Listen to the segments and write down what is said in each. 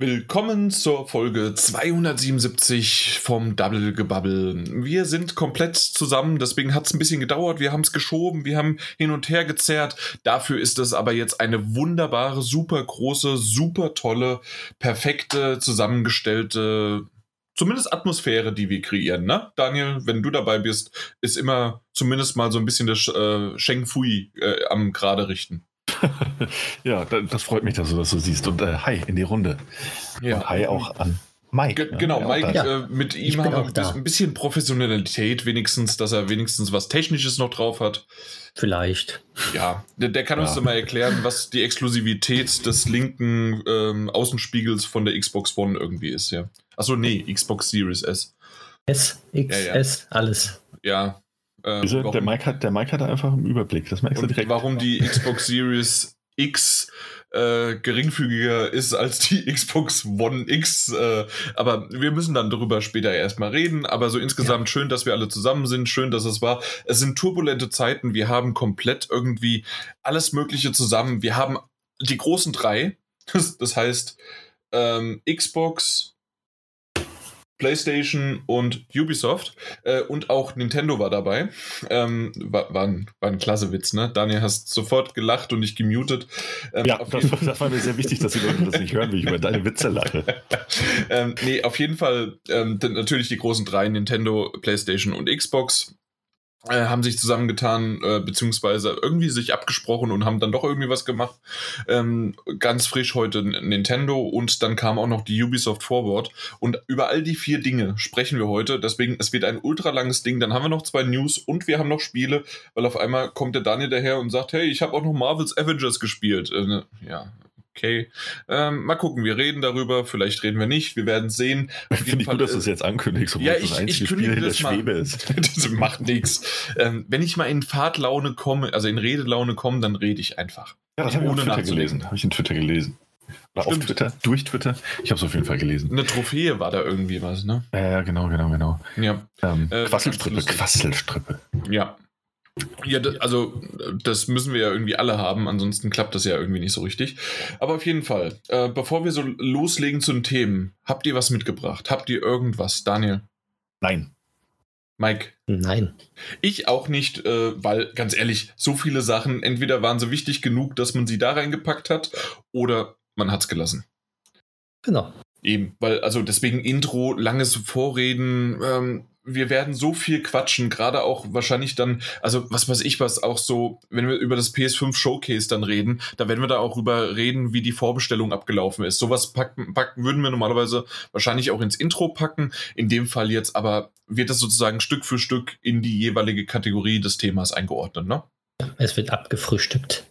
Willkommen zur Folge 277 vom Double Gebubble. Wir sind komplett zusammen, deswegen hat es ein bisschen gedauert. Wir haben es geschoben, wir haben hin und her gezerrt. Dafür ist es aber jetzt eine wunderbare, super große, super tolle, perfekte, zusammengestellte, zumindest Atmosphäre, die wir kreieren. Ne? Daniel, wenn du dabei bist, ist immer zumindest mal so ein bisschen das äh, Sheng Fui äh, am gerade richten. ja, das freut mich, dass du das so siehst. Und äh, hi in die Runde. Ja. Und hi auch an Mike. G genau, Mike, ja. äh, mit ihm haben wir ein bisschen Professionalität, wenigstens, dass er wenigstens was Technisches noch drauf hat. Vielleicht. Ja, der, der kann ja. uns dann mal erklären, was die Exklusivität des linken ähm, Außenspiegels von der Xbox One irgendwie ist, ja. Achso, nee, Xbox Series S. S, X, ja, S, alles. Ja, ähm, warum, der, Mike hat, der Mike hat einfach einen Überblick, das merkst du direkt. Warum die Xbox Series X äh, geringfügiger ist als die Xbox One X. Äh, aber wir müssen dann darüber später erstmal reden. Aber so insgesamt ja. schön, dass wir alle zusammen sind. Schön, dass es war. Es sind turbulente Zeiten. Wir haben komplett irgendwie alles Mögliche zusammen. Wir haben die großen drei. Das, das heißt ähm, Xbox, PlayStation und Ubisoft äh, und auch Nintendo war dabei. Ähm, war, war, ein, war ein klasse Witz, ne? Daniel, hast sofort gelacht und dich gemutet. Ähm, ja, das, das, war mir sehr wichtig, dass die Leute das nicht hören, wie ich über deine Witze lache. ähm, nee, auf jeden Fall ähm, natürlich die großen drei, Nintendo, PlayStation und Xbox. Äh, haben sich zusammengetan, äh, beziehungsweise irgendwie sich abgesprochen und haben dann doch irgendwie was gemacht. Ähm, ganz frisch heute Nintendo und dann kam auch noch die Ubisoft Forward. Und über all die vier Dinge sprechen wir heute. Deswegen, es wird ein ultra langes Ding. Dann haben wir noch zwei News und wir haben noch Spiele, weil auf einmal kommt der Daniel daher und sagt, hey, ich habe auch noch Marvel's Avengers gespielt. Äh, ne, ja, okay. Ähm, mal gucken, wir reden darüber, vielleicht reden wir nicht, wir werden sehen. Finde ich gut, dass du es jetzt ankündigst, obwohl ja, ich, das einzige ich Spiel in der Schwebe ist. das macht nichts. Ähm, wenn ich mal in Fahrtlaune komme, also in Redelaune komme, dann rede ich einfach. Ja, das habe ich auf Twitter gelesen. Habe ich in Twitter gelesen. Oder Stimmt. auf Twitter, durch Twitter. Ich habe es auf jeden Fall gelesen. Eine Trophäe war da irgendwie was, ne? Ja, genau, genau, genau. Ja. Ähm, äh, Quasselstrippe, Quasselstrippe. Ja, ja, also das müssen wir ja irgendwie alle haben, ansonsten klappt das ja irgendwie nicht so richtig. Aber auf jeden Fall, äh, bevor wir so loslegen zu den Themen, habt ihr was mitgebracht? Habt ihr irgendwas, Daniel? Nein. Mike? Nein. Ich auch nicht, äh, weil ganz ehrlich, so viele Sachen, entweder waren sie wichtig genug, dass man sie da reingepackt hat, oder man hat es gelassen. Genau. Eben, weil, also deswegen Intro, langes Vorreden, ähm, wir werden so viel quatschen, gerade auch wahrscheinlich dann, also was weiß ich was, auch so, wenn wir über das PS5 Showcase dann reden, da werden wir da auch über reden, wie die Vorbestellung abgelaufen ist. Sowas packen, packen würden wir normalerweise wahrscheinlich auch ins Intro packen. In dem Fall jetzt aber wird das sozusagen Stück für Stück in die jeweilige Kategorie des Themas eingeordnet, ne? Es wird abgefrühstückt.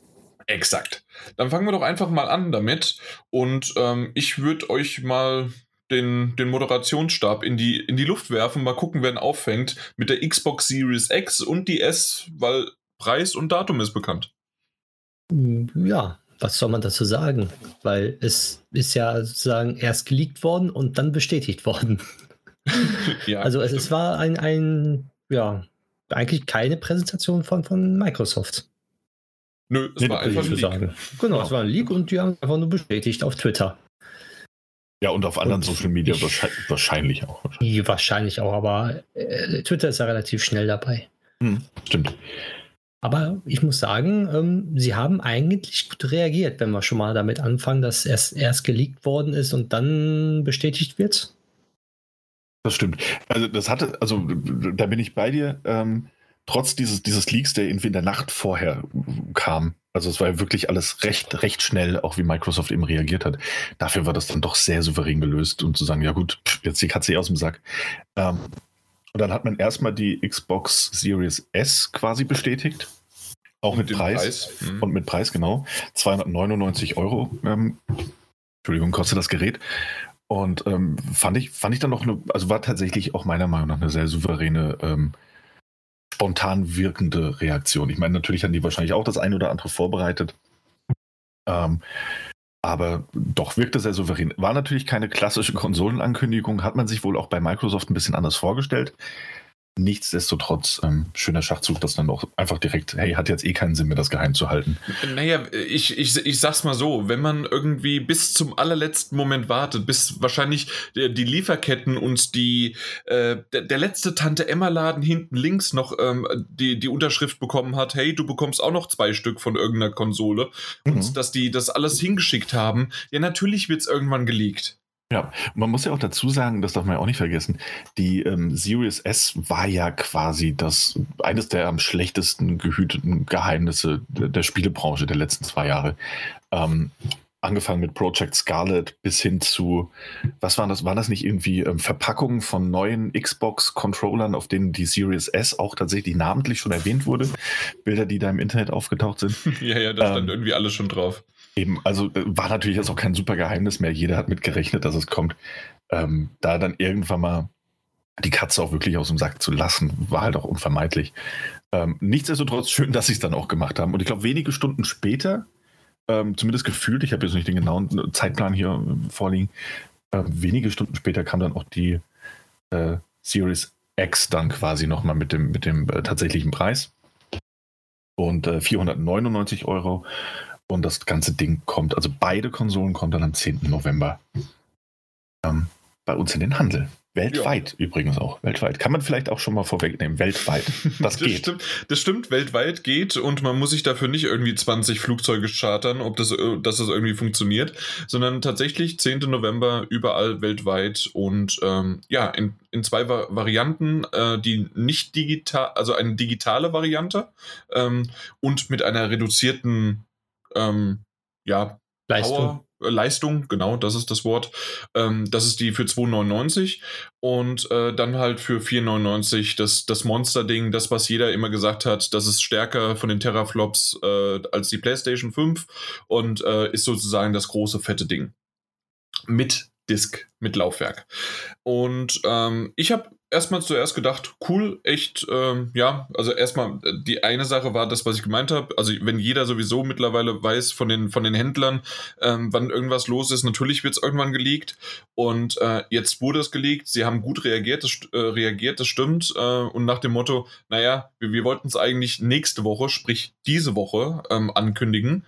Exakt. Dann fangen wir doch einfach mal an damit und ähm, ich würde euch mal den, den Moderationsstab in die, in die Luft werfen, mal gucken, wer ihn auffängt mit der Xbox Series X und die S, weil Preis und Datum ist bekannt. Ja, was soll man dazu sagen? Weil es ist ja sozusagen erst geleakt worden und dann bestätigt worden. ja, also es, es war ein, ein, ja, eigentlich keine Präsentation von, von Microsoft. Nö, es nee, war einfach ein Leak. Sagen. Genau, genau, es war ein Leak und die haben einfach nur bestätigt auf Twitter. Ja, und auf anderen und Social Media ich, wahrscheinlich auch. Wahrscheinlich, wahrscheinlich auch, aber äh, Twitter ist ja relativ schnell dabei. Hm, stimmt. Aber ich muss sagen, ähm, sie haben eigentlich gut reagiert, wenn wir schon mal damit anfangen, dass es erst geleakt worden ist und dann bestätigt wird. Das stimmt. Also das hatte, also da bin ich bei dir. Ähm, trotz dieses, dieses Leaks, der irgendwie in der Nacht vorher kam, also es war ja wirklich alles recht, recht schnell, auch wie Microsoft eben reagiert hat. Dafür war das dann doch sehr souverän gelöst und zu sagen, ja gut, jetzt die Katze eh aus dem Sack. Ähm, und dann hat man erstmal die Xbox Series S quasi bestätigt. Auch mit, mit Preis. Preis. Mhm. Und mit Preis, genau. 299 Euro. Ähm, Entschuldigung, kostet das Gerät. Und ähm, fand, ich, fand ich dann noch eine, also war tatsächlich auch meiner Meinung nach eine sehr souveräne ähm, spontan wirkende Reaktion. Ich meine, natürlich haben die wahrscheinlich auch das eine oder andere vorbereitet. Ähm, aber doch wirkte sehr souverän. War natürlich keine klassische Konsolenankündigung, hat man sich wohl auch bei Microsoft ein bisschen anders vorgestellt. Nichtsdestotrotz ähm, schöner Schachzug, das dann auch einfach direkt, hey, hat jetzt eh keinen Sinn mehr, das geheim zu halten. Naja, ich, ich, ich sag's mal so, wenn man irgendwie bis zum allerletzten Moment wartet, bis wahrscheinlich die, die Lieferketten und die äh, der, der, letzte Tante Emma-Laden hinten links noch ähm, die, die Unterschrift bekommen hat, hey, du bekommst auch noch zwei Stück von irgendeiner Konsole mhm. und dass die das alles hingeschickt haben, ja, natürlich wird's irgendwann geleakt. Ja, man muss ja auch dazu sagen, das darf man ja auch nicht vergessen, die ähm, Series S war ja quasi das eines der am schlechtesten gehüteten Geheimnisse der, der Spielebranche der letzten zwei Jahre. Ähm, angefangen mit Project Scarlet bis hin zu, was waren das? Waren das nicht irgendwie ähm, Verpackungen von neuen Xbox-Controllern, auf denen die Series S auch tatsächlich namentlich schon erwähnt wurde? Bilder, die da im Internet aufgetaucht sind. ja, ja, da stand ähm, irgendwie alles schon drauf. Eben, also äh, war natürlich jetzt auch kein super Geheimnis mehr. Jeder hat mitgerechnet, dass es kommt. Ähm, da dann irgendwann mal die Katze auch wirklich aus dem Sack zu lassen, war halt auch unvermeidlich. Ähm, nichtsdestotrotz schön, dass sie es dann auch gemacht haben. Und ich glaube, wenige Stunden später, ähm, zumindest gefühlt, ich habe jetzt nicht den genauen Zeitplan hier vorliegen, äh, wenige Stunden später kam dann auch die äh, Series X dann quasi nochmal mit dem, mit dem äh, tatsächlichen Preis. Und 499 äh, Euro und das ganze Ding kommt, also beide Konsolen kommen dann am 10. November ähm, bei uns in den Handel. Weltweit ja. übrigens auch. Weltweit. Kann man vielleicht auch schon mal vorwegnehmen. Weltweit. Das, das geht. Stimmt, das stimmt, weltweit geht und man muss sich dafür nicht irgendwie 20 Flugzeuge chartern, ob das, äh, dass das irgendwie funktioniert, sondern tatsächlich 10. November überall weltweit und ähm, ja, in, in zwei Va Varianten, äh, die nicht digital, also eine digitale Variante ähm, und mit einer reduzierten ähm, ja, Leistung. Power, äh, Leistung, genau, das ist das Wort. Ähm, das ist die für 2,99 und äh, dann halt für 4,99 das, das Monster-Ding, das, was jeder immer gesagt hat, das ist stärker von den Teraflops äh, als die PlayStation 5 und äh, ist sozusagen das große, fette Ding. Mit Disk, mit Laufwerk. Und ähm, ich habe erstmal zuerst gedacht, cool, echt, ähm, ja, also erstmal äh, die eine Sache war das, was ich gemeint habe, also wenn jeder sowieso mittlerweile weiß von den, von den Händlern, ähm, wann irgendwas los ist, natürlich wird es irgendwann geleakt. Und äh, jetzt wurde es geleakt, sie haben gut reagiert, das, äh, reagiert, das stimmt äh, und nach dem Motto, naja, wir, wir wollten es eigentlich nächste Woche, sprich diese Woche ähm, ankündigen,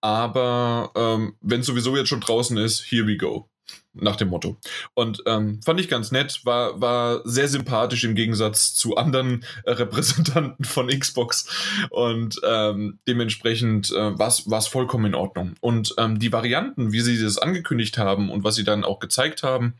aber ähm, wenn sowieso jetzt schon draußen ist, here we go nach dem Motto. Und ähm, fand ich ganz nett, war, war sehr sympathisch im Gegensatz zu anderen äh, Repräsentanten von Xbox. Und ähm, dementsprechend äh, war es vollkommen in Ordnung. Und ähm, die Varianten, wie sie das angekündigt haben und was sie dann auch gezeigt haben,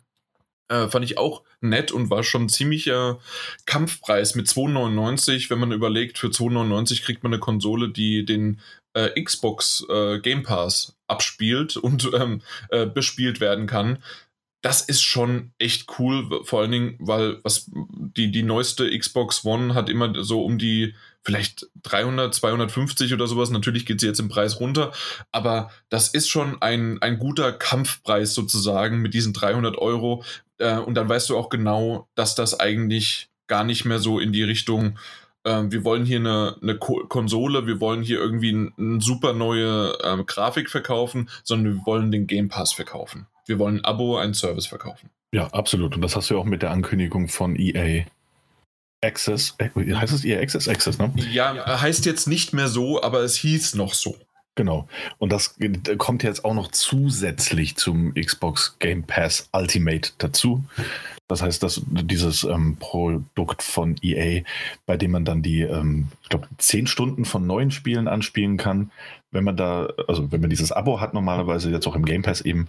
äh, fand ich auch nett und war schon ein ziemlicher Kampfpreis mit 2,99. Wenn man überlegt, für 2,99 kriegt man eine Konsole, die den äh, Xbox äh, Game Pass abspielt und ähm, äh, bespielt werden kann. Das ist schon echt cool, vor allen Dingen, weil was die, die neueste Xbox One hat immer so um die vielleicht 300, 250 oder sowas. Natürlich geht sie jetzt im Preis runter, aber das ist schon ein, ein guter Kampfpreis sozusagen mit diesen 300 Euro. Äh, und dann weißt du auch genau, dass das eigentlich gar nicht mehr so in die Richtung ähm, wir wollen hier eine, eine Ko Konsole, wir wollen hier irgendwie eine ein super neue ähm, Grafik verkaufen, sondern wir wollen den Game Pass verkaufen. Wir wollen ein Abo, einen Service verkaufen. Ja, absolut. Und das hast du ja auch mit der Ankündigung von EA Access. Äh, heißt es EA Access? Access, ne? Ja, heißt jetzt nicht mehr so, aber es hieß noch so. Genau. Und das kommt jetzt auch noch zusätzlich zum Xbox Game Pass Ultimate dazu. Das heißt, dass dieses ähm, Produkt von EA, bei dem man dann die, ähm, ich glaube, zehn Stunden von neuen Spielen anspielen kann, wenn man da, also wenn man dieses Abo hat, normalerweise jetzt auch im Game Pass eben,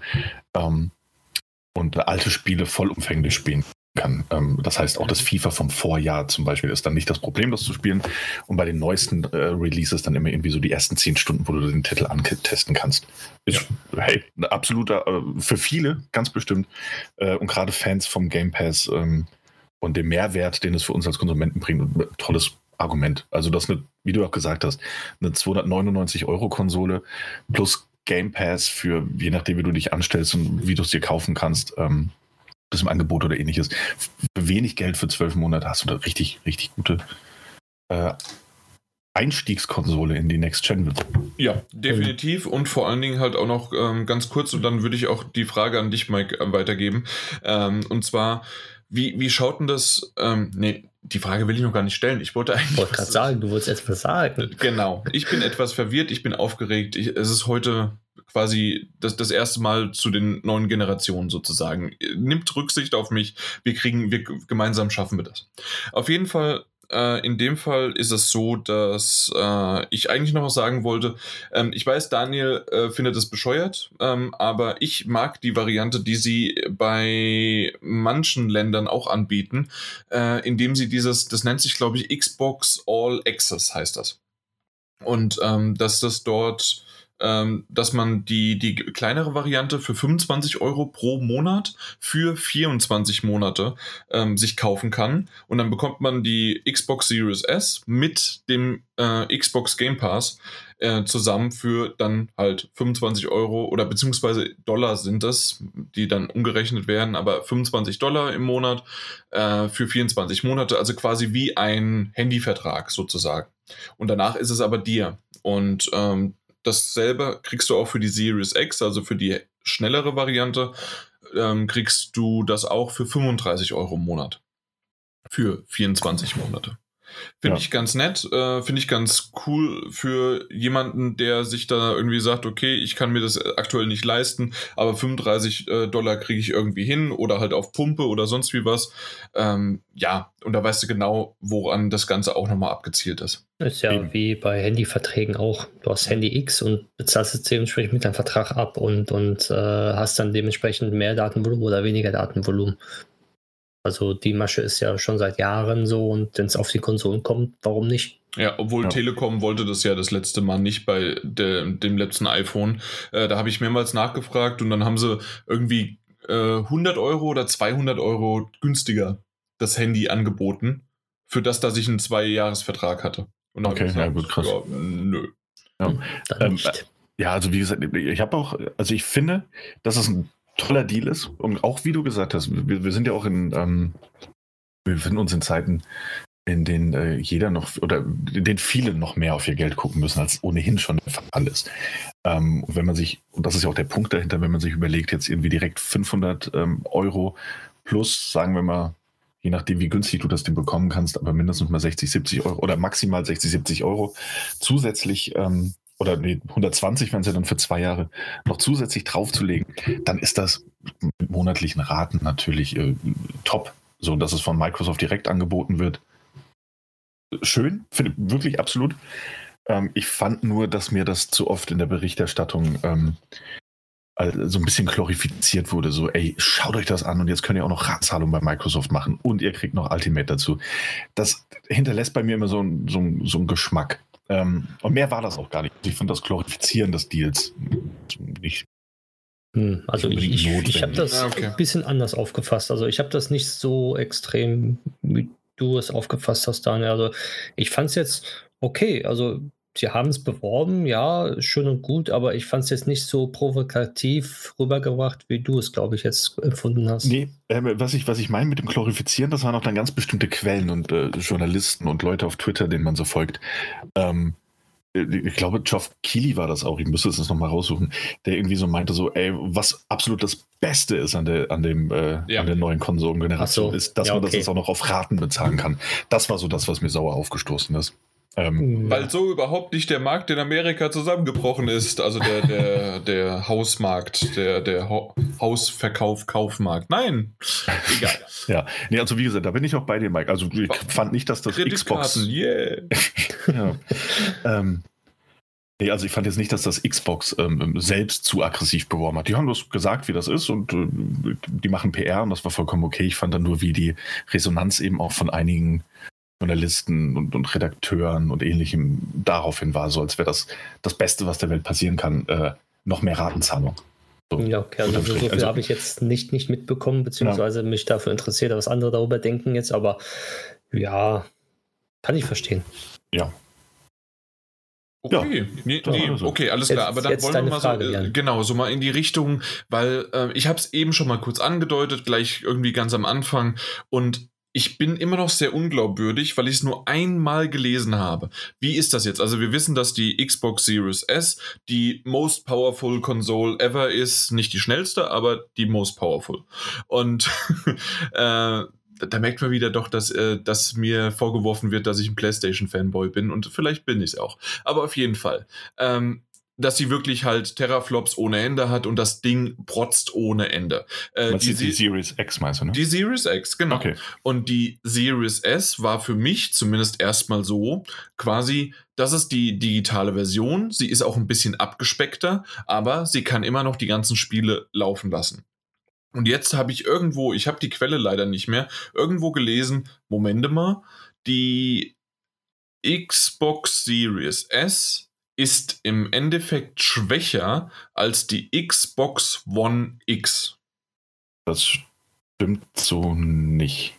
ähm, und alte Spiele vollumfänglich spielen kann. Ähm, das heißt, auch das FIFA vom Vorjahr zum Beispiel ist dann nicht das Problem, das zu spielen. Und bei den neuesten äh, Releases dann immer irgendwie so die ersten zehn Stunden, wo du den Titel antesten kannst. Ist, ja. hey, ein absoluter, äh, für viele ganz bestimmt. Äh, und gerade Fans vom Game Pass ähm, und dem Mehrwert, den es für uns als Konsumenten bringt, tolles Argument. Also das eine, wie du auch gesagt hast, eine 299 Euro Konsole plus Game Pass für, je nachdem, wie du dich anstellst und wie du es dir kaufen kannst, ähm, das im Angebot oder ähnliches. Für wenig Geld für zwölf Monate hast du da richtig, richtig gute äh, Einstiegskonsole in die Next Gen. Ja, definitiv und vor allen Dingen halt auch noch ähm, ganz kurz und dann würde ich auch die Frage an dich, Mike, äh, weitergeben. Ähm, und zwar, wie, wie schaut denn das, ähm, nee, die Frage will ich noch gar nicht stellen. Ich wollte eigentlich. Ich wollte gerade sagen, du wolltest etwas sagen. Genau. Ich bin etwas verwirrt, ich bin aufgeregt. Ich, es ist heute quasi das, das erste Mal zu den neuen Generationen sozusagen. Nimmt Rücksicht auf mich. Wir kriegen, wir gemeinsam schaffen wir das. Auf jeden Fall äh, in dem Fall ist es so, dass äh, ich eigentlich noch was sagen wollte. Ähm, ich weiß, Daniel äh, findet es bescheuert, ähm, aber ich mag die Variante, die sie bei manchen Ländern auch anbieten, äh, indem sie dieses, das nennt sich, glaube ich, Xbox All Access heißt das. Und ähm, dass das dort ähm, dass man die, die kleinere Variante für 25 Euro pro Monat für 24 Monate ähm, sich kaufen kann. Und dann bekommt man die Xbox Series S mit dem äh, Xbox Game Pass äh, zusammen für dann halt 25 Euro oder beziehungsweise Dollar sind es, die dann umgerechnet werden, aber 25 Dollar im Monat äh, für 24 Monate, also quasi wie ein Handyvertrag sozusagen. Und danach ist es aber dir. Und ähm, dasselbe kriegst du auch für die Series X, also für die schnellere Variante, ähm, kriegst du das auch für 35 Euro im Monat. Für 24 Monate. Finde ja. ich ganz nett, äh, finde ich ganz cool für jemanden, der sich da irgendwie sagt, okay, ich kann mir das aktuell nicht leisten, aber 35 äh, Dollar kriege ich irgendwie hin oder halt auf Pumpe oder sonst wie was. Ähm, ja, und da weißt du genau, woran das Ganze auch nochmal abgezielt ist. Ist ja Eben. wie bei Handyverträgen auch. Du hast Handy X und bezahlst es dementsprechend mit deinem Vertrag ab und, und äh, hast dann dementsprechend mehr Datenvolumen oder weniger Datenvolumen. Also die Masche ist ja schon seit Jahren so und wenn es auf die Konsolen kommt, warum nicht? Ja, obwohl ja. Telekom wollte das ja das letzte Mal nicht bei de, dem letzten iPhone. Äh, da habe ich mehrmals nachgefragt und dann haben sie irgendwie äh, 100 Euro oder 200 Euro günstiger das Handy angeboten, für das, dass ich einen Zwei-Jahres-Vertrag hatte. Und okay, gesagt, ja gut, krass. Ja, nö. Ja. Ähm, ja, also wie gesagt, ich habe auch, also ich finde, dass es ein toller Deal ist. Und auch wie du gesagt hast, wir, wir sind ja auch in, ähm, wir befinden uns in Zeiten, in denen äh, jeder noch oder in denen viele noch mehr auf ihr Geld gucken müssen, als ohnehin schon der Fall ist. Ähm, wenn man sich, und das ist ja auch der Punkt dahinter, wenn man sich überlegt, jetzt irgendwie direkt 500 ähm, Euro plus, sagen wir mal, je nachdem, wie günstig du das Ding bekommen kannst, aber mindestens mal 60, 70 Euro oder maximal 60, 70 Euro zusätzlich ähm, oder nee, 120 wenn sie dann für zwei Jahre, noch zusätzlich draufzulegen, dann ist das mit monatlichen Raten natürlich äh, top. So, dass es von Microsoft direkt angeboten wird. Schön, finde wirklich absolut. Ähm, ich fand nur, dass mir das zu oft in der Berichterstattung ähm, so ein bisschen glorifiziert wurde. So, ey, schaut euch das an und jetzt könnt ihr auch noch Ratzahlung bei Microsoft machen und ihr kriegt noch Ultimate dazu. Das hinterlässt bei mir immer so, so, so einen Geschmack. Ähm, und mehr war das auch gar nicht. Ich fand das Glorifizieren des Deals nicht. Hm, also ich, ich, ich habe das ah, okay. ein bisschen anders aufgefasst. Also ich habe das nicht so extrem, wie du es aufgefasst hast, Daniel. Also ich fand es jetzt okay. Also sie haben es beworben, ja, schön und gut, aber ich fand es jetzt nicht so provokativ rübergebracht, wie du es, glaube ich, jetzt empfunden hast. Nee, äh, was ich, was ich meine mit dem Glorifizieren, das waren auch dann ganz bestimmte Quellen und äh, Journalisten und Leute auf Twitter, denen man so folgt. Ähm, äh, ich glaube, Geoff Keighley war das auch, ich müsste es nochmal raussuchen, der irgendwie so meinte, so, ey, was absolut das Beste ist an der, an dem, äh, ja. an der neuen Konsolengeneration, so. ist, dass ja, okay. man das jetzt auch noch auf Raten bezahlen kann. Das war so das, was mir sauer aufgestoßen ist. Ähm, Weil so überhaupt nicht der Markt in Amerika zusammengebrochen ist. Also der, der, der Hausmarkt, der, der Hausverkauf, Kaufmarkt. Nein, egal. ja, nee, also wie gesagt, da bin ich auch bei dir, Mike. Also ich fand nicht, dass das Xbox. Yeah. ja. ähm, Nee, also ich fand jetzt nicht, dass das Xbox ähm, selbst zu aggressiv beworben hat. Die haben das gesagt, wie das ist und äh, die machen PR und das war vollkommen okay. Ich fand dann nur, wie die Resonanz eben auch von einigen Journalisten und, und Redakteuren und ähnlichem daraufhin war, so als wäre das das Beste, was der Welt passieren kann, äh, noch mehr Ratenzahlung. So, ja, okay, also so viel also, habe ich jetzt nicht, nicht mitbekommen, beziehungsweise ja. mich dafür interessiert, was andere darüber denken jetzt, aber ja, kann ich verstehen. Ja. Okay, ja, nee, nee, okay, alles klar. Aber dann wollen wir mal Frage, so, äh, genau, so mal in die Richtung, weil äh, ich habe es eben schon mal kurz angedeutet, gleich irgendwie ganz am Anfang. Und ich bin immer noch sehr unglaubwürdig, weil ich es nur einmal gelesen habe. Wie ist das jetzt? Also wir wissen, dass die Xbox Series S die most powerful Console ever ist. Nicht die schnellste, aber die most powerful. Und äh, da merkt man wieder doch, dass, äh, dass mir vorgeworfen wird, dass ich ein PlayStation-Fanboy bin und vielleicht bin ich es auch. Aber auf jeden Fall. Ähm, dass sie wirklich halt Terraflops ohne Ende hat und das Ding protzt ohne Ende. Äh, die, die, Series X meinst du, ne? Die Series X, genau. Okay. Und die Series S war für mich zumindest erstmal so, quasi, das ist die digitale Version. Sie ist auch ein bisschen abgespeckter, aber sie kann immer noch die ganzen Spiele laufen lassen. Und jetzt habe ich irgendwo, ich habe die Quelle leider nicht mehr, irgendwo gelesen, Momente mal, die Xbox Series S ist im Endeffekt schwächer als die Xbox One X. Das stimmt so nicht.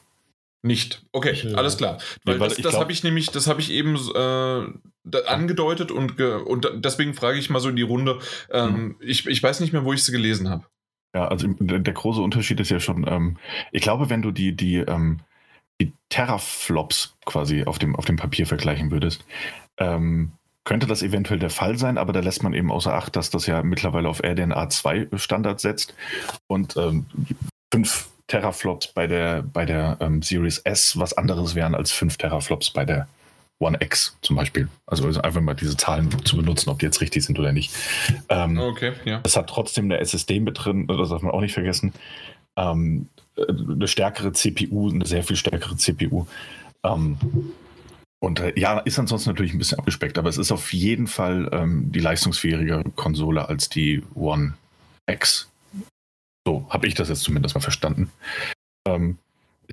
Nicht. Okay, ja. alles klar. Weil ja, das, das habe ich nämlich, das habe ich eben äh, angedeutet und, und deswegen frage ich mal so in die Runde. Ähm, mhm. ich, ich weiß nicht mehr, wo ich sie gelesen habe. Ja, also der große Unterschied ist ja schon, ähm, ich glaube, wenn du die, die, ähm, die Terraflops quasi auf dem, auf dem Papier vergleichen würdest, ähm, könnte das eventuell der Fall sein, aber da lässt man eben außer Acht, dass das ja mittlerweile auf RDNA 2 Standard setzt und ähm, fünf Teraflops bei der, bei der ähm, Series S was anderes wären als fünf Teraflops bei der One X zum Beispiel. Also, einfach mal diese Zahlen zu benutzen, ob die jetzt richtig sind oder nicht. Ähm, okay, ja. Es hat trotzdem eine SSD mit drin, das darf man auch nicht vergessen. Ähm, eine stärkere CPU, eine sehr viel stärkere CPU. Ähm, und äh, ja, ist ansonsten natürlich ein bisschen abgespeckt, aber es ist auf jeden Fall ähm, die leistungsfähigere Konsole als die One X. So habe ich das jetzt zumindest mal verstanden. Ähm,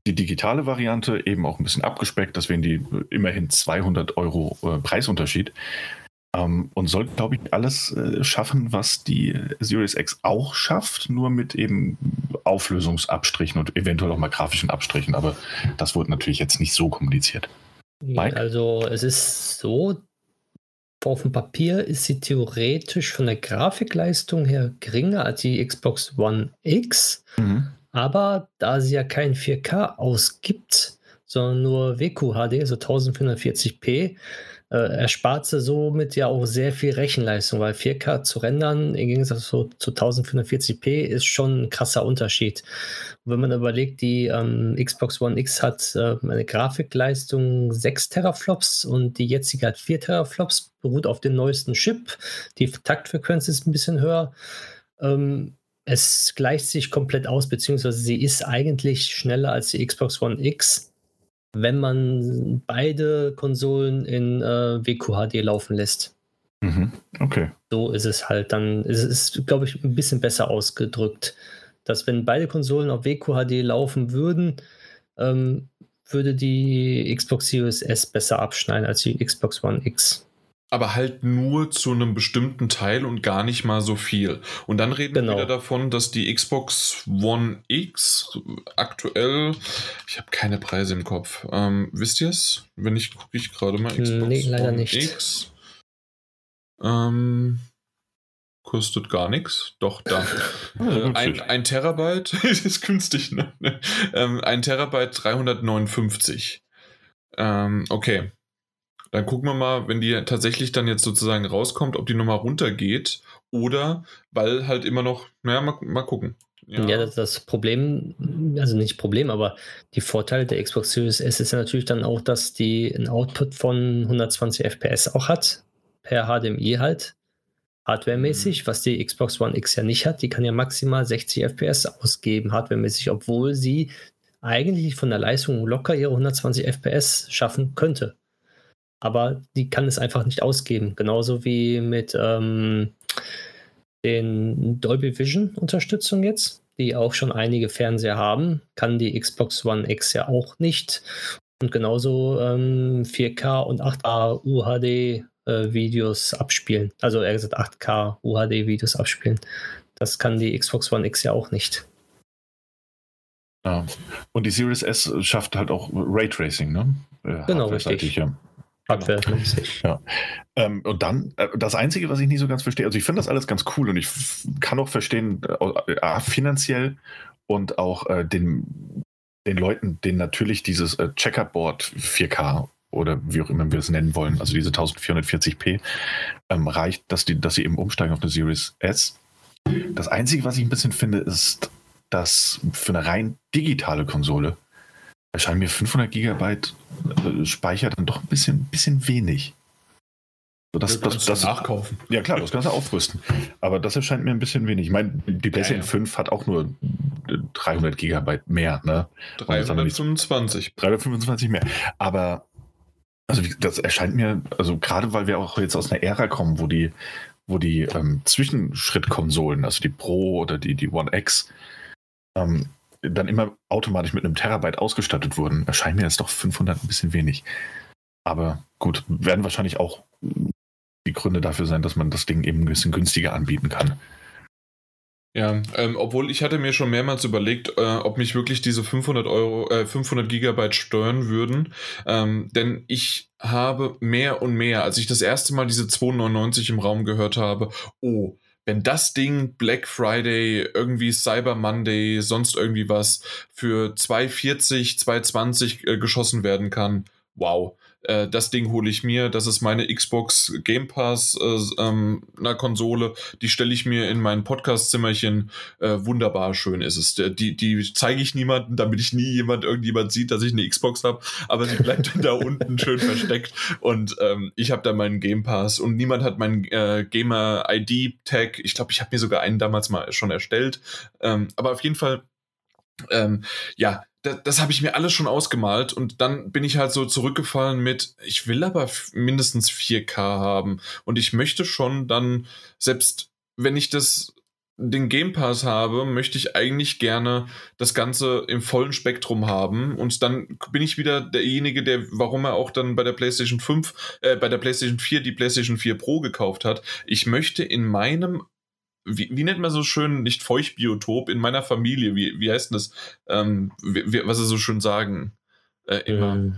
die digitale Variante eben auch ein bisschen abgespeckt, deswegen die immerhin 200 Euro äh, Preisunterschied. Ähm, und soll, glaube ich, alles äh, schaffen, was die Series X auch schafft, nur mit eben Auflösungsabstrichen und eventuell auch mal grafischen Abstrichen. Aber das wurde natürlich jetzt nicht so kommuniziert. Mike? Also es ist so, auf dem Papier ist sie theoretisch von der Grafikleistung her geringer als die Xbox One X, mhm. aber da sie ja kein 4K ausgibt, sondern nur WQHD, also 1440p, äh, erspart sie somit ja auch sehr viel Rechenleistung, weil 4K zu rendern im Gegensatz zu, zu 1440p ist schon ein krasser Unterschied. Und wenn man überlegt, die ähm, Xbox One X hat äh, eine Grafikleistung 6 Teraflops und die jetzige hat 4 Teraflops, beruht auf dem neuesten Chip. Die Taktfrequenz ist ein bisschen höher. Ähm, es gleicht sich komplett aus, beziehungsweise sie ist eigentlich schneller als die Xbox One X wenn man beide Konsolen in äh, WQHD laufen lässt. Mhm. Okay. So ist es halt dann, ist es glaube ich, ein bisschen besser ausgedrückt, dass wenn beide Konsolen auf WQHD laufen würden, ähm, würde die Xbox Series S besser abschneiden als die Xbox One X aber halt nur zu einem bestimmten Teil und gar nicht mal so viel. Und dann reden genau. wir wieder davon, dass die Xbox One X aktuell, ich habe keine Preise im Kopf. Ähm, wisst ihr es? Wenn nicht, gucke ich gerade mal. Xbox nee, leider One nicht. X. Ähm, kostet gar nichts. Doch, da. äh, ein, ein, Terabyte, ist günstig, ne? ähm, ein Terabyte 359. Ähm, okay. Dann gucken wir mal, wenn die tatsächlich dann jetzt sozusagen rauskommt, ob die Nummer runtergeht oder weil halt immer noch, naja, mal, mal gucken. Ja. ja, das, das, Problem, also nicht Problem, aber die Vorteile der Xbox Series S ist ja natürlich dann auch, dass die einen Output von 120 FPS auch hat, per HDMI halt, hardwaremäßig, mhm. was die Xbox One X ja nicht hat. Die kann ja maximal 60 FPS ausgeben, hardwaremäßig, obwohl sie eigentlich von der Leistung locker ihre 120 FPS schaffen könnte aber die kann es einfach nicht ausgeben. Genauso wie mit ähm, den Dolby Vision Unterstützung jetzt, die auch schon einige Fernseher haben, kann die Xbox One X ja auch nicht. Und genauso ähm, 4K und 8K UHD äh, Videos abspielen. Also er gesagt 8K UHD Videos abspielen. Das kann die Xbox One X ja auch nicht. Ja. Und die Series S schafft halt auch Raytracing, ne? Äh, genau, richtig. Ja. Hardware-mäßig. Ja. Ähm, und dann, äh, das Einzige, was ich nicht so ganz verstehe, also ich finde das alles ganz cool und ich kann auch verstehen, äh, finanziell und auch äh, den, den Leuten, denen natürlich dieses äh, Checkerboard 4K oder wie auch immer wir es nennen wollen, also diese 1440p, ähm, reicht, dass, die, dass sie eben umsteigen auf eine Series S. Das Einzige, was ich ein bisschen finde, ist, dass für eine rein digitale Konsole erscheinen mir 500 Gigabyte äh, Speicher dann doch ein bisschen, bisschen wenig. So, das, das, das, nachkaufen. Ja klar, das kannst du aufrüsten. Aber das erscheint mir ein bisschen wenig. Ich meine, die PlayStation ja, ja. 5 hat auch nur 300 Gigabyte mehr. Ne? 325. 325 mehr. Aber also das erscheint mir, also gerade weil wir auch jetzt aus einer Ära kommen, wo die, wo die ähm, Zwischenschrittkonsolen, also die Pro oder die, die One X, ähm, dann immer automatisch mit einem Terabyte ausgestattet wurden, erscheint mir jetzt doch 500 ein bisschen wenig. Aber gut, werden wahrscheinlich auch die Gründe dafür sein, dass man das Ding eben ein bisschen günstiger anbieten kann. Ja, ähm, obwohl ich hatte mir schon mehrmals überlegt, äh, ob mich wirklich diese 500 Euro, äh, 500 Gigabyte steuern würden, ähm, denn ich habe mehr und mehr, als ich das erste Mal diese 299 im Raum gehört habe, oh, wenn das Ding Black Friday, irgendwie Cyber Monday, sonst irgendwie was für 240, 220 äh, geschossen werden kann, wow äh, das Ding hole ich mir, das ist meine Xbox Game Pass äh, ähm, einer Konsole, die stelle ich mir in mein Podcast-Zimmerchen, äh, wunderbar schön ist es. Die, die zeige ich niemandem, damit ich nie jemand, irgendjemand sieht, dass ich eine Xbox habe, aber sie bleibt da unten schön versteckt. Und ähm, ich habe da meinen Game Pass. Und niemand hat meinen äh, Gamer ID Tag. Ich glaube, ich habe mir sogar einen damals mal schon erstellt, ähm, aber auf jeden Fall ähm, ja, das, das habe ich mir alles schon ausgemalt und dann bin ich halt so zurückgefallen mit, ich will aber mindestens 4K haben und ich möchte schon dann, selbst wenn ich das den Game Pass habe, möchte ich eigentlich gerne das Ganze im vollen Spektrum haben. Und dann bin ich wieder derjenige, der, warum er auch dann bei der PlayStation 5, äh, bei der PlayStation 4 die PlayStation 4 Pro gekauft hat. Ich möchte in meinem wie, wie nennt man so schön, nicht Feuchtbiotop, in meiner Familie, wie, wie heißt denn das, ähm, wie, was sie so schön sagen, äh, immer. Ähm,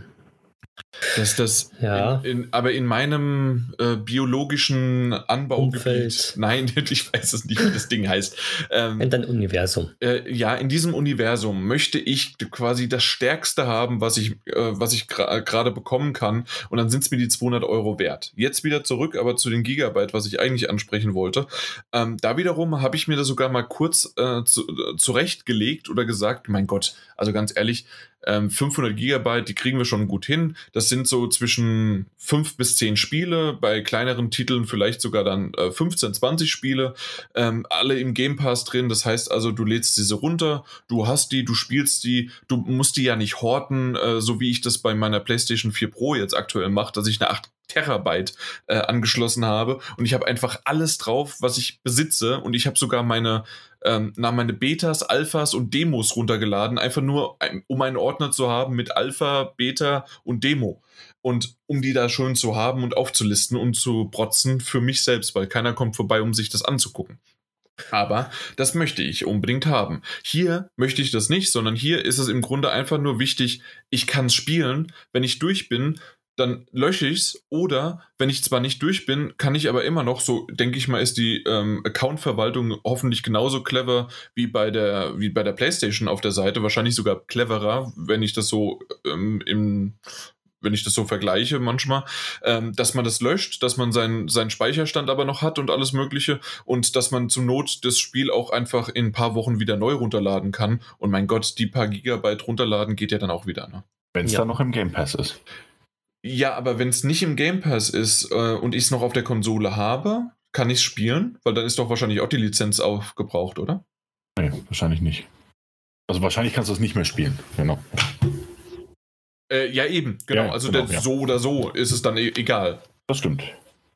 dass das, ja. In, in, aber in meinem äh, biologischen Anbaugebiet, nein, ich weiß es nicht, wie das Ding heißt. Ähm, in deinem Universum. Äh, ja, in diesem Universum möchte ich quasi das Stärkste haben, was ich, äh, was ich gerade bekommen kann. Und dann sind es mir die 200 Euro wert. Jetzt wieder zurück, aber zu den Gigabyte, was ich eigentlich ansprechen wollte. Ähm, da wiederum habe ich mir das sogar mal kurz äh, zu, äh, zurechtgelegt oder gesagt, mein Gott, also ganz ehrlich, 500 ähm, Gigabyte, die kriegen wir schon gut hin. Das sind so zwischen 5 bis 10 Spiele, bei kleineren Titeln vielleicht sogar dann 15, äh, 20 Spiele, ähm, alle im Game Pass drin. Das heißt also, du lädst diese runter, du hast die, du spielst die, du musst die ja nicht horten, äh, so wie ich das bei meiner PlayStation 4 Pro jetzt aktuell mache, dass ich eine 8 Terabyte äh, angeschlossen habe und ich habe einfach alles drauf, was ich besitze und ich habe sogar meine ähm, na, meine Betas, Alphas und Demos runtergeladen, einfach nur um einen Ordner zu haben mit Alpha, Beta und Demo und um die da schön zu haben und aufzulisten und zu protzen für mich selbst, weil keiner kommt vorbei, um sich das anzugucken. Aber das möchte ich unbedingt haben. Hier möchte ich das nicht, sondern hier ist es im Grunde einfach nur wichtig, ich kann es spielen. Wenn ich durch bin, dann lösche ich es. Oder wenn ich zwar nicht durch bin, kann ich aber immer noch, so denke ich mal, ist die ähm, Account-Verwaltung hoffentlich genauso clever wie bei der, wie bei der PlayStation auf der Seite, wahrscheinlich sogar cleverer, wenn ich das so ähm, im wenn ich das so vergleiche manchmal, ähm, dass man das löscht, dass man seinen, seinen Speicherstand aber noch hat und alles Mögliche und dass man zur Not das Spiel auch einfach in ein paar Wochen wieder neu runterladen kann. Und mein Gott, die paar Gigabyte runterladen geht ja dann auch wieder. Ne? Wenn es ja. dann noch im Game Pass ist. Ja, aber wenn es nicht im Game Pass ist äh, und ich es noch auf der Konsole habe, kann ich es spielen? Weil dann ist doch wahrscheinlich auch die Lizenz aufgebraucht, oder? Nee, wahrscheinlich nicht. Also wahrscheinlich kannst du es nicht mehr spielen, genau. Äh, ja, eben, genau. Ja, also genau, ja. so oder so ist es dann e egal. Das stimmt.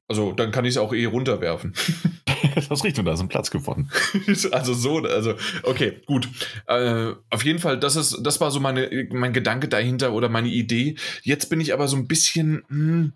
Also dann kann ich es auch eh runterwerfen. das ist richtig, da ist ein Platz gefunden. also so, also okay, gut. Äh, auf jeden Fall, das ist, das war so meine, mein Gedanke dahinter oder meine Idee. Jetzt bin ich aber so ein bisschen, hm,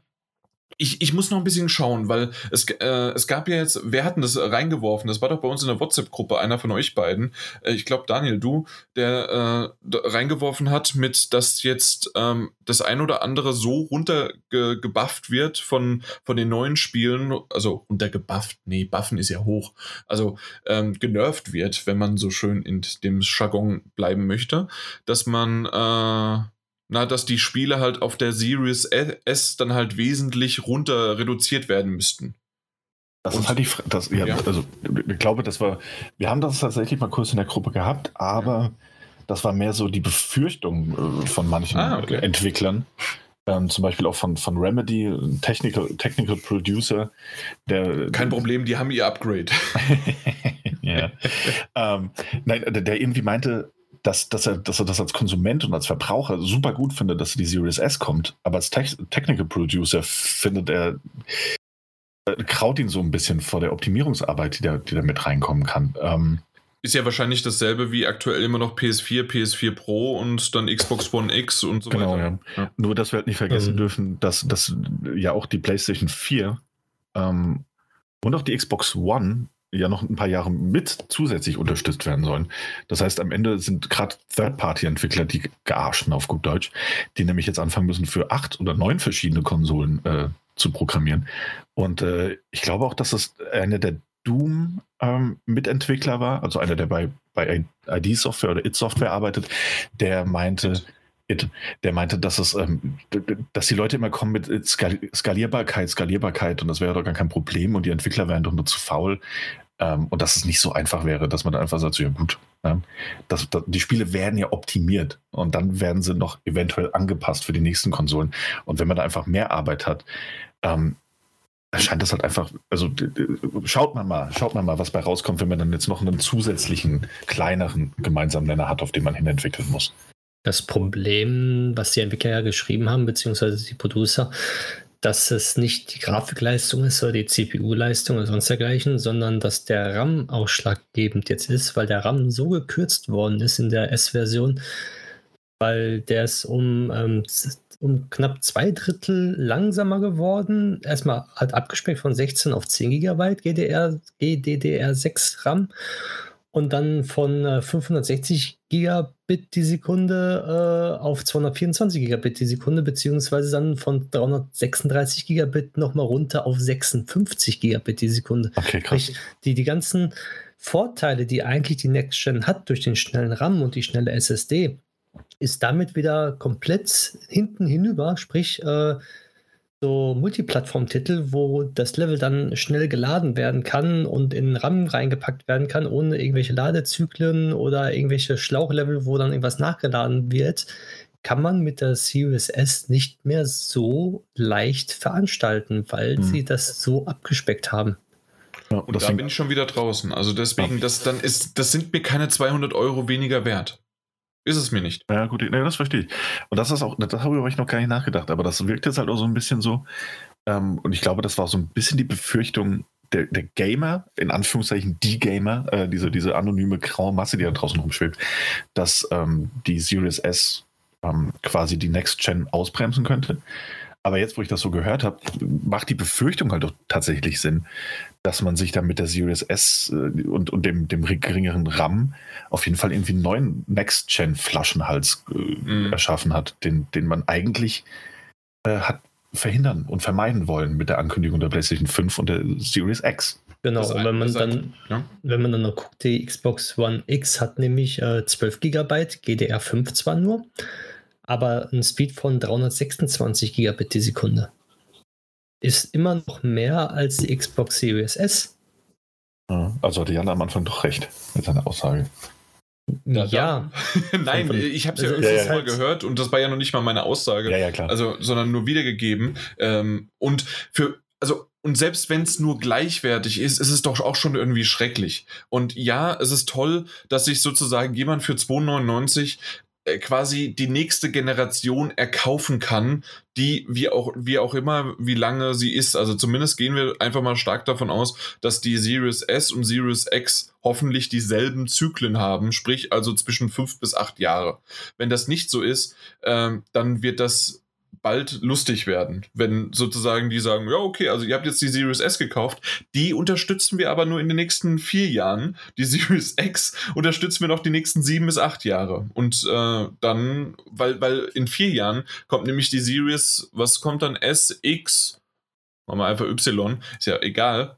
ich, ich muss noch ein bisschen schauen, weil es, äh, es gab ja jetzt, wer hat denn das reingeworfen? Das war doch bei uns in der WhatsApp-Gruppe, einer von euch beiden. Äh, ich glaube, Daniel, du, der äh, reingeworfen hat, mit, dass jetzt ähm, das ein oder andere so runtergebufft wird von, von den neuen Spielen. Also runtergebufft, nee, buffen ist ja hoch. Also ähm, genervt wird, wenn man so schön in dem Jargon bleiben möchte, dass man äh, na, dass die Spiele halt auf der Series S dann halt wesentlich runter reduziert werden müssten. Das Und, ist halt die Frage, ja, ja, also ich glaube, das war, wir haben das tatsächlich mal kurz in der Gruppe gehabt, aber das war mehr so die Befürchtung äh, von manchen ah, okay. Entwicklern. Ähm, zum Beispiel auch von, von Remedy, Technical, Technical Producer. Der, Kein Problem, die haben ihr Upgrade. ja. ähm, nein, der irgendwie meinte, dass, dass, er, dass er das als Konsument und als Verbraucher super gut findet, dass die Series S kommt. Aber als Te Technical Producer findet er, äh, kraut ihn so ein bisschen vor der Optimierungsarbeit, die da, die da mit reinkommen kann. Ähm, ist ja wahrscheinlich dasselbe wie aktuell immer noch PS4, PS4 Pro und dann Xbox One X und so genau, weiter. Ja. Ja. Nur, dass wir halt nicht vergessen mhm. dürfen, dass, dass ja auch die PlayStation 4 ähm, und auch die Xbox One ja noch ein paar Jahre mit zusätzlich unterstützt werden sollen. Das heißt, am Ende sind gerade Third-Party-Entwickler die gearschen auf gut Deutsch, die nämlich jetzt anfangen müssen, für acht oder neun verschiedene Konsolen äh, zu programmieren. Und äh, ich glaube auch, dass das eine der Doom-Mitentwickler ähm, war, also einer, der bei, bei ID-Software oder It-Software arbeitet, der meinte, It, der meinte, dass es, ähm, dass die Leute immer kommen mit Skalierbarkeit, Skalierbarkeit und das wäre doch gar kein Problem und die Entwickler wären doch nur zu faul ähm, und dass es nicht so einfach wäre, dass man dann einfach sagt, so, ja gut, ja, das, das, die Spiele werden ja optimiert und dann werden sie noch eventuell angepasst für die nächsten Konsolen und wenn man da einfach mehr Arbeit hat, ähm, scheint das halt einfach, also schaut man mal, schaut man mal, was bei rauskommt, wenn man dann jetzt noch einen zusätzlichen, kleineren gemeinsamen Nenner hat, auf den man hin entwickeln muss. Das Problem, was die Entwickler ja geschrieben haben, beziehungsweise die Producer, dass es nicht die Grafikleistung ist oder die CPU-Leistung oder sonst dergleichen, sondern dass der RAM ausschlaggebend jetzt ist, weil der RAM so gekürzt worden ist in der S-Version, weil der ist um ähm, um knapp zwei Drittel langsamer geworden. Erstmal halt abgespeckt von 16 auf 10 GB GDR, GDDR6 RAM und dann von äh, 560 Gigabit die Sekunde äh, auf 224 Gigabit die Sekunde, beziehungsweise dann von 336 Gigabit nochmal runter auf 56 Gigabit die Sekunde. Okay, krass. Die, die ganzen Vorteile, die eigentlich die Next Gen hat durch den schnellen RAM und die schnelle SSD, ist damit wieder komplett hinten hinüber, sprich äh, so Multiplattform-Titel, wo das Level dann schnell geladen werden kann und in RAM reingepackt werden kann, ohne irgendwelche Ladezyklen oder irgendwelche Schlauchlevel, wo dann irgendwas nachgeladen wird, kann man mit der Series S nicht mehr so leicht veranstalten, weil hm. sie das so abgespeckt haben. Ja, und da bin ich schon wieder draußen. Also deswegen, das dann ist, das sind mir keine 200 Euro weniger wert. Ist es mir nicht. Ja, gut, nee, das verstehe ich. Und das ist auch, das habe ich noch gar nicht nachgedacht, aber das wirkt jetzt halt auch so ein bisschen so. Ähm, und ich glaube, das war so ein bisschen die Befürchtung der, der Gamer, in Anführungszeichen die Gamer, äh, diese, diese anonyme graue Masse, die da draußen rumschwebt, dass ähm, die Series S ähm, quasi die Next Gen ausbremsen könnte. Aber jetzt, wo ich das so gehört habe, macht die Befürchtung halt doch tatsächlich Sinn, dass man sich dann mit der Series S äh, und, und dem, dem geringeren RAM auf jeden Fall irgendwie einen neuen Next-Gen-Flaschenhals äh, mhm. erschaffen hat, den, den man eigentlich äh, hat verhindern und vermeiden wollen mit der Ankündigung der PlayStation 5 und der Series X. Genau, und wenn man dann, ja. wenn man dann noch guckt, die Xbox One X hat nämlich äh, 12 GB, GDR5 zwar nur, aber ein Speed von 326 Gigabit die Sekunde. Ist immer noch mehr als die Xbox Series S. Also hatte Jan am Anfang doch recht mit seiner Aussage. Ja. ja. Nein, ich habe es ja also irgendwann ja, mal gehört und das war ja noch nicht mal meine Aussage. Ja, ja, klar. Also, sondern nur wiedergegeben. Ähm, und für, also, und selbst wenn es nur gleichwertig ist, ist es doch auch schon irgendwie schrecklich. Und ja, es ist toll, dass sich sozusagen jemand für 2,99 äh, quasi die nächste Generation erkaufen kann, die wie auch, wie auch immer, wie lange sie ist. Also zumindest gehen wir einfach mal stark davon aus, dass die Series S und Series X hoffentlich dieselben Zyklen haben, sprich also zwischen fünf bis acht Jahre. Wenn das nicht so ist, ähm, dann wird das bald lustig werden, wenn sozusagen die sagen, ja, okay, also ihr habt jetzt die Series S gekauft, die unterstützen wir aber nur in den nächsten vier Jahren. Die Series X unterstützen wir noch die nächsten sieben bis acht Jahre. Und äh, dann, weil, weil in vier Jahren kommt nämlich die Series, was kommt dann? S, X, machen wir einfach Y, ist ja egal.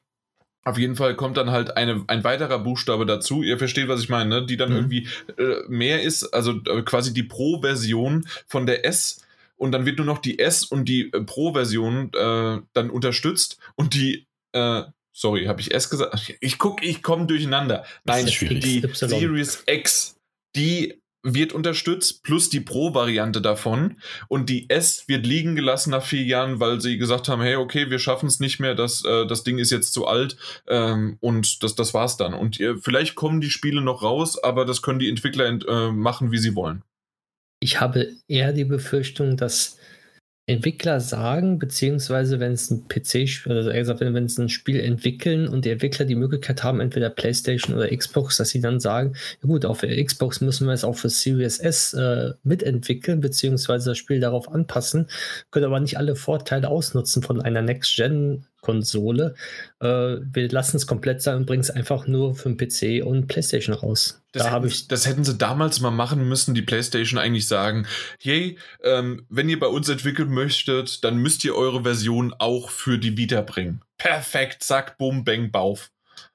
Auf jeden Fall kommt dann halt eine, ein weiterer Buchstabe dazu. Ihr versteht, was ich meine, ne? die dann mhm. irgendwie äh, mehr ist, also äh, quasi die Pro-Version von der S und dann wird nur noch die S und die äh, Pro-Version äh, dann unterstützt und die, äh, sorry, habe ich S gesagt? Ich gucke, ich komme durcheinander. Nein, die Series X, die wird unterstützt, plus die Pro-Variante davon. Und die S wird liegen gelassen nach vier Jahren, weil sie gesagt haben, hey, okay, wir schaffen es nicht mehr, das, äh, das Ding ist jetzt zu alt ähm, und das, das war's dann. Und ihr, vielleicht kommen die Spiele noch raus, aber das können die Entwickler äh, machen, wie sie wollen. Ich habe eher die Befürchtung, dass Entwickler sagen, beziehungsweise wenn es ein PC, also eher gesagt, wenn, es ein Spiel entwickeln und die Entwickler die Möglichkeit haben, entweder PlayStation oder Xbox, dass sie dann sagen, ja gut, auf der Xbox müssen wir es auch für Series S äh, mitentwickeln, beziehungsweise das Spiel darauf anpassen, können aber nicht alle Vorteile ausnutzen von einer Next-Gen Konsole. Äh, wir lassen es komplett sein und bringen es einfach nur für den PC und PlayStation raus. Das, da hätten, ich das hätten sie damals mal machen müssen, die PlayStation eigentlich sagen, hey, ähm, wenn ihr bei uns entwickeln möchtet, dann müsst ihr eure Version auch für die Vita bringen. Perfekt, zack, bumm, bang, bauf.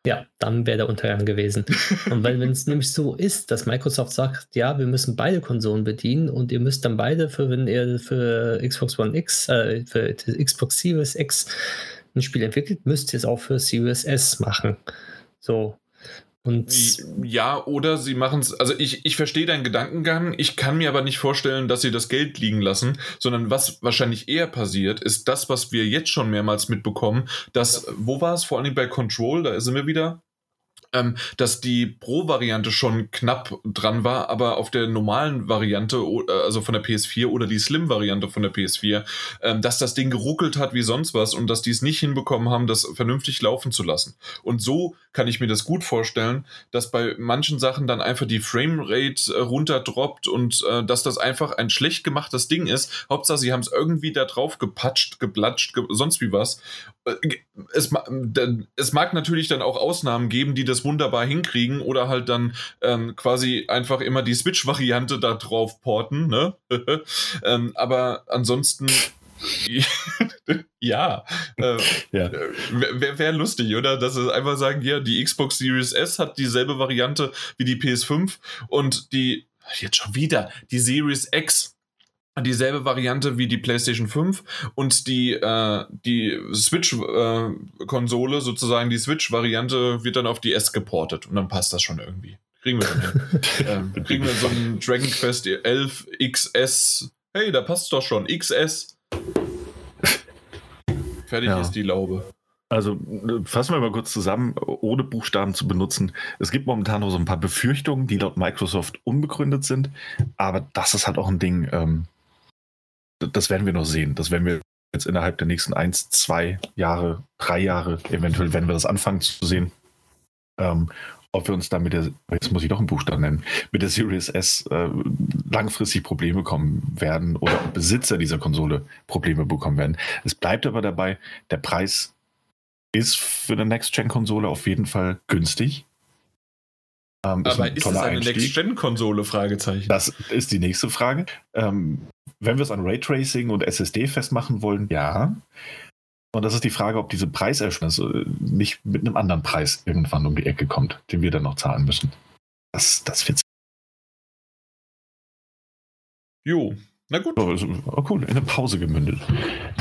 Ja, dann wäre der Untergang gewesen. Und wenn es nämlich so ist, dass Microsoft sagt, ja, wir müssen beide Konsolen bedienen und ihr müsst dann beide für, wenn ihr für Xbox One X, äh, für Xbox Series X ein Spiel entwickelt, müsst ihr es auch für Series S machen. So. Und ja, oder sie machen es, also ich, ich verstehe deinen Gedankengang, ich kann mir aber nicht vorstellen, dass sie das Geld liegen lassen, sondern was wahrscheinlich eher passiert, ist das, was wir jetzt schon mehrmals mitbekommen, dass, wo war es, vor allem bei Control, da sind wir wieder, ähm, dass die Pro-Variante schon knapp dran war, aber auf der normalen Variante, äh, also von der PS4 oder die Slim-Variante von der PS4, ähm, dass das Ding geruckelt hat wie sonst was und dass die es nicht hinbekommen haben, das vernünftig laufen zu lassen. Und so kann ich mir das gut vorstellen, dass bei manchen Sachen dann einfach die Framerate äh, runterdroppt und äh, dass das einfach ein schlecht gemachtes Ding ist. Hauptsache, sie haben es irgendwie da drauf gepatscht, geplatscht, ge sonst wie was. Äh, es, es, mag natürlich dann auch Ausnahmen geben, die das wunderbar hinkriegen oder halt dann ähm, quasi einfach immer die Switch-Variante da drauf porten, ne? ähm, aber ansonsten ja, äh, ja. wäre wär lustig, oder? Dass sie einfach sagen, ja, die Xbox Series S hat dieselbe Variante wie die PS5 und die, jetzt schon wieder, die Series X dieselbe Variante wie die PlayStation 5 und die, äh, die Switch-Konsole, äh, sozusagen die Switch-Variante, wird dann auf die S geportet und dann passt das schon irgendwie. Kriegen wir dann hin. ähm, kriegen wir so einen Dragon Quest 11 XS. Hey, da passt doch schon. XS. Fertig ja. ist die Laube. Also fassen wir mal kurz zusammen, ohne Buchstaben zu benutzen. Es gibt momentan noch so ein paar Befürchtungen, die laut Microsoft unbegründet sind, aber das ist halt auch ein Ding, ähm, das werden wir noch sehen. Das werden wir jetzt innerhalb der nächsten eins, zwei Jahre, drei Jahre, eventuell werden wir das anfangen zu sehen. Ähm, ob wir uns da mit der, jetzt muss ich doch einen Buchstaben nennen, mit der Series S äh, langfristig Probleme bekommen werden oder Besitzer dieser Konsole Probleme bekommen werden. Es bleibt aber dabei, der Preis ist für eine Next-Gen-Konsole auf jeden Fall günstig. Ähm, aber ist, ist es eine Next-Gen-Konsole? Fragezeichen. Das ist die nächste Frage. Ähm, wenn wir es an Raytracing und SSD festmachen wollen, ja. Und das ist die Frage, ob diese Preiserschwelle nicht mit einem anderen Preis irgendwann um die Ecke kommt, den wir dann noch zahlen müssen. Das, das wird. Jo, na gut. Oh, oh, cool, in eine Pause gemündet.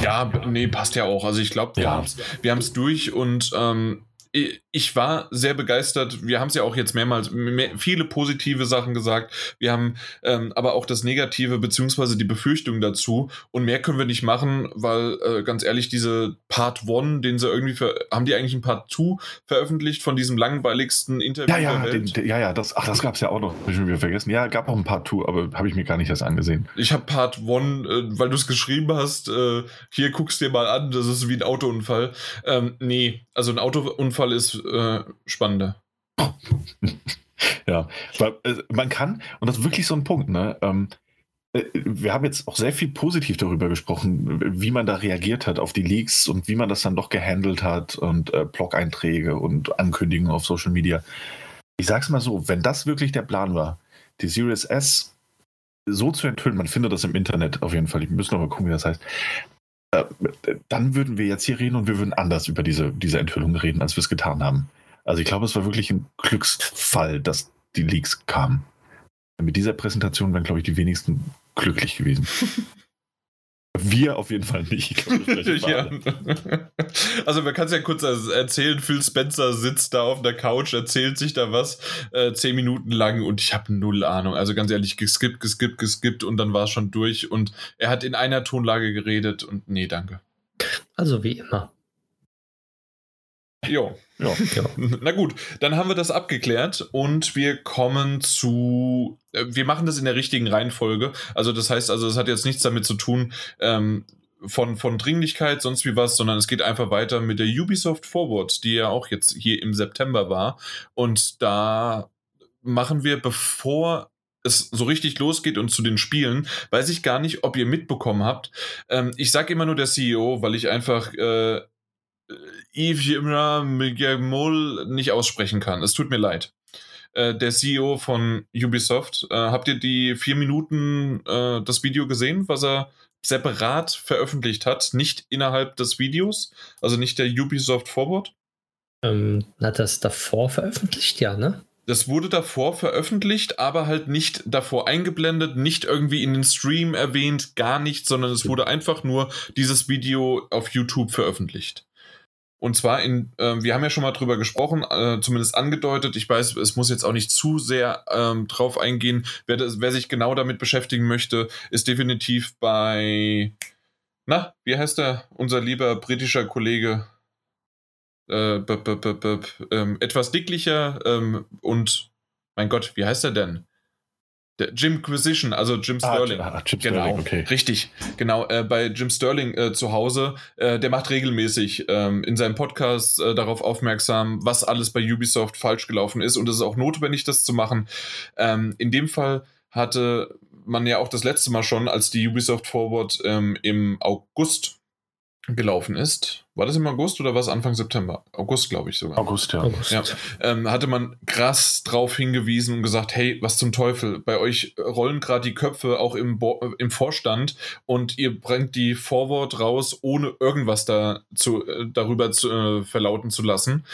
Ja, nee, passt ja auch. Also ich glaube, wir ja. haben es durch und ähm, ich war sehr begeistert. Wir haben es ja auch jetzt mehrmals, mehr, viele positive Sachen gesagt. Wir haben ähm, aber auch das Negative beziehungsweise die Befürchtung dazu. Und mehr können wir nicht machen, weil äh, ganz ehrlich, diese Part 1, den sie irgendwie, haben die eigentlich ein Part 2 veröffentlicht von diesem langweiligsten Interview ja, ja, den, ja, ja, das, ach, das gab es ja auch noch, hab ich schon wieder vergessen. Ja, gab auch ein Part 2, aber habe ich mir gar nicht erst angesehen. Ich habe Part 1, äh, weil du es geschrieben hast, äh, hier guckst dir mal an, das ist wie ein Autounfall. Ähm, nee, also ein Autounfall ist äh, spannender. ja, weil, äh, man kann, und das ist wirklich so ein Punkt, ne? Ähm, äh, wir haben jetzt auch sehr viel positiv darüber gesprochen, wie man da reagiert hat auf die Leaks und wie man das dann doch gehandelt hat und äh, Blog-Einträge und Ankündigungen auf Social Media. Ich sag's mal so, wenn das wirklich der Plan war, die Series S so zu enthüllen, man findet das im Internet auf jeden Fall, ich muss noch mal gucken, wie das heißt, äh, dann würden wir jetzt hier reden und wir würden anders über diese, diese Enthüllung reden, als wir es getan haben. Also ich glaube, es war wirklich ein Glücksfall, dass die Leaks kamen. Mit dieser Präsentation wären, glaube ich, die wenigsten glücklich gewesen. Wir auf jeden Fall nicht. ja. Also man kann es ja kurz erzählen, Phil Spencer sitzt da auf der Couch, erzählt sich da was äh, zehn Minuten lang und ich habe null Ahnung. Also ganz ehrlich, geskippt, geskippt, geskippt und dann war es schon durch und er hat in einer Tonlage geredet und nee, danke. Also wie immer. Jo. Ja. ja. Na gut, dann haben wir das abgeklärt und wir kommen zu. Äh, wir machen das in der richtigen Reihenfolge. Also, das heißt, also, es hat jetzt nichts damit zu tun, ähm, von, von Dringlichkeit, sonst wie was, sondern es geht einfach weiter mit der Ubisoft Forward, die ja auch jetzt hier im September war. Und da machen wir, bevor es so richtig losgeht und zu den Spielen, weiß ich gar nicht, ob ihr mitbekommen habt. Ähm, ich sage immer nur der CEO, weil ich einfach äh, Yves Mol nicht aussprechen kann. Es tut mir leid. Äh, der CEO von Ubisoft. Äh, habt ihr die vier Minuten äh, das Video gesehen, was er separat veröffentlicht hat, nicht innerhalb des Videos, also nicht der Ubisoft Forward? Ähm, hat das davor veröffentlicht, ja, ne? Das wurde davor veröffentlicht, aber halt nicht davor eingeblendet, nicht irgendwie in den Stream erwähnt, gar nicht, sondern es wurde einfach nur dieses Video auf YouTube veröffentlicht. Und zwar in, äh, wir haben ja schon mal drüber gesprochen, äh, zumindest angedeutet. Ich weiß, es muss jetzt auch nicht zu sehr ähm, drauf eingehen. Wer, das, wer sich genau damit beschäftigen möchte, ist definitiv bei, na, wie heißt er, unser lieber britischer Kollege, äh, b -b -b ähm, etwas dicklicher ähm, und, mein Gott, wie heißt er denn? Der Jim Quisition, also Jim ah, Sterling. Ah, Jim genau, Sterling, okay. Richtig, genau. Äh, bei Jim Sterling äh, zu Hause, äh, der macht regelmäßig ähm, in seinem Podcast äh, darauf aufmerksam, was alles bei Ubisoft falsch gelaufen ist. Und es ist auch notwendig, das zu machen. Ähm, in dem Fall hatte man ja auch das letzte Mal schon, als die Ubisoft Forward ähm, im August gelaufen ist. War das im August oder war es Anfang September? August, glaube ich sogar. August, ja. August. ja. Ähm, hatte man krass drauf hingewiesen und gesagt, hey, was zum Teufel, bei euch rollen gerade die Köpfe auch im, Bo im Vorstand und ihr bringt die Forward raus, ohne irgendwas da zu, äh, darüber zu, äh, verlauten zu lassen.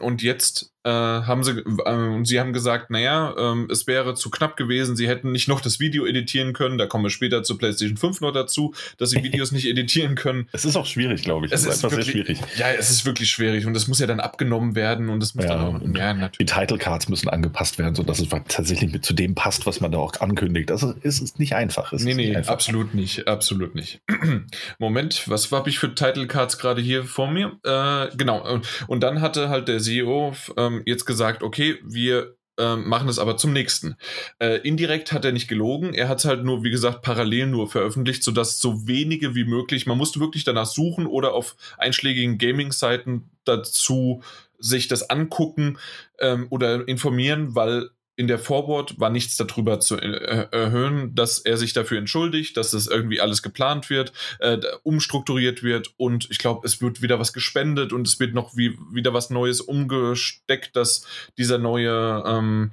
Und jetzt äh, haben sie, äh, sie haben gesagt, naja, äh, es wäre zu knapp gewesen, sie hätten nicht noch das Video editieren können, da kommen wir später zu PlayStation 5 noch dazu, dass sie Videos nicht editieren können. Es ist auch schwierig, glaube ich. Es, ist, wirklich, sehr schwierig. Ja, es ist wirklich schwierig und es muss ja dann abgenommen werden und es muss ja, dann auch, ja, natürlich. Die Title Cards müssen angepasst werden, sodass es tatsächlich mit zu dem passt, was man da auch ankündigt. Also es ist nicht einfach. Es nee, nee, nicht einfach. absolut nicht, absolut nicht. Moment, was habe ich für Title Cards gerade hier vor mir? Äh, genau, und dann hatte halt der CEO ähm, jetzt gesagt, okay, wir ähm, machen es aber zum nächsten. Äh, indirekt hat er nicht gelogen, er hat es halt nur, wie gesagt, parallel nur veröffentlicht, sodass so wenige wie möglich, man musste wirklich danach suchen oder auf einschlägigen Gaming-Seiten dazu sich das angucken ähm, oder informieren, weil in der Forward war nichts darüber zu äh, erhöhen, dass er sich dafür entschuldigt, dass das irgendwie alles geplant wird, äh, umstrukturiert wird und ich glaube, es wird wieder was gespendet und es wird noch wie, wieder was Neues umgesteckt, dass dieser neue ähm,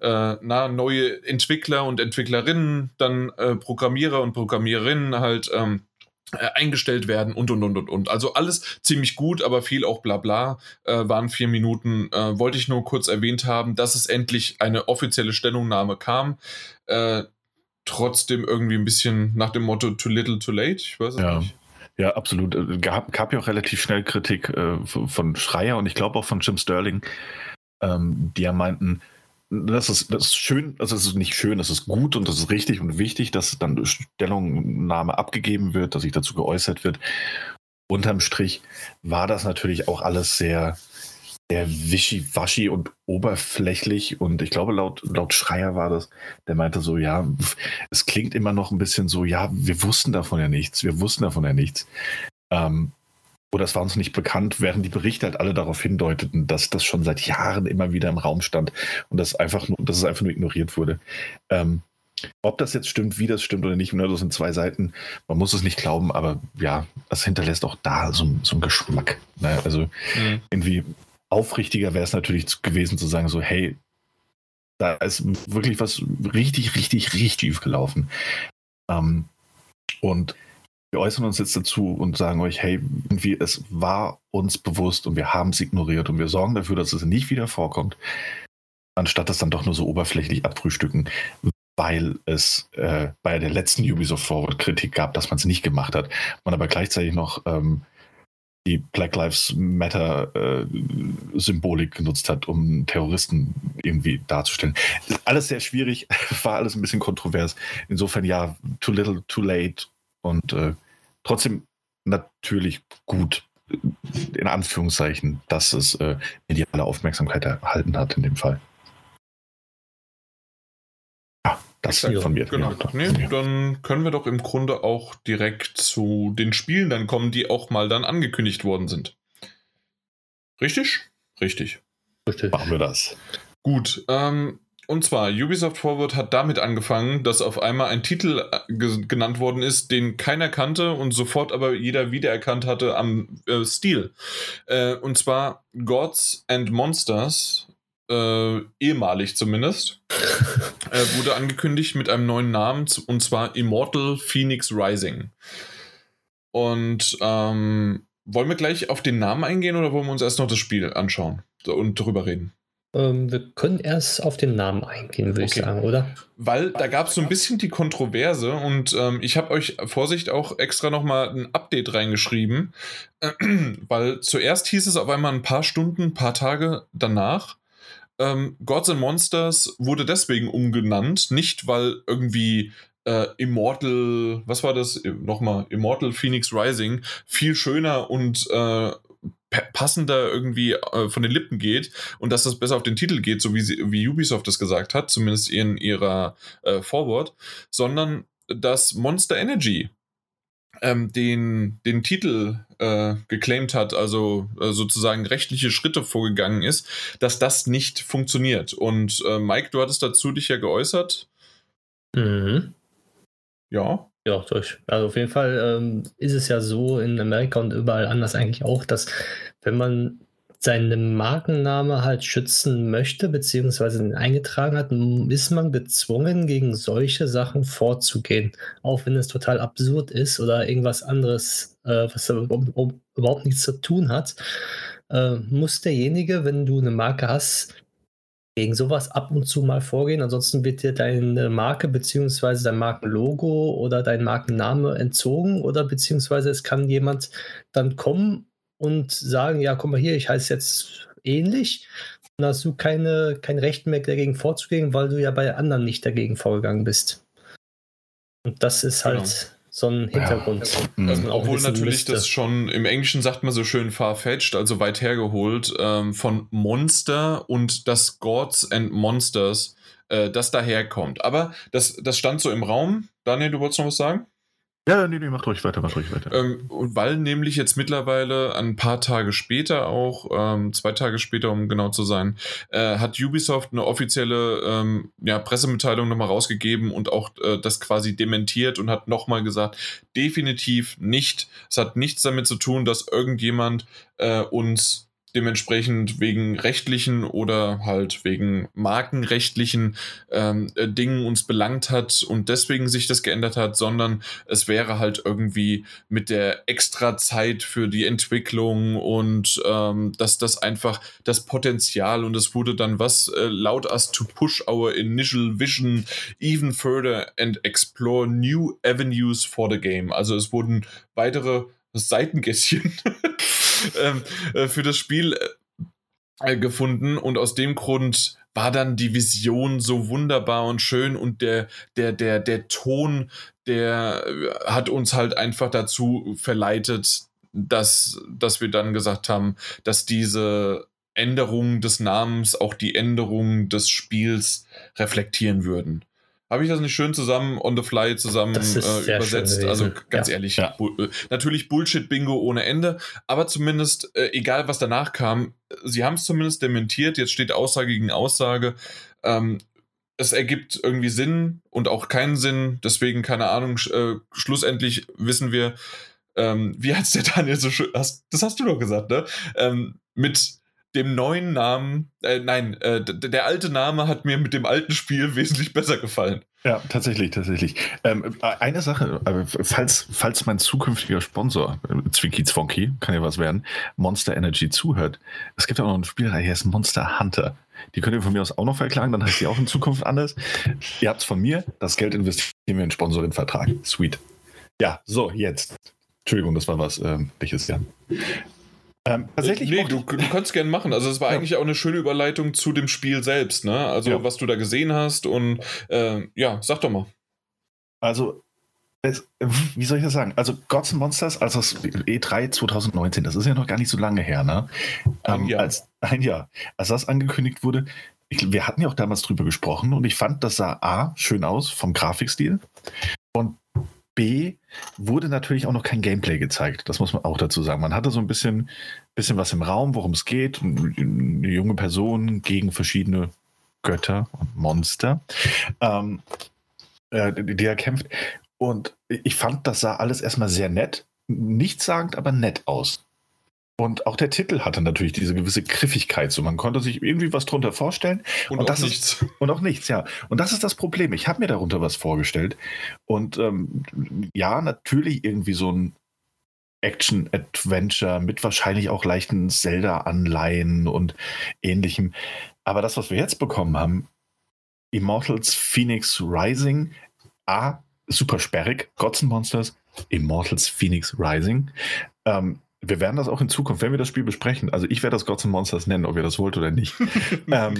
äh, na, neue Entwickler und Entwicklerinnen, dann äh, Programmierer und Programmiererinnen halt ähm, äh, eingestellt werden und und und und und. Also alles ziemlich gut, aber viel auch bla bla. Äh, waren vier Minuten. Äh, wollte ich nur kurz erwähnt haben, dass es endlich eine offizielle Stellungnahme kam. Äh, trotzdem irgendwie ein bisschen nach dem Motto too little, too late. Ich weiß es ja. nicht. Ja, absolut. Äh, gab, gab ja auch relativ schnell Kritik äh, von Schreier und ich glaube auch von Jim Sterling, ähm, die ja meinten, das ist, das ist schön, also es ist nicht schön, es ist gut und das ist richtig und wichtig, dass dann Stellungnahme abgegeben wird, dass sich dazu geäußert wird. Unterm Strich war das natürlich auch alles sehr, sehr wischiwaschi und oberflächlich und ich glaube, laut, laut Schreier war das, der meinte so, ja, es klingt immer noch ein bisschen so, ja, wir wussten davon ja nichts, wir wussten davon ja nichts. Ähm, oder es war uns nicht bekannt, während die Berichte halt alle darauf hindeuteten, dass das schon seit Jahren immer wieder im Raum stand und das einfach nur, dass es einfach nur ignoriert wurde. Ähm, ob das jetzt stimmt, wie das stimmt oder nicht, das sind zwei Seiten. Man muss es nicht glauben, aber ja, es hinterlässt auch da so, so einen Geschmack. Ne? Also mhm. irgendwie aufrichtiger wäre es natürlich gewesen zu sagen, so, hey, da ist wirklich was richtig, richtig, richtig gelaufen. Ähm, und wir äußern uns jetzt dazu und sagen euch, hey, irgendwie, es war uns bewusst und wir haben es ignoriert und wir sorgen dafür, dass es nicht wieder vorkommt, anstatt das dann doch nur so oberflächlich abfrühstücken. weil es äh, bei der letzten Ubisoft Forward Kritik gab, dass man es nicht gemacht hat. Man aber gleichzeitig noch ähm, die Black Lives Matter äh, Symbolik genutzt hat, um Terroristen irgendwie darzustellen. Alles sehr schwierig, war alles ein bisschen kontrovers. Insofern ja, too little, too late und äh, trotzdem natürlich gut, in Anführungszeichen, dass es äh, mediale Aufmerksamkeit erhalten hat in dem Fall. Das ja, von mir. Genau. Nee, dann können wir doch im Grunde auch direkt zu den Spielen dann kommen, die auch mal dann angekündigt worden sind. Richtig? Richtig. Richtig. Machen wir das. Gut. Ähm, und zwar, Ubisoft Forward hat damit angefangen, dass auf einmal ein Titel äh, genannt worden ist, den keiner kannte und sofort aber jeder wiedererkannt hatte am äh, Stil. Äh, und zwar Gods and Monsters äh, ehemalig zumindest, äh, wurde angekündigt mit einem neuen Namen und zwar Immortal Phoenix Rising. Und ähm, wollen wir gleich auf den Namen eingehen oder wollen wir uns erst noch das Spiel anschauen und darüber reden? Ähm, wir können erst auf den Namen eingehen, würde okay. ich sagen, oder? Weil da gab es so ein bisschen die Kontroverse und ähm, ich habe euch, Vorsicht, auch extra nochmal ein Update reingeschrieben, äh, weil zuerst hieß es auf einmal ein paar Stunden, ein paar Tage danach, ähm, Gods and Monsters wurde deswegen umgenannt, nicht weil irgendwie äh, Immortal, was war das? Nochmal, Immortal Phoenix Rising viel schöner und äh, passender irgendwie äh, von den Lippen geht und dass das besser auf den Titel geht, so wie, sie, wie Ubisoft das gesagt hat, zumindest in ihrer äh, Forward, sondern dass Monster Energy ähm, den, den Titel äh, geclaimed hat, also äh, sozusagen rechtliche Schritte vorgegangen ist, dass das nicht funktioniert. Und äh, Mike, du hattest dazu dich ja geäußert. Mhm. Ja. Ja, durch. Also auf jeden Fall ähm, ist es ja so in Amerika und überall anders eigentlich auch, dass wenn man seinen Markenname halt schützen möchte, beziehungsweise den eingetragen hat, ist man gezwungen, gegen solche Sachen vorzugehen. Auch wenn es total absurd ist oder irgendwas anderes, äh, was überhaupt nichts zu tun hat, äh, muss derjenige, wenn du eine Marke hast, gegen sowas ab und zu mal vorgehen. Ansonsten wird dir deine Marke beziehungsweise dein Markenlogo oder dein Markenname entzogen oder beziehungsweise es kann jemand dann kommen und sagen, ja, komm mal hier, ich heiße jetzt ähnlich. Dann hast du keine, kein Recht mehr dagegen vorzugehen, weil du ja bei anderen nicht dagegen vorgegangen bist. Und das ist halt genau. So ein Hintergrund. Ja. Also, obwohl natürlich müsste. das schon im Englischen sagt man so schön far-fetched, also weit hergeholt, ähm, von Monster und das Gods and Monsters, äh, das daherkommt. Aber das, das stand so im Raum. Daniel, du wolltest noch was sagen? Ja, nee, nee, mach ruhig weiter, mach ruhig weiter. Ähm, weil nämlich jetzt mittlerweile ein paar Tage später auch, ähm, zwei Tage später, um genau zu sein, äh, hat Ubisoft eine offizielle ähm, ja, Pressemitteilung nochmal rausgegeben und auch äh, das quasi dementiert und hat nochmal gesagt, definitiv nicht. Es hat nichts damit zu tun, dass irgendjemand äh, uns dementsprechend wegen rechtlichen oder halt wegen markenrechtlichen ähm, äh, Dingen uns belangt hat und deswegen sich das geändert hat, sondern es wäre halt irgendwie mit der extra Zeit für die Entwicklung und ähm, dass das einfach das Potenzial und es wurde dann was äh, laut us to push our initial vision even further and explore new avenues for the game. Also es wurden weitere Seitengässchen äh, für das Spiel äh, gefunden und aus dem Grund war dann die Vision so wunderbar und schön und der, der, der, der Ton, der äh, hat uns halt einfach dazu verleitet, dass, dass wir dann gesagt haben, dass diese Änderung des Namens auch die Änderung des Spiels reflektieren würden. Habe ich das nicht schön zusammen on the fly zusammen äh, übersetzt? Also ganz ja. ehrlich, ja. Bu äh, natürlich Bullshit-Bingo ohne Ende, aber zumindest, äh, egal was danach kam, sie haben es zumindest dementiert. Jetzt steht Aussage gegen Aussage. Ähm, es ergibt irgendwie Sinn und auch keinen Sinn. Deswegen, keine Ahnung, sch äh, schlussendlich wissen wir, ähm, wie hat es der Daniel so schön, hast, das hast du doch gesagt, ne? Ähm, mit dem neuen Namen, äh, nein, äh, der alte Name hat mir mit dem alten Spiel wesentlich besser gefallen. Ja, tatsächlich, tatsächlich. Ähm, äh, eine Sache, äh, falls, falls mein zukünftiger Sponsor, äh, Zwinky Zwonky, kann ja was werden, Monster Energy zuhört, es gibt auch noch ein Spiel, das heißt Monster Hunter. Die könnt ihr von mir aus auch noch verklagen, dann heißt sie auch in Zukunft anders. Ihr habt es von mir, das Geld investieren wir in Sponsoring-Vertrag. Sweet. Ja, so, jetzt. Entschuldigung, das war was ähm, welches ja. Ähm, tatsächlich nee, du, du kannst gerne machen. Also es war ja. eigentlich auch eine schöne Überleitung zu dem Spiel selbst, ne? Also ja. was du da gesehen hast und äh, ja, sag doch mal. Also es, wie soll ich das sagen? Also Gods and Monsters, also das E3 2019, das ist ja noch gar nicht so lange her, ne? Ein ähm, Jahr. Als, ein Jahr. Als das angekündigt wurde, ich, wir hatten ja auch damals drüber gesprochen und ich fand, das sah A, schön aus vom Grafikstil und B, wurde natürlich auch noch kein Gameplay gezeigt. Das muss man auch dazu sagen. Man hatte so ein bisschen, bisschen was im Raum, worum es geht. Eine junge Person gegen verschiedene Götter und Monster, ähm, äh, die, er kämpft. Und ich fand, das sah alles erstmal sehr nett, nichtssagend, aber nett aus. Und auch der Titel hatte natürlich diese gewisse Griffigkeit. So, man konnte sich irgendwie was drunter vorstellen. Und, und auch nichts. Ist, und auch nichts, ja. Und das ist das Problem. Ich habe mir darunter was vorgestellt. Und ähm, ja, natürlich irgendwie so ein Action-Adventure mit wahrscheinlich auch leichten Zelda-Anleihen und ähnlichem. Aber das, was wir jetzt bekommen haben, Immortals Phoenix Rising, A, super sperrig. Gods Monsters, Immortals Phoenix Rising. Ähm, wir werden das auch in Zukunft, wenn wir das Spiel besprechen, also ich werde das Gods and Monsters nennen, ob ihr das wollt oder nicht. ähm,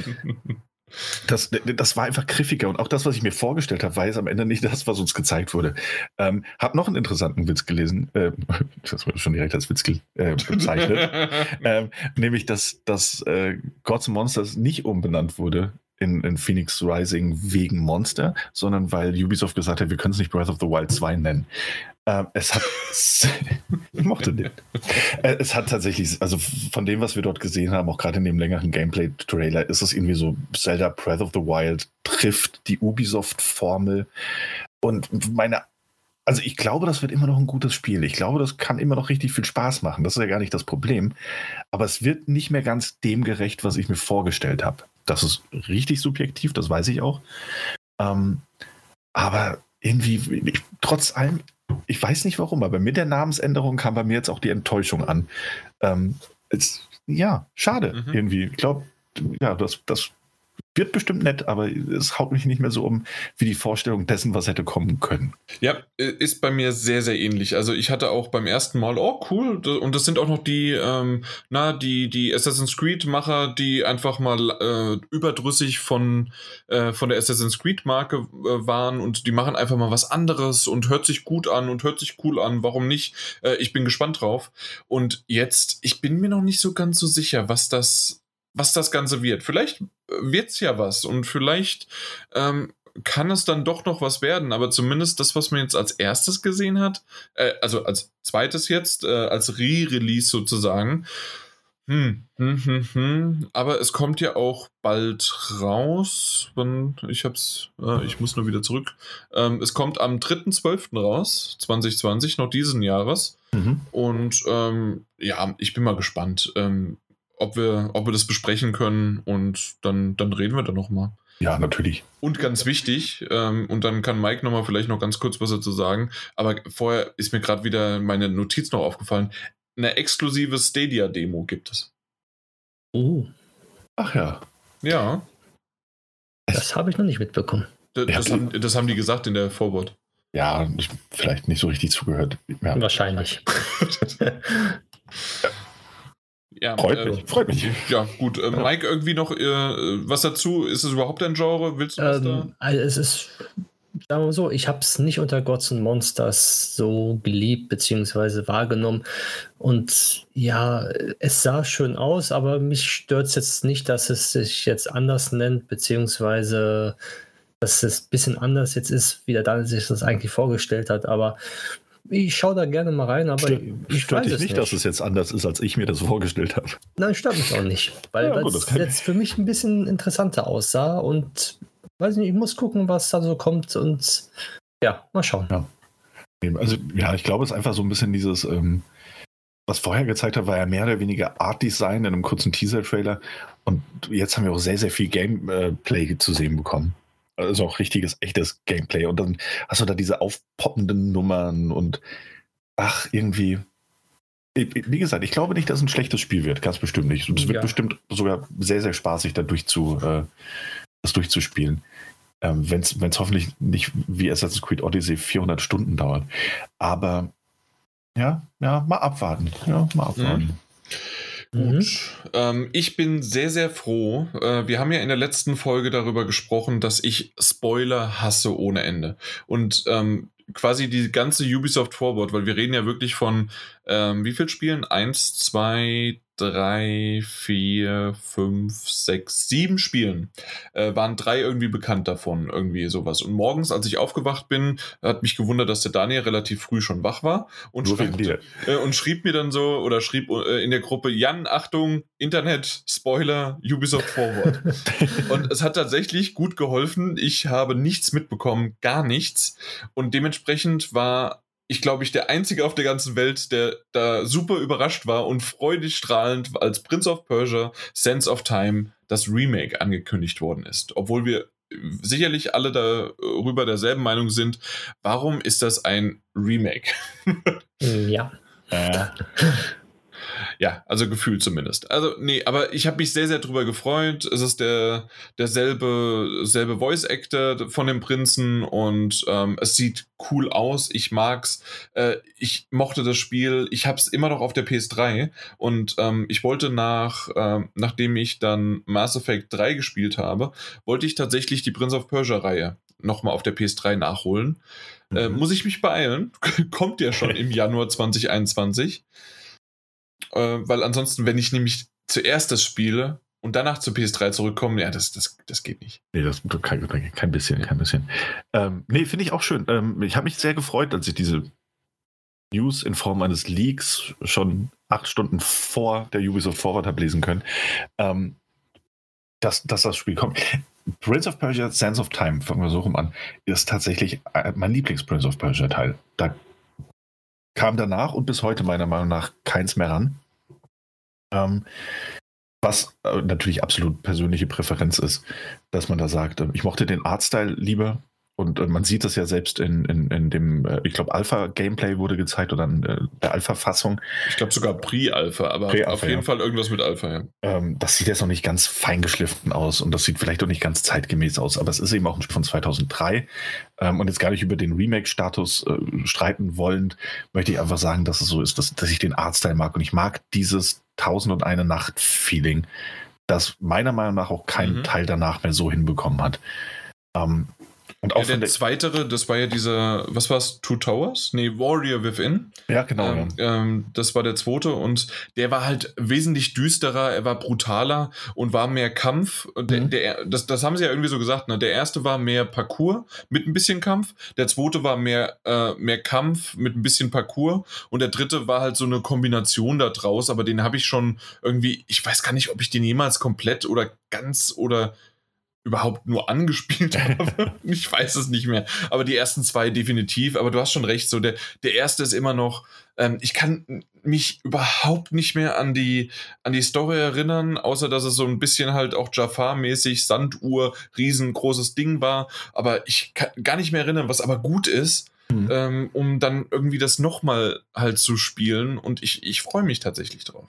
das, das war einfach griffiger und auch das, was ich mir vorgestellt habe, war jetzt am Ende nicht das, was uns gezeigt wurde. Ähm, hab noch einen interessanten Witz gelesen, äh, das wurde schon direkt als Witz äh, bezeichnet, ähm, nämlich, dass, dass äh, Gods and Monsters nicht umbenannt wurde in, in Phoenix Rising wegen Monster, sondern weil Ubisoft gesagt hat, wir können es nicht Breath of the Wild 2 nennen. Ähm, es hat, ich mochte den. Äh, es hat tatsächlich, also von dem, was wir dort gesehen haben, auch gerade in dem längeren Gameplay-Trailer, ist es irgendwie so, Zelda Breath of the Wild trifft die Ubisoft-Formel. Und meine also ich glaube, das wird immer noch ein gutes Spiel. Ich glaube, das kann immer noch richtig viel Spaß machen. Das ist ja gar nicht das Problem. Aber es wird nicht mehr ganz dem gerecht, was ich mir vorgestellt habe. Das ist richtig subjektiv, das weiß ich auch. Ähm, aber irgendwie, ich, trotz allem, ich weiß nicht warum, aber mit der Namensänderung kam bei mir jetzt auch die Enttäuschung an. Ähm, es, ja, schade mhm. irgendwie. Ich glaube, ja, das, das wird bestimmt nett, aber es haut mich nicht mehr so um wie die Vorstellung dessen, was hätte kommen können. Ja, ist bei mir sehr, sehr ähnlich. Also ich hatte auch beim ersten Mal, oh cool, und das sind auch noch die, ähm, na, die, die Assassin's Creed-Macher, die einfach mal äh, überdrüssig von, äh, von der Assassin's Creed-Marke äh, waren und die machen einfach mal was anderes und hört sich gut an und hört sich cool an. Warum nicht? Äh, ich bin gespannt drauf. Und jetzt, ich bin mir noch nicht so ganz so sicher, was das was das Ganze wird. Vielleicht äh, wird es ja was und vielleicht ähm, kann es dann doch noch was werden, aber zumindest das, was man jetzt als erstes gesehen hat, äh, also als zweites jetzt, äh, als Re-Release sozusagen. Hm, hm, hm, hm. Aber es kommt ja auch bald raus. Ich hab's, äh, ich muss nur wieder zurück. Ähm, es kommt am 3.12. raus, 2020, noch diesen Jahres. Mhm. Und ähm, ja, ich bin mal gespannt. Ähm, ob wir, ob wir das besprechen können und dann, dann reden wir da nochmal. Ja, natürlich. Und ganz wichtig, ähm, und dann kann Mike nochmal vielleicht noch ganz kurz was dazu sagen, aber vorher ist mir gerade wieder meine Notiz noch aufgefallen. Eine exklusive Stadia-Demo gibt es. Oh. Ach ja. Ja. Das habe ich noch nicht mitbekommen. Das, das, haben, das haben die gesagt in der Vorwort. Ja, ich, vielleicht nicht so richtig zugehört. Ja. Wahrscheinlich. Ja, freut äh, mich, freut mich. Ja, gut. Äh, Mike, irgendwie noch äh, was dazu? Ist es überhaupt ein Genre? Willst du was ähm, da? Also es ist, sagen wir mal so, ich habe es nicht unter Gods and Monsters so geliebt bzw. wahrgenommen. Und ja, es sah schön aus, aber mich stört es jetzt nicht, dass es sich jetzt anders nennt, beziehungsweise dass es ein bisschen anders jetzt ist, wie der Daniel sich das eigentlich vorgestellt hat. Aber ich schaue da gerne mal rein, aber Stört, ich stört dich nicht, nicht, dass es jetzt anders ist, als ich mir das vorgestellt habe. Nein, stört mich auch nicht, weil ja, gut, das jetzt für mich ein bisschen interessanter aussah und weiß nicht, ich muss gucken, was da so kommt und ja, mal schauen. Ja. Also ja, ich glaube, es ist einfach so ein bisschen dieses, ähm, was vorher gezeigt hat, war ja mehr oder weniger Art Design in einem kurzen Teaser-Trailer und jetzt haben wir auch sehr, sehr viel Gameplay zu sehen bekommen. Also auch richtiges, echtes Gameplay. Und dann hast du da diese aufpoppenden Nummern und ach, irgendwie. wie gesagt, ich glaube nicht, dass es ein schlechtes Spiel wird. Ganz bestimmt nicht. Und es wird ja. bestimmt sogar sehr, sehr spaßig, da durchzu, äh, das durchzuspielen. Ähm, Wenn es hoffentlich nicht wie Assassin's Creed Odyssey 400 Stunden dauert. Aber ja, ja, mal abwarten. Ja, mal abwarten. Mhm. Gut. Mhm. Ähm, ich bin sehr, sehr froh. Äh, wir haben ja in der letzten Folge darüber gesprochen, dass ich Spoiler hasse ohne Ende. Und ähm, quasi die ganze Ubisoft Forward, weil wir reden ja wirklich von ähm, wie viel Spielen? Eins, zwei, drei, vier, fünf, sechs, sieben Spielen. Äh, waren drei irgendwie bekannt davon, irgendwie sowas. Und morgens, als ich aufgewacht bin, hat mich gewundert, dass der Daniel relativ früh schon wach war und, schreibt, äh, und schrieb mir dann so oder schrieb äh, in der Gruppe, Jan, Achtung, Internet, Spoiler, Ubisoft Forward. und es hat tatsächlich gut geholfen. Ich habe nichts mitbekommen, gar nichts. Und dementsprechend war ich glaube ich, der Einzige auf der ganzen Welt, der da super überrascht war und freudig strahlend, als Prince of Persia Sense of Time das Remake angekündigt worden ist. Obwohl wir sicherlich alle darüber derselben Meinung sind, warum ist das ein Remake? ja. Äh, ja, also gefühlt zumindest. Also, nee, aber ich habe mich sehr, sehr drüber gefreut. Es ist der derselbe selbe Voice Actor von dem Prinzen und ähm, es sieht cool aus. Ich mag's. Äh, ich mochte das Spiel. Ich habe es immer noch auf der PS3 und ähm, ich wollte nach, äh, nachdem ich dann Mass Effect 3 gespielt habe, wollte ich tatsächlich die Prince of Persia Reihe nochmal auf der PS3 nachholen. Äh, mhm. muss ich mich beeilen? Kommt ja schon im Januar 2021. Äh, weil ansonsten, wenn ich nämlich zuerst das spiele und danach zur PS3 zurückkomme, ja, das, das, das geht nicht. Nee, das kein, kein bisschen, kein bisschen. Ähm, nee, finde ich auch schön. Ähm, ich habe mich sehr gefreut, als ich diese News in Form eines Leaks schon acht Stunden vor der Ubisoft Forward habe lesen können, ähm, dass, dass das Spiel kommt. Prince of Persia Sands of Time, fangen wir so rum an, ist tatsächlich äh, mein Lieblings-Prince of Persia Teil. Da kam danach und bis heute meiner Meinung nach keins mehr ran. Ähm, was äh, natürlich absolut persönliche Präferenz ist, dass man da sagt, äh, ich mochte den Artstyle lieber und äh, man sieht das ja selbst in, in, in dem, ich glaube, Alpha-Gameplay wurde gezeigt oder in der Alpha-Fassung. Ich glaube sogar Pre-Alpha, aber Pre auf jeden ja. Fall irgendwas mit Alpha, ja. Ähm, das sieht jetzt noch nicht ganz feingeschliffen aus und das sieht vielleicht auch nicht ganz zeitgemäß aus, aber es ist eben auch ein Spiel von 2003. Ähm, und jetzt gar nicht über den Remake-Status äh, streiten wollend, möchte ich einfach sagen, dass es so ist, dass, dass ich den Artstyle mag und ich mag dieses Tausend und eine Nacht-Feeling, das meiner Meinung nach auch kein mhm. Teil danach mehr so hinbekommen hat. Ähm, und auch ja, der zweitere, das war ja dieser, was war es, Two Towers? Nee, Warrior Within. Ja, genau. Ähm, ähm, das war der zweite und der war halt wesentlich düsterer, er war brutaler und war mehr Kampf. Der, mhm. der, das, das haben sie ja irgendwie so gesagt, ne? Der erste war mehr Parcours mit ein bisschen Kampf, der zweite war mehr, äh, mehr Kampf mit ein bisschen Parcours und der dritte war halt so eine Kombination da draus, aber den habe ich schon irgendwie, ich weiß gar nicht, ob ich den jemals komplett oder ganz oder überhaupt nur angespielt habe. ich weiß es nicht mehr. Aber die ersten zwei definitiv. Aber du hast schon recht. So der, der erste ist immer noch. Ähm, ich kann mich überhaupt nicht mehr an die, an die Story erinnern, außer dass es so ein bisschen halt auch Jafar-mäßig Sanduhr, riesengroßes Ding war. Aber ich kann gar nicht mehr erinnern, was aber gut ist. Mhm. Ähm, um dann irgendwie das nochmal halt zu spielen. Und ich, ich freue mich tatsächlich drauf.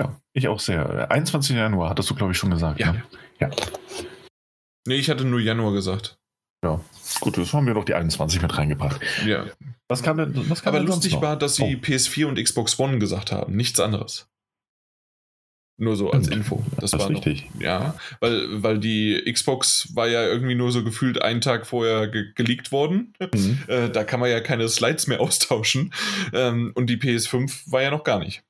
Ja, ich auch sehr. 21. Januar hattest du, glaube ich, schon gesagt. Ja. Ne? Ja. Nee, ich hatte nur Januar gesagt. Ja, gut, das haben wir doch die 21 mit reingebracht. Ja. Was kam denn, was kam Aber lustig war, dass sie oh. PS4 und Xbox One gesagt haben, nichts anderes. Nur so als Info. Das, das war richtig. Noch, ja, weil, weil die Xbox war ja irgendwie nur so gefühlt einen Tag vorher ge geleakt worden. Mhm. Äh, da kann man ja keine Slides mehr austauschen. Ähm, und die PS5 war ja noch gar nicht.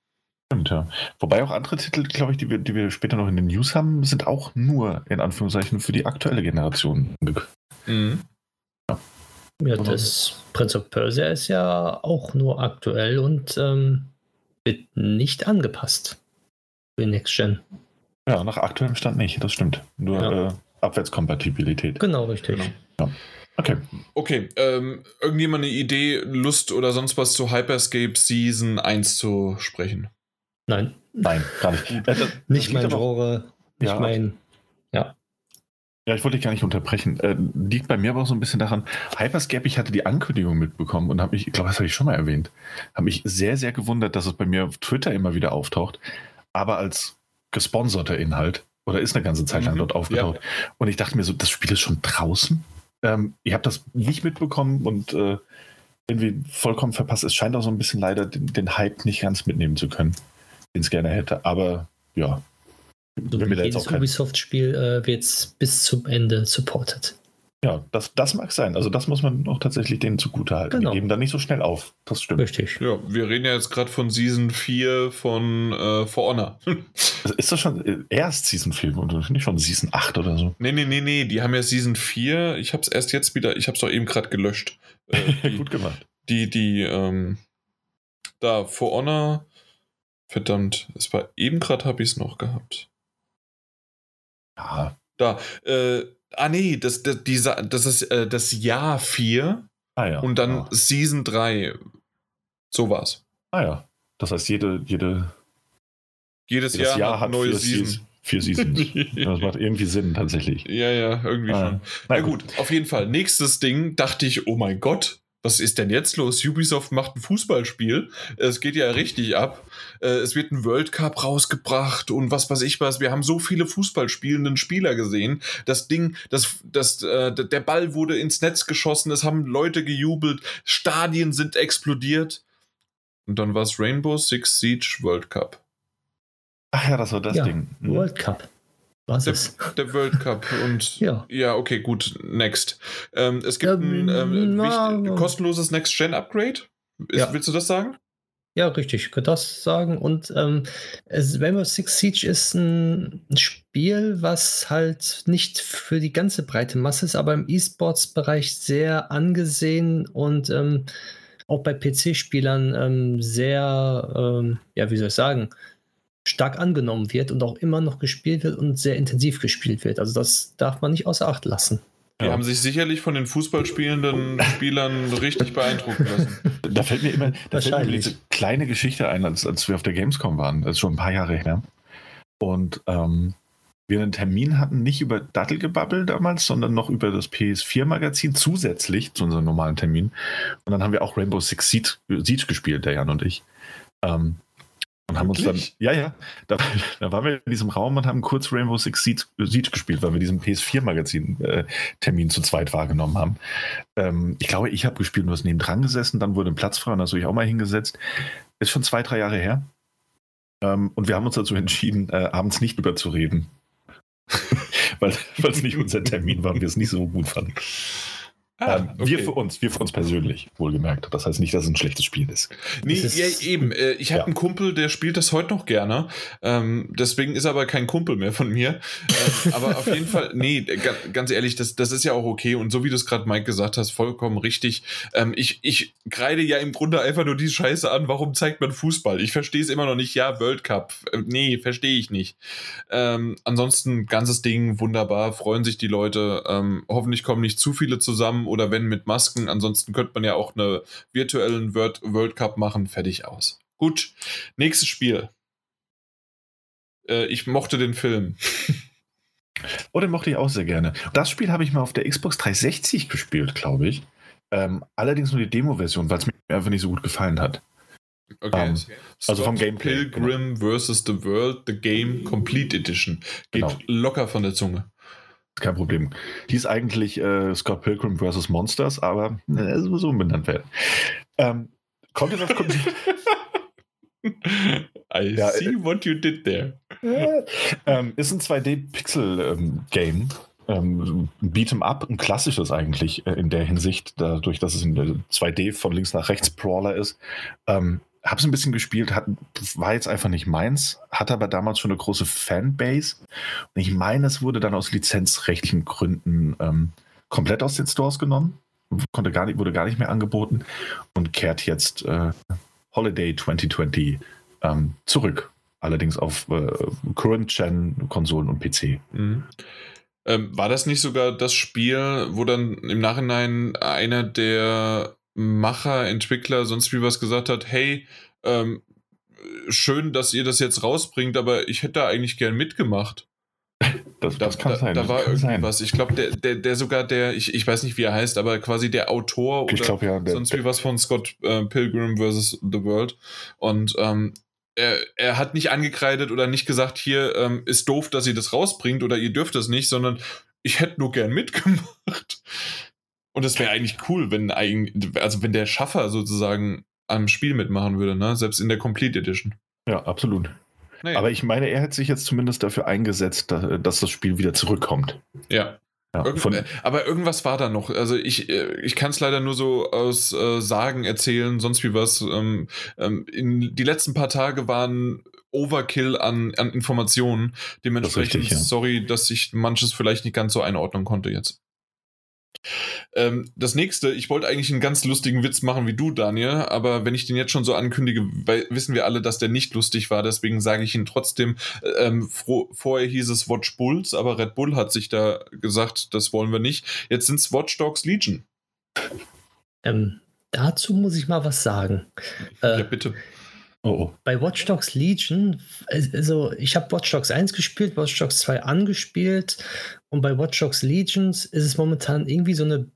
Stimmt, ja. Wobei auch andere Titel, glaube ich, die wir, die wir später noch in den News haben, sind auch nur in Anführungszeichen für die aktuelle Generation. Mhm. Ja. ja, das Prince of Persia ist ja auch nur aktuell und ähm, wird nicht angepasst für Next Gen. Ja, nach aktuellem Stand nicht, das stimmt. Nur ja. äh, Abwärtskompatibilität. Genau, richtig. Genau. Ja. Okay. Okay, ähm, irgendjemand eine Idee, Lust oder sonst was zu Hyperscape Season 1 zu sprechen? Nein. Nein, gar nicht. Das, nicht mein Genre, nicht ja, mein. Ja. Ja, ich wollte dich gar nicht unterbrechen. Äh, liegt bei mir aber auch so ein bisschen daran, Hyperscape, ich hatte die Ankündigung mitbekommen und habe mich, ich glaube, das habe ich schon mal erwähnt, habe mich sehr, sehr gewundert, dass es bei mir auf Twitter immer wieder auftaucht, aber als gesponserter Inhalt oder ist eine ganze Zeit lang mhm. dort aufgetaucht. Ja. Und ich dachte mir so, das Spiel ist schon draußen. Ähm, ich habe das nicht mitbekommen und äh, irgendwie vollkommen verpasst. Es scheint auch so ein bisschen leider den, den Hype nicht ganz mitnehmen zu können, den es gerne hätte. Aber ja, so wie jedes Ubisoft-Spiel äh, wird bis zum Ende supported. Ja, das, das mag sein. Also das muss man auch tatsächlich denen zugute halten. Genau. Die geben da nicht so schnell auf. Das stimmt. Richtig. Ja, wir reden ja jetzt gerade von Season 4 von äh, For Honor. ist das schon äh, erst Season 4 oder nicht schon Season 8 oder so? Nee, nee, nee, nee. Die haben ja Season 4. Ich habe es erst jetzt wieder, ich habe es doch eben gerade gelöscht. Äh, die, Gut gemacht. Die, die, ähm, da, For Honor. Verdammt, es war eben gerade, habe ich es noch gehabt. Ja. Da, äh, ah nee, das, das, dieser, das ist äh, das Jahr 4 ah, ja. und dann ja. Season 3. So war's. Ah ja. Das heißt, jede, jede jedes Jahr, Jahr hat neue Season. Season. Vier Seasons. das macht irgendwie Sinn, tatsächlich. Ja, ja, irgendwie ah, schon. Na, na gut. gut, auf jeden Fall. Nächstes Ding dachte ich, oh mein Gott, was ist denn jetzt los? Ubisoft macht ein Fußballspiel. Es geht ja richtig ab. Äh, es wird ein World Cup rausgebracht und was weiß ich was. Wir haben so viele Fußballspielenden Spieler gesehen. Das Ding, das, das, äh, der Ball wurde ins Netz geschossen. Es haben Leute gejubelt. Stadien sind explodiert. Und dann war es Rainbow Six Siege World Cup. Ach ja, das war das ja, Ding. Mhm. World Cup. Was der, ist? der World Cup und ja. ja, okay, gut, next. Ähm, es gibt ähm, ein ähm, na, kostenloses Next-Gen-Upgrade. Ja. Willst du das sagen? Ja, richtig, ich könnte das sagen. Und ähm, es, Rainbow Six Siege ist ein, ein, Spiel, was halt nicht für die ganze breite Masse ist, aber im E-Sports-Bereich sehr angesehen und ähm, auch bei PC-Spielern ähm, sehr, ähm, ja, wie soll ich sagen, stark angenommen wird und auch immer noch gespielt wird und sehr intensiv gespielt wird. Also das darf man nicht außer Acht lassen. Die ja. haben sich sicherlich von den Fußballspielenden Spielern richtig beeindrucken lassen. Da fällt mir immer da fällt mir diese kleine Geschichte ein, als, als wir auf der Gamescom waren. Das ist schon ein paar Jahre her. Und ähm, wir einen Termin hatten, nicht über Dattelgebabbel damals, sondern noch über das PS4-Magazin zusätzlich zu unserem normalen Termin. Und dann haben wir auch Rainbow Six Siege, Siege gespielt, der Jan und ich. Ähm, und haben Wirklich? uns dann, ja, ja, da, da, waren wir in diesem Raum und haben kurz Rainbow Six Siege, Siege gespielt, weil wir diesen PS4-Magazin-Termin äh, zu zweit wahrgenommen haben. Ähm, ich glaube, ich habe gespielt und du hast neben dran gesessen, dann wurde ein Platz frei und hast du dich auch mal hingesetzt. Ist schon zwei, drei Jahre her. Ähm, und wir haben uns dazu entschieden, äh, abends nicht drüber zu reden. weil es nicht unser Termin war und wir es nicht so gut fanden. Ah, ähm, okay. Wir für uns, wir für uns persönlich, wohlgemerkt. Das heißt nicht, dass es ein schlechtes Spiel ist. Nee, ist, ja, eben. Äh, ich habe ja. einen Kumpel, der spielt das heute noch gerne. Ähm, deswegen ist er aber kein Kumpel mehr von mir. Ähm, aber auf jeden Fall, nee, ganz ehrlich, das, das ist ja auch okay. Und so wie du es gerade, Mike, gesagt hast, vollkommen richtig. Ähm, ich, ich kreide ja im Grunde einfach nur die Scheiße an, warum zeigt man Fußball? Ich verstehe es immer noch nicht. Ja, World Cup. Äh, nee, verstehe ich nicht. Ähm, ansonsten, ganzes Ding, wunderbar, freuen sich die Leute. Ähm, hoffentlich kommen nicht zu viele zusammen oder wenn mit Masken. Ansonsten könnte man ja auch eine virtuellen World, World Cup machen. Fertig aus. Gut, nächstes Spiel. Äh, ich mochte den Film. Oh, den mochte ich auch sehr gerne. Das Spiel habe ich mal auf der Xbox 360 gespielt, glaube ich. Ähm, allerdings nur die Demo-Version, weil es mir einfach nicht so gut gefallen hat. Okay. Um, ähm, also vom Gameplay. Pilgrim genau. vs. The World, The Game Complete Edition. Geht genau. locker von der Zunge. Kein Problem. Hieß eigentlich äh, Scott Pilgrim vs. Monsters, aber äh, es muss umbenannt werden. Ähm, kommt jetzt auf I ja, see äh, what you did there. ähm, ist ein 2D-Pixel-Game. Ähm, Beat'em Up, ein klassisches eigentlich äh, in der Hinsicht, dadurch, dass es ein 2D von links nach rechts Brawler ist. Ähm, habe es ein bisschen gespielt, hat, war jetzt einfach nicht meins, hatte aber damals schon eine große Fanbase. Und ich meine, es wurde dann aus lizenzrechtlichen Gründen ähm, komplett aus den Stores genommen, konnte gar nicht, wurde gar nicht mehr angeboten und kehrt jetzt äh, Holiday 2020 ähm, zurück. Allerdings auf äh, Current-Gen-Konsolen und PC. Mhm. Ähm, war das nicht sogar das Spiel, wo dann im Nachhinein einer der Macher, Entwickler, sonst wie was gesagt hat, hey, ähm, schön, dass ihr das jetzt rausbringt, aber ich hätte da eigentlich gern mitgemacht. Das, da, das kann da, sein. Da war irgendwie sein. Ich glaube, der, der, der sogar der, ich, ich weiß nicht, wie er heißt, aber quasi der Autor oder glaub, ja, der, sonst wie was von Scott äh, Pilgrim vs. The World. Und ähm, er, er hat nicht angekreidet oder nicht gesagt, hier ähm, ist doof, dass ihr das rausbringt oder ihr dürft das nicht, sondern ich hätte nur gern mitgemacht. Und das wäre eigentlich cool, wenn also wenn der Schaffer sozusagen am Spiel mitmachen würde, ne? Selbst in der Complete Edition. Ja, absolut. Naja. Aber ich meine, er hat sich jetzt zumindest dafür eingesetzt, dass das Spiel wieder zurückkommt. Ja. Ja, Irgend, aber irgendwas war da noch. Also ich, äh, ich kann es leider nur so aus äh, Sagen erzählen, sonst wie was. Ähm, ähm, in, die letzten paar Tage waren Overkill an, an Informationen. Dementsprechend, das richtig, ja. sorry, dass ich manches vielleicht nicht ganz so einordnen konnte jetzt. Ähm, das nächste, ich wollte eigentlich einen ganz lustigen Witz machen wie du, Daniel, aber wenn ich den jetzt schon so ankündige, wissen wir alle, dass der nicht lustig war, deswegen sage ich ihn trotzdem. Ähm, vorher hieß es Watch Bulls, aber Red Bull hat sich da gesagt, das wollen wir nicht. Jetzt sind es Watch Dogs Legion. Ähm, dazu muss ich mal was sagen. Äh, ja, bitte. Oh, oh. Bei Watch Dogs Legion, also ich habe Watch Dogs 1 gespielt, Watch Dogs 2 angespielt und bei Watch Dogs Legions ist es momentan irgendwie so eine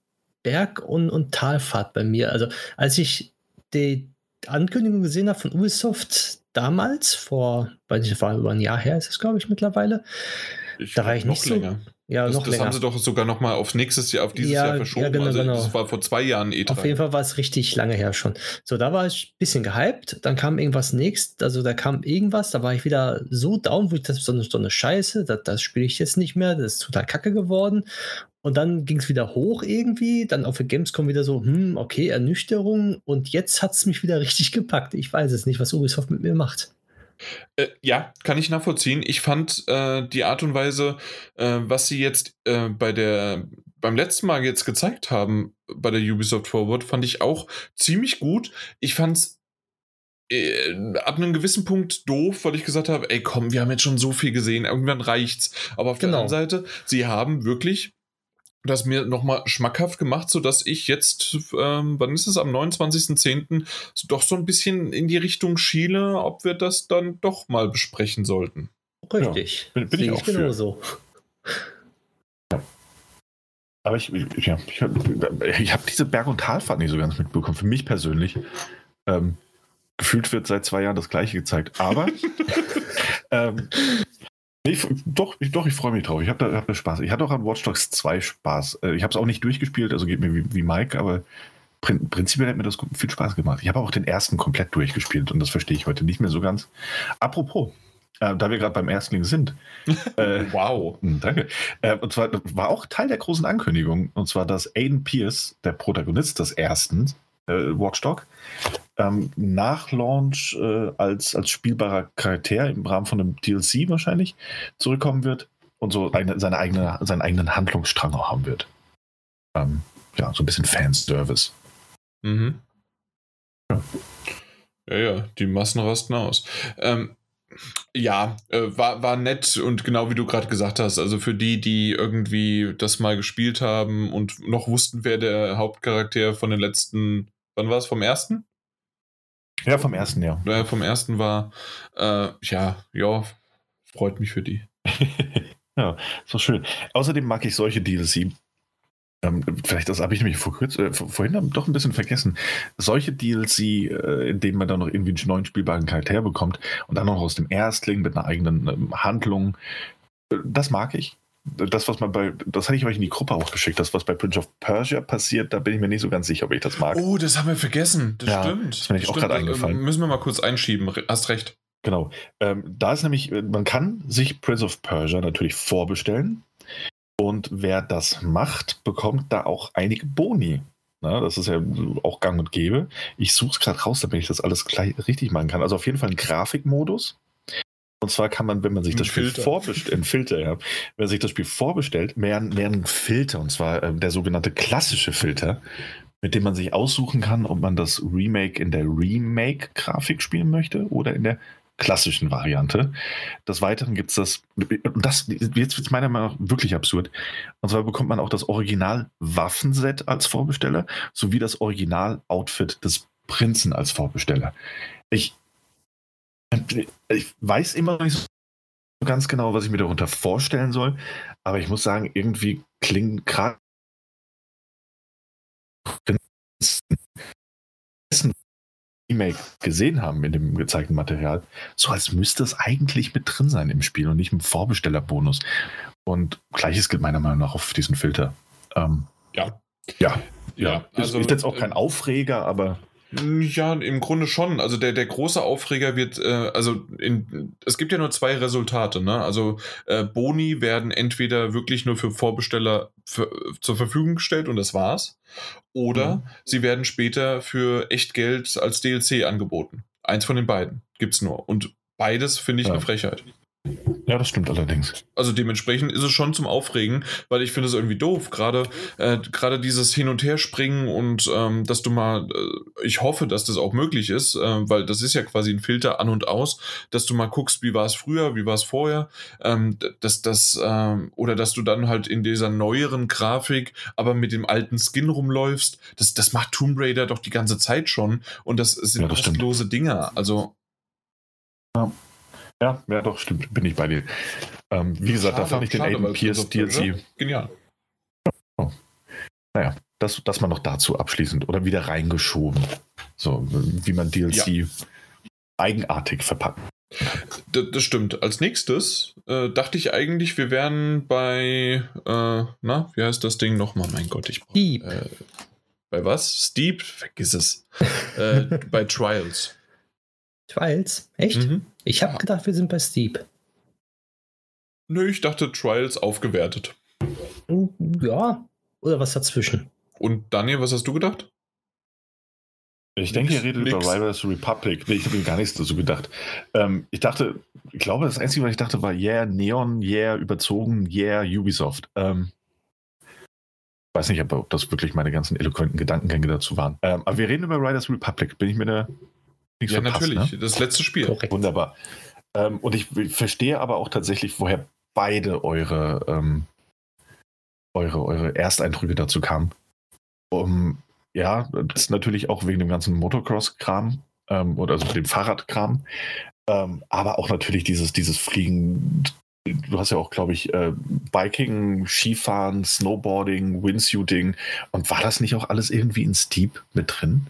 Berg- und, und Talfahrt bei mir. Also als ich die Ankündigung gesehen habe von Ubisoft damals, vor, weiß nicht, war über ein Jahr her ist es, glaube ich, mittlerweile, ich da war ich nicht länger. Ja, das, noch das länger. haben sie doch sogar noch mal auf nächstes Jahr, auf dieses ja, Jahr verschoben. Ja, genau, also, genau. Das war vor zwei Jahren E3. Auf jeden Fall war es richtig lange her schon. So, da war ich ein bisschen gehypt. Dann kam irgendwas nächst. Also, da kam irgendwas. Da war ich wieder so down, wo ich das so eine, so eine Scheiße. Das, das spiele ich jetzt nicht mehr. Das ist total kacke geworden. Und dann ging es wieder hoch irgendwie. Dann auf der Gamescom wieder so, hm, okay, Ernüchterung. Und jetzt hat es mich wieder richtig gepackt. Ich weiß es nicht, was Ubisoft mit mir macht. Äh, ja, kann ich nachvollziehen. Ich fand äh, die Art und Weise, äh, was sie jetzt äh, bei der beim letzten Mal jetzt gezeigt haben bei der Ubisoft Forward, fand ich auch ziemlich gut. Ich fand's äh, ab einem gewissen Punkt doof, weil ich gesagt habe, ey komm, wir haben jetzt schon so viel gesehen, irgendwann reicht's. Aber auf genau. der anderen Seite, sie haben wirklich das mir nochmal schmackhaft gemacht, sodass ich jetzt, ähm, wann ist es, am 29.10. doch so ein bisschen in die Richtung schiele, ob wir das dann doch mal besprechen sollten. Richtig. Ja, bin, bin ich auch genauso. Ja. Aber ich, ja, ich habe hab diese Berg- und Talfahrt nicht so ganz mitbekommen. Für mich persönlich. Ähm, gefühlt wird seit zwei Jahren das Gleiche gezeigt. Aber ähm, Nee, doch, ich, doch, ich freue mich drauf. Ich habe da, hab da Spaß. Ich hatte auch an Watch Dogs 2 Spaß. Äh, ich habe es auch nicht durchgespielt, also geht mir wie, wie Mike, aber prin prinzipiell hat mir das viel Spaß gemacht. Ich habe auch den ersten komplett durchgespielt und das verstehe ich heute nicht mehr so ganz. Apropos, äh, da wir gerade beim Erstling sind. Äh, wow. Hm, danke. Äh, und zwar war auch Teil der großen Ankündigung, und zwar, dass Aiden Pierce, der Protagonist des ersten äh, Watchdog, ähm, nach Launch äh, als, als spielbarer Charakter im Rahmen von einem DLC wahrscheinlich zurückkommen wird und so eine, seine eigene, seinen eigenen Handlungsstrang auch haben wird. Ähm, ja, so ein bisschen Fanservice. Mhm. Ja. ja, ja, die Massen rasten aus. Ähm, ja, äh, war, war nett und genau wie du gerade gesagt hast, also für die, die irgendwie das mal gespielt haben und noch wussten, wer der Hauptcharakter von den letzten, wann war es, vom ersten? Ja, vom ersten, ja. Äh, vom ersten war, äh, ja, ja, freut mich für die. ja, so schön. Außerdem mag ich solche DLC. Ähm, vielleicht das habe ich nämlich vor kurz, äh, vorhin doch ein bisschen vergessen. Solche DLC, äh, in denen man dann noch irgendwie einen neuen spielbaren Charakter bekommt und dann noch aus dem Erstling mit einer eigenen ähm, Handlung, äh, das mag ich das, was man bei, das hatte ich euch in die Gruppe auch geschickt, das, was bei Prince of Persia passiert, da bin ich mir nicht so ganz sicher, ob ich das mag. Oh, das haben wir vergessen. Das ja, stimmt. Das ist mir auch gerade eingefallen. Müssen wir mal kurz einschieben. Hast recht. Genau. Ähm, da ist nämlich, man kann sich Prince of Persia natürlich vorbestellen. Und wer das macht, bekommt da auch einige Boni. Na, das ist ja auch gang und gäbe. Ich suche es gerade raus, damit ich das alles gleich richtig machen kann. Also auf jeden Fall ein Grafikmodus. Und zwar kann man, wenn man sich das Spiel vorbestellt, ein Filter, ja, wenn man sich das Spiel vorbestellt, werden, werden Filter, und zwar äh, der sogenannte klassische Filter, mit dem man sich aussuchen kann, ob man das Remake in der Remake-Grafik spielen möchte oder in der klassischen Variante. Des Weiteren gibt es das, und das, jetzt wird es meiner Meinung nach wirklich absurd. Und zwar bekommt man auch das Original-Waffenset als Vorbesteller, sowie das Original-Outfit des Prinzen als Vorbesteller. Ich, ich weiß immer noch nicht ganz genau, was ich mir darunter vorstellen soll, aber ich muss sagen, irgendwie klingen gerade Remake gesehen haben in dem gezeigten Material, so als müsste es eigentlich mit drin sein im Spiel und nicht im Vorbestellerbonus. Und gleiches gilt meiner Meinung nach auf diesen Filter. Ähm, ja. Ja. Ja. Also, ist jetzt auch kein äh, Aufreger, aber. Ja, im Grunde schon. Also der, der große Aufreger wird, äh, also in, es gibt ja nur zwei Resultate. Ne? Also äh, Boni werden entweder wirklich nur für Vorbesteller für, zur Verfügung gestellt und das war's. Oder mhm. sie werden später für echt Geld als DLC angeboten. Eins von den beiden gibt's nur. Und beides finde ich ja. eine Frechheit. Ja, das stimmt allerdings. Also dementsprechend ist es schon zum Aufregen, weil ich finde es irgendwie doof. Gerade äh, gerade dieses Hin- und Herspringen und ähm, dass du mal, äh, ich hoffe, dass das auch möglich ist, äh, weil das ist ja quasi ein Filter an und aus, dass du mal guckst, wie war es früher, wie war es vorher, ähm, dass das ähm, oder dass du dann halt in dieser neueren Grafik, aber mit dem alten Skin rumläufst. Das, das macht Tomb Raider doch die ganze Zeit schon und das sind ja, das kostenlose Dinger. Also ja. Ja, ja, doch, stimmt. Bin ich bei dir. Ähm, wie gesagt, schade, da fand ich den Aiden Pierce DLC. Genial. Oh. Naja, das, das mal noch dazu abschließend oder wieder reingeschoben. So, wie man DLC ja. eigenartig verpackt. Das, das, stimmt. Als nächstes äh, dachte ich eigentlich, wir wären bei, äh, na, wie heißt das Ding nochmal? Mein Gott, ich brauche. Äh, bei was? Steep? Vergiss es. äh, bei Trials. Trials? Echt? Mhm. Ich habe gedacht, wir sind bei Steep. Nö, ich dachte Trials aufgewertet. Ja, oder was dazwischen. Und Daniel, was hast du gedacht? Ich denke, ihr redet Nix. über Rivals Republic. Nee, ich habe mir gar nichts dazu gedacht. Ähm, ich dachte, ich glaube, das Einzige, was ich dachte, war Yeah, Neon, Yeah, überzogen, Yeah, Ubisoft. Ähm, weiß nicht, ob das wirklich meine ganzen eloquenten Gedankengänge dazu waren. Ähm, aber wir reden über Riders Republic. Bin ich mir da Nichts ja, verpasst, natürlich. Ne? Das letzte Spiel. Korrekt. Wunderbar. Ähm, und ich verstehe aber auch tatsächlich, woher beide eure, ähm, eure, eure Ersteindrücke dazu kamen. Um, ja, das ist natürlich auch wegen dem ganzen Motocross-Kram ähm, oder also dem Fahrradkram. Ähm, aber auch natürlich dieses, dieses Fliegen. Du hast ja auch, glaube ich, äh, Biking, Skifahren, Snowboarding, Windsuiting. Und war das nicht auch alles irgendwie in Steep mit drin?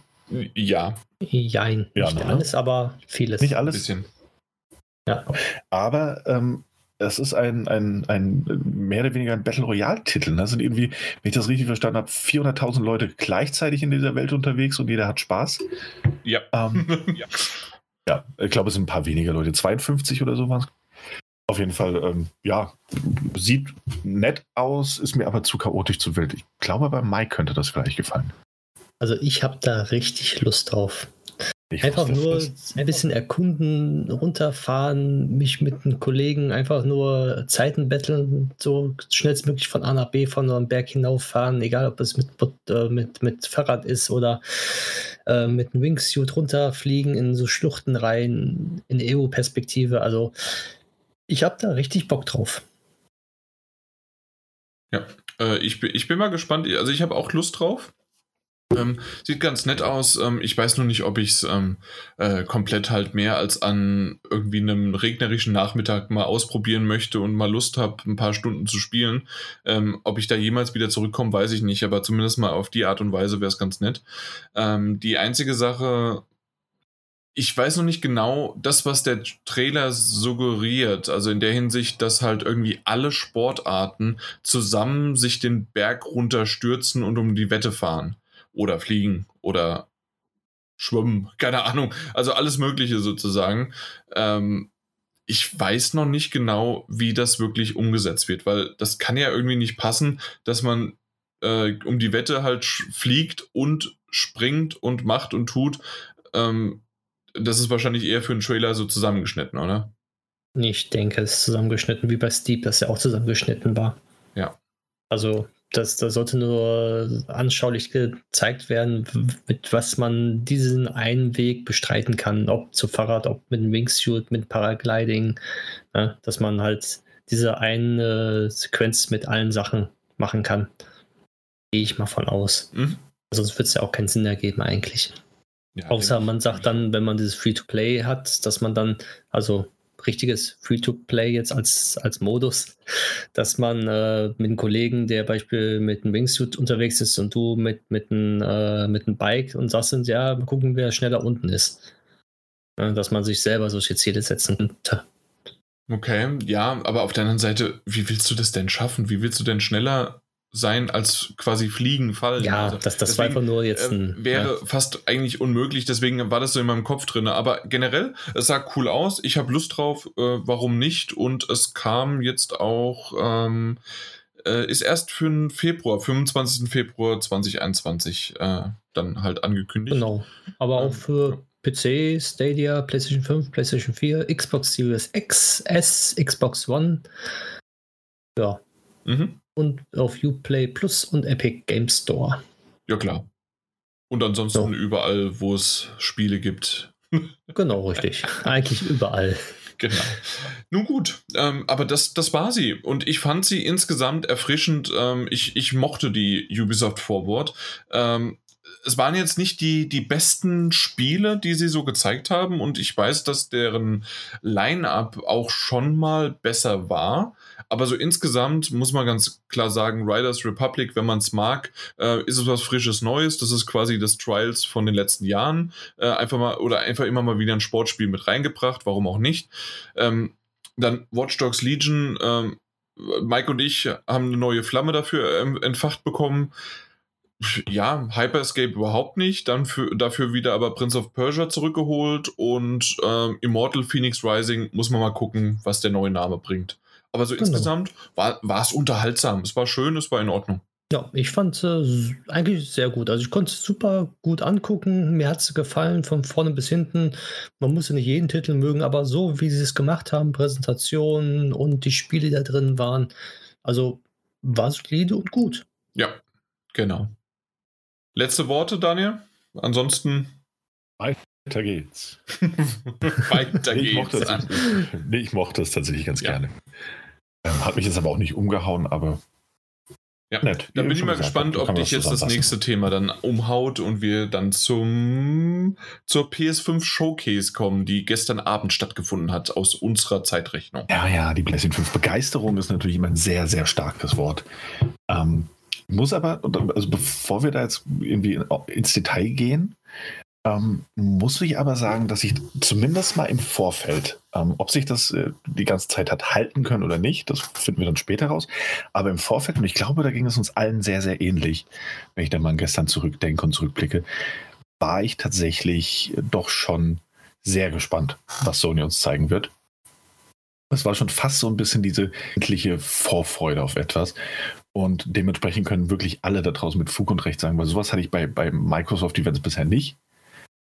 Ja. Jein. Ja, nicht ne? alles, aber vieles. Nicht alles. Ein bisschen. Ja. Aber ähm, es ist ein, ein, ein mehr oder weniger ein Battle Royale-Titel. Das ne? sind irgendwie, wenn ich das richtig verstanden habe, 400.000 Leute gleichzeitig in dieser Welt unterwegs und jeder hat Spaß. Ja. Ähm, ja. ja. ich glaube, es sind ein paar weniger Leute. 52 oder so waren es. Auf jeden Fall, ähm, ja, sieht nett aus, ist mir aber zu chaotisch zu wild. Ich glaube, bei Mike könnte das vielleicht gefallen. Also ich habe da richtig Lust drauf. Ich einfach nur ein bisschen erkunden, runterfahren, mich mit einem Kollegen einfach nur Zeiten betteln, so schnellstmöglich von A nach B von einem Berg hinauffahren, egal ob es mit, äh, mit, mit Fahrrad ist oder äh, mit einem Wingsuit runterfliegen in so Schluchten rein, in EU-Perspektive. Also ich habe da richtig Bock drauf. Ja, äh, ich, bin, ich bin mal gespannt. Also ich habe auch Lust drauf. Ähm, sieht ganz nett aus. Ähm, ich weiß nur nicht, ob ich es ähm, äh, komplett halt mehr als an irgendwie einem regnerischen Nachmittag mal ausprobieren möchte und mal Lust habe, ein paar Stunden zu spielen. Ähm, ob ich da jemals wieder zurückkomme, weiß ich nicht, aber zumindest mal auf die Art und Weise wäre es ganz nett. Ähm, die einzige Sache, ich weiß noch nicht genau, das, was der Trailer suggeriert, also in der Hinsicht, dass halt irgendwie alle Sportarten zusammen sich den Berg runterstürzen und um die Wette fahren oder fliegen oder schwimmen, keine Ahnung. Also alles Mögliche sozusagen. Ähm, ich weiß noch nicht genau, wie das wirklich umgesetzt wird, weil das kann ja irgendwie nicht passen, dass man äh, um die Wette halt fliegt und springt und macht und tut. Ähm, das ist wahrscheinlich eher für einen Trailer so zusammengeschnitten, oder? Ich denke, es ist zusammengeschnitten, wie bei Steve, das ja auch zusammengeschnitten war. Ja. Also das, das sollte nur anschaulich gezeigt werden, mit was man diesen einen Weg bestreiten kann, ob zu Fahrrad, ob mit dem Wingsuit, mit Paragliding, ne? dass man halt diese eine Sequenz mit allen Sachen machen kann. Gehe ich mal von aus. Mhm. Sonst wird es ja auch keinen Sinn ergeben eigentlich. Ja, Außer man sagt dann, wenn man dieses Free-to-Play hat, dass man dann, also richtiges Free-to-Play jetzt als, als Modus, dass man äh, mit einem Kollegen, der Beispiel mit einem Wingsuit unterwegs ist und du mit, mit, einem, äh, mit einem Bike und sagst, ja, gucken, wer schneller unten ist. Ja, dass man sich selber solche Ziele setzen könnte. Okay, ja, aber auf der anderen Seite, wie willst du das denn schaffen? Wie willst du denn schneller sein als quasi fliegen, fallen. Ja, also, das, das war einfach nur jetzt ein. Äh, wäre ja. fast eigentlich unmöglich, deswegen war das so in meinem Kopf drin. Aber generell, es sah cool aus. Ich habe Lust drauf, äh, warum nicht? Und es kam jetzt auch, ähm, äh, ist erst für den Februar, 25. Februar 2021 äh, dann halt angekündigt. Genau. Aber auch für PC, Stadia, PlayStation 5, PlayStation 4, Xbox Series X, S, Xbox One. Ja. Mhm und auf Uplay Plus und Epic Game Store. Ja, klar. Und ansonsten so. überall, wo es Spiele gibt. genau, richtig. Eigentlich überall. Genau. Nun gut, ähm, aber das, das war sie. Und ich fand sie insgesamt erfrischend. Ähm, ich, ich mochte die Ubisoft Forward. Ähm, es waren jetzt nicht die, die besten Spiele, die sie so gezeigt haben. Und ich weiß, dass deren Line-up auch schon mal besser war. Aber so insgesamt muss man ganz klar sagen, Riders Republic, wenn man es mag, äh, ist es was frisches Neues. Das ist quasi das Trials von den letzten Jahren. Äh, einfach mal oder einfach immer mal wieder ein Sportspiel mit reingebracht, warum auch nicht. Ähm, dann Watch Dogs Legion. Ähm, Mike und ich haben eine neue Flamme dafür ähm, entfacht bekommen. Ja, Hyperscape überhaupt nicht. Dann für, dafür wieder aber Prince of Persia zurückgeholt und äh, Immortal Phoenix Rising muss man mal gucken, was der neue Name bringt. Aber so genau. insgesamt war, es unterhaltsam. Es war schön, es war in Ordnung. Ja, ich fand es äh, eigentlich sehr gut. Also ich konnte es super gut angucken. Mir hat es gefallen von vorne bis hinten. Man muss ja nicht jeden Titel mögen, aber so wie sie es gemacht haben, Präsentationen und die Spiele, die da drin waren, also war solide und gut. Ja, genau. Letzte Worte, Daniel? Ansonsten. Weiter geht's. Weiter nee, geht's. Ich mochte, nee, ich mochte es tatsächlich ganz ja. gerne. Ähm, hat mich jetzt aber auch nicht umgehauen, aber ja, nett. Da bin ich mal gesagt, gespannt, ob dich jetzt das nächste Thema dann umhaut und wir dann zum zur PS5 Showcase kommen, die gestern Abend stattgefunden hat aus unserer Zeitrechnung. Ja, ja, die PlayStation 5 Begeisterung ist natürlich immer ein sehr, sehr starkes Wort. Ähm, muss aber, also bevor wir da jetzt irgendwie ins Detail gehen, ähm, muss ich aber sagen, dass ich zumindest mal im Vorfeld, ähm, ob sich das äh, die ganze Zeit hat halten können oder nicht, das finden wir dann später raus. Aber im Vorfeld, und ich glaube, da ging es uns allen sehr, sehr ähnlich, wenn ich da mal gestern zurückdenke und zurückblicke, war ich tatsächlich doch schon sehr gespannt, was Sony uns zeigen wird. Es war schon fast so ein bisschen diese endliche Vorfreude auf etwas. Und dementsprechend können wirklich alle da draußen mit Fug und Recht sagen, weil sowas hatte ich bei, bei Microsoft Events bisher nicht.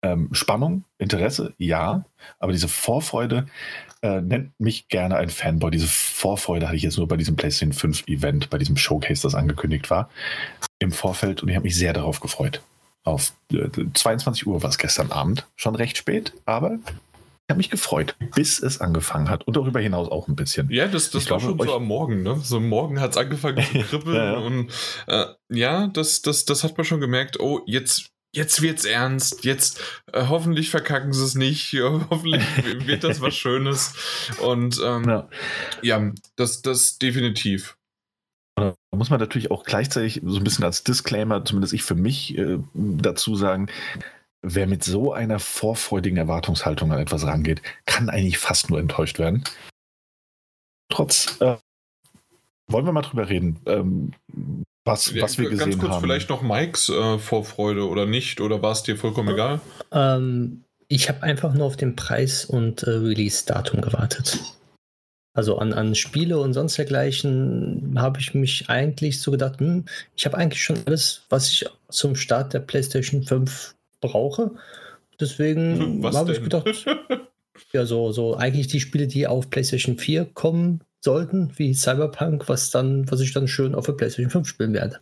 Ähm, Spannung, Interesse, ja, aber diese Vorfreude äh, nennt mich gerne ein Fanboy. Diese Vorfreude hatte ich jetzt nur bei diesem PlayStation 5 Event, bei diesem Showcase, das angekündigt war, im Vorfeld und ich habe mich sehr darauf gefreut. Auf äh, 22 Uhr war es gestern Abend, schon recht spät, aber ich habe mich gefreut, bis es angefangen hat und darüber hinaus auch ein bisschen. Ja, das, das war glaube, schon so am Morgen, ne? So Morgen hat es angefangen zu kribbeln ja, ja. und äh, ja, das, das, das hat man schon gemerkt, oh, jetzt jetzt wird's ernst, jetzt äh, hoffentlich verkacken sie es nicht, hoffentlich wird das was Schönes. Und ähm, ja. ja, das, das definitiv. Da muss man natürlich auch gleichzeitig so ein bisschen als Disclaimer, zumindest ich für mich, äh, dazu sagen, wer mit so einer vorfreudigen Erwartungshaltung an etwas rangeht, kann eigentlich fast nur enttäuscht werden. Trotz, äh, wollen wir mal drüber reden, ähm, was, ja, was wir gesehen haben. Ganz kurz haben. vielleicht noch Mikes äh, Vorfreude oder nicht, oder war es dir vollkommen egal? Ähm, ich habe einfach nur auf den Preis und äh, Release-Datum gewartet. Also an, an Spiele und sonst dergleichen habe ich mich eigentlich so gedacht, hm, ich habe eigentlich schon alles, was ich zum Start der PlayStation 5 brauche. Deswegen habe ich gedacht, ja, so, so eigentlich die Spiele, die auf PlayStation 4 kommen, sollten, wie Cyberpunk, was dann, was ich dann schön auf der PlayStation 5 spielen werde.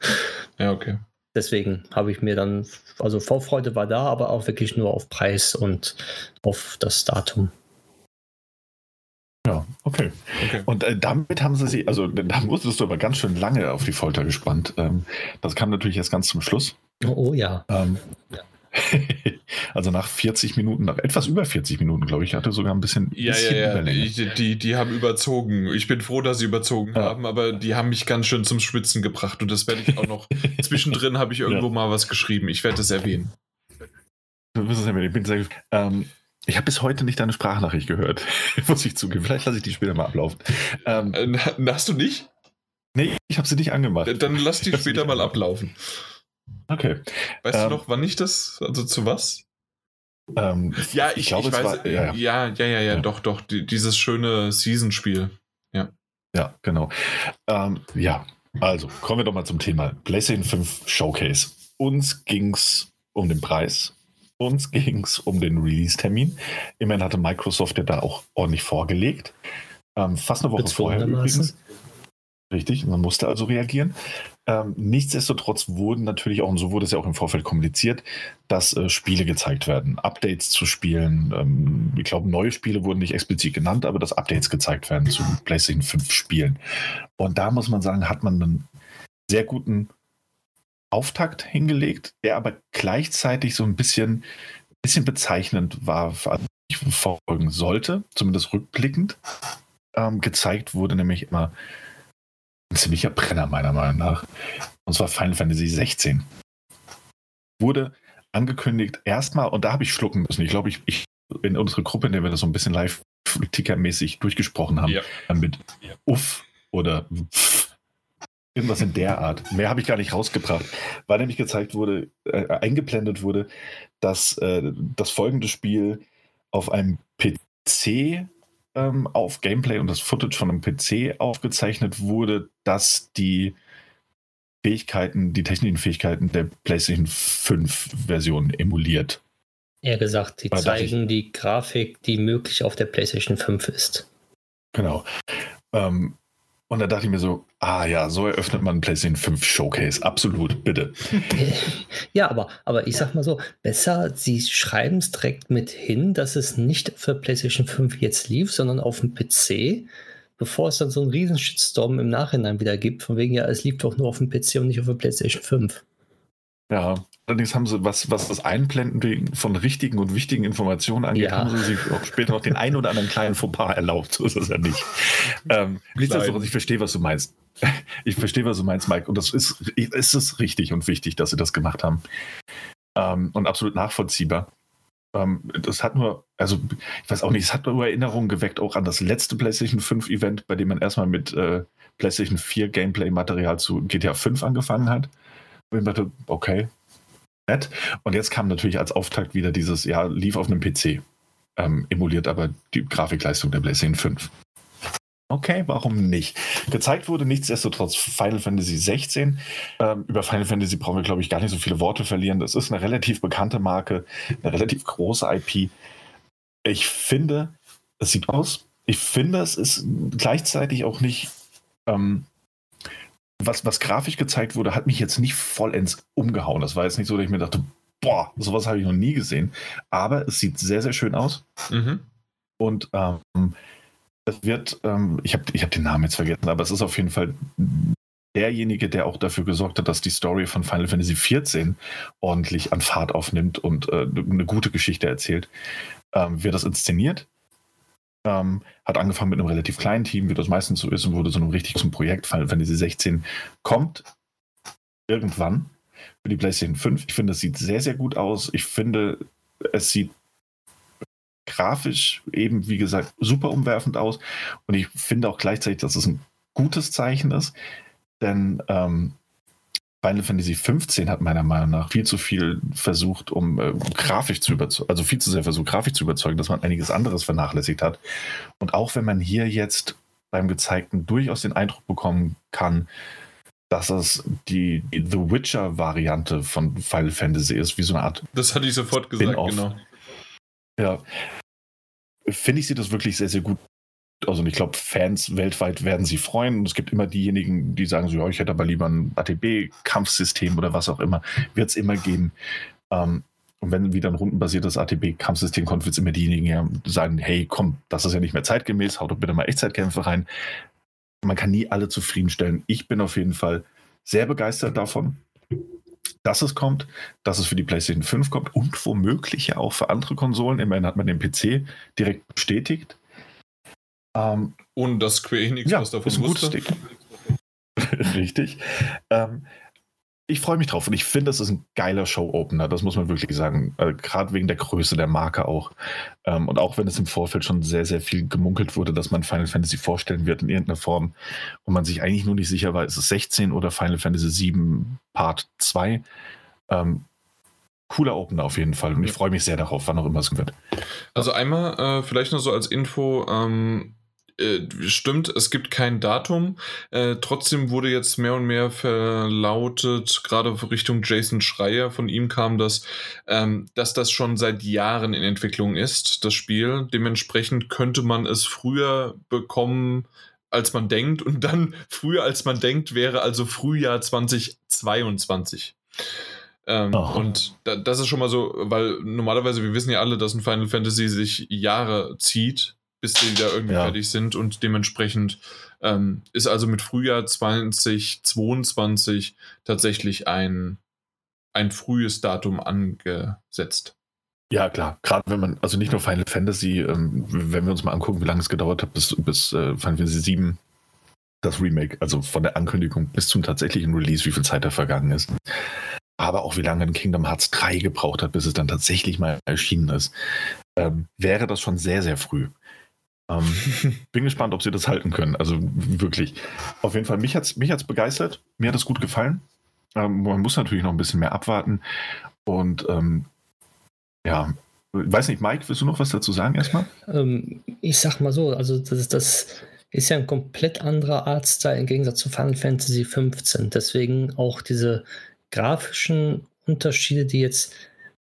Ja, okay. Deswegen habe ich mir dann, also Vorfreude war da, aber auch wirklich nur auf Preis und auf das Datum. Okay. okay. Und äh, damit haben sie sie, also da musstest du aber ganz schön lange auf die Folter gespannt. Ähm, das kam natürlich erst ganz zum Schluss. Oh, oh ja. Ähm, ja. Also nach 40 Minuten, nach etwas über 40 Minuten, glaube ich, hatte sogar ein bisschen. Ja, bisschen ja, ja. Die, die, die, haben überzogen. Ich bin froh, dass sie überzogen ja. haben, aber die haben mich ganz schön zum Schwitzen gebracht und das werde ich auch noch. zwischendrin habe ich irgendwo ja. mal was geschrieben. Ich werde es erwähnen. Du wirst es erwähnen. Ich bin sehr. Ähm, ich habe bis heute nicht deine Sprachnachricht gehört, muss ich zugeben. Vielleicht lasse ich die später mal ablaufen. Ähm, äh, hast du nicht? Nee, ich habe sie nicht angemacht. Dann lass die später mal ablaufen. Okay. Weißt ähm, du noch, wann ich das, also zu was? Ähm, ja, ich, ich, glaube, ich weiß, war, ja, ja, ja, ja, ja, ja, doch, doch, die, dieses schöne Season-Spiel. Ja. Ja, genau. Ähm, ja, also kommen wir doch mal zum Thema PlayStation 5 Showcase. Uns ging es um den Preis. Uns ging es um den Release-Termin. Immerhin hatte Microsoft ja da auch ordentlich vorgelegt. Ähm, fast eine Woche vorher übrigens. Richtig, man musste also reagieren. Ähm, nichtsdestotrotz wurden natürlich auch, und so wurde es ja auch im Vorfeld kommuniziert, dass äh, Spiele gezeigt werden, Updates zu Spielen. Ähm, ich glaube, neue Spiele wurden nicht explizit genannt, aber dass Updates gezeigt werden zu PlayStation 5 Spielen. Und da muss man sagen, hat man einen sehr guten Auftakt hingelegt, der aber gleichzeitig so ein bisschen, bisschen bezeichnend war, was ich verfolgen sollte, zumindest rückblickend. Ähm, gezeigt wurde nämlich immer ein ziemlicher Brenner, meiner Meinung nach. Und zwar Final Fantasy 16. Wurde angekündigt erstmal, und da habe ich schlucken müssen. Ich glaube, ich, ich in unserer Gruppe, in der wir das so ein bisschen live tickermäßig durchgesprochen haben, ja. mit ja. Uff oder Pff, irgendwas in der Art. Mehr habe ich gar nicht rausgebracht, weil nämlich gezeigt wurde, äh, eingeblendet wurde, dass äh, das folgende Spiel auf einem PC ähm, auf Gameplay und das Footage von einem PC aufgezeichnet wurde, dass die Fähigkeiten, die technischen Fähigkeiten der PlayStation 5 Version emuliert. Eher gesagt, die zeigen ich, die Grafik, die möglich auf der PlayStation 5 ist. Genau. Ähm, und da dachte ich mir so, ah ja, so eröffnet man PlayStation 5 Showcase. Absolut, bitte. Ja, aber, aber ich sag mal so, besser, sie schreiben es direkt mit hin, dass es nicht für PlayStation 5 jetzt lief, sondern auf dem PC, bevor es dann so einen riesen Shitstorm im Nachhinein wieder gibt, von wegen, ja, es lief doch nur auf dem PC und nicht auf der PlayStation 5. Ja, allerdings haben sie, was, was das Einblenden von richtigen und wichtigen Informationen angeht, ja. haben sie sich auch später noch den einen oder anderen kleinen Fauxpas erlaubt. So ist es ja nicht. ähm, nichtsdestotrotz, ich verstehe, was du meinst. Ich verstehe, was du meinst, Mike. Und das ist, ist es richtig und wichtig, dass sie das gemacht haben. Ähm, und absolut nachvollziehbar. Ähm, das hat nur, also ich weiß auch nicht, es hat nur Erinnerungen geweckt, auch an das letzte PlayStation 5 Event, bei dem man erstmal mit äh, PlayStation 4 Gameplay-Material zu GTA 5 angefangen hat. Und ich dachte, okay, nett. Und jetzt kam natürlich als Auftakt wieder dieses, ja, lief auf einem PC. Ähm, emuliert aber die Grafikleistung der PlayStation 5. Okay, warum nicht? Gezeigt wurde nichtsdestotrotz Final Fantasy 16. Ähm, über Final Fantasy brauchen wir, glaube ich, gar nicht so viele Worte verlieren. Das ist eine relativ bekannte Marke, eine relativ große IP. Ich finde, es sieht aus. Ich finde, es ist gleichzeitig auch nicht ähm, was, was grafisch gezeigt wurde, hat mich jetzt nicht vollends umgehauen. Das war jetzt nicht so, dass ich mir dachte, boah, sowas habe ich noch nie gesehen. Aber es sieht sehr, sehr schön aus. Mhm. Und ähm, es wird, ähm, ich habe ich hab den Namen jetzt vergessen, aber es ist auf jeden Fall derjenige, der auch dafür gesorgt hat, dass die Story von Final Fantasy XIV ordentlich an Fahrt aufnimmt und äh, eine gute Geschichte erzählt, ähm, wird das inszeniert. Ähm, hat angefangen mit einem relativ kleinen Team, wie das meistens so ist, und wurde so einem richtig zum Projekt. Final Fantasy 16 kommt irgendwann für die PlayStation 5. Ich finde, es sieht sehr, sehr gut aus. Ich finde, es sieht grafisch eben, wie gesagt, super umwerfend aus. Und ich finde auch gleichzeitig, dass es ein gutes Zeichen ist, denn ähm, Final Fantasy 15 hat meiner Meinung nach viel zu viel versucht, um äh, grafisch zu überzeugen, also viel zu sehr versucht, grafisch zu überzeugen, dass man einiges anderes vernachlässigt hat. Und auch wenn man hier jetzt beim Gezeigten durchaus den Eindruck bekommen kann, dass es die, The Witcher-Variante von Final Fantasy ist, wie so eine Art. Das hatte ich sofort gesagt, genau. Ja. Finde ich, sieht das wirklich sehr, sehr gut also ich glaube, Fans weltweit werden sich freuen. Und es gibt immer diejenigen, die sagen so, ja, ich hätte aber lieber ein ATB-Kampfsystem oder was auch immer. Wird es immer geben. Ähm, und wenn wieder ein rundenbasiertes ATB-Kampfsystem kommt, wird es immer diejenigen sagen, hey, komm, das ist ja nicht mehr zeitgemäß, haut doch bitte mal Echtzeitkämpfe rein. Man kann nie alle zufriedenstellen. Ich bin auf jeden Fall sehr begeistert davon. dass es kommt, dass es für die PlayStation 5 kommt und womöglich ja auch für andere Konsolen. Immerhin hat man den PC direkt bestätigt. Ähm, und das Square Enix ja, was davon ist ein wusste. Gutes Ding. Richtig. Ähm, ich freue mich drauf und ich finde, es ist ein geiler Show-Opener, das muss man wirklich sagen. Äh, Gerade wegen der Größe der Marke auch. Ähm, und auch wenn es im Vorfeld schon sehr, sehr viel gemunkelt wurde, dass man Final Fantasy vorstellen wird in irgendeiner Form und man sich eigentlich nur nicht sicher war, ist es 16 oder Final Fantasy 7 Part 2. Ähm, cooler Opener auf jeden Fall und ich freue mich sehr darauf, wann auch immer es wird. Also einmal äh, vielleicht noch so als Info, ähm, äh, stimmt, es gibt kein Datum. Äh, trotzdem wurde jetzt mehr und mehr verlautet, gerade Richtung Jason Schreier, von ihm kam das, ähm, dass das schon seit Jahren in Entwicklung ist, das Spiel. Dementsprechend könnte man es früher bekommen, als man denkt. Und dann früher, als man denkt, wäre also Frühjahr 2022. Ähm, oh. Und da, das ist schon mal so, weil normalerweise, wir wissen ja alle, dass ein Final Fantasy sich Jahre zieht bis die da irgendwie ja. fertig sind und dementsprechend ähm, ist also mit Frühjahr 2022 tatsächlich ein, ein frühes Datum angesetzt. Ja, klar. Gerade wenn man, also nicht nur Final Fantasy, ähm, wenn wir uns mal angucken, wie lange es gedauert hat, bis, bis äh, Final Fantasy VII das Remake, also von der Ankündigung bis zum tatsächlichen Release, wie viel Zeit da vergangen ist. Aber auch wie lange ein Kingdom Hearts 3 gebraucht hat, bis es dann tatsächlich mal erschienen ist, ähm, wäre das schon sehr, sehr früh. Ähm, bin gespannt, ob sie das halten können. Also wirklich. Auf jeden Fall, mich hat es mich hat's begeistert. Mir hat es gut gefallen. Ähm, man muss natürlich noch ein bisschen mehr abwarten. Und ähm, ja, weiß nicht, Mike, willst du noch was dazu sagen erstmal? Ähm, ich sag mal so, also das, das ist ja ein komplett anderer Artstyle im Gegensatz zu Final Fantasy 15. Deswegen auch diese grafischen Unterschiede, die jetzt,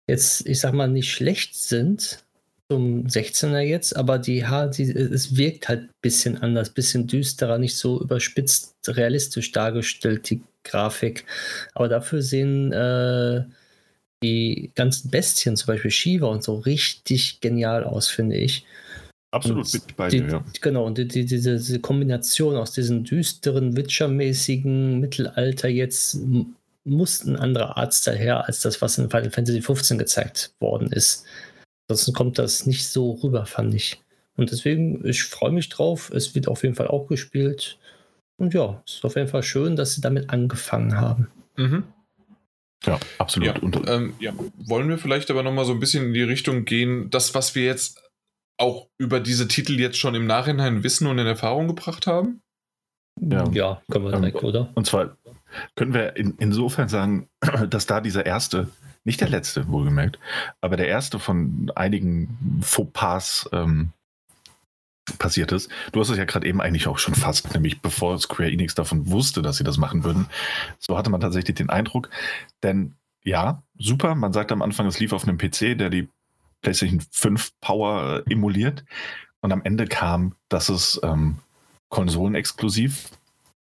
jetzt, ich sag mal, nicht schlecht sind, zum 16er jetzt, aber die, die es wirkt halt ein bisschen anders, ein bisschen düsterer, nicht so überspitzt realistisch dargestellt, die Grafik. Aber dafür sehen äh, die ganzen Bestien, zum Beispiel Shiva und so, richtig genial aus, finde ich. Absolut mit bei dir, ja. Genau, und die, die, diese, diese, Kombination aus diesem düsteren, Witcher-mäßigen Mittelalter jetzt muss ein anderer Arzt daher, als das, was in Final Fantasy 15 gezeigt worden ist. Ansonsten kommt das nicht so rüber, fand ich. Und deswegen, ich freue mich drauf. Es wird auf jeden Fall auch gespielt. Und ja, es ist auf jeden Fall schön, dass sie damit angefangen haben. Mhm. Ja, absolut. Ja, und, ähm, ja. Wollen wir vielleicht aber nochmal so ein bisschen in die Richtung gehen, das, was wir jetzt auch über diese Titel jetzt schon im Nachhinein wissen und in Erfahrung gebracht haben? Ja, ja können wir direkt, ähm, oder? Und zwar können wir in, insofern sagen, dass da dieser erste nicht der letzte, wohlgemerkt, aber der erste von einigen Fauxpas ähm, passiert ist. Du hast es ja gerade eben eigentlich auch schon fast, nämlich bevor Square Enix davon wusste, dass sie das machen würden. So hatte man tatsächlich den Eindruck. Denn ja, super, man sagt am Anfang, es lief auf einem PC, der die PlayStation 5 Power äh, emuliert. Und am Ende kam, dass es ähm, konsolenexklusiv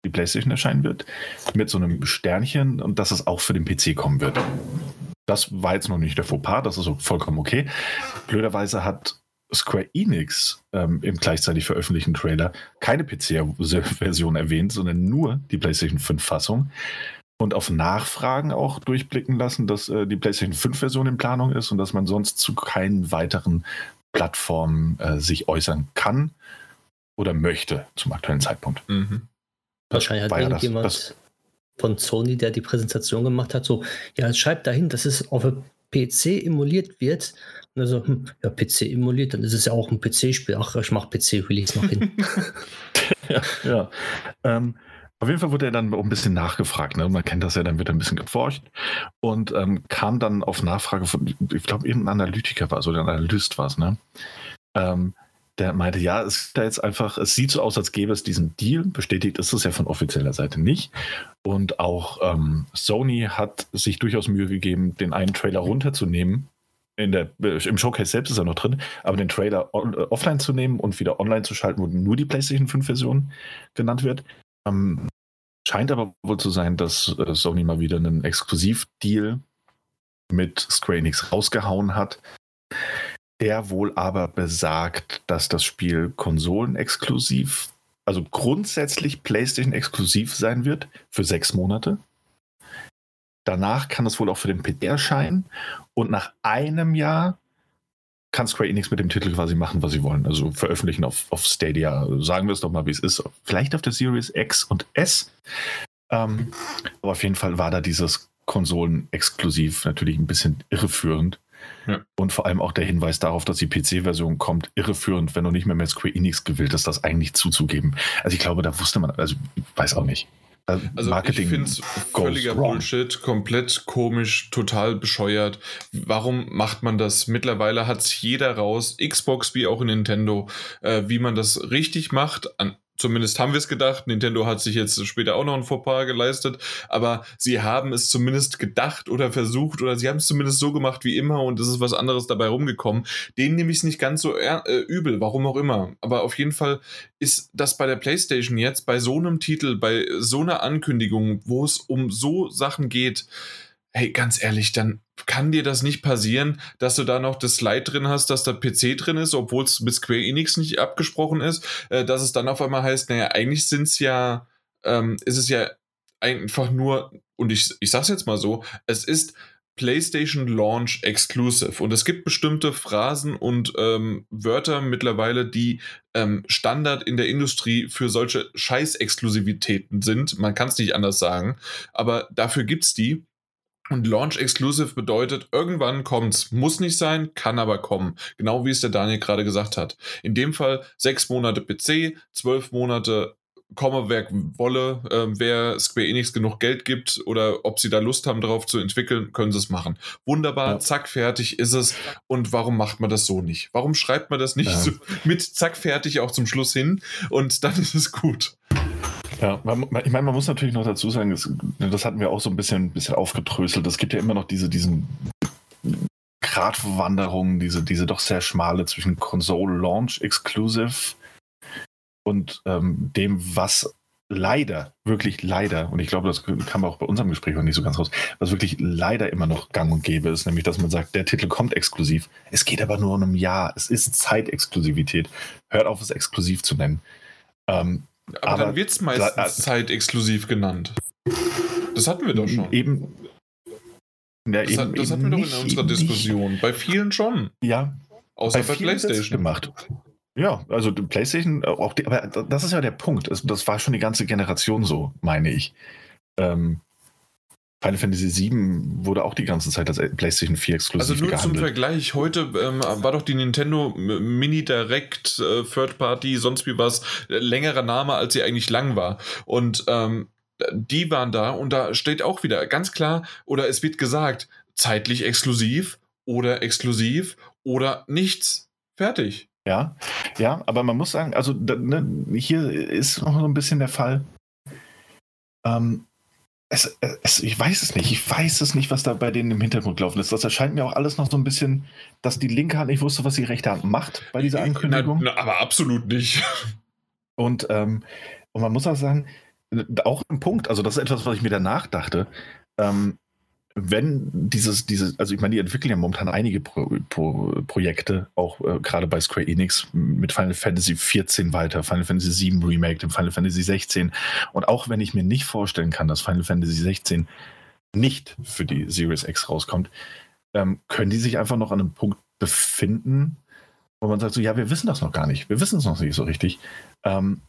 die PlayStation erscheinen wird, mit so einem Sternchen und dass es auch für den PC kommen wird. Das war jetzt noch nicht der Fauxpas, das ist vollkommen okay. Blöderweise hat Square Enix ähm, im gleichzeitig veröffentlichten Trailer keine PC-Version erwähnt, sondern nur die PlayStation 5-Fassung. Und auf Nachfragen auch durchblicken lassen, dass äh, die PlayStation 5-Version in Planung ist und dass man sonst zu keinen weiteren Plattformen äh, sich äußern kann oder möchte zum aktuellen Zeitpunkt. Mhm. Wahrscheinlich hat irgendjemand das, das, von Sony, der die Präsentation gemacht hat, so, ja, schreibt dahin, dass es auf einem PC emuliert wird. Und also, hm, ja, PC emuliert, dann ist es ja auch ein PC-Spiel. Ach, ich mache PC-Release noch hin. ja, ja. Ähm, auf jeden Fall wurde er dann auch ein bisschen nachgefragt. Ne? Man kennt das ja, dann wird er ein bisschen geforscht und ähm, kam dann auf Nachfrage von, ich glaube, irgendein Analytiker war es oder ein Analyst war es, ne? Ähm, der meinte, ja, es ist da jetzt einfach, es sieht so aus, als gäbe es diesen Deal. Bestätigt ist es ja von offizieller Seite nicht. Und auch ähm, Sony hat sich durchaus Mühe gegeben, den einen Trailer runterzunehmen. In der, äh, Im Showcase selbst ist er noch drin, aber den Trailer on, äh, offline zu nehmen und wieder online zu schalten, wo nur die PlayStation 5-Version genannt wird. Ähm, scheint aber wohl zu sein, dass äh, Sony mal wieder einen Exklusivdeal mit Square Enix rausgehauen hat der wohl aber besagt, dass das Spiel konsolenexklusiv, also grundsätzlich PlayStation exklusiv sein wird für sechs Monate. danach kann es wohl auch für den PC erscheinen und nach einem Jahr kann Square Enix mit dem Titel quasi machen, was sie wollen. Also veröffentlichen auf, auf Stadia. Sagen wir es doch mal, wie es ist. Vielleicht auf der Series X und S. Ähm, aber auf jeden Fall war da dieses Konsolen-exklusiv natürlich ein bisschen irreführend. Ja. Und vor allem auch der Hinweis darauf, dass die PC-Version kommt, irreführend, wenn du nicht mehr mit Square Enix gewillt ist, das eigentlich zuzugeben. Also ich glaube, da wusste man, also ich weiß auch nicht. Äh, also Marketing ich finde es völliger Bullshit, komplett komisch, total bescheuert. Warum macht man das? Mittlerweile hat es jeder raus, Xbox wie auch Nintendo, äh, wie man das richtig macht. An, Zumindest haben wir es gedacht. Nintendo hat sich jetzt später auch noch ein Fauxpas geleistet, aber sie haben es zumindest gedacht oder versucht oder sie haben es zumindest so gemacht wie immer und es ist was anderes dabei rumgekommen. Den nehme ich es nicht ganz so äh, übel, warum auch immer. Aber auf jeden Fall ist das bei der PlayStation jetzt, bei so einem Titel, bei so einer Ankündigung, wo es um so Sachen geht, hey, ganz ehrlich, dann kann dir das nicht passieren, dass du da noch das Slide drin hast, dass der PC drin ist, obwohl es mit Square Enix nicht abgesprochen ist, äh, dass es dann auf einmal heißt, naja, eigentlich sind es ja, ähm, ist es ja einfach nur, und ich, ich sag's jetzt mal so, es ist PlayStation Launch Exclusive. Und es gibt bestimmte Phrasen und ähm, Wörter mittlerweile, die ähm, Standard in der Industrie für solche Scheiß-Exklusivitäten sind. Man kann es nicht anders sagen, aber dafür gibt es die. Und Launch Exclusive bedeutet, irgendwann kommt's. Muss nicht sein, kann aber kommen. Genau wie es der Daniel gerade gesagt hat. In dem Fall sechs Monate PC, zwölf Monate komme, wer wolle, äh, wer Square Enix genug Geld gibt oder ob sie da Lust haben, darauf zu entwickeln, können sie es machen. Wunderbar, ja. zack, fertig ist es. Und warum macht man das so nicht? Warum schreibt man das nicht ja. so mit zack, fertig auch zum Schluss hin und dann ist es gut? Ja, man, ich meine, man muss natürlich noch dazu sagen, das, das hatten wir auch so ein bisschen, bisschen aufgedröselt. Es gibt ja immer noch diese, diesen Gratwanderungen, diese, diese doch sehr schmale zwischen Console Launch Exclusive und ähm, dem, was leider, wirklich leider, und ich glaube, das kam auch bei unserem Gespräch noch nicht so ganz raus, was wirklich leider immer noch gang und gäbe ist, nämlich, dass man sagt, der Titel kommt exklusiv. Es geht aber nur um ein Jahr. Es ist Zeitexklusivität. Hört auf, es exklusiv zu nennen. Ähm, aber, aber, dann wird es meistens da, zeitexklusiv genannt. Das hatten wir doch schon. Eben. Ja, das, eben, hat, das hatten wir doch in unserer Diskussion. Nicht. Bei vielen schon. Ja. Außer bei, bei PlayStation. Gemacht. Ja, also PlayStation, auch die, aber das ist ja der Punkt. Das war schon die ganze Generation so, meine ich. Ähm, Final Fantasy VII wurde auch die ganze Zeit als PlayStation 4 exklusiv Also nur gehandelt. zum Vergleich, heute ähm, war doch die Nintendo Mini Direct, äh, Third Party, sonst wie was, äh, längerer Name, als sie eigentlich lang war. Und ähm, die waren da und da steht auch wieder ganz klar, oder es wird gesagt, zeitlich exklusiv oder exklusiv oder nichts. Fertig. Ja, ja, aber man muss sagen, also ne, hier ist noch so ein bisschen der Fall. Ähm, es, es, ich weiß es nicht. Ich weiß es nicht, was da bei denen im Hintergrund gelaufen ist. Das erscheint mir auch alles noch so ein bisschen, dass die linke Hand nicht wusste, was die rechte Hand macht bei dieser Ankündigung. Na, na, aber absolut nicht. Und, ähm, und man muss auch sagen, auch ein Punkt, also das ist etwas, was ich mir danach dachte. Ähm, wenn dieses, dieses, also ich meine, die entwickeln ja momentan einige Pro, Pro, Projekte, auch äh, gerade bei Square Enix mit Final Fantasy 14 weiter, Final Fantasy 7 Remake, dem Final Fantasy 16. Und auch wenn ich mir nicht vorstellen kann, dass Final Fantasy 16 nicht für die Series X rauskommt, ähm, können die sich einfach noch an einem Punkt befinden, wo man sagt so, ja, wir wissen das noch gar nicht, wir wissen es noch nicht so richtig. Ähm,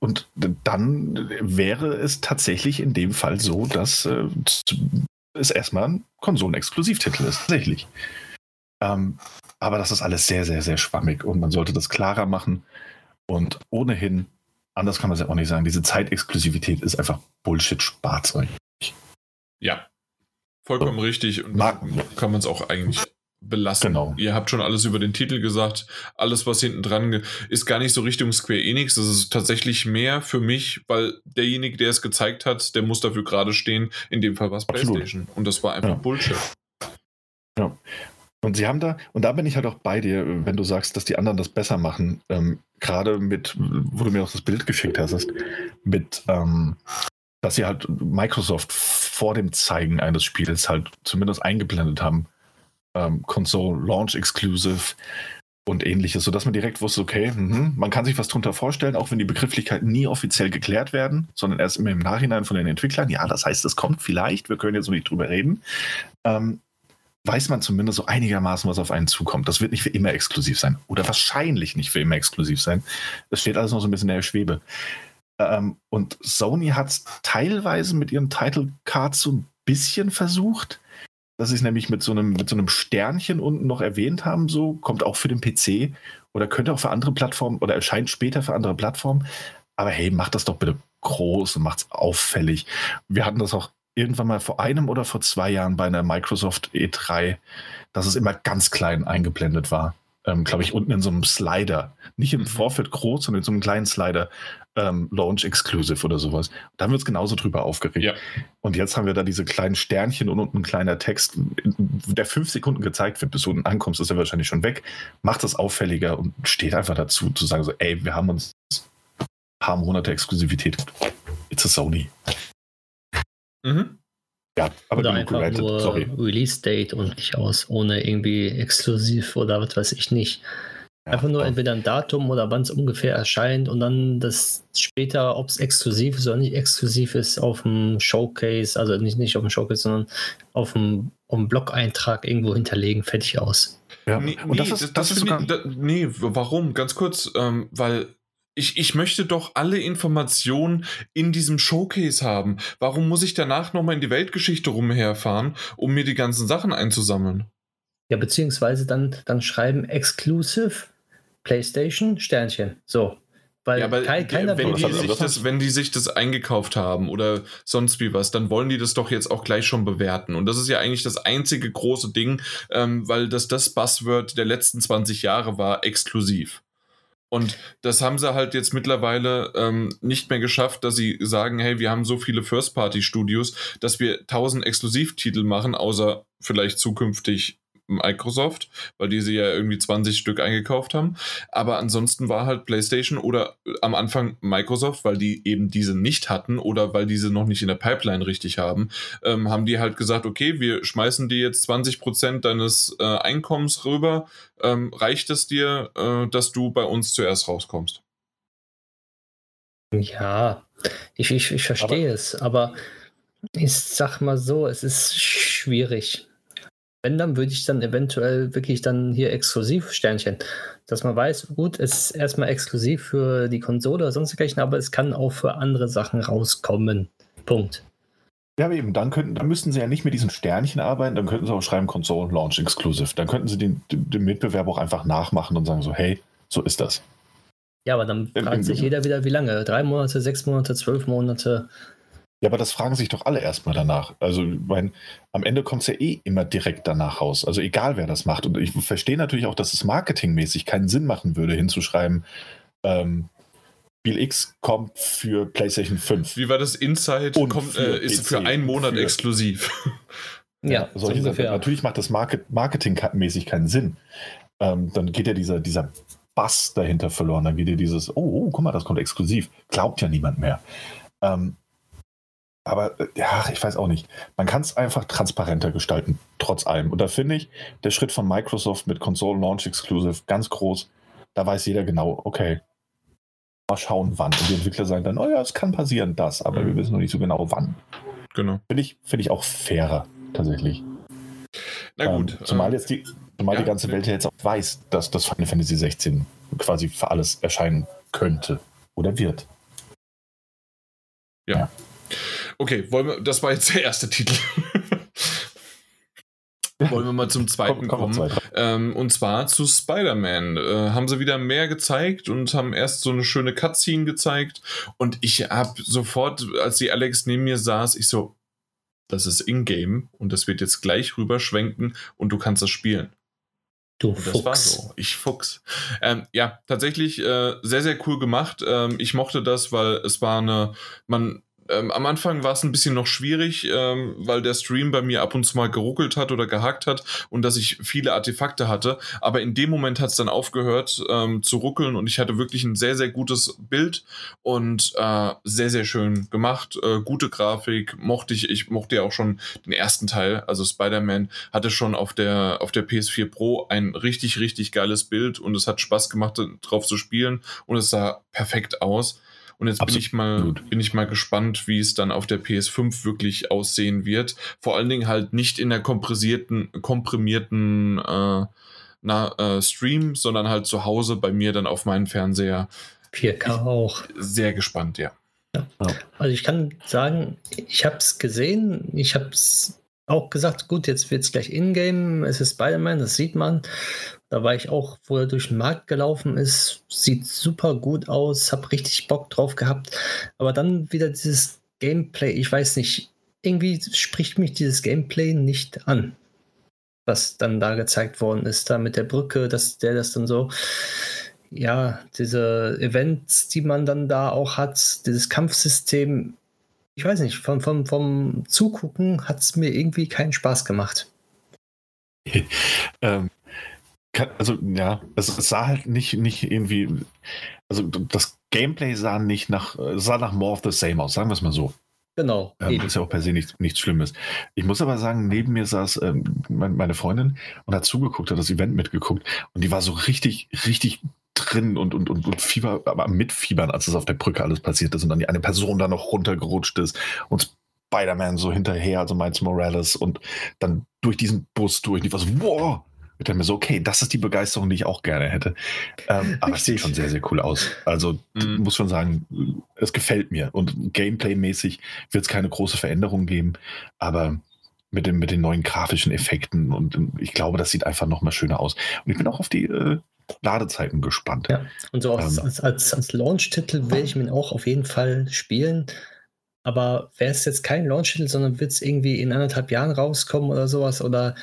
und dann wäre es tatsächlich in dem Fall so, dass äh, es erstmal ein Konsolen-Exklusivtitel ist, tatsächlich. Ähm, aber das ist alles sehr, sehr, sehr schwammig und man sollte das klarer machen. Und ohnehin, anders kann man es ja auch nicht sagen, diese Zeitexklusivität ist einfach Bullshit-Sparzeug. Ja, vollkommen und richtig. Und mag, kann man es auch eigentlich belassen. Genau. Ihr habt schon alles über den Titel gesagt. Alles, was hinten dran ist, gar nicht so Richtung Square Enix. Das ist tatsächlich mehr für mich, weil derjenige, der es gezeigt hat, der muss dafür gerade stehen. In dem Fall war es PlayStation. Und das war einfach ja. Bullshit. Ja. Und sie haben da, und da bin ich halt auch bei dir, wenn du sagst, dass die anderen das besser machen, ähm, gerade mit, wo du mir auch das Bild geschickt hast, mit, ähm, dass sie halt Microsoft vor dem Zeigen eines Spiels halt zumindest eingeblendet haben, ähm, Console Launch Exclusive und ähnliches, sodass man direkt wusste, okay, mh, man kann sich was drunter vorstellen, auch wenn die Begrifflichkeiten nie offiziell geklärt werden, sondern erst immer im Nachhinein von den Entwicklern. Ja, das heißt, es kommt vielleicht, wir können jetzt noch nicht drüber reden. Ähm, weiß man zumindest so einigermaßen, was auf einen zukommt. Das wird nicht für immer exklusiv sein. Oder wahrscheinlich nicht für immer exklusiv sein. Das steht alles noch so ein bisschen in der Schwebe. Ähm, und Sony hat es teilweise mit ihren Title Cards so ein bisschen versucht dass sie es nämlich mit so, einem, mit so einem Sternchen unten noch erwähnt haben, so, kommt auch für den PC oder könnte auch für andere Plattformen oder erscheint später für andere Plattformen. Aber hey, macht das doch bitte groß und macht es auffällig. Wir hatten das auch irgendwann mal vor einem oder vor zwei Jahren bei einer Microsoft E3, dass es immer ganz klein eingeblendet war ähm, glaube ich, unten in so einem Slider. Nicht im mhm. Vorfeld groß, sondern in so einem kleinen Slider. Ähm, Launch Exclusive oder sowas. Da haben wir uns genauso drüber aufgeregt. Ja. Und jetzt haben wir da diese kleinen Sternchen und unten ein kleiner Text, der fünf Sekunden gezeigt wird, bis du unten ankommst, ist er wahrscheinlich schon weg. Macht das auffälliger und steht einfach dazu, zu sagen so, ey, wir haben uns ein paar Monate Exklusivität. It's a Sony. Mhm. Ja, aber oder einfach gerettet. nur Sorry. Release Date und nicht aus, ohne irgendwie exklusiv oder was weiß ich nicht. Einfach nur entweder ein Datum oder wann es ungefähr erscheint und dann das später, ob es exklusiv ist oder nicht exklusiv ist, auf dem Showcase, also nicht, nicht auf dem Showcase, sondern auf dem, auf dem Blog-Eintrag irgendwo hinterlegen, fertig aus. Ja, nee, und das ist, das, das ist sogar... Da, nee, warum? Ganz kurz, ähm, weil ich, ich möchte doch alle Informationen in diesem Showcase haben. Warum muss ich danach nochmal in die Weltgeschichte rumherfahren, um mir die ganzen Sachen einzusammeln? Ja, beziehungsweise dann, dann schreiben Exclusive PlayStation Sternchen. So. Weil ja, aber kein, keiner wenn, die sich das, wenn die sich das eingekauft haben oder sonst wie was, dann wollen die das doch jetzt auch gleich schon bewerten. Und das ist ja eigentlich das einzige große Ding, ähm, weil das das Buzzword der letzten 20 Jahre war, exklusiv. Und das haben sie halt jetzt mittlerweile ähm, nicht mehr geschafft, dass sie sagen, hey, wir haben so viele First-Party-Studios, dass wir 1000 Exklusivtitel machen, außer vielleicht zukünftig Microsoft, weil die sie ja irgendwie 20 Stück eingekauft haben. Aber ansonsten war halt PlayStation oder äh, am Anfang Microsoft, weil die eben diese nicht hatten oder weil diese noch nicht in der Pipeline richtig haben, ähm, haben die halt gesagt, okay, wir schmeißen dir jetzt 20 Prozent deines äh, Einkommens rüber. Ähm, reicht es dir, äh, dass du bei uns zuerst rauskommst? Ja, ich, ich, ich verstehe aber es, aber ich sag mal so, es ist schwierig wenn, dann würde ich dann eventuell wirklich dann hier exklusiv Sternchen, dass man weiß, gut, es ist erstmal exklusiv für die Konsole oder sonst dergleichen, aber es kann auch für andere Sachen rauskommen. Punkt. Ja, aber eben, dann könnten, dann müssten sie ja nicht mit diesen Sternchen arbeiten, dann könnten sie auch schreiben Console Launch Exclusive. Dann könnten sie den, den Mitbewerb auch einfach nachmachen und sagen so, hey, so ist das. Ja, aber dann fragt sich jeder wieder, wie lange? Drei Monate, sechs Monate, zwölf Monate. Ja, aber das fragen sich doch alle erstmal danach. Also, ich meine, am Ende kommt es ja eh immer direkt danach raus. Also, egal wer das macht. Und ich verstehe natürlich auch, dass es marketingmäßig keinen Sinn machen würde, hinzuschreiben, ähm, Spiel X kommt für PlayStation 5. Wie war das? Inside kommt, äh, ist für einen Monat für exklusiv. Ja, ja solche Sachen. Natürlich macht das Market marketingmäßig keinen Sinn. Ähm, dann geht ja dieser, dieser Bass dahinter verloren. Dann geht ja dieses, oh, oh, guck mal, das kommt exklusiv. Glaubt ja niemand mehr. Ähm, aber äh, ja, ich weiß auch nicht. Man kann es einfach transparenter gestalten, trotz allem. Und da finde ich, der Schritt von Microsoft mit Console Launch Exclusive ganz groß. Da weiß jeder genau, okay, mal schauen, wann. Und die Entwickler sagen dann, oh ja, es kann passieren, das, aber mhm. wir wissen noch nicht so genau, wann. Genau. Finde ich, find ich auch fairer, tatsächlich. Na gut. Ähm, zumal jetzt die, zumal ja, die ganze Welt ja jetzt auch weiß, dass das Final Fantasy 16 quasi für alles erscheinen könnte oder wird. ja. ja. Okay, wollen wir, das war jetzt der erste Titel. Wollen wir mal zum zweiten komm, komm, kommen. Ähm, und zwar zu Spider-Man. Äh, haben sie wieder mehr gezeigt und haben erst so eine schöne Cutscene gezeigt. Und ich habe sofort, als die Alex neben mir saß, ich so, das ist in-game und das wird jetzt gleich rüberschwenken und du kannst das spielen. Du und das war so. Ich Fuchs. Ähm, ja, tatsächlich äh, sehr, sehr cool gemacht. Ähm, ich mochte das, weil es war eine, man ähm, am Anfang war es ein bisschen noch schwierig, ähm, weil der Stream bei mir ab und zu mal geruckelt hat oder gehackt hat und dass ich viele Artefakte hatte. Aber in dem Moment hat es dann aufgehört ähm, zu ruckeln und ich hatte wirklich ein sehr, sehr gutes Bild und äh, sehr, sehr schön gemacht. Äh, gute Grafik, mochte ich. Ich mochte ja auch schon den ersten Teil. Also Spider-Man hatte schon auf der, auf der PS4 Pro ein richtig, richtig geiles Bild und es hat Spaß gemacht, drauf zu spielen und es sah perfekt aus. Und jetzt bin ich, mal, bin ich mal gespannt, wie es dann auf der PS5 wirklich aussehen wird. Vor allen Dingen halt nicht in der komprimierten, komprimierten äh, na, äh, Stream, sondern halt zu Hause bei mir dann auf meinem Fernseher. 4K ich, auch. Sehr gespannt, ja. ja. Also ich kann sagen, ich habe es gesehen, ich habe es auch gesagt, gut, jetzt wird es gleich Ingame, es ist Spider-Man, das sieht man. Da war ich auch, wo er durch den Markt gelaufen ist. Sieht super gut aus, hab richtig Bock drauf gehabt. Aber dann wieder dieses Gameplay, ich weiß nicht, irgendwie spricht mich dieses Gameplay nicht an. Was dann da gezeigt worden ist, da mit der Brücke, dass der das dann so, ja, diese Events, die man dann da auch hat, dieses Kampfsystem, ich weiß nicht, vom, vom, vom Zugucken hat es mir irgendwie keinen Spaß gemacht. ähm, also ja, es, sah halt nicht, nicht irgendwie, also das Gameplay sah nicht nach, sah nach more of the same aus, sagen wir es mal so. Genau. Ähm, ist ja auch per se nichts, nichts Schlimmes. Ich muss aber sagen, neben mir saß ähm, meine Freundin und hat zugeguckt, hat das Event mitgeguckt und die war so richtig, richtig drin und, und, und, und Fieber, aber mitfiebern, als es auf der Brücke alles passiert ist und dann die eine Person da noch runtergerutscht ist und Spider-Man so hinterher, also Miles Morales und dann durch diesen Bus durch. Und ich war so, wow, ich dachte mir so, okay, das ist die Begeisterung, die ich auch gerne hätte. Ähm, aber es sieht schon sehr, sehr cool aus. Also mhm. muss schon sagen, es gefällt mir. Und Gameplay-mäßig wird es keine große Veränderung geben, aber mit, dem, mit den neuen grafischen Effekten und ich glaube, das sieht einfach nochmal schöner aus. Und ich bin auch auf die äh, Ladezeiten gespannt. Ja, und so als, ähm, als, als, als Launch-Titel werde ich mir auch auf jeden Fall spielen. Aber wäre es jetzt kein Launch-Titel, sondern wird es irgendwie in anderthalb Jahren rauskommen oder sowas? Oder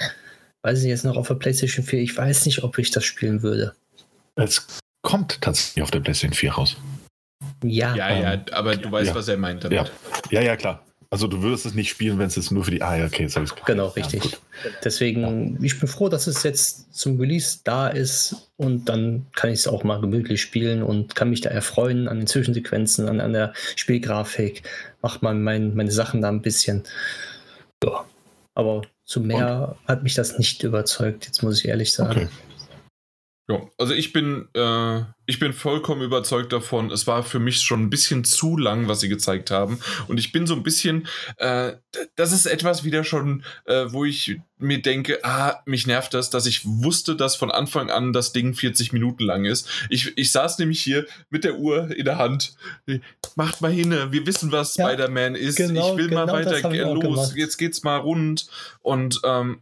weiß ich jetzt noch auf der PlayStation 4, ich weiß nicht, ob ich das spielen würde. Es kommt tatsächlich auf der PlayStation 4 raus. Ja. Ja, ja, aber du weißt, ja. was er meint damit. Ja. ja, ja, klar. Also du würdest es nicht spielen, wenn es jetzt nur für die. Ah, ja, okay, jetzt habe ich Genau, richtig. Ja, Deswegen, ich bin froh, dass es jetzt zum Release da ist und dann kann ich es auch mal gemütlich spielen und kann mich da erfreuen an den Zwischensequenzen, an, an der Spielgrafik. Macht mal mein, meine Sachen da ein bisschen. Ja. Aber zu mehr und? hat mich das nicht überzeugt, jetzt muss ich ehrlich sagen. Okay. Ja, also ich bin, äh, ich bin vollkommen überzeugt davon. Es war für mich schon ein bisschen zu lang, was sie gezeigt haben. Und ich bin so ein bisschen, äh, das ist etwas wieder schon, äh, wo ich mir denke, ah, mich nervt das, dass ich wusste, dass von Anfang an das Ding 40 Minuten lang ist. Ich, ich saß nämlich hier mit der Uhr in der Hand. Macht mal hin, wir wissen, was ja, Spider-Man ist. Genau, ich will genau mal weiter los. Gemacht. Jetzt geht's mal rund. Und ähm,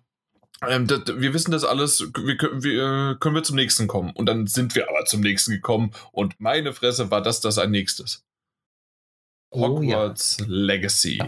ähm, das, wir wissen das alles, wir, wir, äh, können wir zum nächsten kommen. Und dann sind wir aber zum nächsten gekommen und meine Fresse war das das ein nächstes. Hogwarts oh, ja. Legacy. Ja.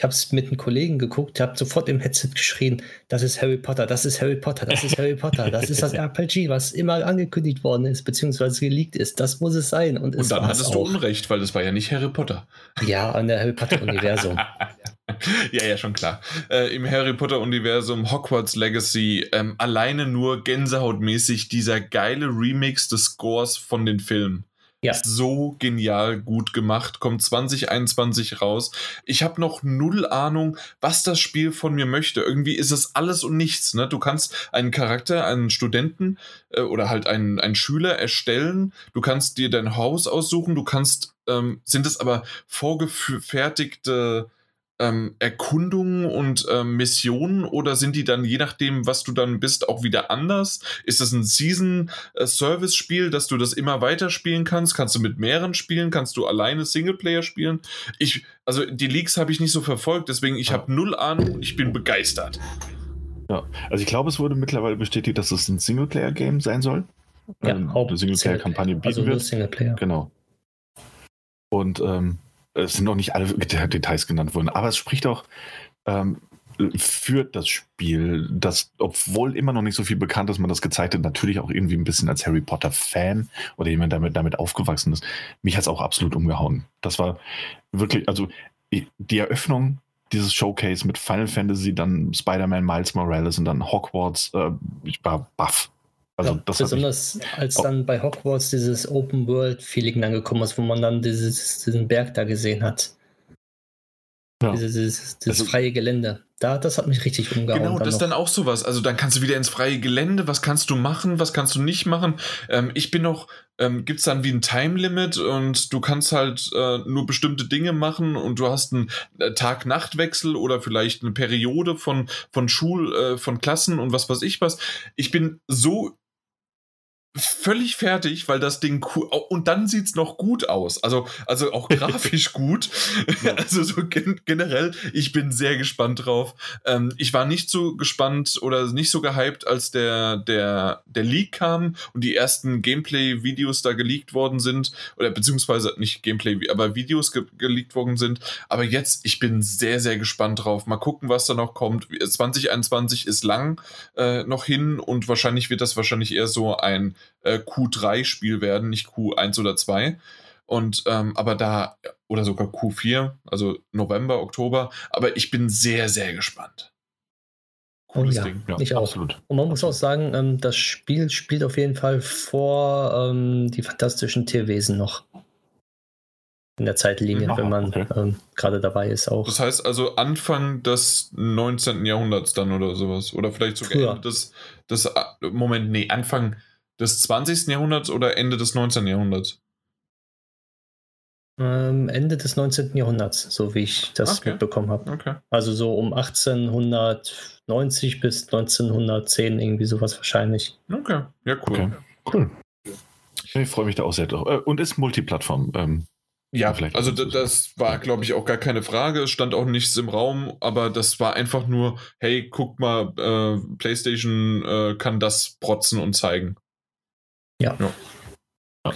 Ich habe es mit einem Kollegen geguckt, habe sofort im Headset geschrien, das ist Harry Potter, das ist Harry Potter, das ist Harry Potter, das ist das RPG, was immer angekündigt worden ist, beziehungsweise geleakt ist. Das muss es sein. Und, und dann hattest du Unrecht, weil das war ja nicht Harry Potter. Ja, an der Harry Potter-Universum. ja, ja, schon klar. Äh, Im Harry Potter-Universum Hogwarts Legacy ähm, alleine nur gänsehautmäßig dieser geile Remix des Scores von den Filmen. Ja. So genial gut gemacht. Kommt 2021 raus. Ich habe noch null Ahnung, was das Spiel von mir möchte. Irgendwie ist es alles und nichts. Ne? Du kannst einen Charakter, einen Studenten äh, oder halt einen, einen Schüler erstellen. Du kannst dir dein Haus aussuchen. Du kannst, ähm, sind es aber vorgefertigte ähm, Erkundungen und ähm, Missionen oder sind die dann, je nachdem, was du dann bist, auch wieder anders? Ist das ein Season-Service-Spiel, dass du das immer weiter spielen kannst? Kannst du mit mehreren spielen? Kannst du alleine Singleplayer spielen? Ich, also die Leaks habe ich nicht so verfolgt, deswegen ich habe null Ahnung und ich bin begeistert. Ja, also ich glaube, es wurde mittlerweile bestätigt, dass es ein Singleplayer-Game sein soll. Ja, ähm, eine Singleplayer-Kampagne bieten also wird. Singleplayer. Genau. Und ähm, es sind noch nicht alle Details genannt worden, aber es spricht auch, ähm, führt das Spiel, das, obwohl immer noch nicht so viel bekannt ist, man das gezeigt hat, natürlich auch irgendwie ein bisschen als Harry Potter-Fan oder jemand, damit, damit aufgewachsen ist. Mich hat es auch absolut umgehauen. Das war wirklich, also die Eröffnung dieses Showcase mit Final Fantasy, dann Spider-Man, Miles Morales und dann Hogwarts, äh, ich war baff. Also ja, besonders als dann bei Hogwarts dieses Open World Feeling dann gekommen ist, wo man dann dieses, diesen Berg da gesehen hat. Ja. Dieses, dieses, dieses also, freie Gelände. Da, das hat mich richtig umgehauen. Genau, das ist dann auch sowas. Also dann kannst du wieder ins freie Gelände. Was kannst du machen? Was kannst du nicht machen? Ähm, ich bin noch, ähm, gibt es dann wie ein Time Limit und du kannst halt äh, nur bestimmte Dinge machen und du hast einen äh, Tag-Nacht-Wechsel oder vielleicht eine Periode von, von Schul, äh, von Klassen und was weiß ich was. Ich bin so völlig fertig, weil das Ding cool und dann sieht es noch gut aus. Also, also auch grafisch gut. also so gen generell, ich bin sehr gespannt drauf. Ähm, ich war nicht so gespannt oder nicht so gehypt, als der, der, der Leak kam und die ersten Gameplay-Videos da geleakt worden sind. Oder beziehungsweise nicht Gameplay, aber Videos ge geleakt worden sind. Aber jetzt, ich bin sehr, sehr gespannt drauf. Mal gucken, was da noch kommt. 2021 ist lang äh, noch hin und wahrscheinlich wird das wahrscheinlich eher so ein äh, Q3-Spiel werden, nicht Q1 oder 2. Und ähm, aber da, oder sogar Q4, also November, Oktober, aber ich bin sehr, sehr gespannt. Cooles oh, ja, Ding. Ja, ich auch. Absolut. Und man muss auch sagen, ähm, das Spiel spielt auf jeden Fall vor ähm, die fantastischen Tierwesen noch. In der Zeitlinie, Aha, wenn man okay. ähm, gerade dabei ist auch. Das heißt also Anfang des 19. Jahrhunderts dann oder sowas. Oder vielleicht sogar. Ende des, des äh, Moment, nee, Anfang des 20. Jahrhunderts oder Ende des 19. Jahrhunderts? Ähm, Ende des 19. Jahrhunderts, so wie ich das okay. mitbekommen habe. Okay. Also so um 1890 bis 1910, irgendwie sowas wahrscheinlich. Okay, ja, cool. Okay. Cool. Ich freue mich da auch sehr drauf. Äh, und ist Multiplattform. Ähm, ja, vielleicht also das war, glaube ich, auch gar keine Frage. Es stand auch nichts im Raum, aber das war einfach nur, hey, guck mal, äh, PlayStation äh, kann das protzen und zeigen. Ja. ja.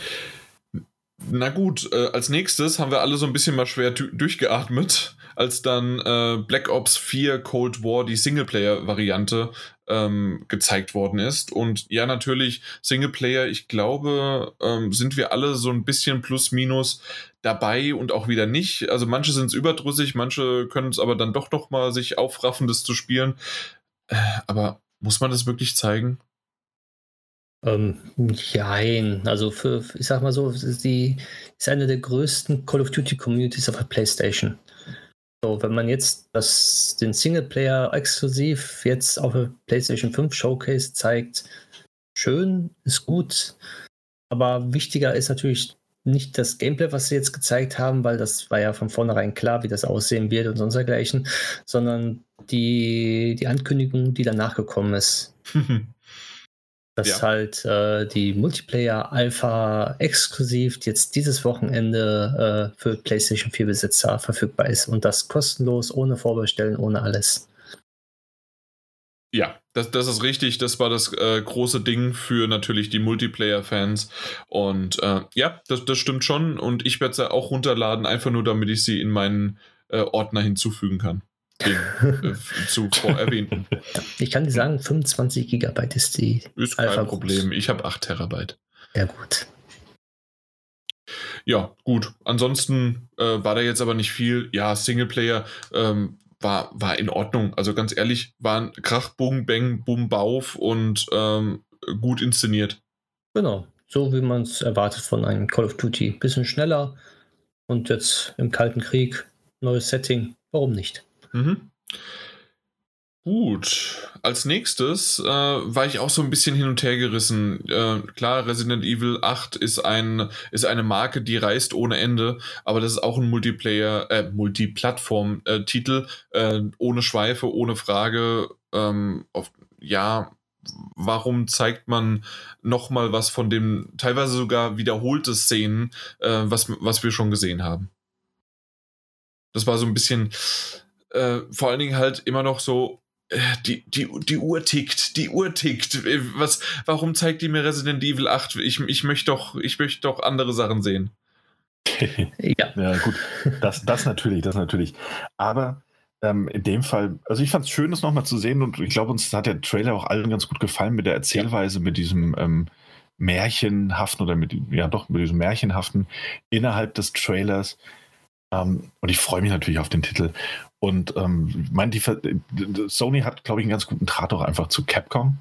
Na gut, äh, als nächstes haben wir alle so ein bisschen mal schwer durchgeatmet, als dann äh, Black Ops 4 Cold War, die Singleplayer-Variante, ähm, gezeigt worden ist. Und ja, natürlich, Singleplayer, ich glaube, ähm, sind wir alle so ein bisschen plus minus dabei und auch wieder nicht. Also manche sind es überdrüssig, manche können es aber dann doch noch mal sich aufraffen, das zu spielen. Äh, aber muss man das wirklich zeigen? Ähm, nein, also für, ich sag mal so, ist die ist eine der größten Call of Duty Communities auf der PlayStation. So, wenn man jetzt das, den Singleplayer exklusiv jetzt auf der PlayStation 5 Showcase zeigt, schön, ist gut. Aber wichtiger ist natürlich nicht das Gameplay, was sie jetzt gezeigt haben, weil das war ja von vornherein klar, wie das aussehen wird und sonst dergleichen, sondern die, die Ankündigung, die danach gekommen ist. dass ja. halt äh, die Multiplayer Alpha exklusiv jetzt dieses Wochenende äh, für PlayStation 4 Besitzer verfügbar ist und das kostenlos, ohne Vorbestellen, ohne alles. Ja, das, das ist richtig. Das war das äh, große Ding für natürlich die Multiplayer-Fans. Und äh, ja, das, das stimmt schon. Und ich werde sie auch runterladen, einfach nur damit ich sie in meinen äh, Ordner hinzufügen kann den äh, zuvor erwähnten. Ich kann dir sagen, 25 Gigabyte ist die. Ist kein Alpha Problem. Groß. Ich habe 8 Terabyte. Ja, gut. Ja, gut. Ansonsten äh, war da jetzt aber nicht viel. Ja, Singleplayer ähm, war, war in Ordnung. Also ganz ehrlich, waren Krach, Bung, Bang, Bum, Bauf und ähm, gut inszeniert. Genau, so wie man es erwartet von einem Call of Duty. Bisschen schneller und jetzt im Kalten Krieg, neues Setting. Warum nicht? Mhm. Gut. Als nächstes äh, war ich auch so ein bisschen hin und her gerissen. Äh, klar, Resident Evil 8 ist, ein, ist eine Marke, die reist ohne Ende, aber das ist auch ein Multiplayer, äh, Multiplattform-Titel, äh, ohne Schweife, ohne Frage. Ähm, auf, ja, warum zeigt man nochmal was von dem, teilweise sogar wiederholte Szenen, äh, was, was wir schon gesehen haben? Das war so ein bisschen, äh, vor allen Dingen halt immer noch so, äh, die, die, die Uhr tickt, die Uhr tickt. Äh, was, warum zeigt die mir Resident Evil 8? Ich, ich möchte doch, ich möchte doch andere Sachen sehen. ja. ja, gut. Das, das natürlich, das natürlich. Aber ähm, in dem Fall, also ich fand es schön, das nochmal zu sehen und ich glaube, uns hat der Trailer auch allen ganz gut gefallen mit der Erzählweise, ja. mit diesem ähm, Märchenhaften oder mit, ja doch, mit diesem Märchenhaften innerhalb des Trailers. Ähm, und ich freue mich natürlich auf den Titel. Und ähm, mein, die, Sony hat, glaube ich, einen ganz guten Draht auch einfach zu Capcom.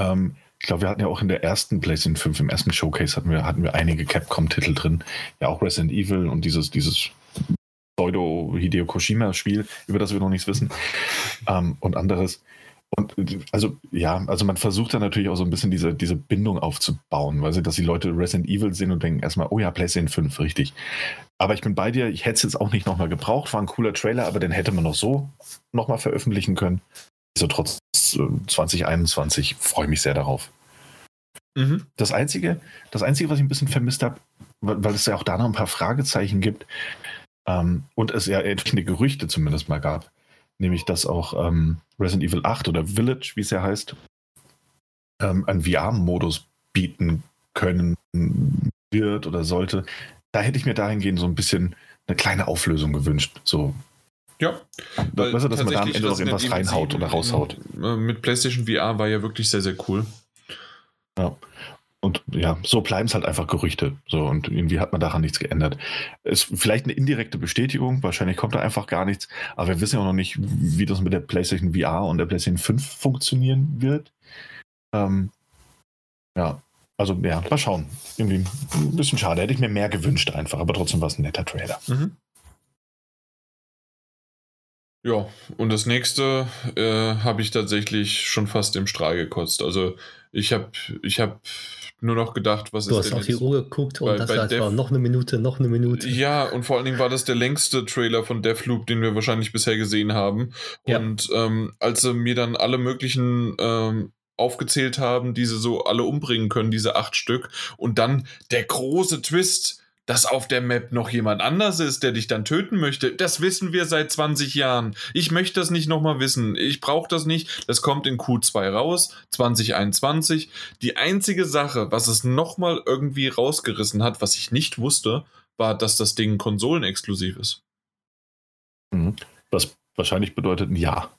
Ähm, ich glaube, wir hatten ja auch in der ersten PlayStation 5, im ersten Showcase, hatten wir, hatten wir einige Capcom-Titel drin. Ja, auch Resident Evil und dieses, dieses Pseudo-Hideo Koshima-Spiel, über das wir noch nichts wissen. Ähm, und anderes. Und also, ja, also man versucht dann natürlich auch so ein bisschen diese, diese Bindung aufzubauen, weil sie, dass die Leute Resident Evil sehen und denken erstmal, oh ja, PlayStation 5, richtig. Aber ich bin bei dir, ich hätte es jetzt auch nicht nochmal gebraucht, war ein cooler Trailer, aber den hätte man noch so nochmal veröffentlichen können. Also trotz 2021 äh, freue ich mich sehr darauf. Mhm. Das, Einzige, das Einzige, was ich ein bisschen vermisst habe, weil es ja auch da noch ein paar Fragezeichen gibt ähm, und es ja entsprechende Gerüchte zumindest mal gab, nämlich dass auch ähm, Resident Evil 8 oder Village, wie es ja heißt, ähm, einen VR-Modus bieten können wird oder sollte. Da hätte ich mir dahingehend so ein bisschen eine kleine Auflösung gewünscht. So. Ja, weil weißt du, dass man da am Ende noch irgendwas reinhaut oder raushaut. Äh, mit PlayStation VR war ja wirklich sehr, sehr cool. Ja. Und ja, so bleiben es halt einfach Gerüchte. So, und irgendwie hat man daran nichts geändert. Ist vielleicht eine indirekte Bestätigung, wahrscheinlich kommt da einfach gar nichts, aber wir wissen ja auch noch nicht, wie das mit der PlayStation VR und der PlayStation 5 funktionieren wird. Ähm, ja, also ja, mal schauen. Irgendwie ein bisschen schade. Hätte ich mir mehr gewünscht einfach, aber trotzdem war es ein netter Trailer. Mhm. Ja, und das nächste äh, habe ich tatsächlich schon fast im Strahl gekotzt. Also ich habe ich hab nur noch gedacht, was du ist Du hast auf die Uhr geguckt und das heißt, war noch eine Minute, noch eine Minute. Ja, und vor allen Dingen war das der längste Trailer von Deathloop, den wir wahrscheinlich bisher gesehen haben. Ja. Und ähm, als sie mir dann alle möglichen ähm, aufgezählt haben, die sie so alle umbringen können, diese acht Stück, und dann der große Twist dass auf der Map noch jemand anders ist, der dich dann töten möchte. Das wissen wir seit 20 Jahren. Ich möchte das nicht nochmal wissen. Ich brauche das nicht. Das kommt in Q2 raus, 2021. Die einzige Sache, was es nochmal irgendwie rausgerissen hat, was ich nicht wusste, war, dass das Ding konsolenexklusiv ist. Mhm. Was wahrscheinlich bedeutet ein Ja.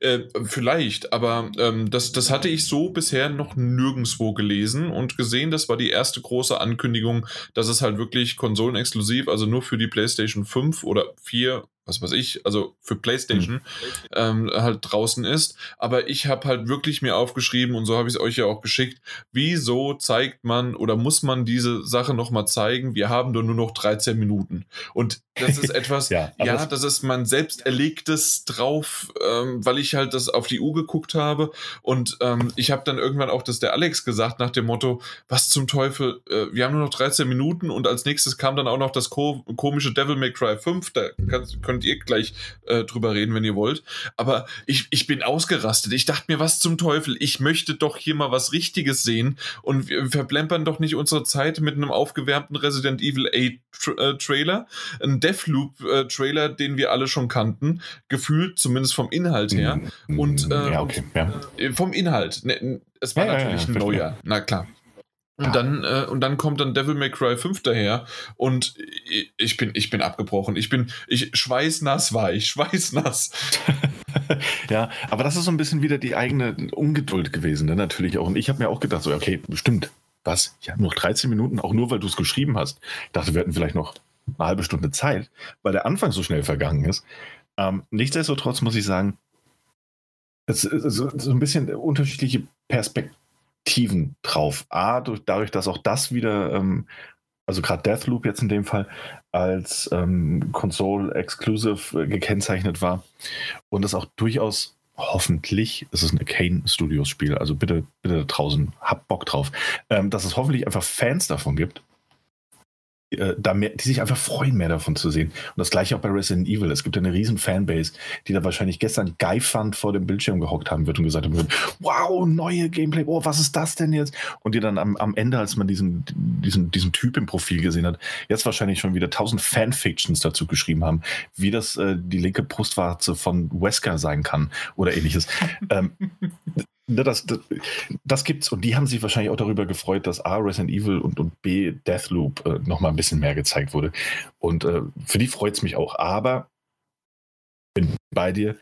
Äh, vielleicht, aber ähm, das, das hatte ich so bisher noch nirgendwo gelesen und gesehen. Das war die erste große Ankündigung, dass es halt wirklich konsolenexklusiv, also nur für die PlayStation 5 oder 4 was weiß ich, also für PlayStation mhm. ähm, halt draußen ist. Aber ich habe halt wirklich mir aufgeschrieben und so habe ich es euch ja auch geschickt. Wieso zeigt man oder muss man diese Sache nochmal zeigen? Wir haben doch nur noch 13 Minuten. Und das ist etwas, ja, ja das ist mein selbst erlegtes drauf, ähm, weil ich halt das auf die Uhr geguckt habe. Und ähm, ich habe dann irgendwann auch das der Alex gesagt nach dem Motto, was zum Teufel, äh, wir haben nur noch 13 Minuten und als nächstes kam dann auch noch das ko komische Devil May Cry 5. Da kann, könnt ihr gleich äh, drüber reden, wenn ihr wollt. Aber ich, ich bin ausgerastet. Ich dachte mir, was zum Teufel? Ich möchte doch hier mal was Richtiges sehen und wir verplempern doch nicht unsere Zeit mit einem aufgewärmten Resident Evil 8 äh, Trailer, ein Deathloop-Trailer, äh, den wir alle schon kannten, gefühlt zumindest vom Inhalt her. Mm, und ähm, ja, okay. ja. Äh, vom Inhalt. Ne, es war ja, natürlich ein neuer, na klar. Und dann, äh, und dann kommt dann Devil May Cry 5 daher und ich bin, ich bin abgebrochen. Ich bin, ich schweißnass war ich, schweißnass. ja, aber das ist so ein bisschen wieder die eigene Ungeduld gewesen, ne? natürlich auch. Und ich habe mir auch gedacht, so, okay, stimmt, was? Ich habe noch 13 Minuten, auch nur weil du es geschrieben hast. Ich dachte, wir hätten vielleicht noch eine halbe Stunde Zeit, weil der Anfang so schnell vergangen ist. Ähm, nichtsdestotrotz muss ich sagen, es ist so ein bisschen unterschiedliche Perspektiven Perspektiven drauf. A, durch, dadurch, dass auch das wieder, ähm, also gerade Deathloop jetzt in dem Fall, als ähm, Console Exclusive äh, gekennzeichnet war und es auch durchaus hoffentlich, es ist ein Arcane Studios Spiel, also bitte, bitte draußen, habt Bock drauf, ähm, dass es hoffentlich einfach Fans davon gibt, äh, da mehr, die sich einfach freuen, mehr davon zu sehen. Und das gleiche auch bei Resident Evil. Es gibt eine riesen Fanbase, die da wahrscheinlich gestern Guy Fund vor dem Bildschirm gehockt haben wird und gesagt haben, wow, neue Gameplay, oh, was ist das denn jetzt? Und die dann am, am Ende, als man diesen, diesen, diesen Typ im Profil gesehen hat, jetzt wahrscheinlich schon wieder tausend Fanfictions dazu geschrieben haben, wie das äh, die linke Brustwarze von Wesker sein kann oder ähnliches. ähm, das, das, das, gibt's und die haben sich wahrscheinlich auch darüber gefreut, dass A, Resident Evil und, und B, Deathloop äh, nochmal ein bisschen mehr gezeigt wurde. Und äh, für die freut es mich auch. Aber bei dir,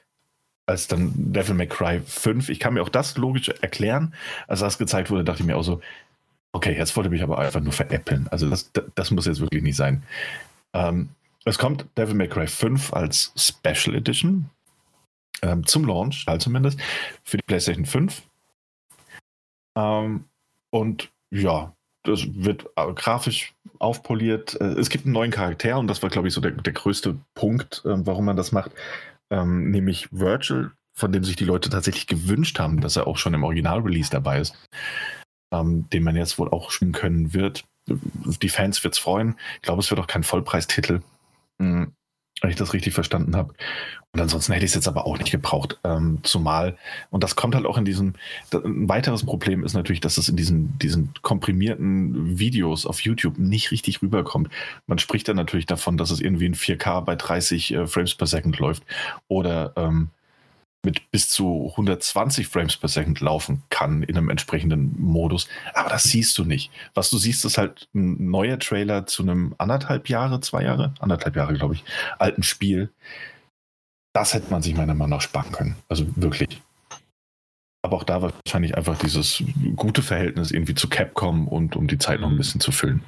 als dann Devil May Cry 5, ich kann mir auch das logisch erklären, als das gezeigt wurde, dachte ich mir auch so, okay, jetzt wollte mich aber einfach nur veräppeln. Also das, das, das muss jetzt wirklich nicht sein. Ähm, es kommt Devil May Cry 5 als Special Edition ähm, zum Launch, halt zumindest, für die PlayStation 5. Ähm, und ja, das wird äh, grafisch aufpoliert. Äh, es gibt einen neuen Charakter und das war, glaube ich, so der, der größte Punkt, äh, warum man das macht. Ähm, nämlich Virgil, von dem sich die Leute tatsächlich gewünscht haben, dass er auch schon im Original-Release dabei ist. Ähm, den man jetzt wohl auch spielen können wird. Die Fans wird es freuen. Ich glaube, es wird auch kein Vollpreistitel. Mhm wenn ich das richtig verstanden habe. Und ansonsten hätte ich es jetzt aber auch nicht gebraucht. Ähm, zumal, und das kommt halt auch in diesem, ein weiteres Problem ist natürlich, dass es in diesen, diesen komprimierten Videos auf YouTube nicht richtig rüberkommt. Man spricht dann natürlich davon, dass es irgendwie in 4K bei 30 äh, Frames per Second läuft oder ähm, mit bis zu 120 Frames per Second laufen kann in einem entsprechenden Modus. Aber das siehst du nicht. Was du siehst, ist halt ein neuer Trailer zu einem anderthalb Jahre, zwei Jahre, anderthalb Jahre, glaube ich, alten Spiel. Das hätte man sich meiner Meinung nach sparen können. Also wirklich. Aber auch da wahrscheinlich einfach dieses gute Verhältnis irgendwie zu Capcom und um die Zeit noch ein mhm. bisschen zu füllen.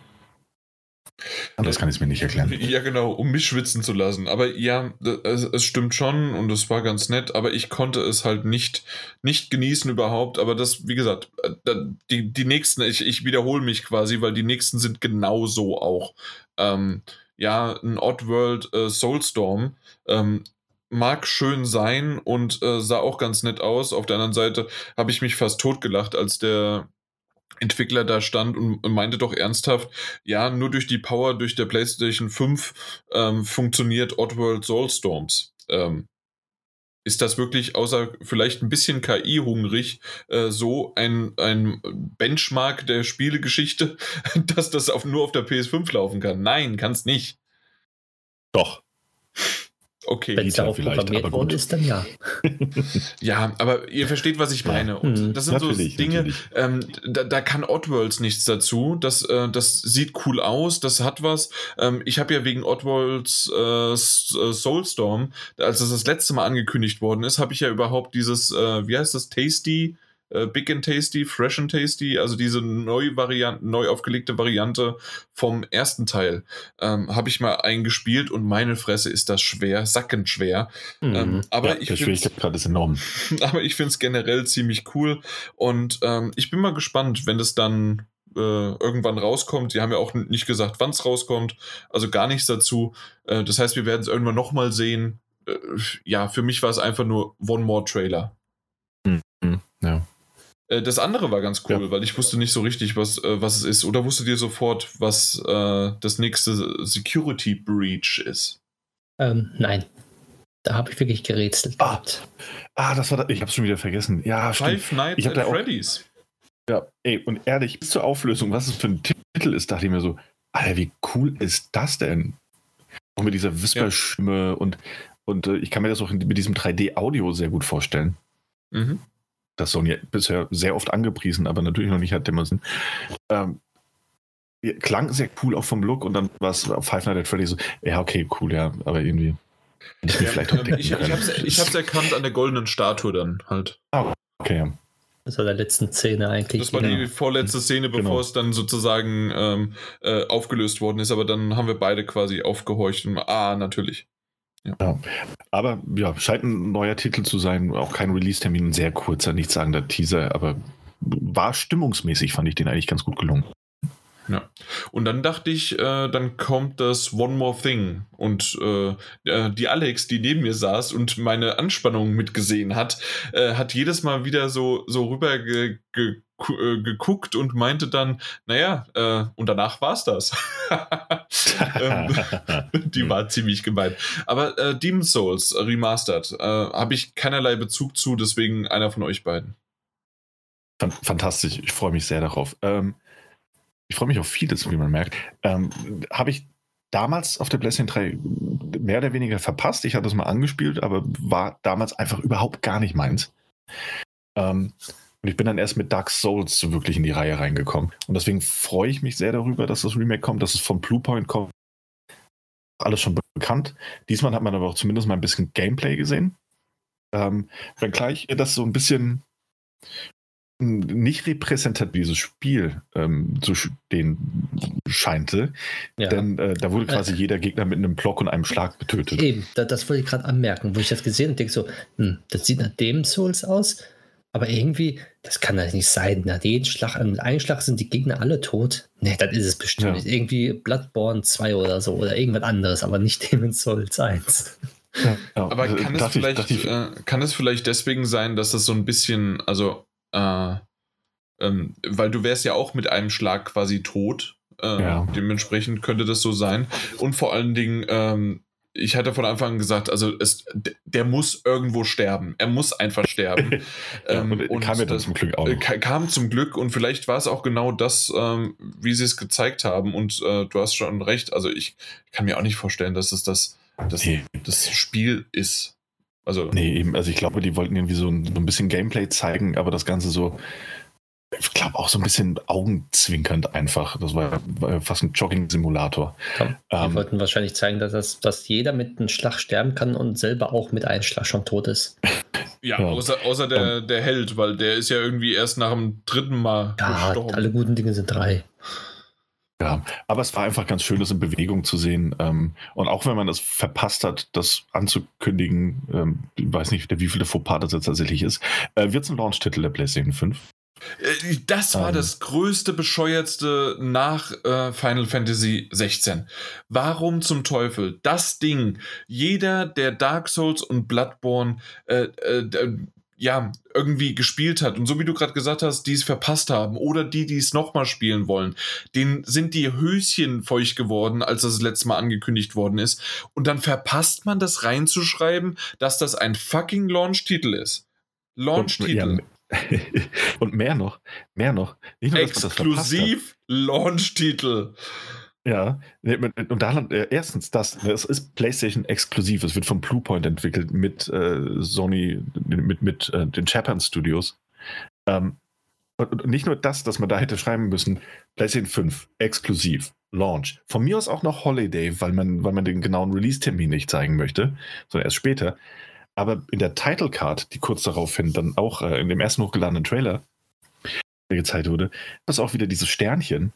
Das kann ich mir nicht erklären. Ja, genau, um mich schwitzen zu lassen. Aber ja, es, es stimmt schon und es war ganz nett, aber ich konnte es halt nicht, nicht genießen überhaupt. Aber das, wie gesagt, äh, die, die nächsten, ich, ich wiederhole mich quasi, weil die nächsten sind genauso auch. Ähm, ja, ein Oddworld äh, Soulstorm ähm, mag schön sein und äh, sah auch ganz nett aus. Auf der anderen Seite habe ich mich fast totgelacht, als der Entwickler da stand und meinte doch ernsthaft, ja, nur durch die Power durch der PlayStation 5 ähm, funktioniert Oddworld Soulstorms. Ähm, ist das wirklich, außer vielleicht ein bisschen KI-hungrig, äh, so ein, ein Benchmark der Spielegeschichte, dass das auf, nur auf der PS5 laufen kann? Nein, kann es nicht. Doch. Okay, wenn es darauf programmiert worden ist, dann ja. ja, aber ihr versteht, was ich meine. Und hm, das sind natürlich, so Dinge, ähm, da, da, kann Oddworlds nichts dazu. Das, äh, das sieht cool aus, das hat was. Ähm, ich habe ja wegen Oddworlds äh, äh, Soulstorm, als das das letzte Mal angekündigt worden ist, habe ich ja überhaupt dieses, äh, wie heißt das, Tasty äh, Big and Tasty, Fresh and Tasty, also diese neu, Variante, neu aufgelegte Variante vom ersten Teil, ähm, habe ich mal eingespielt und meine Fresse ist das schwer, sackend schwer. Mhm. Ähm, aber, ja, ich gerade ist enorm. aber ich finde es generell ziemlich cool und ähm, ich bin mal gespannt, wenn das dann äh, irgendwann rauskommt. Die haben ja auch nicht gesagt, wann es rauskommt, also gar nichts dazu. Äh, das heißt, wir werden es irgendwann nochmal sehen. Äh, ja, für mich war es einfach nur One More Trailer. Mhm. Ja. Äh, das andere war ganz cool, ja. weil ich wusste nicht so richtig, was, äh, was es ist. Oder wusstet ihr sofort, was äh, das nächste Security Breach ist? Ähm, nein. Da habe ich wirklich gerätselt. Ah, ah das war da, ich habe es schon wieder vergessen. Ja, Five stimmt. Nights at Freddy's. Ja, ey, und ehrlich, bis zur Auflösung, was es für ein Titel ist, dachte ich mir so, Alter, wie cool ist das denn? Und mit dieser Whisperstimme ja. und, und äh, ich kann mir das auch mit diesem 3D-Audio sehr gut vorstellen. Mhm das Sony bisher sehr oft angepriesen, aber natürlich noch nicht hat demonstriert. Ähm, klang sehr cool auch vom Look und dann war es auf Five Nights at Freddy's so, ja, okay, cool, ja, aber irgendwie. Ich, ja, vielleicht auch ich, ich, hab's, ich hab's erkannt an der goldenen Statue dann halt. Ah, okay, ja. Das war der letzten Szene eigentlich. Das war genau. die vorletzte Szene, bevor genau. es dann sozusagen ähm, äh, aufgelöst worden ist, aber dann haben wir beide quasi aufgehorcht und ah, natürlich. Ja. Aber ja, scheint ein neuer Titel zu sein, auch kein Release-Termin, ein sehr kurzer, nichts sagender Teaser, aber war stimmungsmäßig, fand ich den eigentlich ganz gut gelungen. Ja. Und dann dachte ich, äh, dann kommt das One More Thing. Und äh, äh die Alex, die neben mir saß und meine Anspannung mitgesehen hat, äh, hat jedes Mal wieder so, so rüber ge, ge, äh, geguckt und meinte dann, naja, äh, und danach war es das. ähm, die war ziemlich gemein. Aber äh, Demon's Souls Remastered habe ich keinerlei Bezug zu, deswegen einer von euch beiden. Fantastisch, ich freue mich sehr darauf. Ähm, ich freue mich auf vieles, wie man merkt. Ähm, habe ich damals auf der PlayStation 3 mehr oder weniger verpasst. Ich hatte es mal angespielt, aber war damals einfach überhaupt gar nicht meins. Ähm, und ich bin dann erst mit Dark Souls so wirklich in die Reihe reingekommen. Und deswegen freue ich mich sehr darüber, dass das Remake kommt, dass es von Bluepoint kommt. alles schon bekannt. Diesmal hat man aber auch zumindest mal ein bisschen Gameplay gesehen. Ähm, wenngleich das so ein bisschen nicht repräsentativ dieses Spiel ähm, zu stehen scheinte. Ja. Denn äh, da wurde quasi äh, jeder Gegner mit einem Block und einem Schlag getötet. Eben, da, das wollte ich gerade anmerken, wo ich das gesehen und denke so, hm, das sieht nach dem Souls aus, aber irgendwie, das kann das nicht sein. Nach jedem Schlag, an einem Schlag sind die Gegner alle tot. Nee, das ist es bestimmt. Ja. Irgendwie Bloodborne 2 oder so oder irgendwas anderes, aber nicht Demon's Souls 1. Ja, aber äh, kann, es vielleicht, ich, äh, kann es vielleicht deswegen sein, dass das so ein bisschen, also äh, ähm, weil du wärst ja auch mit einem Schlag quasi tot. Äh, ja. Dementsprechend könnte das so sein. Und vor allen Dingen, ähm, ich hatte von Anfang an gesagt, also es, der muss irgendwo sterben. Er muss einfach sterben. ja, ähm, und kam ja dann zum Glück auch. Noch. Kam zum Glück und vielleicht war es auch genau das, ähm, wie sie es gezeigt haben. Und äh, du hast schon recht. Also ich kann mir auch nicht vorstellen, dass es das, das, nee. das Spiel ist. Also, nee, eben, also ich glaube, die wollten irgendwie so ein, so ein bisschen Gameplay zeigen, aber das Ganze so, ich glaube auch so ein bisschen augenzwinkernd einfach. Das war, war fast ein Jogging-Simulator. Die ähm, wollten wahrscheinlich zeigen, dass, das, dass jeder mit einem Schlag sterben kann und selber auch mit einem Schlag schon tot ist. Ja, ja. außer, außer der, der Held, weil der ist ja irgendwie erst nach dem dritten Mal ja, gestorben. Alle guten Dinge sind drei. Ja, aber es war einfach ganz schön, das in Bewegung zu sehen. Ähm, und auch wenn man es verpasst hat, das anzukündigen, ähm, ich weiß nicht, wie viele Fauxpas das jetzt tatsächlich ist, äh, wird es ein Launch-Titel der PlayStation 5. Äh, das war ähm. das größte, bescheuertste nach äh, Final Fantasy 16. Warum zum Teufel? Das Ding, jeder, der Dark Souls und Bloodborne äh, äh, ja, irgendwie gespielt hat und so wie du gerade gesagt hast, die es verpasst haben oder die, die es nochmal spielen wollen, denen sind die Höschen feucht geworden, als das, letzte Mal angekündigt worden ist. Und dann verpasst man das reinzuschreiben, dass das ein fucking Launch-Titel ist. Launch-Titel. Und mehr noch, mehr noch. Nicht nur, Exklusiv Launch-Titel. Ja, und da äh, erstens das, es ist PlayStation exklusiv, es wird von Bluepoint entwickelt mit äh, Sony, mit, mit äh, den Japan Studios. Ähm, und nicht nur das, dass man da hätte schreiben müssen, PlayStation 5, exklusiv, Launch. Von mir aus auch noch Holiday, weil man, weil man den genauen Release-Termin nicht zeigen möchte, sondern erst später. Aber in der Title Card, die kurz daraufhin dann auch äh, in dem ersten hochgeladenen Trailer gezeigt wurde, ist auch wieder dieses Sternchen,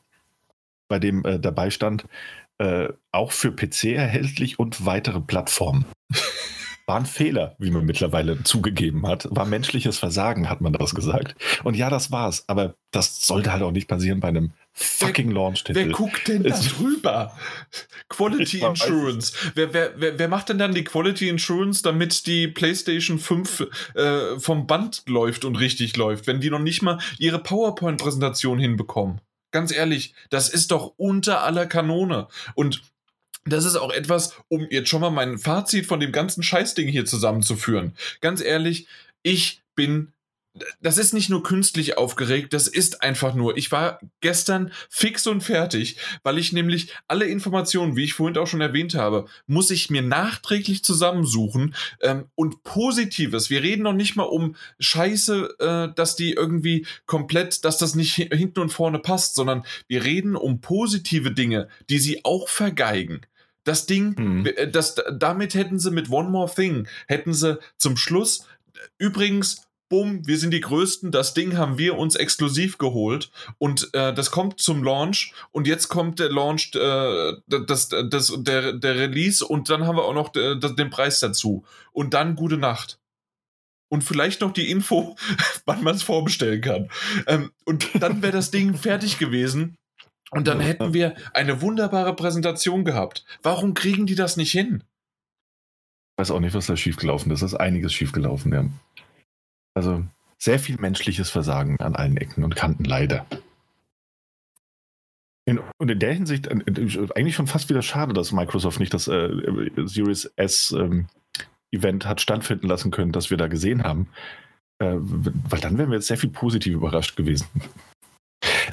bei dem äh, dabei stand, äh, auch für PC erhältlich und weitere Plattformen. War ein Fehler, wie man mittlerweile zugegeben hat. War menschliches Versagen, hat man das gesagt. Und ja, das war's. Aber das sollte halt auch nicht passieren bei einem fucking Launch-Titel. Wer guckt denn da drüber? Quality Insurance. Wer, wer, wer, wer macht denn dann die Quality Insurance, damit die PlayStation 5 äh, vom Band läuft und richtig läuft, wenn die noch nicht mal ihre PowerPoint-Präsentation hinbekommen? Ganz ehrlich, das ist doch unter aller Kanone. Und das ist auch etwas, um jetzt schon mal mein Fazit von dem ganzen Scheißding hier zusammenzuführen. Ganz ehrlich, ich bin das ist nicht nur künstlich aufgeregt, das ist einfach nur. Ich war gestern fix und fertig, weil ich nämlich alle Informationen, wie ich vorhin auch schon erwähnt habe, muss ich mir nachträglich zusammensuchen ähm, und Positives. Wir reden noch nicht mal um Scheiße, äh, dass die irgendwie komplett, dass das nicht hinten und vorne passt, sondern wir reden um positive Dinge, die sie auch vergeigen. Das Ding, mhm. das, damit hätten sie mit One More Thing, hätten sie zum Schluss Übrigens, bumm, wir sind die Größten, das Ding haben wir uns exklusiv geholt und äh, das kommt zum Launch und jetzt kommt der Launch, äh, das, das, der, der Release und dann haben wir auch noch äh, den Preis dazu und dann gute Nacht. Und vielleicht noch die Info, wann man es vorbestellen kann. Ähm, und dann wäre das Ding fertig gewesen und dann hätten wir eine wunderbare Präsentation gehabt. Warum kriegen die das nicht hin? Ich weiß auch nicht, was da schiefgelaufen ist. Es ist einiges schiefgelaufen, ja. Also sehr viel menschliches Versagen an allen Ecken und Kanten, leider. In, und in der Hinsicht äh, eigentlich schon fast wieder schade, dass Microsoft nicht das äh, Series S ähm, Event hat stattfinden lassen können, das wir da gesehen haben. Äh, weil dann wären wir jetzt sehr viel positiv überrascht gewesen.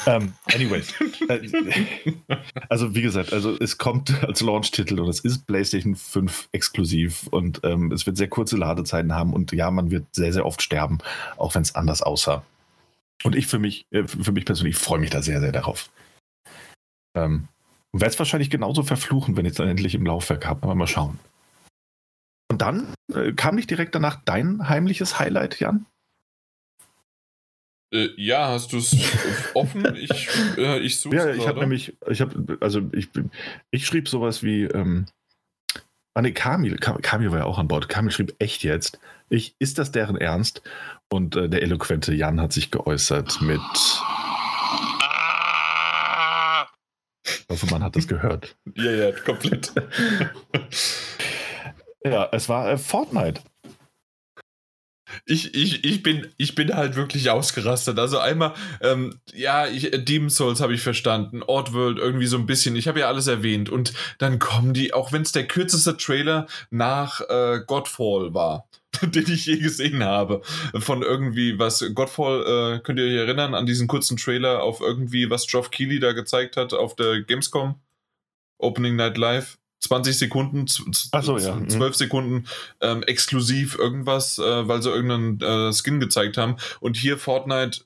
Ähm, anyways. Äh, also, wie gesagt, also es kommt als Launch-Titel und es ist PlayStation 5 exklusiv und ähm, es wird sehr kurze Ladezeiten haben und ja, man wird sehr, sehr oft sterben, auch wenn es anders aussah. Und ich für mich, äh, für mich persönlich freue mich da sehr, sehr darauf. Ähm, werde es wahrscheinlich genauso verfluchen, wenn ich es dann endlich im Laufwerk habe. Aber mal schauen. Und dann äh, kam nicht direkt danach dein heimliches Highlight, Jan? Äh, ja, hast du es offen? Ich, äh, ich suche Ja, ich habe nämlich, ich habe, also ich, ich schrieb sowas wie, ähm, ah ne, Kamil, Kamil war ja auch an Bord. Kamil schrieb echt jetzt, ich, ist das deren Ernst? Und äh, der eloquente Jan hat sich geäußert mit. Ich hoffe, man hat das gehört. ja, ja, komplett. ja, es war äh, Fortnite ich, ich, ich, bin, ich bin halt wirklich ausgerastet. Also einmal, ähm, ja, ich, Demon's Souls habe ich verstanden, Oddworld irgendwie so ein bisschen. Ich habe ja alles erwähnt. Und dann kommen die, auch wenn es der kürzeste Trailer nach äh, Godfall war, den ich je gesehen habe. Von irgendwie was, Godfall, äh, könnt ihr euch erinnern an diesen kurzen Trailer auf irgendwie, was Geoff Keighley da gezeigt hat auf der Gamescom? Opening Night Live? 20 Sekunden, so, ja. 12 mhm. Sekunden ähm, exklusiv irgendwas, äh, weil sie irgendeinen äh, Skin gezeigt haben. Und hier Fortnite,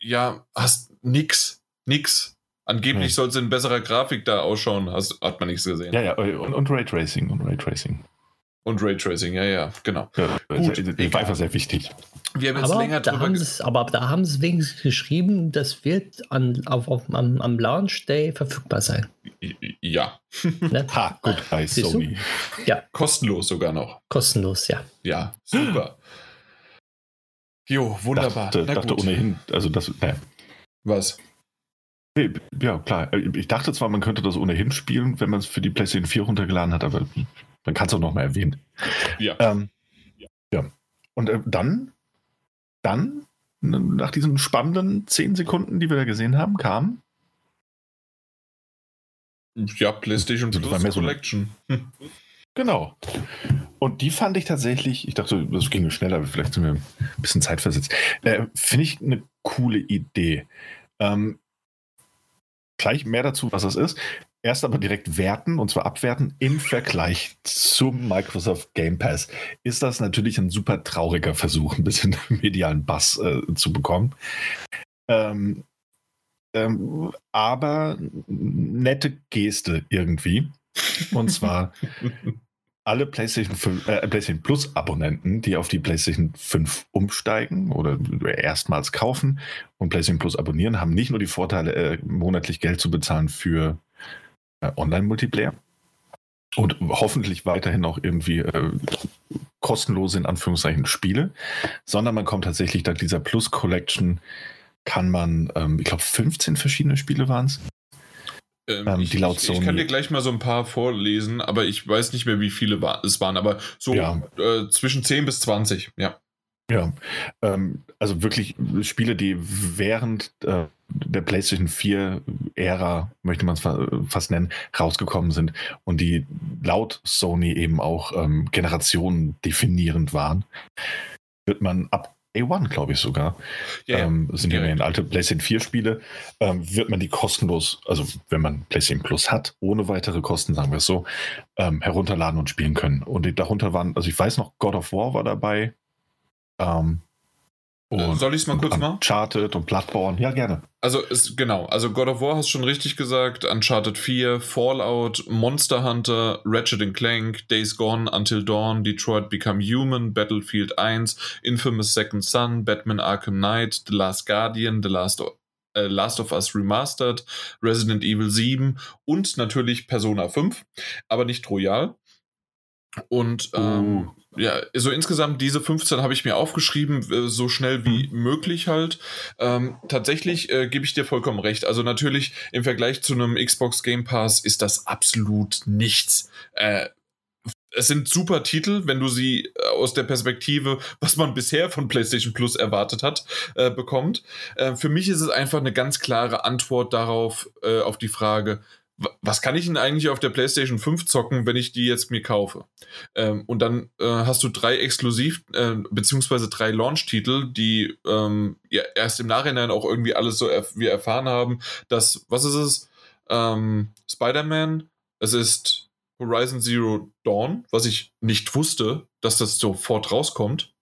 ja, hast nix, nix. Angeblich hm. soll es in besserer Grafik da ausschauen, hast, hat man nichts gesehen. Ja, ja, und, und Raytracing und Raytracing. Und Raytracing, ja, ja, genau. Ja, Gut, einfach sehr wichtig. Wir haben jetzt aber länger da haben es, Aber da haben sie wenigstens geschrieben, das wird an, auf, auf, am, am Launch Day verfügbar sein. Ja. Ne? ha, gut, bei Sony. Ja. Kostenlos sogar noch. Kostenlos, ja. Ja, super. Jo, wunderbar. Dachte, dachte ohnehin, also das, ne. Was? Ja, klar. Ich dachte zwar, man könnte das ohnehin spielen, wenn man es für die PlayStation 4 runtergeladen hat, aber man kann es auch nochmal erwähnen. Ja. Ähm, ja. Und äh, dann, dann, nach diesen spannenden zehn Sekunden, die wir da gesehen haben, kam. Ja, PlayStation Plus war mehr so Collection. Hm. Genau. Und die fand ich tatsächlich, ich dachte, das ging schneller, aber vielleicht sind wir ein bisschen zeitversetzt. Äh, Finde ich eine coole Idee. Ähm, gleich mehr dazu, was das ist. Erst aber direkt werten, und zwar abwerten im Vergleich zum Microsoft Game Pass. Ist das natürlich ein super trauriger Versuch, ein bisschen medialen Bass äh, zu bekommen. Ähm, ähm, aber nette Geste irgendwie. Und zwar alle PlayStation, 5, äh, PlayStation Plus Abonnenten, die auf die PlayStation 5 umsteigen oder erstmals kaufen und PlayStation Plus abonnieren, haben nicht nur die Vorteile, äh, monatlich Geld zu bezahlen für Online-Multiplayer. Und hoffentlich weiterhin auch irgendwie äh, kostenlose, in Anführungszeichen, Spiele, sondern man kommt tatsächlich dank dieser Plus Collection, kann man, ähm, ich glaube, 15 verschiedene Spiele waren es. Ähm, ähm, ich, die laut Sony. ich kann dir gleich mal so ein paar vorlesen, aber ich weiß nicht mehr, wie viele es waren, aber so ja. äh, zwischen 10 bis 20, ja. Ja, ähm, also wirklich Spiele, die während äh, der PlayStation 4-Ära, möchte man es fast nennen, rausgekommen sind und die laut Sony eben auch ähm, Generationen definierend waren, wird man ab A1, glaube ich sogar, ja, ähm, sind ja, ja alte PlayStation 4 Spiele, ähm, wird man die kostenlos, also wenn man PlayStation Plus hat, ohne weitere Kosten, sagen wir es so, ähm, herunterladen und spielen können. Und darunter waren, also ich weiß noch, God of War war dabei, ähm, und Soll ich es mal kurz machen? Uncharted und Bloodborne, ja gerne. Also ist, genau, also God of War hast schon richtig gesagt, Uncharted 4, Fallout, Monster Hunter, Ratchet Clank, Days Gone, Until Dawn, Detroit Become Human, Battlefield 1, Infamous Second Son, Batman Arkham Knight, The Last Guardian, The Last of, äh, Last of Us Remastered, Resident Evil 7 und natürlich Persona 5, aber nicht Royal. Und ähm, uh ja, so insgesamt diese 15 habe ich mir aufgeschrieben, äh, so schnell wie mhm. möglich halt. Ähm, tatsächlich äh, gebe ich dir vollkommen recht. Also natürlich im Vergleich zu einem Xbox Game Pass ist das absolut nichts. Äh, es sind super Titel, wenn du sie äh, aus der Perspektive, was man bisher von PlayStation Plus erwartet hat, äh, bekommt. Äh, für mich ist es einfach eine ganz klare Antwort darauf, auf die Frage, was kann ich denn eigentlich auf der PlayStation 5 zocken, wenn ich die jetzt mir kaufe? Ähm, und dann äh, hast du drei Exklusiv- äh, beziehungsweise drei Launch-Titel, die ähm, ja, erst im Nachhinein auch irgendwie alles so erf wir erfahren haben, dass, was ist es? Ähm, Spider-Man, es ist Horizon Zero Dawn, was ich nicht wusste, dass das sofort rauskommt.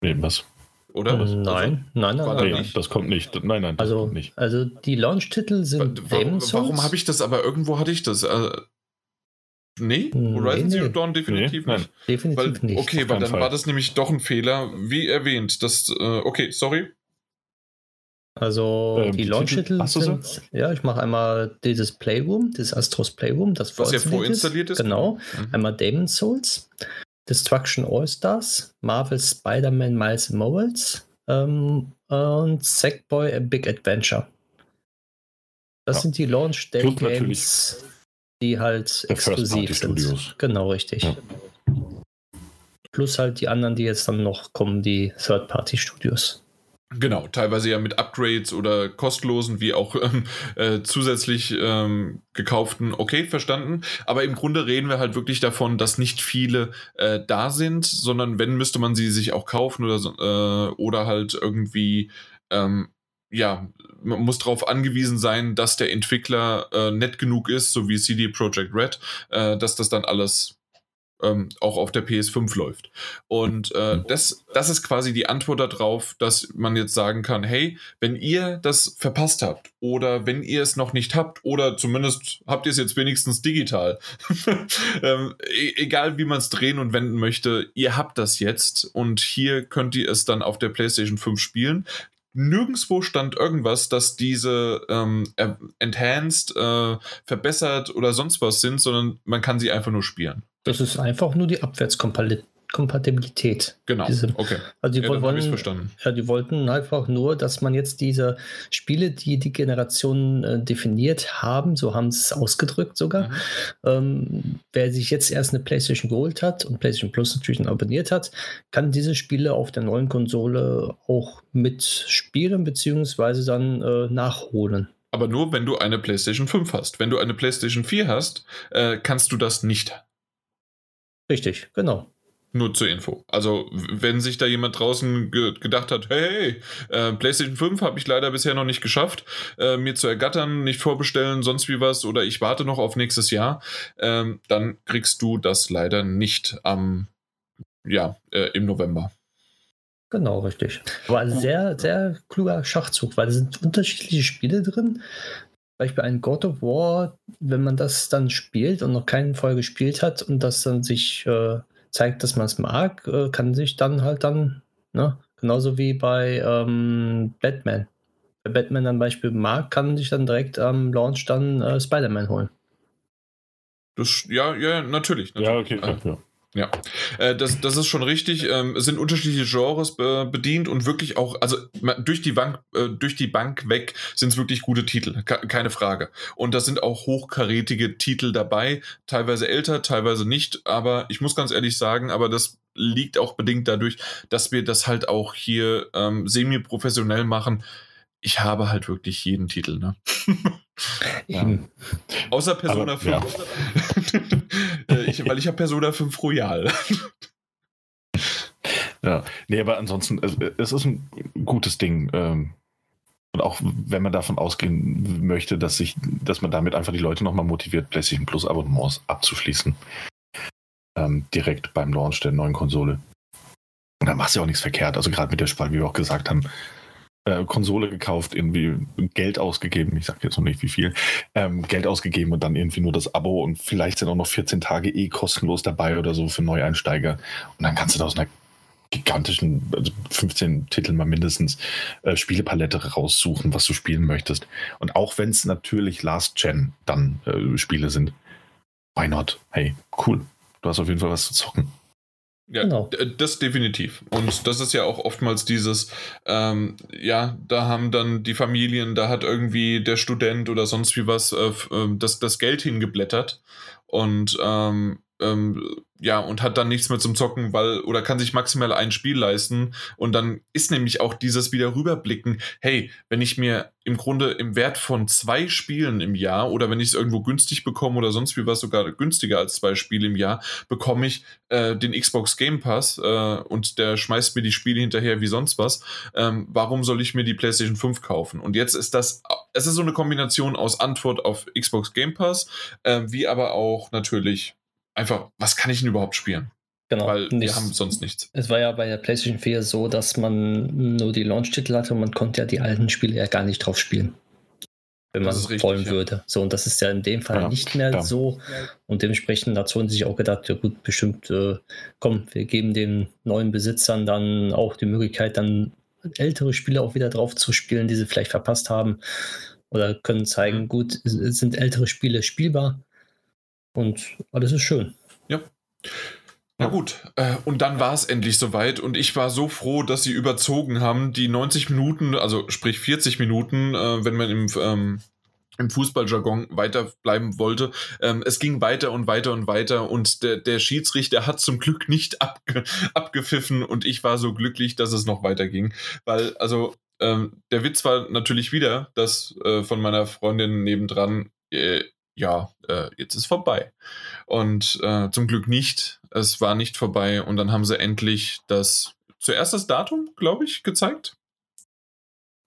Nee, was? Oder? Nein, nein, nein, nein, da nein. nicht? Das kommt nicht. Nein, nein, das Also, kommt nicht. also die Launch-Titel sind Warum, Demon's warum Souls. habe ich das aber irgendwo hatte ich das? Äh, nee? Nee, Horizon Zero nee. Dawn definitiv Nee, nein. nicht. Definitiv Weil, nicht. okay, weil dann Fall. war das nämlich doch ein Fehler, wie erwähnt. Das, äh, okay, sorry. Also Ähm, die Launch-Titel sind, ja, ich mache einmal dieses Playroom, das Astros Playroom, das Was ja vorinstalliert vorinstalliert ist. Genau. Mhm. Einmal Demon's Souls, Destruction All-Stars, Marvel Spider-Man Miles Morales ähm, und Sackboy A Big Adventure. Das Ja. sind die Launch Day Plus Games, die halt exklusiv sind. Genau, richtig. Ja. Plus halt die anderen, die jetzt dann noch kommen, die Third-Party-Studios. Genau, teilweise ja mit Upgrades oder kostenlosen wie auch ähm, äh, zusätzlich ähm, gekauften, okay, verstanden. Aber im Grunde reden wir halt wirklich davon, dass nicht viele äh, da sind, sondern wenn, müsste man sie sich auch kaufen oder, äh, oder halt irgendwie, ähm, ja, man muss darauf angewiesen sein, dass der Entwickler äh, nett genug ist, so wie CD Projekt Red, äh, dass das dann alles ähm, auch auf der PS5 läuft. Und äh, das, das ist quasi die Antwort darauf, dass man jetzt sagen kann, hey, wenn ihr das verpasst habt oder wenn ihr es noch nicht habt oder zumindest habt ihr es jetzt wenigstens digital, ähm, e egal wie man es drehen und wenden möchte, ihr habt das jetzt und hier könnt ihr es dann auf der PlayStation 5 spielen. Nirgendwo stand irgendwas, dass diese ähm, enhanced, äh, verbessert oder sonst was sind, sondern man kann sie einfach nur spielen. Das ist einfach nur die Abwärtskompatibilität. Genau. Diese- okay. Also die Ja, wollen, verstanden. ja, die wollten einfach nur, dass man jetzt diese Spiele, die die Generation äh, definiert haben, so haben sie es ausgedrückt sogar, Mhm. ähm, wer sich jetzt erst eine PlayStation geholt hat und PlayStation Plus natürlich abonniert hat, kann diese Spiele auf der neuen Konsole auch mitspielen beziehungsweise dann äh, nachholen. Aber nur, wenn du eine PlayStation 5 hast. Wenn du eine PlayStation 4 hast, äh, kannst du das nicht. Richtig, genau. Nur zur Info. Also, wenn sich da jemand draußen ge gedacht hat, hey, äh, PlayStation 5 habe ich leider bisher noch nicht geschafft, äh, mir zu ergattern, nicht vorbestellen, sonst wie was, oder ich warte noch auf nächstes Jahr, ähm, dann kriegst du das leider nicht am, ja, äh, im November. Genau, richtig. Aber ein sehr, sehr kluger Schachzug, weil es sind unterschiedliche Spiele drin. Beispiel ein God of War, wenn man das dann spielt und noch keinen vorher gespielt hat und das dann sich äh, zeigt, dass man es mag, äh, kann sich dann halt dann, ne, genauso wie bei ähm, Batman. Wer Batman dann Beispiel mag, kann sich dann direkt am Launch dann äh, Spider-Man holen. Das, ja, ja, natürlich. Ja, natürlich. okay. Äh, Ja. Ja, äh, das, das ist schon richtig. Ähm, es sind unterschiedliche Genres äh, bedient und wirklich auch, also durch die Bank, äh, durch die Bank weg sind es wirklich gute Titel, ke- keine Frage. Und da sind auch hochkarätige Titel dabei, teilweise älter, teilweise nicht. Aber ich muss ganz ehrlich sagen, aber das liegt auch bedingt dadurch, dass wir das halt auch hier ähm, semi-professionell machen. Ich habe halt wirklich jeden Titel, ne? Ja. Außer Persona Aber, 5. Äh, ich, weil ich habe Persona 5 Royal. Ja, nee, aber ansonsten, es, es ist ein gutes Ding. Ähm, und auch wenn man davon ausgehen möchte, dass sich, dass man damit einfach die Leute nochmal motiviert, PlayStation Plus Abonnements abzuschließen. Ähm, direkt beim Launch der neuen Konsole. Und da machst du ja auch nichts verkehrt. Also gerade mit der Spalte, wie wir auch gesagt haben, äh, Konsole gekauft, irgendwie Geld ausgegeben, ich sage jetzt noch nicht wie viel, ähm, Geld ausgegeben und dann irgendwie nur das Abo und vielleicht sind auch noch 14 Tage eh kostenlos dabei oder so für Neueinsteiger. Und dann kannst du da aus einer gigantischen, also 15 Titel mal mindestens, äh, Spielepalette raussuchen, was du spielen möchtest. Und auch wenn es natürlich Last Gen dann äh, Spiele sind, why not? Hey, cool. Du hast auf jeden Fall was zu zocken. Ja, Genau. das definitiv. Und das ist ja auch oftmals dieses, ähm, ja, da haben dann die Familien, da hat irgendwie der Student oder sonst wie was äh, ähm, das, das Geld hingeblättert und ähm, ähm, ja, und hat dann nichts mehr zum Zocken, weil, oder kann sich maximal ein Spiel leisten. Und dann ist nämlich auch dieses wieder rüberblicken, hey, wenn ich mir im Grunde im Wert von zwei Spielen im Jahr oder wenn ich es irgendwo günstig bekomme oder sonst wie was sogar günstiger als zwei Spiele im Jahr, bekomme ich äh, den Xbox Game Pass äh, und der schmeißt mir die Spiele hinterher wie sonst was. Ähm, warum soll ich mir die PlayStation 5 kaufen? Und jetzt ist das, es ist so eine Kombination aus Antwort auf Xbox Game Pass, äh, wie aber auch natürlich einfach, was kann ich denn überhaupt spielen? Genau. Weil wir haben sonst nichts. Es war ja bei der PlayStation 4 so, dass man nur die Launch-Titel hatte und man konnte ja die alten Spiele ja gar nicht drauf spielen. Wenn man richtig, wollen ja. würde. So, und das ist ja in dem Fall ja, nicht mehr klar. so. Und dementsprechend hat Sony sich auch gedacht, ja gut, bestimmt, äh, komm, wir geben den neuen Besitzern dann auch die Möglichkeit, dann ältere Spiele auch wieder drauf zu spielen, die sie vielleicht verpasst haben. Oder können zeigen, mhm. gut, sind ältere Spiele spielbar. Und alles ist schön. Ja. Na gut, äh, und dann war es endlich soweit und ich war so froh, dass sie überzogen haben, die 90 Minuten, also sprich 40 Minuten, äh, wenn man im, ähm, im Fußballjargon weiterbleiben wollte. Ähm, es ging weiter und weiter und weiter und der, der Schiedsrichter hat zum Glück nicht abge abgepfiffen und ich war so glücklich, dass es noch weiterging, weil also ähm, der Witz war natürlich wieder, dass äh, von meiner Freundin nebendran, äh, ja, äh, jetzt ist vorbei. Und äh, zum Glück nicht. Es war nicht vorbei. Und dann haben sie endlich das, zuerst das Datum, glaube ich, gezeigt.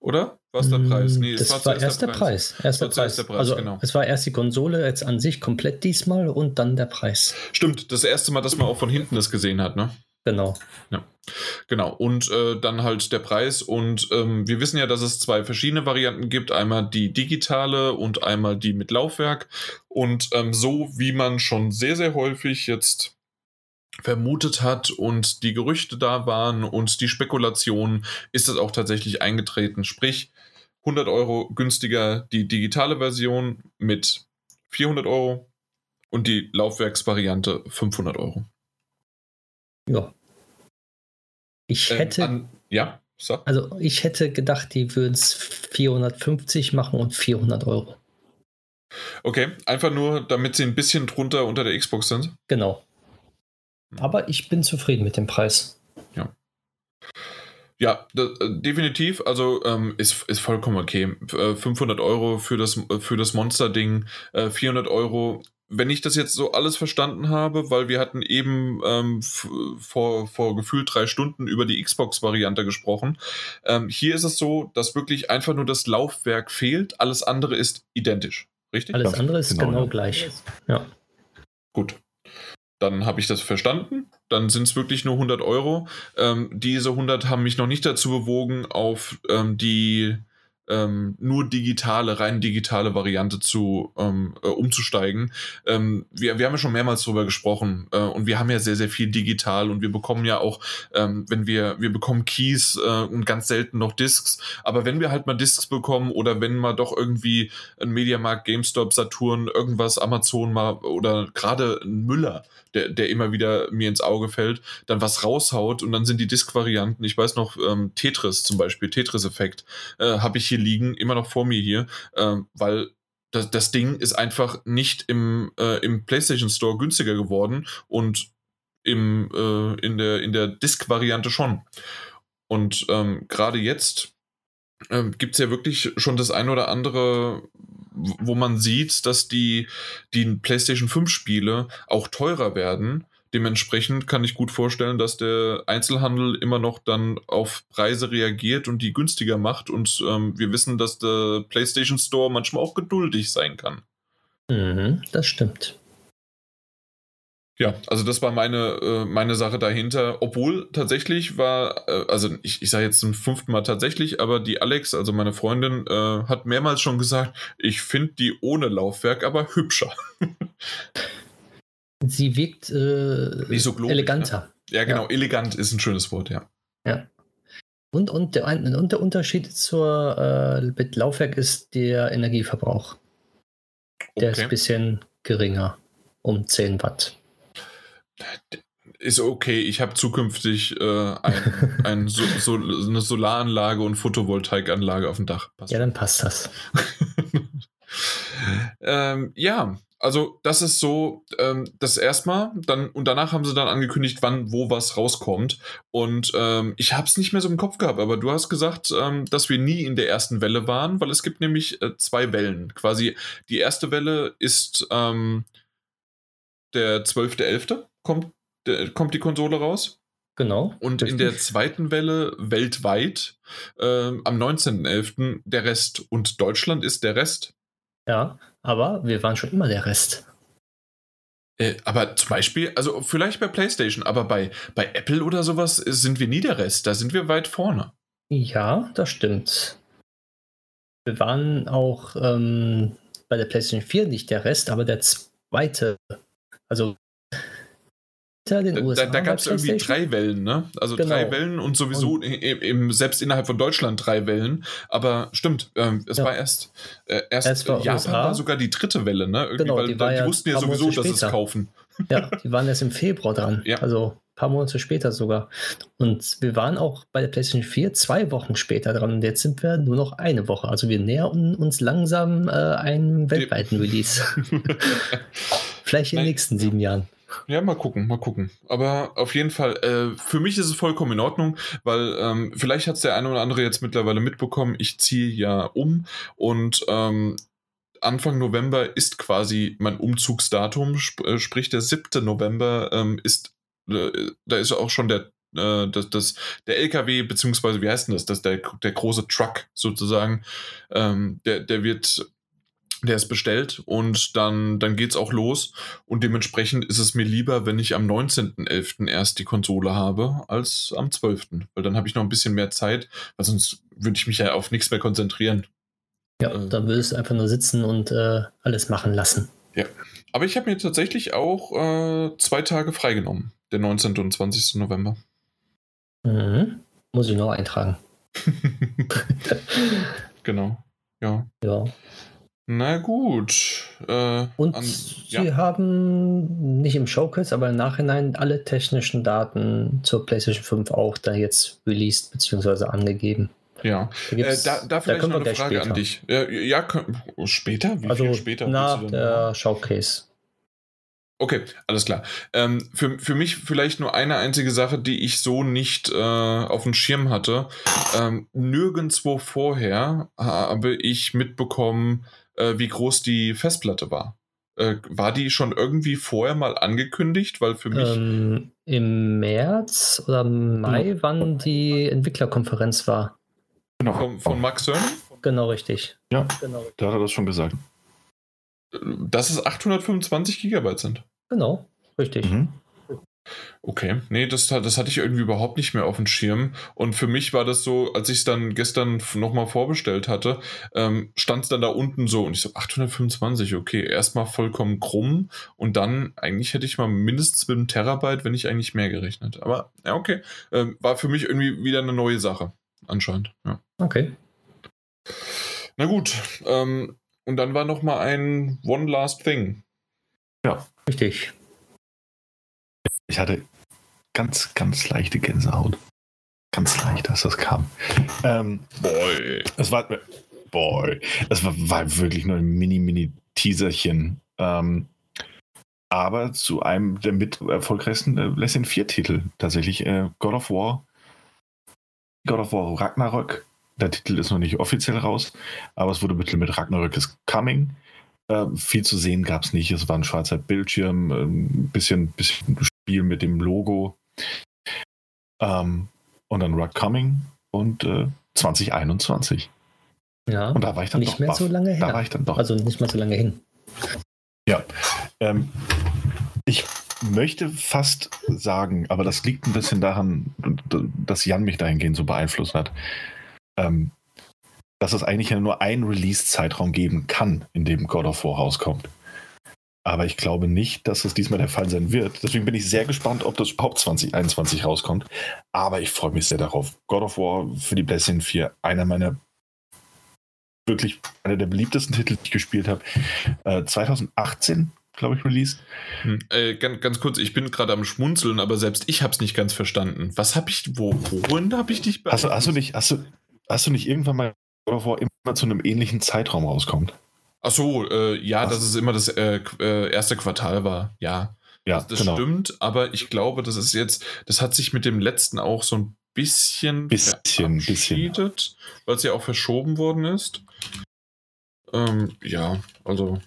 Oder? Was der Preis? Mm, nee, das war, war erst der Preis. Preis. Erst der Preis. Der Preis. Also genau. es war erst die Konsole jetzt an sich komplett diesmal und dann der Preis. Stimmt, das erste Mal, dass man auch von hinten das gesehen hat, ne? Genau. Ja, genau. Und äh, dann halt der Preis. Und ähm, wir wissen ja, dass es zwei verschiedene Varianten gibt. Einmal die digitale und einmal die mit Laufwerk. Und ähm, so wie man schon sehr, sehr häufig jetzt vermutet hat und die Gerüchte da waren und die Spekulation, ist das auch tatsächlich eingetreten. Sprich, 100 Euro günstiger die digitale Version mit 400 Euro und die Laufwerksvariante 500 Euro. Ja. Ich ähm, hätte. an, ja, so. Also ich hätte gedacht, die würden es 450 machen und 400 Euro. Okay, einfach nur, damit sie ein bisschen drunter unter der Xbox sind. Genau. Hm. Aber ich bin zufrieden mit dem Preis. Ja. Ja, das, äh, definitiv. Also ähm, ist, ist vollkommen okay. 500 äh, Euro für das, für das Monster-Ding, äh, 400 Euro wenn ich das jetzt so alles verstanden habe, weil wir hatten eben ähm, vor, vor gefühlt drei Stunden über die Xbox-Variante gesprochen. Ähm, hier ist es so, dass wirklich einfach nur das Laufwerk fehlt, alles andere ist identisch. Richtig? Alles andere ist genau, genau gleich. Ja. Gut. Dann habe ich das verstanden. Dann sind es wirklich nur 100 Euro. Ähm, diese 100 haben mich noch nicht dazu bewogen, auf ähm, die ähm, nur digitale, rein digitale Variante zu ähm, äh, umzusteigen. Ähm, wir, wir haben ja schon mehrmals darüber gesprochen äh, und wir haben ja sehr, sehr viel digital und wir bekommen ja auch, ähm, wenn wir, wir bekommen Keys äh, und ganz selten noch Discs, aber wenn wir halt mal Discs bekommen oder wenn mal doch irgendwie ein Mediamarkt, GameStop, Saturn, irgendwas, Amazon mal oder gerade ein Müller, der, der immer wieder mir ins Auge fällt, dann was raushaut und dann sind die Disk-Varianten, ich weiß noch, ähm, Tetris zum Beispiel, Tetris-Effekt, äh, habe ich hier liegen, immer noch vor mir hier, äh, weil das, das Ding ist einfach nicht im, äh, im PlayStation Store günstiger geworden und im, äh, in der, in der Disk-Variante schon. Und ähm, gerade jetzt ähm, gibt es ja wirklich schon das ein oder andere, wo man sieht, dass die, die PlayStation 5 Spiele auch teurer werden. Dementsprechend kann ich gut vorstellen, dass der Einzelhandel immer noch dann auf Preise reagiert und die günstiger macht. Und ähm, wir wissen, dass der PlayStation Store manchmal auch geduldig sein kann. Mhm, das stimmt. Ja, also das war meine, äh, meine Sache dahinter. Obwohl tatsächlich war, äh, also ich, ich sage jetzt zum fünften Mal tatsächlich, aber die Alex, also meine Freundin, äh, hat mehrmals schon gesagt, ich finde die ohne Laufwerk aber hübscher. Sie wirkt äh, Nicht so globig, eleganter. Ne? Ja, genau, ja. elegant ist ein schönes Wort, ja. Ja. Und, und, der, und der Unterschied zur äh, mit Laufwerk ist der Energieverbrauch. Der okay. ist ein bisschen geringer, um 10 Watt. Ist okay, ich habe zukünftig äh, ein, ein so, so, eine Solaranlage und Photovoltaikanlage auf dem Dach. Passt. Ja, dann passt das. ähm, ja, also das ist so ähm, das erstmal. Dann und danach haben sie dann angekündigt, wann wo was rauskommt. Und ähm, ich habe es nicht mehr so im Kopf gehabt, aber du hast gesagt, ähm, dass wir nie in der ersten Welle waren, weil es gibt nämlich äh, zwei Wellen. Quasi die erste Welle ist ähm, der 12.11 kommt, der, kommt die Konsole raus. Genau. Und richtig. in der zweiten Welle weltweit äh, am 19.11. der Rest. Und Deutschland ist der Rest. Ja, aber wir waren schon immer der Rest. Äh, aber zum Beispiel, also vielleicht bei PlayStation, aber bei, bei Apple oder sowas sind wir nie der Rest. Da sind wir weit vorne. Ja, das stimmt. Wir waren auch ähm, bei der PlayStation 4 nicht der Rest, aber der zweite. Also den da, USA. Da, da gab es irgendwie drei Wellen, ne? Also genau. drei Wellen und sowieso und im, selbst innerhalb von Deutschland drei Wellen. Aber stimmt, ähm, es ja. war erst, äh, erst, erst war Japan USA. war sogar die dritte Welle, ne? Irgendwie, genau, weil die, da, die ja wussten ja sowieso, dass es kaufen. Ja, die waren erst im Februar dran. Ja. Also ein paar Monate später sogar. Und wir waren auch bei der PlayStation 4 zwei Wochen später dran. Und jetzt sind wir nur noch eine Woche. Also wir nähern uns langsam äh, einem weltweiten Release. Vielleicht in den nächsten sieben Jahren. Ja, mal gucken, mal gucken. Aber auf jeden Fall, äh, für mich ist es vollkommen in Ordnung, weil ähm, vielleicht hat es der eine oder andere jetzt mittlerweile mitbekommen, ich ziehe ja um und ähm, Anfang November ist quasi mein Umzugsdatum, sp äh, sprich der 7. November ähm, ist, äh, da ist auch schon der äh, das, das, der LKW, beziehungsweise wie heißt denn das, das der, der große Truck sozusagen, ähm, der, der wird der ist bestellt und dann, dann es auch los. Und dementsprechend ist es mir lieber, wenn ich am 19.11. erst die Konsole habe, als am 12. Weil dann habe ich noch ein bisschen mehr Zeit, weil sonst würde ich mich ja auf nichts mehr konzentrieren. Ja, äh, dann würdest du einfach nur sitzen und äh, alles machen lassen. Ja. Aber ich habe mir tatsächlich auch äh, zwei Tage freigenommen, der 19. und 20. November. Mhm. Muss ich noch eintragen. genau. Ja. Ja. Na gut. Äh, Und an, ja. sie haben nicht im Showcase, aber im Nachhinein alle technischen Daten zur PlayStation 5 auch da jetzt released bzw. angegeben. Ja, da, äh, da, da vielleicht da noch eine Frage an dich. Ja, ja später? Wie also viel später? Nach der Showcase. Okay, alles klar. Ähm, für, für mich vielleicht nur eine einzige Sache, die ich so nicht äh, auf dem Schirm hatte. Ähm, nirgendwo vorher habe ich mitbekommen, äh, wie groß die Festplatte war. Äh, war die schon irgendwie vorher mal angekündigt? Weil für mich. Ähm, Im März oder Mai, genau. wann die Entwicklerkonferenz war. Genau. Von, von Max Cerny? Genau, richtig. Ja, genau, da hat er das schon gesagt. Dass es 825 Gigabyte sind. Genau, richtig. Mhm. Okay, nee, das, das hatte ich irgendwie überhaupt nicht mehr auf dem Schirm. Und für mich war das so, als ich es dann gestern nochmal vorbestellt hatte, ähm, stand es dann da unten so und ich so, 825, okay, erstmal vollkommen krumm und dann eigentlich hätte ich mal mindestens mit einem Terabyte, wenn nicht eigentlich mehr gerechnet. Aber ja, okay, ähm, war für mich irgendwie wieder eine neue Sache, anscheinend. Ja. Okay. Na gut, ähm, und dann war nochmal ein One Last Thing. Ja. Richtig. Ich hatte ganz, ganz leichte Gänsehaut. Ganz leicht, als das kam. Ähm, boy. Es war, boy. Es war, war wirklich nur ein mini, mini Teaserchen. Ähm, aber zu einem der mit erfolgreichsten äh, Lesson 4 Titel tatsächlich. Äh, God of War. God of War Ragnarök. Der Titel ist noch nicht offiziell raus, aber es wurde bitte mit Ragnarök is Coming. Äh, viel zu sehen gab es nicht. Es war ein schwarzer Bildschirm, ein bisschen, bisschen Spiel mit dem Logo. Ähm, und dann Rock Coming und äh, 2021. Ja, und da war ich dann nicht doch mehr baff. so lange her. Da war ich dann doch. Also nicht mehr so lange hin. Ja. Ähm, ich möchte fast sagen, aber das liegt ein bisschen daran, dass Jan mich dahingehend so beeinflusst hat, ähm, dass es eigentlich ja nur einen Release-Zeitraum geben kann, in dem God of War rauskommt. Aber ich glaube nicht, dass es diesmal der Fall sein wird. Deswegen bin ich sehr gespannt, ob das überhaupt 2021 rauskommt. Aber ich freue mich sehr darauf. God of War für die PlayStation 4, einer meiner wirklich einer der beliebtesten Titel, die ich gespielt habe. Äh, 2018, glaube ich, Release. Hm, äh, ganz, ganz, kurz, ich bin gerade am Schmunzeln, aber selbst ich habe es nicht ganz verstanden. Was habe ich, wo, wohin habe ich dich hast du, hast du nicht, hast du, hast du nicht irgendwann mal God of War immer zu einem ähnlichen Zeitraum rauskommt? Ach so, äh, ja, Was? dass es immer das äh, äh, erste Quartal war, ja. Ja, das, das genau. stimmt, aber ich glaube, das ist jetzt, das hat sich mit dem letzten auch so ein bisschen, bisschen verabschiedet, weil es ja auch verschoben worden ist. Ähm, ja, also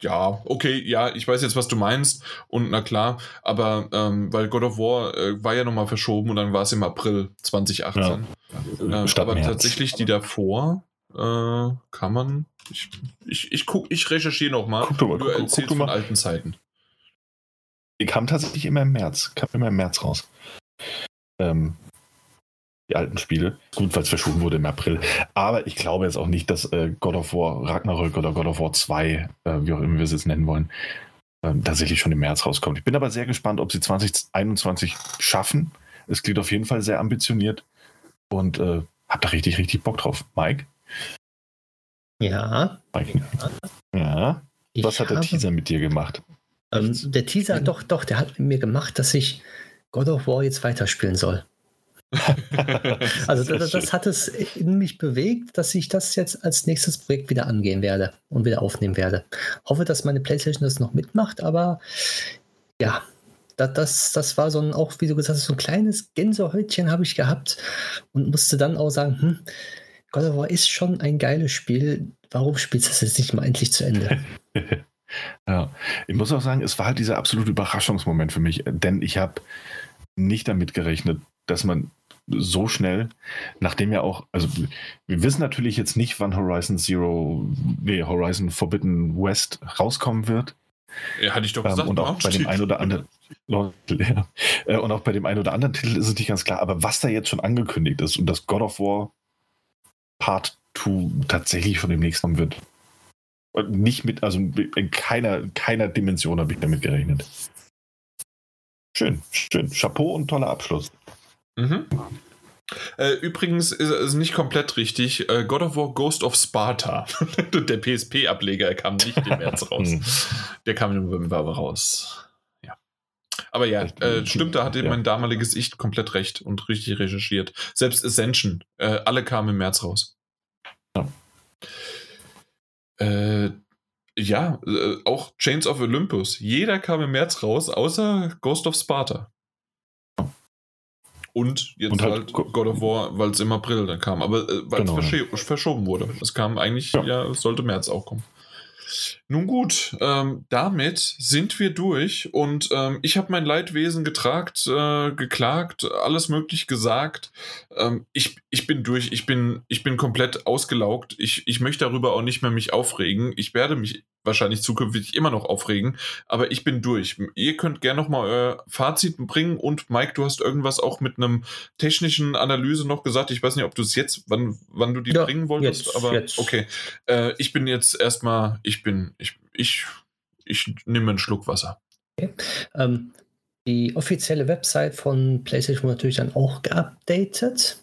ja, okay, ja, ich weiß jetzt, was du meinst und na klar, aber ähm, weil God of War äh, war ja nochmal verschoben und dann war es im April 2018. Ja. Äh, aber tatsächlich die davor, Äh, kann man. Ich, ich, ich, guck, ich recherchiere nochmal. Guck du mal, du guck, erzählst guck du von mal. alten Zeiten. Die kam tatsächlich immer im März. Kam immer im März raus. Ähm, die alten Spiele. Gut, weil es verschoben wurde im April. Aber ich glaube jetzt auch nicht, dass äh, God of War Ragnarök oder God of War 2, äh, wie auch immer wir es jetzt nennen wollen, ähm, tatsächlich schon im März rauskommt. Ich bin aber sehr gespannt, ob sie 2021 schaffen. Es klingt auf jeden Fall sehr ambitioniert und äh, hab da richtig, richtig Bock drauf. Mike? Ja. Ja. ich Was hat der habe- Teaser mit dir gemacht? Ähm, der Teaser, doch, doch, der hat mit mir gemacht, dass ich God of War jetzt weiterspielen soll. Also das, das hat es in mich bewegt, dass ich das jetzt als nächstes Projekt wieder angehen werde und wieder aufnehmen werde. Hoffe, dass meine Playstation das noch mitmacht, aber ja, das, das, das war so ein, auch wie du gesagt hast, so ein kleines Gänsehäutchen habe ich gehabt und musste dann auch sagen, hm, God of War ist schon ein geiles Spiel. Warum spielst du das jetzt nicht mal endlich zu Ende? Ja, ich muss auch sagen, es war halt dieser absolute Überraschungsmoment für mich, denn ich habe nicht damit gerechnet, dass man so schnell, nachdem ja auch, also wir wissen natürlich jetzt nicht, wann Horizon Zero, nee, Horizon Forbidden West rauskommen wird. Ja, hatte ich doch Ähm, gesagt. und auch bei dem einen oder anderen ja, äh, und auch bei dem einen oder anderen Titel ist es nicht ganz klar, aber was da jetzt schon angekündigt ist und dass God of War Part 2 tatsächlich von dem nächsten kommen wird. Und nicht mit, also in keiner, keiner Dimension habe ich damit gerechnet. Schön, schön. Chapeau und toller Abschluss. Mhm. Äh, übrigens ist es nicht komplett richtig. Äh, God of War Ghost of Sparta. Der PSP-Ableger kam nicht im März raus. Hm. Der kam im November raus. Ja. Aber ja, äh, äh, stimmt, da hatte ja. mein damaliges Ich komplett recht und richtig recherchiert. Selbst Ascension, äh, alle kamen im März raus. Ja. Äh, ja, äh, auch Chains of Olympus. Jeder kam im März raus, außer Ghost of Sparta. Und jetzt Und halt, halt Go- God of War, weil es im April dann kam. Aber äh, weil Genau, es ja. verschoben wurde. Es kam eigentlich, Ja. ja, es sollte März auch kommen. Nun gut, ähm, damit sind wir durch und ähm, ich habe mein Leidwesen getragt, äh, geklagt, alles möglich gesagt. Ähm, ich, ich bin durch, ich bin, ich bin komplett ausgelaugt. Ich, ich möchte darüber auch nicht mehr mich aufregen. Ich werde mich wahrscheinlich zukünftig immer noch aufregen, aber ich bin durch. Ihr könnt gerne noch mal euer Fazit bringen und Mike, du hast irgendwas auch mit einem technischen Analyse noch gesagt. Ich weiß nicht, ob du es jetzt, wann, wann du die Ja, bringen wolltest, jetzt, aber jetzt. okay. Äh, ich bin jetzt erstmal, ich bin, ich, ich, ich nehme einen Schluck Wasser. Ähm, die offizielle Website von PlayStation wurde natürlich dann auch geupdatet.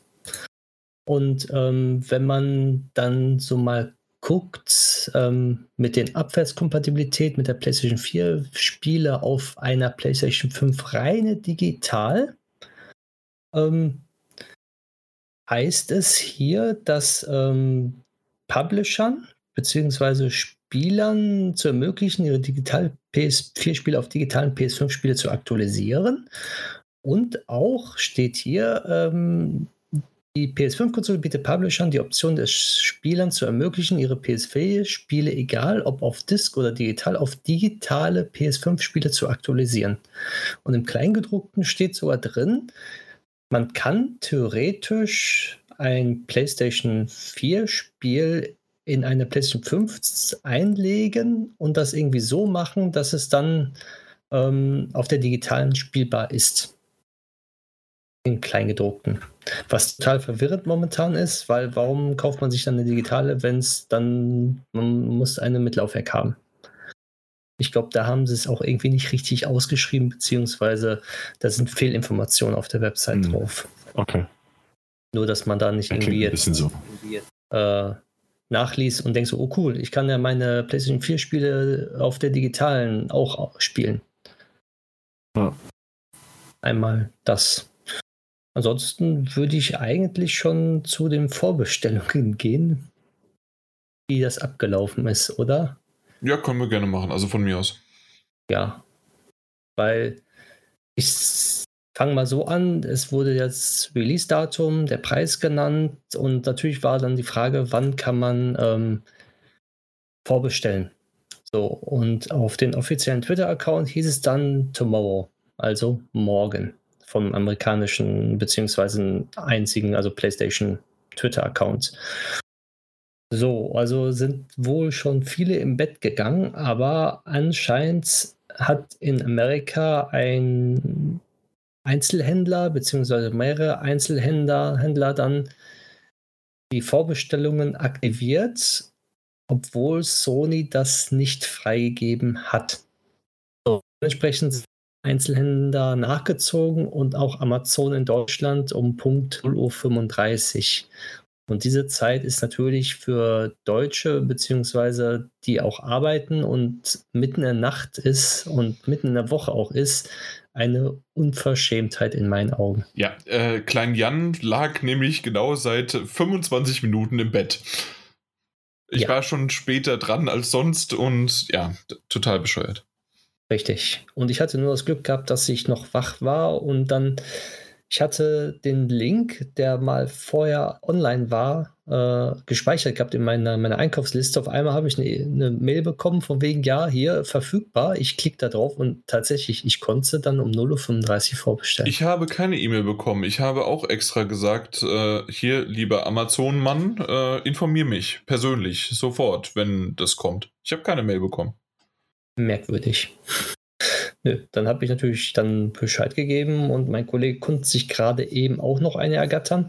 Und ähm, wenn man dann so mal guckt, ähm, mit den Abwärtskompatibilität mit der PlayStation 4 Spiele auf einer PlayStation 5 reine digital, ähm, heißt es hier, dass ähm, Publishern bzw. Spielern zu ermöglichen, ihre digital PS4-Spiele auf digitalen PS5-Spiele zu aktualisieren. Und auch steht hier, ähm, die PS5-Konsole bietet Publishern die Option des Spielern zu ermöglichen, ihre PS4-Spiele, egal ob auf Disk oder digital, auf digitale PS5-Spiele zu aktualisieren. Und im Kleingedruckten steht sogar drin, man kann theoretisch ein PlayStation 4-Spiel in eine PlayStation 5 einlegen und das irgendwie so machen, dass es dann ähm, auf der digitalen spielbar ist. In Kleingedruckten. Was total verwirrend momentan ist, weil warum kauft man sich dann eine digitale, wenn es dann, man muss eine mit Laufwerk haben. Ich glaube, da haben sie es auch irgendwie nicht richtig ausgeschrieben, beziehungsweise da sind Fehlinformationen auf der Website Mhm. drauf. Okay. Nur, dass man da nicht irgendwie jetzt so. äh, nachliest und denkt so, oh cool, ich kann ja meine PlayStation 4 Spiele auf der digitalen auch spielen. Ja. Einmal das. Ansonsten würde ich eigentlich schon zu den Vorbestellungen gehen, wie das abgelaufen ist, oder? Ja, können wir gerne machen, also von mir aus. Ja. Weil ich fange mal so an, es wurde jetzt Release-Datum, der Preis genannt und natürlich war dann die Frage, wann kann man ähm, vorbestellen. So, und auf den offiziellen Twitter-Account hieß es dann tomorrow, also morgen, vom amerikanischen beziehungsweise einzigen, also PlayStation Twitter-Account. So, also sind wohl schon viele im Bett gegangen, aber anscheinend hat in Amerika ein Einzelhändler beziehungsweise mehrere Einzelhändler Händler dann die Vorbestellungen aktiviert, obwohl Sony das nicht freigegeben hat. So, dementsprechend sind Einzelhändler nachgezogen und auch Amazon in Deutschland um Punkt 0.35 Uhr. Und diese Zeit ist natürlich für Deutsche, beziehungsweise die auch arbeiten und mitten in der Nacht ist und mitten in der Woche auch ist, eine Unverschämtheit in meinen Augen. Ja, äh, Klein Jan lag nämlich genau seit 25 Minuten im Bett. Ich ja. war schon später dran als sonst und ja, total bescheuert. Richtig. Und ich hatte nur das Glück gehabt, dass ich noch wach war und dann ich hatte den Link, der mal vorher online war, äh, gespeichert gehabt in meiner, meiner Einkaufsliste. Auf einmal habe ich eine, eine, Mail bekommen von wegen, ja, hier verfügbar. Ich klicke da drauf und tatsächlich, ich konnte dann um 0.35 Uhr vorbestellen. Ich habe keine E-Mail bekommen. Ich habe auch extra gesagt, äh, hier, lieber Amazon-Mann, äh, informier mich persönlich, sofort, wenn das kommt. Ich habe keine Mail bekommen. Merkwürdig. Nö, dann habe ich natürlich dann Bescheid gegeben und mein Kollege konnte sich gerade eben auch noch eine ergattern.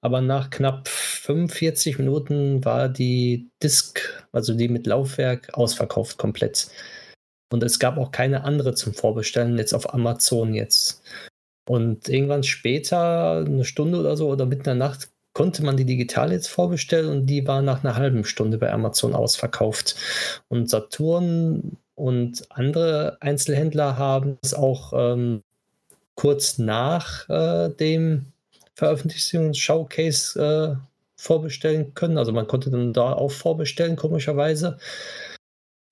Aber nach knapp 45 Minuten war die Disk, also die mit Laufwerk, ausverkauft komplett. Und es gab auch keine andere zum Vorbestellen jetzt auf Amazon jetzt. Und irgendwann später, eine Stunde oder so oder mitten in der Nacht, konnte man die digital jetzt vorbestellen und die war nach einer halben Stunde bei Amazon ausverkauft. Und Saturn und andere Einzelhändler haben es auch ähm, kurz nach äh, dem Veröffentlichungs-Showcase äh, vorbestellen können. Also man konnte dann da auch vorbestellen, komischerweise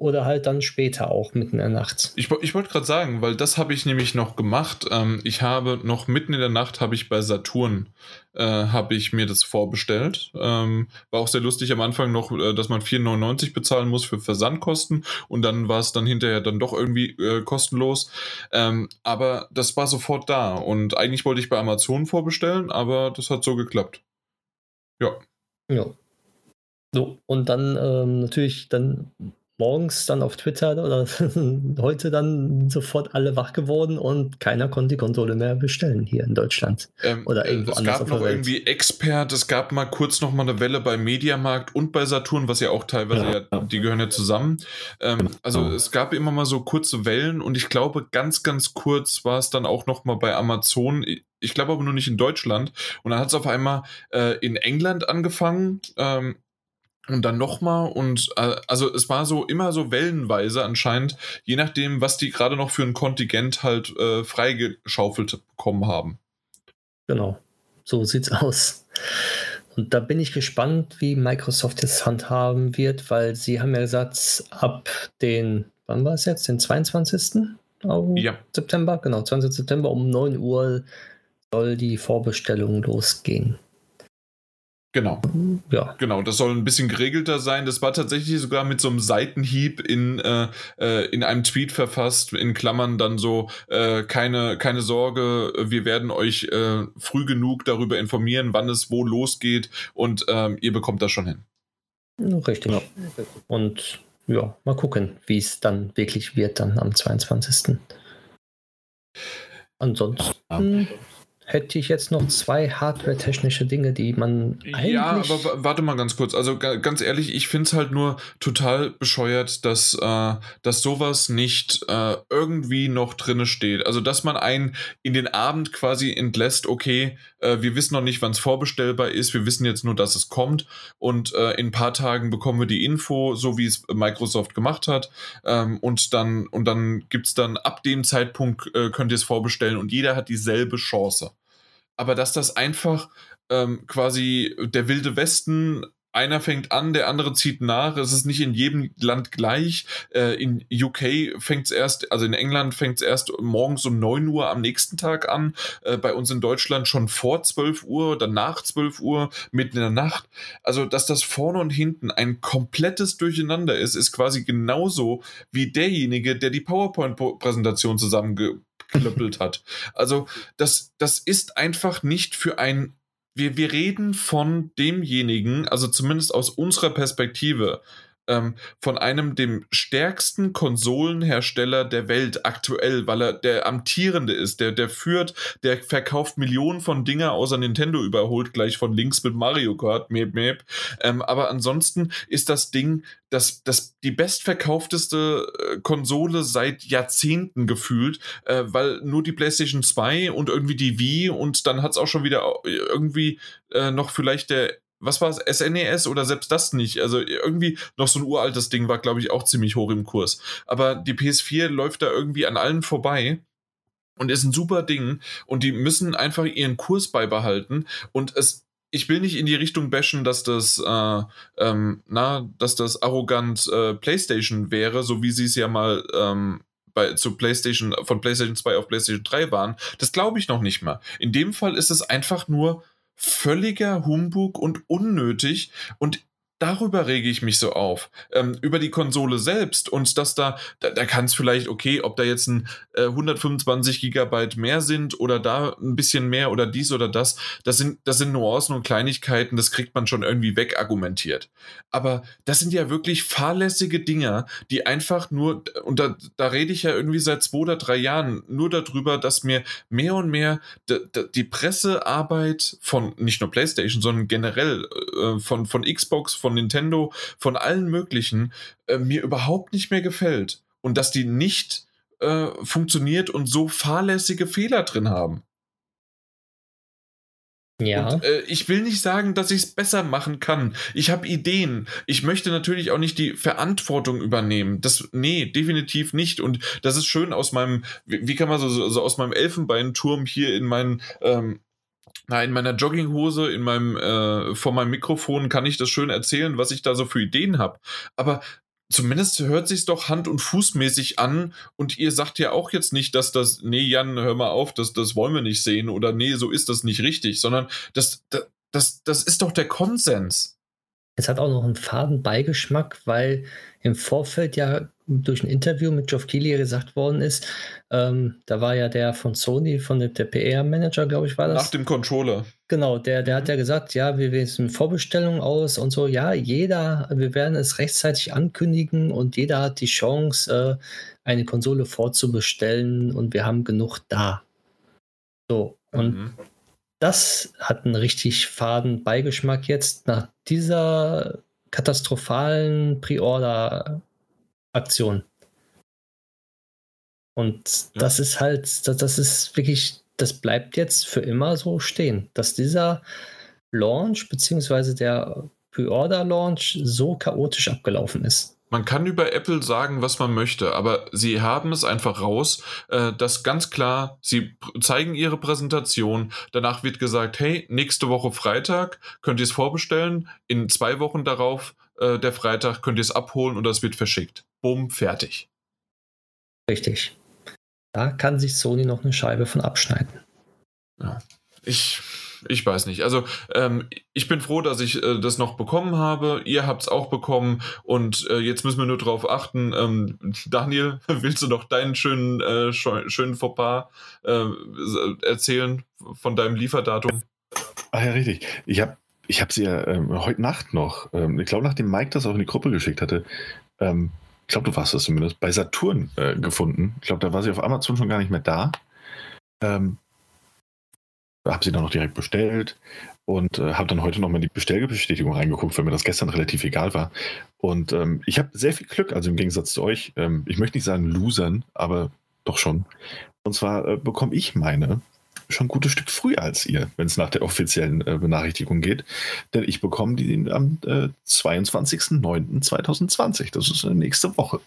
oder halt dann später auch mitten in der Nacht. Ich, ich wollte gerade sagen, weil das habe ich nämlich noch gemacht. Ähm, ich habe noch mitten in der Nacht habe ich bei Saturn äh, habe ich mir das vorbestellt. Ähm, war auch sehr lustig am Anfang noch, äh, dass man 4,99 bezahlen muss für Versandkosten und dann war es dann hinterher dann doch irgendwie äh, kostenlos. Ähm, aber das war sofort da und eigentlich wollte ich bei Amazon vorbestellen, aber das hat so geklappt. Ja. Ja. So, und dann ähm, natürlich dann morgens dann auf Twitter oder heute dann sofort alle wach geworden und keiner konnte die Konsole mehr bestellen hier in Deutschland ähm, oder äh, irgendwo es anders. Es gab noch irgendwie Expert, es gab mal kurz noch mal eine Welle bei Mediamarkt und bei Saturn, was ja auch teilweise ja, ja die gehören ja zusammen. Ähm, genau. also es gab immer mal so kurze Wellen und ich glaube ganz ganz kurz war es dann auch noch mal bei Amazon. Ich glaube aber nur nicht in Deutschland. Und dann hat es auf einmal äh, in England angefangen. Ähm, und dann nochmal und äh, also es war so immer so wellenweise anscheinend, je nachdem, was die gerade noch für ein Kontingent halt äh, freigeschaufelt bekommen haben. Genau, so sieht's aus. Und da bin ich gespannt, wie Microsoft das handhaben wird, weil sie haben ja gesagt, ab den, wann war es jetzt, den 22. Ja. September, genau, 20. September um 9 Uhr soll die Vorbestellung losgehen. Genau. Ja. Genau, das soll ein bisschen geregelter sein. Das war tatsächlich sogar mit so einem Seitenhieb in, äh, äh, in einem Tweet verfasst, in Klammern dann so, äh, keine, keine Sorge, wir werden euch äh, früh genug darüber informieren, wann es wo losgeht und ähm, ihr bekommt das schon hin. Richtig. Ja. Und ja, mal gucken, wie es dann wirklich wird, dann am 22. Ansonsten. Ja hätte ich jetzt noch zwei hardware-technische Dinge, die man eigentlich. Ja, aber warte mal ganz kurz. Also ganz ehrlich, ich finde es halt nur total bescheuert, dass, äh, dass sowas nicht äh, irgendwie noch drinne steht. Also, dass man einen in den Abend quasi entlässt, okay, äh, wir wissen noch nicht, wann es vorbestellbar ist, wir wissen jetzt nur, dass es kommt. Und äh, in ein paar Tagen bekommen wir die Info, so wie es Microsoft gemacht hat. Ähm, und dann, und dann gibt es dann ab dem Zeitpunkt, äh, könnt ihr es vorbestellen und jeder hat dieselbe Chance. Aber dass das einfach ähm, quasi der wilde Westen einer fängt an, der andere zieht nach. Es ist nicht in jedem Land gleich. Äh, in UK fängt es erst, also in England fängt es erst morgens um 9 Uhr am nächsten Tag an. Äh, bei uns in Deutschland schon vor 12 Uhr, dann nach 12 Uhr, mitten in der Nacht. Also, dass das vorne und hinten ein komplettes Durcheinander ist, ist quasi genauso wie derjenige, der die PowerPoint-Präsentation zusammenge geklöppelt hat. Also das, das ist einfach nicht für ein wir, wir reden von demjenigen, also zumindest aus unserer Perspektive, ähm, von einem dem stärksten Konsolenhersteller der Welt aktuell, weil er der amtierende ist, der, der führt, der verkauft Millionen von Dinger außer Nintendo überholt, gleich von links mit Mario Kart, map, map. Ähm, aber ansonsten ist das Ding das, das die bestverkaufteste äh, Konsole seit Jahrzehnten gefühlt, äh, weil nur die PlayStation 2 und irgendwie die Wii und dann hat es auch schon wieder irgendwie äh, noch vielleicht der was war es, SNES oder selbst das nicht. Also irgendwie noch so ein uraltes Ding war, glaube ich, auch ziemlich hoch im Kurs. Aber die PS4 läuft da irgendwie an allen vorbei und ist ein super Ding und die müssen einfach ihren Kurs beibehalten und es ich will nicht in die Richtung bashen, dass das, äh, ähm, na, dass das arrogant äh, PlayStation wäre, so wie sie es ja mal ähm, bei, zu PlayStation, von PlayStation 2 auf PlayStation 3 waren. Das glaube ich noch nicht mal. In dem Fall ist es einfach nur völliger Humbug und unnötig. Und darüber rege ich mich so auf. Ähm, über die Konsole selbst und dass da, da, da kann es vielleicht, okay, ob da jetzt ein äh, 125 Gigabyte mehr sind oder da ein bisschen mehr oder dies oder das, das sind, das sind Nuancen und Kleinigkeiten, das kriegt man schon irgendwie wegargumentiert. Aber das sind ja wirklich fahrlässige Dinger, die einfach nur, und da, da rede ich ja irgendwie seit zwei oder drei Jahren nur darüber, dass mir mehr und mehr die Pressearbeit von nicht nur PlayStation, sondern generell äh, von, von Xbox, von von Nintendo, von allen möglichen, äh, mir überhaupt nicht mehr gefällt. Und dass die nicht äh, funktioniert und so fahrlässige Fehler drin haben. Ja. Und, äh, ich will nicht sagen, dass ich es besser machen kann. Ich habe Ideen. Ich möchte natürlich auch nicht die Verantwortung übernehmen. Das, nee, definitiv nicht. Und das ist schön aus meinem, wie, wie kann man so, so, aus meinem Elfenbeinturm hier in meinen ähm, na, in meiner Jogginghose, in meinem, äh, vor meinem Mikrofon kann ich das schön erzählen, was ich da so für Ideen habe. Aber zumindest hört sich doch hand- und fußmäßig an und ihr sagt ja auch jetzt nicht, dass das, nee, Jan, hör mal auf, das, das wollen wir nicht sehen oder nee, so ist das nicht richtig, sondern das, das, das, das ist doch der Konsens. Es hat auch noch einen faden Beigeschmack, weil im Vorfeld ja durch ein Interview mit Geoff Keighley gesagt worden ist, ähm, da war ja der von Sony, von der, der PR-Manager, glaube ich, war das. Nach dem Controller. Genau, der, der hat ja gesagt, ja, wir wiesen Vorbestellungen aus und so. Ja, jeder, wir werden es rechtzeitig ankündigen und jeder hat die Chance, äh, eine Konsole vorzubestellen und wir haben genug da. So, und mhm. Das hat einen richtig faden Beigeschmack jetzt nach dieser katastrophalen Pre-Order-Aktion. Und ja. das ist halt, das, das ist wirklich, das bleibt jetzt für immer so stehen, dass dieser Launch beziehungsweise der Pre-Order-Launch so chaotisch abgelaufen ist. Man kann über Apple sagen, was man möchte, aber sie haben es einfach raus, äh, dass ganz klar, sie zeigen ihre Präsentation, danach wird gesagt, hey, nächste Woche Freitag könnt ihr es vorbestellen, in zwei Wochen darauf, äh, der Freitag, könnt ihr es abholen und das wird verschickt. Bumm, fertig. Richtig. Da kann sich Sony noch eine Scheibe von abschneiden. Ja. Ich, ich weiß nicht. Also ähm, ich bin froh, dass ich äh, das noch bekommen habe. Ihr habt es auch bekommen und äh, jetzt müssen wir nur darauf achten. Ähm, Daniel, willst du noch deinen schönen, äh, schönen Fauxpas äh, erzählen von deinem Lieferdatum? Ach ja, richtig. Ich habe ich habe sie ja ähm, heute Nacht noch, ähm, ich glaube, nachdem Mike das auch in die Gruppe geschickt hatte, ähm, ich glaube, du warst das zumindest, bei Saturn äh, gefunden. Ich glaube, da war sie auf Amazon schon gar nicht mehr da. Ähm, habe sie dann noch direkt bestellt und äh, habe dann heute nochmal die Bestellbestätigung reingeguckt, weil mir das gestern relativ egal war. Und ähm, ich habe sehr viel Glück, also im Gegensatz zu euch. Ähm, ich möchte nicht sagen losern, aber doch schon. Und zwar äh, bekomme ich meine schon ein gutes Stück früher als ihr, wenn es nach der offiziellen äh, Benachrichtigung geht. Denn ich bekomme die am äh, 22.09.2020. Das ist äh, nächste Woche.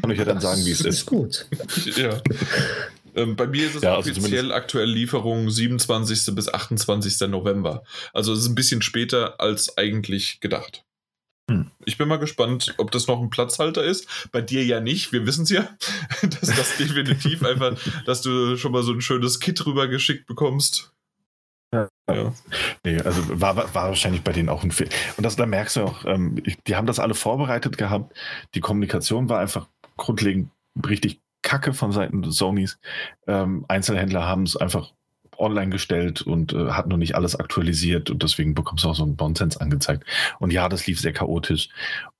Kann ich ja dann sagen, wie es ist. ist gut. ja. Ähm, bei mir ist es ja, also offiziell aktuell Lieferung 27. bis 28. November. Also es ist ein bisschen später als eigentlich gedacht. Hm. Ich bin mal gespannt, ob das noch ein Platzhalter ist. Bei dir ja nicht. Wir wissen es ja, dass das definitiv einfach, dass du schon mal so ein schönes Kit rübergeschickt bekommst. Ja. ja. Nee, also war, war wahrscheinlich bei denen auch ein Fehler. Und das, da merkst du auch, ähm, die haben das alle vorbereitet gehabt. Die Kommunikation war einfach grundlegend richtig kacke von Seiten Sonys. Ähm, Einzelhändler haben es einfach online gestellt und äh, hat noch nicht alles aktualisiert und deswegen bekommst du auch so einen Nonsens angezeigt. Und ja, das lief sehr chaotisch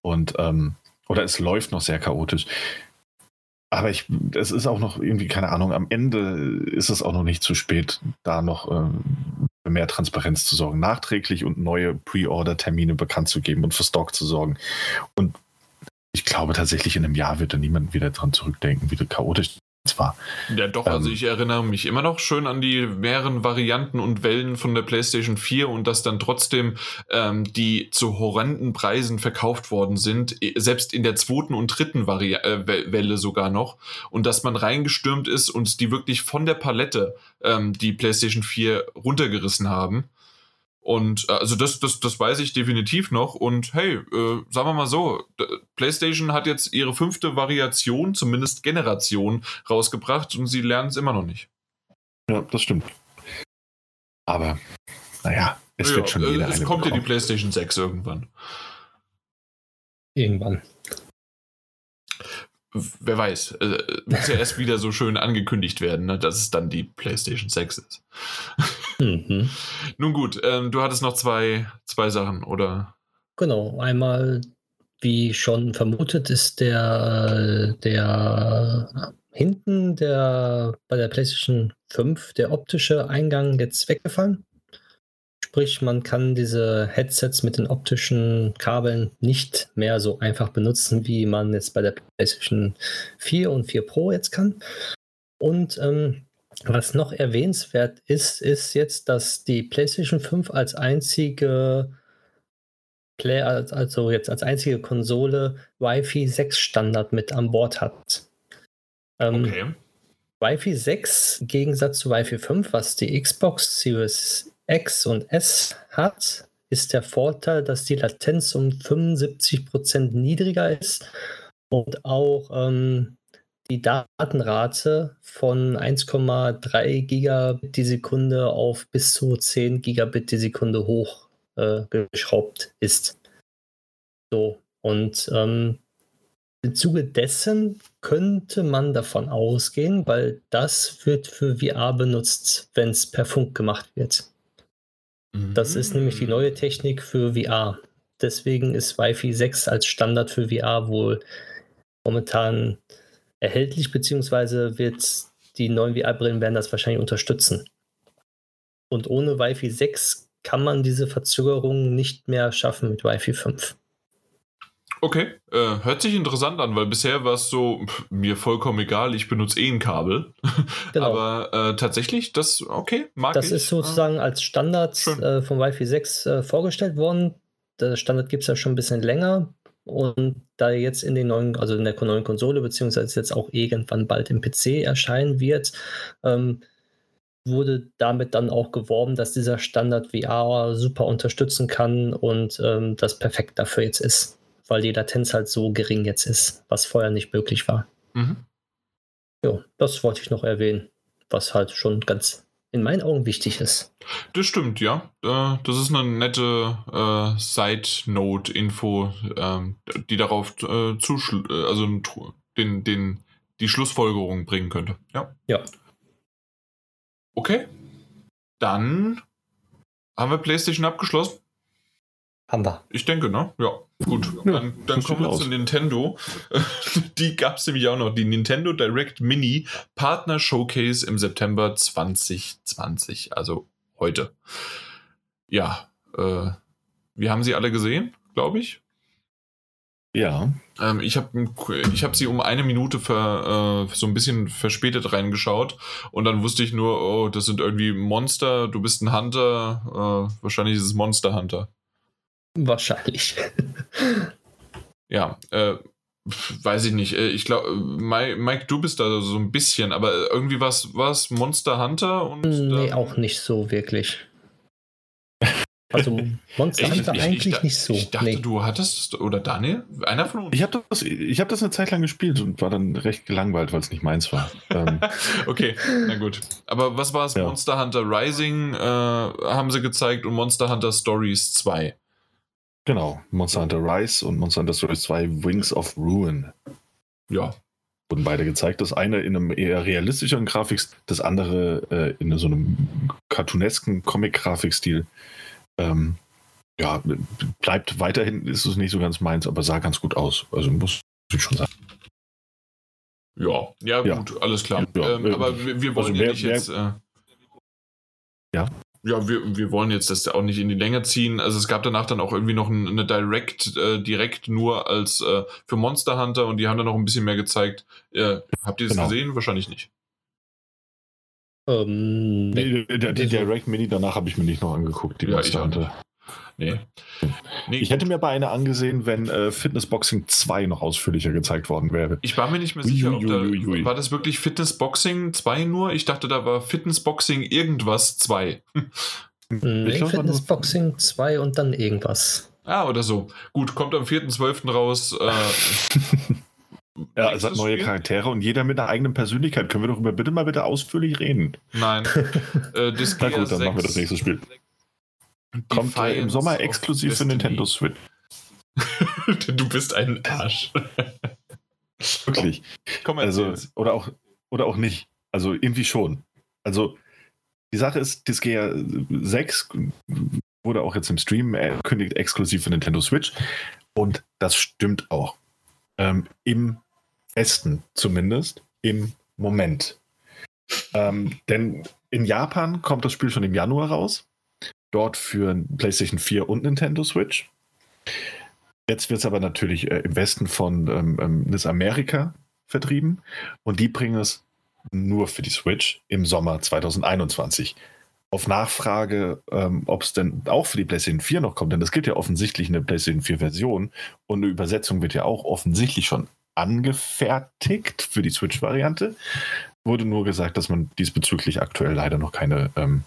und ähm, oder es läuft noch sehr chaotisch. Aber ich, es ist auch noch irgendwie, keine Ahnung, am Ende ist es auch noch nicht zu spät, da noch ähm, mehr Transparenz zu sorgen, nachträglich und neue Pre-Order-Termine bekannt zu geben und für Stock zu sorgen. Und ich glaube tatsächlich, in einem Jahr wird da niemand wieder dran zurückdenken, wie chaotisch zwar. Ja, doch, also ähm, ich erinnere mich immer noch schön an die mehreren Varianten und Wellen von der PlayStation 4 und dass dann trotzdem ähm, die zu horrenden Preisen verkauft worden sind, selbst in der zweiten und dritten Vari äh, Welle sogar noch. Und dass man reingestürmt ist und die wirklich von der Palette ähm, die PlayStation 4 runtergerissen haben. Und äh, also das, das, das weiß ich definitiv noch. Und hey, äh, sagen wir mal so, PlayStation hat jetzt ihre fünfte Variation, zumindest Generation, rausgebracht und sie lernen es immer noch nicht. Ja, das stimmt. Aber, naja, es ja, wird schon jeder. Äh, es kommt ja die PlayStation 6 irgendwann. Irgendwann wer weiß, äh, muss ja erst wieder so schön angekündigt werden, ne, dass es dann die PlayStation 6 ist. Mhm. Nun gut, ähm, du hattest noch zwei, zwei Sachen, oder? Genau, einmal, wie schon vermutet, ist der, der hinten der bei der PlayStation 5 der optische Eingang jetzt weggefallen. Sprich, man kann diese Headsets mit den optischen Kabeln nicht mehr so einfach benutzen, wie man jetzt bei der PlayStation 4 und 4 Pro jetzt kann. Und ähm, was noch erwähnenswert ist, ist jetzt, dass die PlayStation 5 als einzige Player, also jetzt als einzige Konsole Wi-Fi 6 Standard mit an Bord hat. Ähm, okay. Wi-Fi 6 im Gegensatz zu Wi-Fi 5, was die Xbox Series X und S hat, ist der Vorteil, dass die Latenz um 75% niedriger ist und auch ähm, die Datenrate von 1,3 Gigabit die Sekunde auf bis zu 10 Gigabit die Sekunde hochgeschraubt äh, ist. So, und ähm, im Zuge dessen könnte man davon ausgehen, weil das wird für VR benutzt, wenn es per Funk gemacht wird. Das ist nämlich die neue Technik für VR. Deswegen ist Wi-Fi 6 als Standard für VR wohl momentan erhältlich, beziehungsweise wird die neuen VR-Brillen werden das wahrscheinlich unterstützen. Und ohne Wi-Fi 6 kann man diese Verzögerung nicht mehr schaffen mit Wi-Fi 5. Okay, äh, hört sich interessant an, weil bisher war es so, pff, mir vollkommen egal, ich benutze eh ein Kabel. Genau. Aber äh, tatsächlich, das, okay, mag das ich. Das ist sozusagen als Standard äh, von Wi-Fi 6 äh, vorgestellt worden. Der Standard gibt es ja schon ein bisschen länger. Und da jetzt in den neuen, also in der neuen Konsole, beziehungsweise jetzt auch irgendwann bald im PC erscheinen wird, ähm, wurde damit dann auch geworben, dass dieser Standard VR super unterstützen kann und ähm, das perfekt dafür jetzt ist weil die Latenz halt so gering jetzt ist, was vorher nicht möglich war. Mhm. Ja, das wollte ich noch erwähnen, was halt schon ganz in meinen Augen wichtig ist. Das stimmt, ja. Äh, das ist eine nette äh, Side-Note-Info, ähm, die darauf äh, zuschl also den, den, die Schlussfolgerung bringen könnte. Ja. Ja. Okay. Dann haben wir PlayStation abgeschlossen. Haben wir. Ich denke, ne? Ja, gut. Ja, dann, dann kommen wir zu Nintendo. Die gab es nämlich auch noch. Die Nintendo Direct Mini Partner Showcase im September 2020. Also heute. Ja, äh, wir haben sie alle gesehen, glaube ich. Ja. Ähm, ich habe ich hab sie um eine Minute ver, äh, so ein bisschen verspätet reingeschaut und dann wusste ich nur, oh, das sind irgendwie Monster, du bist ein Hunter, äh, wahrscheinlich ist es Monster Hunter. Wahrscheinlich. ja, äh, weiß ich nicht. Äh, ich glaube, Mike, du bist da so ein bisschen, aber irgendwie war es Monster Hunter und. Nee, auch nicht so wirklich. Also Monster Hunter ich, ich, eigentlich ich, nicht so. Ich dachte, nee. du hattest, oder Daniel? Einer von uns? Ich habe das, hab das eine Zeit lang gespielt und war dann recht gelangweilt, weil es nicht meins war. Ähm. okay, na gut. Aber was war es? Ja. Monster Hunter Rising äh, haben sie gezeigt und Monster Hunter Stories 2. Genau, Monster Hunter Rise und Monster Hunter Stories 2 Wings of Ruin. Ja. wurden beide gezeigt. Das eine in einem eher realistischeren Grafikstil, das andere äh, in so einem cartoonesken Comic-Grafikstil. Ähm, ja, bleibt weiterhin, ist es nicht so ganz meins, aber sah ganz gut aus. Also muss ich schon sagen. Ja, ja, gut, ja. alles klar. Ja, ähm, aber wir, wir wollen also wer, ja nicht jetzt. Äh, ja. Ja, wir, wir wollen jetzt das auch nicht in die Länge ziehen. Also es gab danach dann auch irgendwie noch eine Direct, äh, direkt nur als äh, für Monster Hunter und die haben dann noch ein bisschen mehr gezeigt. Äh, habt ihr das genau. gesehen? Wahrscheinlich nicht. Ähm, nee, der, der, Direct Mini danach habe ich mir nicht noch angeguckt, die ja, Monster Hunter. Nee. nee. Ich hätte mir bei einer angesehen, wenn äh, Fitness Boxing 2 noch ausführlicher gezeigt worden wäre. Ich war mir nicht mehr sicher, ui, ui, ui, da, war das wirklich Fitness Boxing 2 nur? Ich dachte, da war Fitness Boxing irgendwas 2. Nee, glaub, Fitness Boxing 2 und dann irgendwas. Ah, oder so. Gut, kommt am 4.12. raus. Äh, Ja, es hat neue Spiel? Charaktere und jeder mit einer eigenen Persönlichkeit. Können wir doch über bitte mal bitte ausführlich reden? Nein. äh, Na gut, dann machen wir das nächste Spiel. Kommt äh, im Sommer exklusiv für Nintendo Switch. du bist ein Arsch. Wirklich. Komm also, oder auch, oder auch nicht. Also irgendwie schon. Also die Sache ist, Disgaea 6 wurde auch jetzt im Stream erkündigt, exklusiv für Nintendo Switch. Und das stimmt auch. Ähm, Im Westen zumindest, im Moment. Ähm, denn in Japan kommt das Spiel schon im Januar raus dort für PlayStation 4 und Nintendo Switch. Jetzt wird es aber natürlich äh, im Westen von ähm, ähm, NIS Amerika vertrieben und die bringen es nur für die Switch im Sommer 2021. Auf Nachfrage, ähm, ob es denn auch für die PlayStation 4 noch kommt, denn es gibt ja offensichtlich eine PlayStation 4 Version und eine Übersetzung wird ja auch offensichtlich schon angefertigt für die Switch-Variante. Wurde nur gesagt, dass man diesbezüglich aktuell leider noch keine ähm,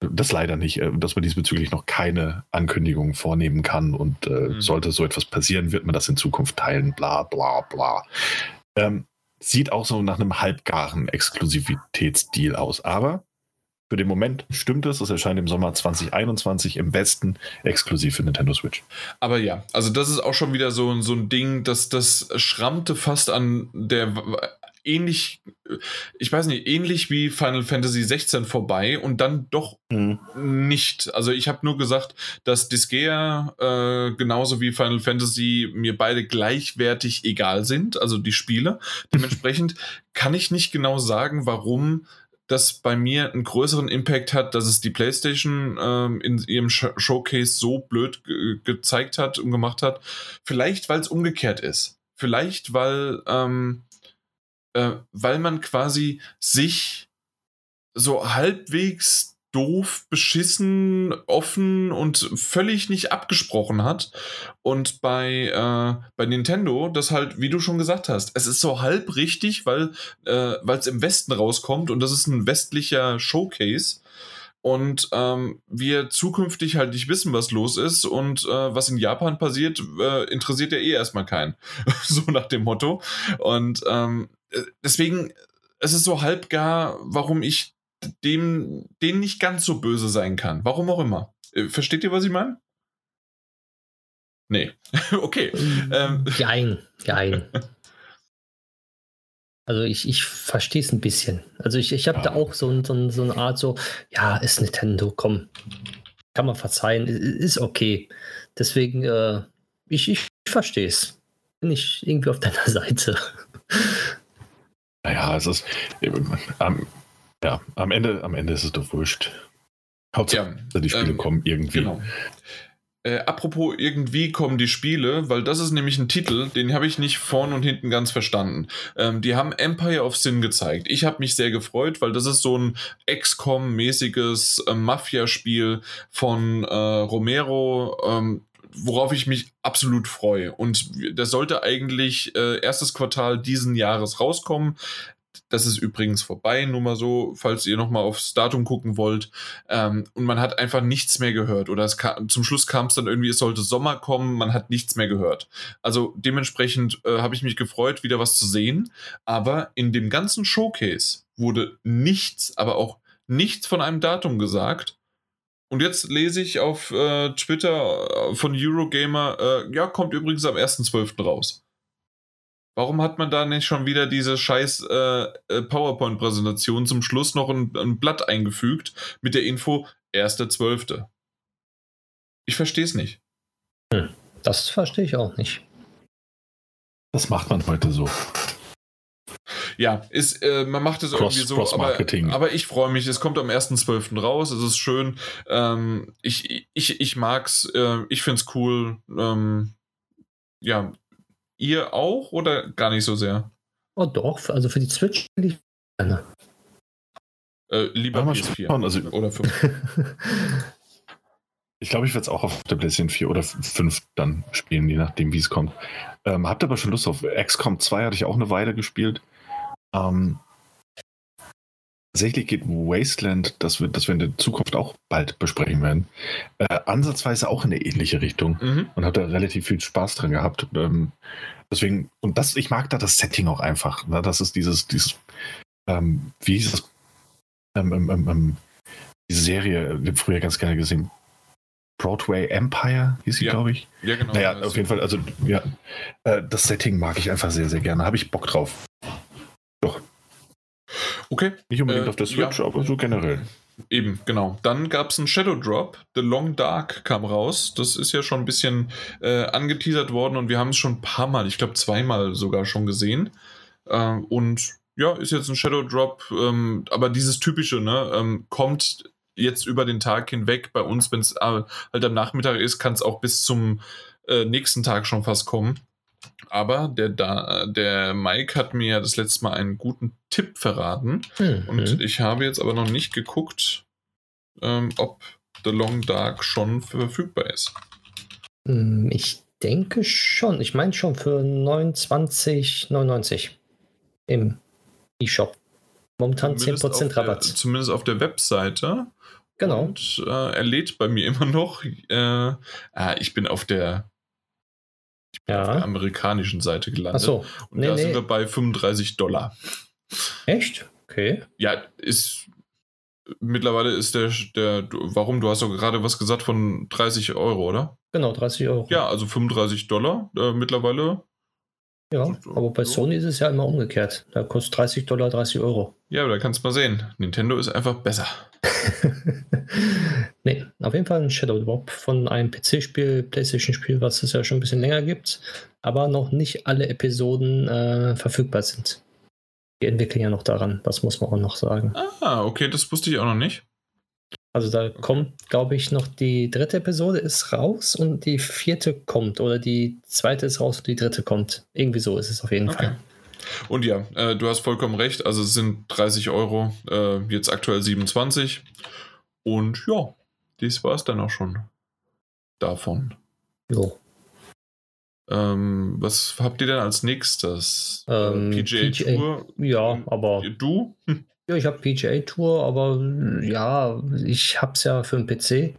das leider nicht, äh, dass man diesbezüglich noch keine Ankündigungen vornehmen kann und äh, mhm. sollte so etwas passieren, wird man das in Zukunft teilen, bla bla bla. Ähm, sieht auch so nach einem halbgaren Exklusivitätsdeal aus, aber für den Moment stimmt es, es erscheint im Sommer 2021 im Westen exklusiv für Nintendo Switch. Aber ja, also das ist auch schon wieder so, so ein Ding, dass das schrammte fast an der ähnlich, ich weiß nicht, ähnlich wie Final Fantasy 16 vorbei und dann doch mhm. nicht. Also ich habe nur gesagt, dass Disgaea äh, genauso wie Final Fantasy mir beide gleichwertig egal sind, also die Spiele. Dementsprechend kann ich nicht genau sagen, warum das bei mir einen größeren Impact hat, dass es die PlayStation ähm, in ihrem Sh Showcase so blöd ge gezeigt hat und gemacht hat. Vielleicht, weil es umgekehrt ist. Vielleicht, weil ähm, äh, weil man quasi sich so halbwegs doof, beschissen, offen und völlig nicht abgesprochen hat. Und bei, äh, bei Nintendo, das halt, wie du schon gesagt hast, es ist so halb richtig, weil äh, es im Westen rauskommt und das ist ein westlicher Showcase. Und ähm, wir zukünftig halt nicht wissen, was los ist und äh, was in Japan passiert, äh, interessiert ja eh erstmal keinen. so nach dem Motto. Und ähm, äh, deswegen, es ist so halbgar, warum ich dem, denen nicht ganz so böse sein kann. Warum auch immer. Äh, versteht ihr, was ich meine? Nee. okay. Ähm. Gein, gein. Also ich, ich verstehe es ein bisschen. Also ich, ich habe ja. da auch so, so, so eine Art so, ja, ist Nintendo, komm, kann man verzeihen, ist okay. Deswegen, äh, ich, ich verstehe es. Bin ich irgendwie auf deiner Seite. Naja, es ist. Ähm, ja, am Ende, am Ende ist es doch wurscht. Hauptsache, ja, die Spiele ähm, kommen irgendwie. Genau. Äh, apropos irgendwie kommen die Spiele, weil das ist nämlich ein Titel, den habe ich nicht vorn und hinten ganz verstanden. Ähm, die haben Empire of Sin gezeigt. Ich habe mich sehr gefreut, weil das ist so ein XCOM-mäßiges äh, Mafia-Spiel von äh, Romero. Ähm, worauf ich mich absolut freue. Und das sollte eigentlich äh, erstes Quartal diesen Jahres rauskommen. Das ist übrigens vorbei, nur mal so, falls ihr nochmal aufs Datum gucken wollt. Ähm, und man hat einfach nichts mehr gehört. Oder kam, zum Schluss kam es dann irgendwie, es sollte Sommer kommen, man hat nichts mehr gehört. Also dementsprechend äh, habe ich mich gefreut, wieder was zu sehen. Aber in dem ganzen Showcase wurde nichts, aber auch nichts von einem Datum gesagt. Und jetzt lese ich auf äh, Twitter äh, von Eurogamer, äh, ja, kommt übrigens am 1.12. raus. Warum hat man da nicht schon wieder diese scheiß äh, äh PowerPoint-Präsentation zum Schluss noch ein, ein, Blatt eingefügt mit der Info 1.12.? Ich verstehe es nicht. Hm, das verstehe ich auch nicht. Das macht man heute so. Ja, ist, äh, man macht es irgendwie so, aber, aber, ich freue mich. Es kommt am 1.12. raus. Es ist schön. Ähm, ich, ich, ich mag's. Äh, ich find's cool. Ähm, ja, Ihr auch oder gar nicht so sehr? Oh doch, also für die Switch ich gerne. Äh, lieber ja, PS4 schauen, also, oder 5. ich glaube, ich werde es auch auf der PlayStation 4 oder 5 dann spielen, je nachdem, wie es kommt. Ähm, habt aber schon Lust auf XCOM 2, hatte ich auch eine Weile gespielt. Ähm, tatsächlich geht Wasteland, das wir, das wir in der Zukunft auch bald besprechen werden, äh, ansatzweise auch in eine ähnliche Richtung mhm. und habe da relativ viel Spaß dran gehabt. Ähm, deswegen, und das, ich mag da das Setting auch einfach. Ne? Das ist dieses, dieses, ähm, wie hieß das? Ähm, ähm, ähm, ähm diese Serie, die früher ganz gerne gesehen. Broadway Empire hieß sie, ja. glaube ich. Ja, genau. Naja, auf jeden Fall, also ja, äh, das Setting mag ich einfach sehr, sehr gerne. Habe ich Bock drauf. Okay. Nicht unbedingt äh, auf der Switch, ja. aber so generell. Eben, genau. Dann gab es einen Shadow Drop. The Long Dark kam raus. Das ist ja schon ein bisschen äh, angeteasert worden und wir haben es schon ein paar Mal, ich glaube zweimal sogar schon gesehen. Äh, und ja, ist jetzt ein Shadow Drop, ähm, aber dieses typische, ne, ähm, kommt jetzt über den Tag hinweg. Bei uns, wenn es äh, halt am Nachmittag ist, kann es auch bis zum äh, nächsten Tag schon fast kommen. Aber der, da, der Mike hat mir ja das letzte Mal einen guten Tipp verraten. Mhm. Und ich habe jetzt aber noch nicht geguckt, ähm, ob The Long Dark schon verfügbar ist. Hm, ich denke schon. Ich meine schon für 29,99 im E-Shop. Momentan zumindest 10% Rabatt. Der, zumindest auf der Webseite. Genau. Und äh, er lädt bei mir immer noch. Äh, ah, ich bin auf der ich bin ja. auf der amerikanischen Seite gelandet. Ach so. Und nee, da nee. sind wir bei 35 Dollar. Echt? Okay. Ja, ist. Mittlerweile ist der, der. Warum? Du hast doch gerade was gesagt von 30 Euro, oder? Genau, 30 Euro. Ja, also 35 Dollar äh, mittlerweile. Ja, aber bei Sony ist es ja immer umgekehrt. Da kostet 30 Dollar 30 Euro. Ja, aber da kannst du mal sehen. Nintendo ist einfach besser. nee, auf jeden Fall ein Shadow Drop von einem PC-Spiel, PlayStation-Spiel, was es ja schon ein bisschen länger gibt, aber noch nicht alle Episoden äh, verfügbar sind. Die entwickeln ja noch daran, das muss man auch noch sagen. Ah, okay, das wusste ich auch noch nicht. Also da kommt, glaube ich, noch die dritte Episode ist raus und die vierte kommt oder die zweite ist raus und die dritte kommt. Irgendwie so ist es auf jeden okay. Fall. Und ja, äh, du hast vollkommen recht. Also es sind 30 Euro, äh, jetzt aktuell 27. Und ja, dies war es dann auch schon davon. Jo. Ähm, was habt ihr denn als nächstes? Ähm, PGA, PGA, Tour? Ja, aber. Du? Ja, ich habe PGA Tour, aber ja, ich habe es ja für den PC.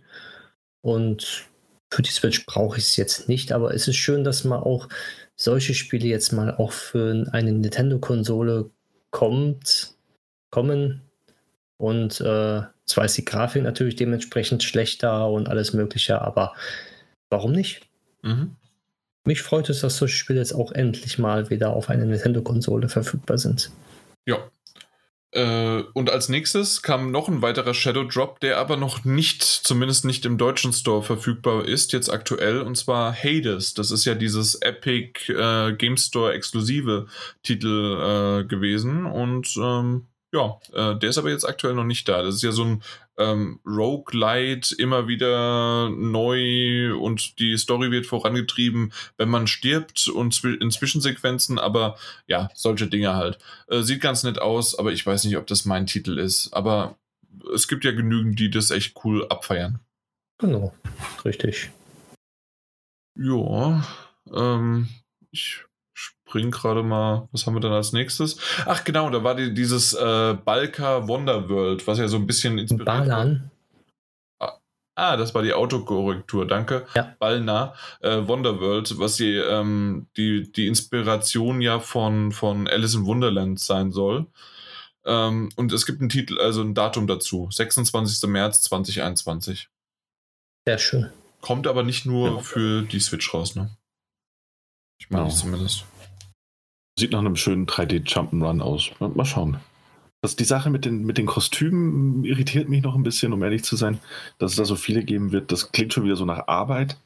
Und für die Switch brauche ich es jetzt nicht, aber es ist schön, dass man auch solche Spiele jetzt mal auch für eine Nintendo-Konsole kommt, kommen. Und äh, zwar ist die Grafik natürlich dementsprechend schlechter und alles Mögliche, aber warum nicht? Mhm. Mich freut es, dass solche Spiele jetzt auch endlich mal wieder auf einer Nintendo-Konsole verfügbar sind. Ja, äh, und als nächstes kam noch ein weiterer Shadow Drop, der aber noch nicht, zumindest nicht im deutschen Store verfügbar ist, jetzt aktuell, und zwar Hades. Das ist ja dieses Epic äh, Game Store exklusive Titel äh, gewesen. Und ähm, ja, äh, der ist aber jetzt aktuell noch nicht da. Das ist ja so ein ähm, Roguelite, immer wieder neu und die Story wird vorangetrieben, wenn man stirbt und in Zwischensequenzen, aber ja, solche Dinge halt. Äh, sieht ganz nett aus, aber ich weiß nicht, ob das mein Titel ist. Aber es gibt ja genügend, die das echt cool abfeiern. Genau, richtig. Ja, ähm, ich spring gerade mal, was haben wir dann als nächstes? Ach genau, da war die, dieses äh, Balka Wonderworld, was ja so ein bisschen inspiriert Balan. Ah, ah, das war die Autokorrektur, danke. Ja. Balna äh, Wonderworld, was die, ähm, die, die Inspiration ja von, von Alice in Wonderland sein soll. Ähm, und es gibt einen Titel, also ein Datum dazu, 26. März 2021. Sehr schön. Kommt aber nicht nur ja. für die Switch raus, ne? Ich meine oh. zumindest. Sieht nach einem schönen 3D-Jump'n'Run aus. Mal schauen. Das, die Sache mit den, mit den Kostümen irritiert mich noch ein bisschen, um ehrlich zu sein, dass es da so viele geben wird. Das klingt schon wieder so nach Arbeit.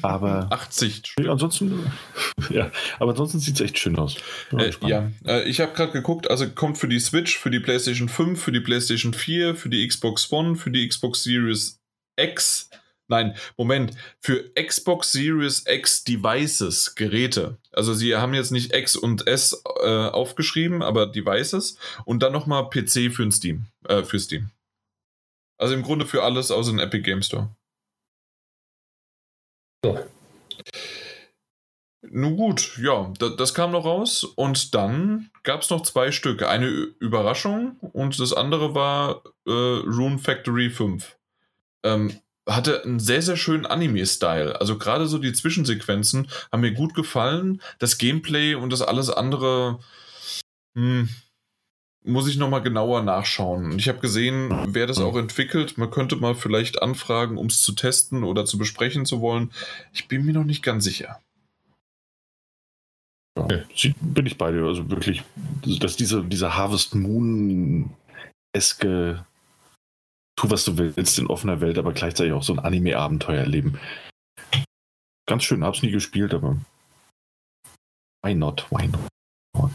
Aber 80. Nee, ansonsten, ja, aber ansonsten sieht es echt schön aus. Äh, ja, äh, ich habe gerade geguckt, also kommt für die Switch, für die PlayStation 5, für die PlayStation 4, für die Xbox One, für die Xbox Series X. Nein, Moment, für Xbox Series X Devices, Geräte. Also sie haben jetzt nicht X und S äh, aufgeschrieben, aber Devices und dann nochmal PC für Steam, äh, für Steam. Also im Grunde für alles außer den Epic Game Store. So. Nun gut, ja, das, das kam noch raus und dann gab es noch zwei Stücke. Eine Überraschung und das andere war äh, Rune Factory 5. Ähm, hatte einen sehr, sehr schönen Anime-Style. Also gerade so die Zwischensequenzen haben mir gut gefallen. Das Gameplay und das alles andere hm, muss ich nochmal genauer nachschauen. Und ich habe gesehen, wer das auch entwickelt. Man könnte mal vielleicht anfragen, um es zu testen oder zu besprechen zu wollen. Ich bin mir noch nicht ganz sicher. Ja, bin ich bei dir. Also wirklich, dass diese, diese Harvest Moon-eske tu, was du willst in offener Welt, aber gleichzeitig auch so ein Anime-Abenteuer erleben. Ganz schön, hab's nie gespielt, aber why not? Why not?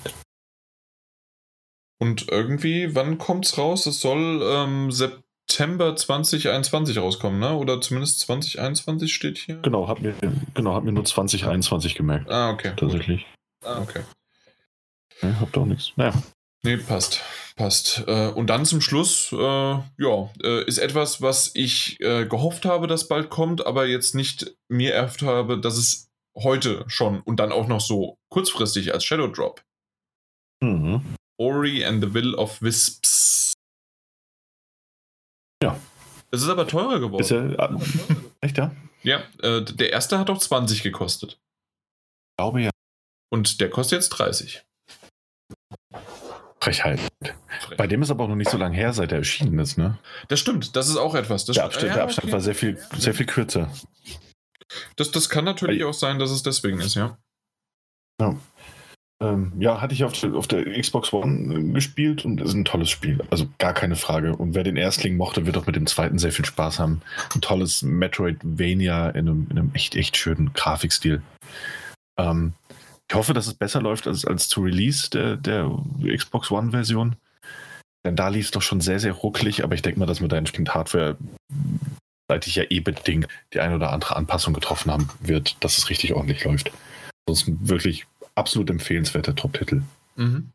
Und irgendwie, wann kommt's raus? Es soll ähm, September 2021 rauskommen, ne? Oder zumindest 2021 steht hier. Genau, hab mir, genau, hab mir nur 2021 gemerkt. Ah, okay. Tatsächlich. Ah, okay. Ja, hab doch nichts. Naja. Nee, passt. Passt. Äh, und dann zum Schluss, äh, ja, äh, ist etwas, was ich gehofft habe, dass bald kommt, aber jetzt nicht mir erhofft habe, dass es heute schon und dann auch noch so kurzfristig als Shadow Drop. Mhm. Ori and the Will of Wisps. Ja. Es ist aber teurer geworden. Ist ja, echt, ja? Ja, der erste hat auch 20 gekostet. Ich glaube ja. Und der kostet jetzt 30. Frechheit. Frech. Bei dem ist aber auch noch nicht so lange her, seit er erschienen ist, ne? Das stimmt, das ist auch etwas. der Abstand, ja, der Abstand okay. war sehr viel, sehr viel kürzer. Das, das kann natürlich auch sein, dass es deswegen ist, ja. Ja, ähm, ja hatte ich auf, auf der Xbox One äh, gespielt und ist ein tolles Spiel. Also gar keine Frage. Und wer den Erstling mochte, wird auch mit dem zweiten sehr viel Spaß haben. Ein tolles Metroidvania in einem, in einem echt, echt schönen Grafikstil. Ähm, ich hoffe, dass es besser läuft als, als zu Release der, der Xbox One-Version. Denn da lief es doch schon sehr, sehr ruckelig, aber ich denke mal, dass wir da entsprechend Hardware seitig ja eh bedingt die eine oder andere Anpassung getroffen haben wird, dass es richtig ordentlich läuft. Ansonsten wirklich absolut empfehlenswerter Top-Titel. Mhm.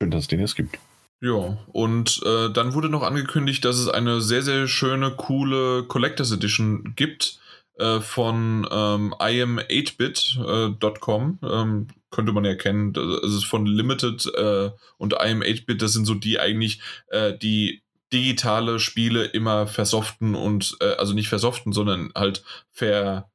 Schön, dass es den jetzt gibt. Ja, und äh, dann wurde noch angekündigt, dass es eine sehr, sehr schöne, coole Collectors Edition gibt äh, von ähm, im8bit.com. Äh, ähm, könnte man ja kennen. Es ist von Limited äh, und im8bit, das sind so die eigentlich, äh, die digitale Spiele immer versoften und, äh, also nicht versoften, sondern halt ver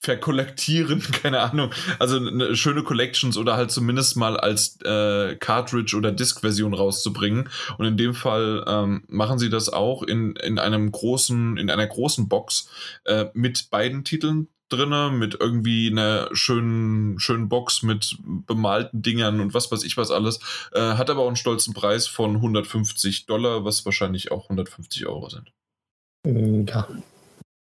verkollektieren, keine Ahnung. Also eine schöne Collections oder halt zumindest mal als äh, Cartridge- oder Disk-Version rauszubringen. Und in dem Fall ähm, machen sie das auch in, in einem großen, in einer großen Box äh, mit beiden Titeln drinne, mit irgendwie einer schönen, schönen Box mit bemalten Dingern und was weiß ich was alles. Äh, hat aber auch einen stolzen Preis von 150 Dollar, was wahrscheinlich auch 150 Euro sind. Ja,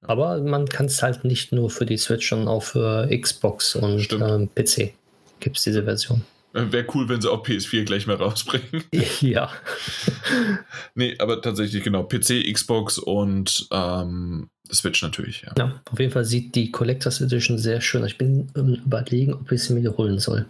aber man kann es halt nicht nur für die Switch, sondern auch für Xbox und ähm, PC gibt es diese Version. Äh, Wäre cool, wenn sie auch PS4 gleich mal rausbringen. Ja. nee, aber tatsächlich genau. PC, Xbox und ähm, Switch natürlich, ja. ja. Auf jeden Fall sieht die Collectors Edition sehr schön aus. Ich bin ähm, überlegen, ob ich sie mir holen soll.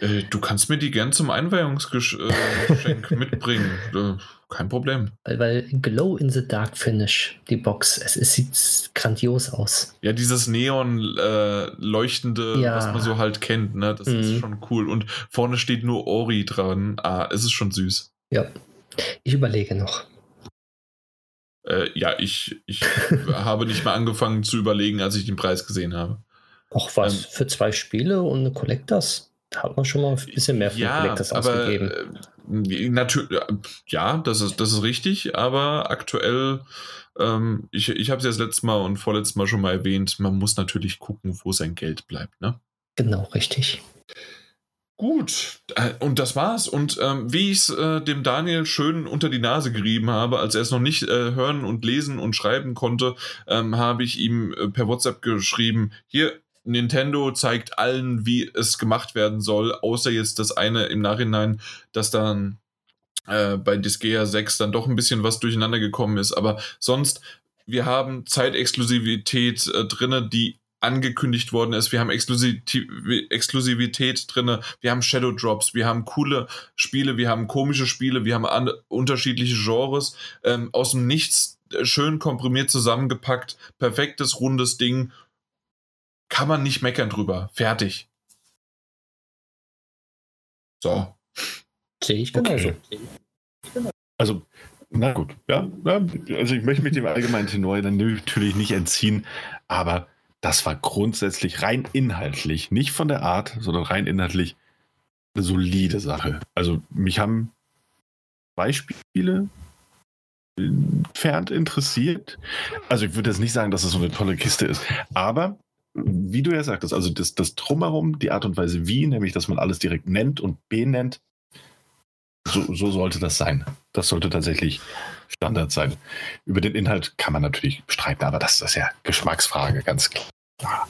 Äh, du kannst mir die gern zum Einweihungsgeschenk äh, mitbringen. Äh, kein Problem. Weil, weil Glow in the Dark Finish, die Box, es, es sieht grandios aus. Ja, dieses Neon äh, ja. was man so halt kennt, ne? Das mhm. ist schon cool. Und vorne steht nur Ori dran. Ah, es ist schon süß. Ja. Ich überlege noch. Äh, ja, ich, ich habe nicht mal angefangen zu überlegen, als ich den Preis gesehen habe. Auch was ähm, für zwei Spiele und eine Collectors? Hat man schon mal ein bisschen mehr für ja, Collectors aber, ausgegeben. Äh, natürlich, ja, das ist, das ist richtig, aber aktuell, ähm, ich, ich habe es ja das letzte Mal und vorletztes Mal schon mal erwähnt, man muss natürlich gucken, wo sein Geld bleibt, ne? Genau, richtig. Gut, äh, und das war's. Und ähm, wie ich es äh, dem Daniel schön unter die Nase gerieben habe, als er es noch nicht äh, hören und lesen und schreiben konnte, ähm, habe ich ihm äh, per WhatsApp geschrieben, hier, Nintendo zeigt allen, wie es gemacht werden soll, außer jetzt das eine im Nachhinein, dass dann äh, bei Disgaea 6 dann doch ein bisschen was durcheinander gekommen ist. Aber sonst, wir haben Zeitexklusivität äh, drinne, die angekündigt worden ist. Wir haben Exklusivität drin, wir haben Shadow Drops, wir haben coole Spiele, wir haben komische Spiele, wir haben unterschiedliche Genres ähm, aus dem Nichts äh, schön komprimiert zusammengepackt, perfektes rundes Ding. Kann man nicht meckern drüber. Fertig. So. Sehe ich genauso. Okay. Also, na gut, ja. Also ich möchte mich dem allgemeinen Tenor dann natürlich nicht entziehen, aber das war grundsätzlich rein inhaltlich, nicht von der Art, sondern rein inhaltlich eine solide Sache. Also mich haben Beispiele entfernt interessiert. Also ich würde jetzt nicht sagen, dass es so eine tolle Kiste ist, aber wie du ja sagtest, also das, das Drumherum, die Art und Weise wie, nämlich dass man alles direkt nennt und benennt, so, so sollte das sein. Das sollte tatsächlich Standard sein. Über den Inhalt kann man natürlich streiten, aber das ist ja Geschmacksfrage, ganz klar.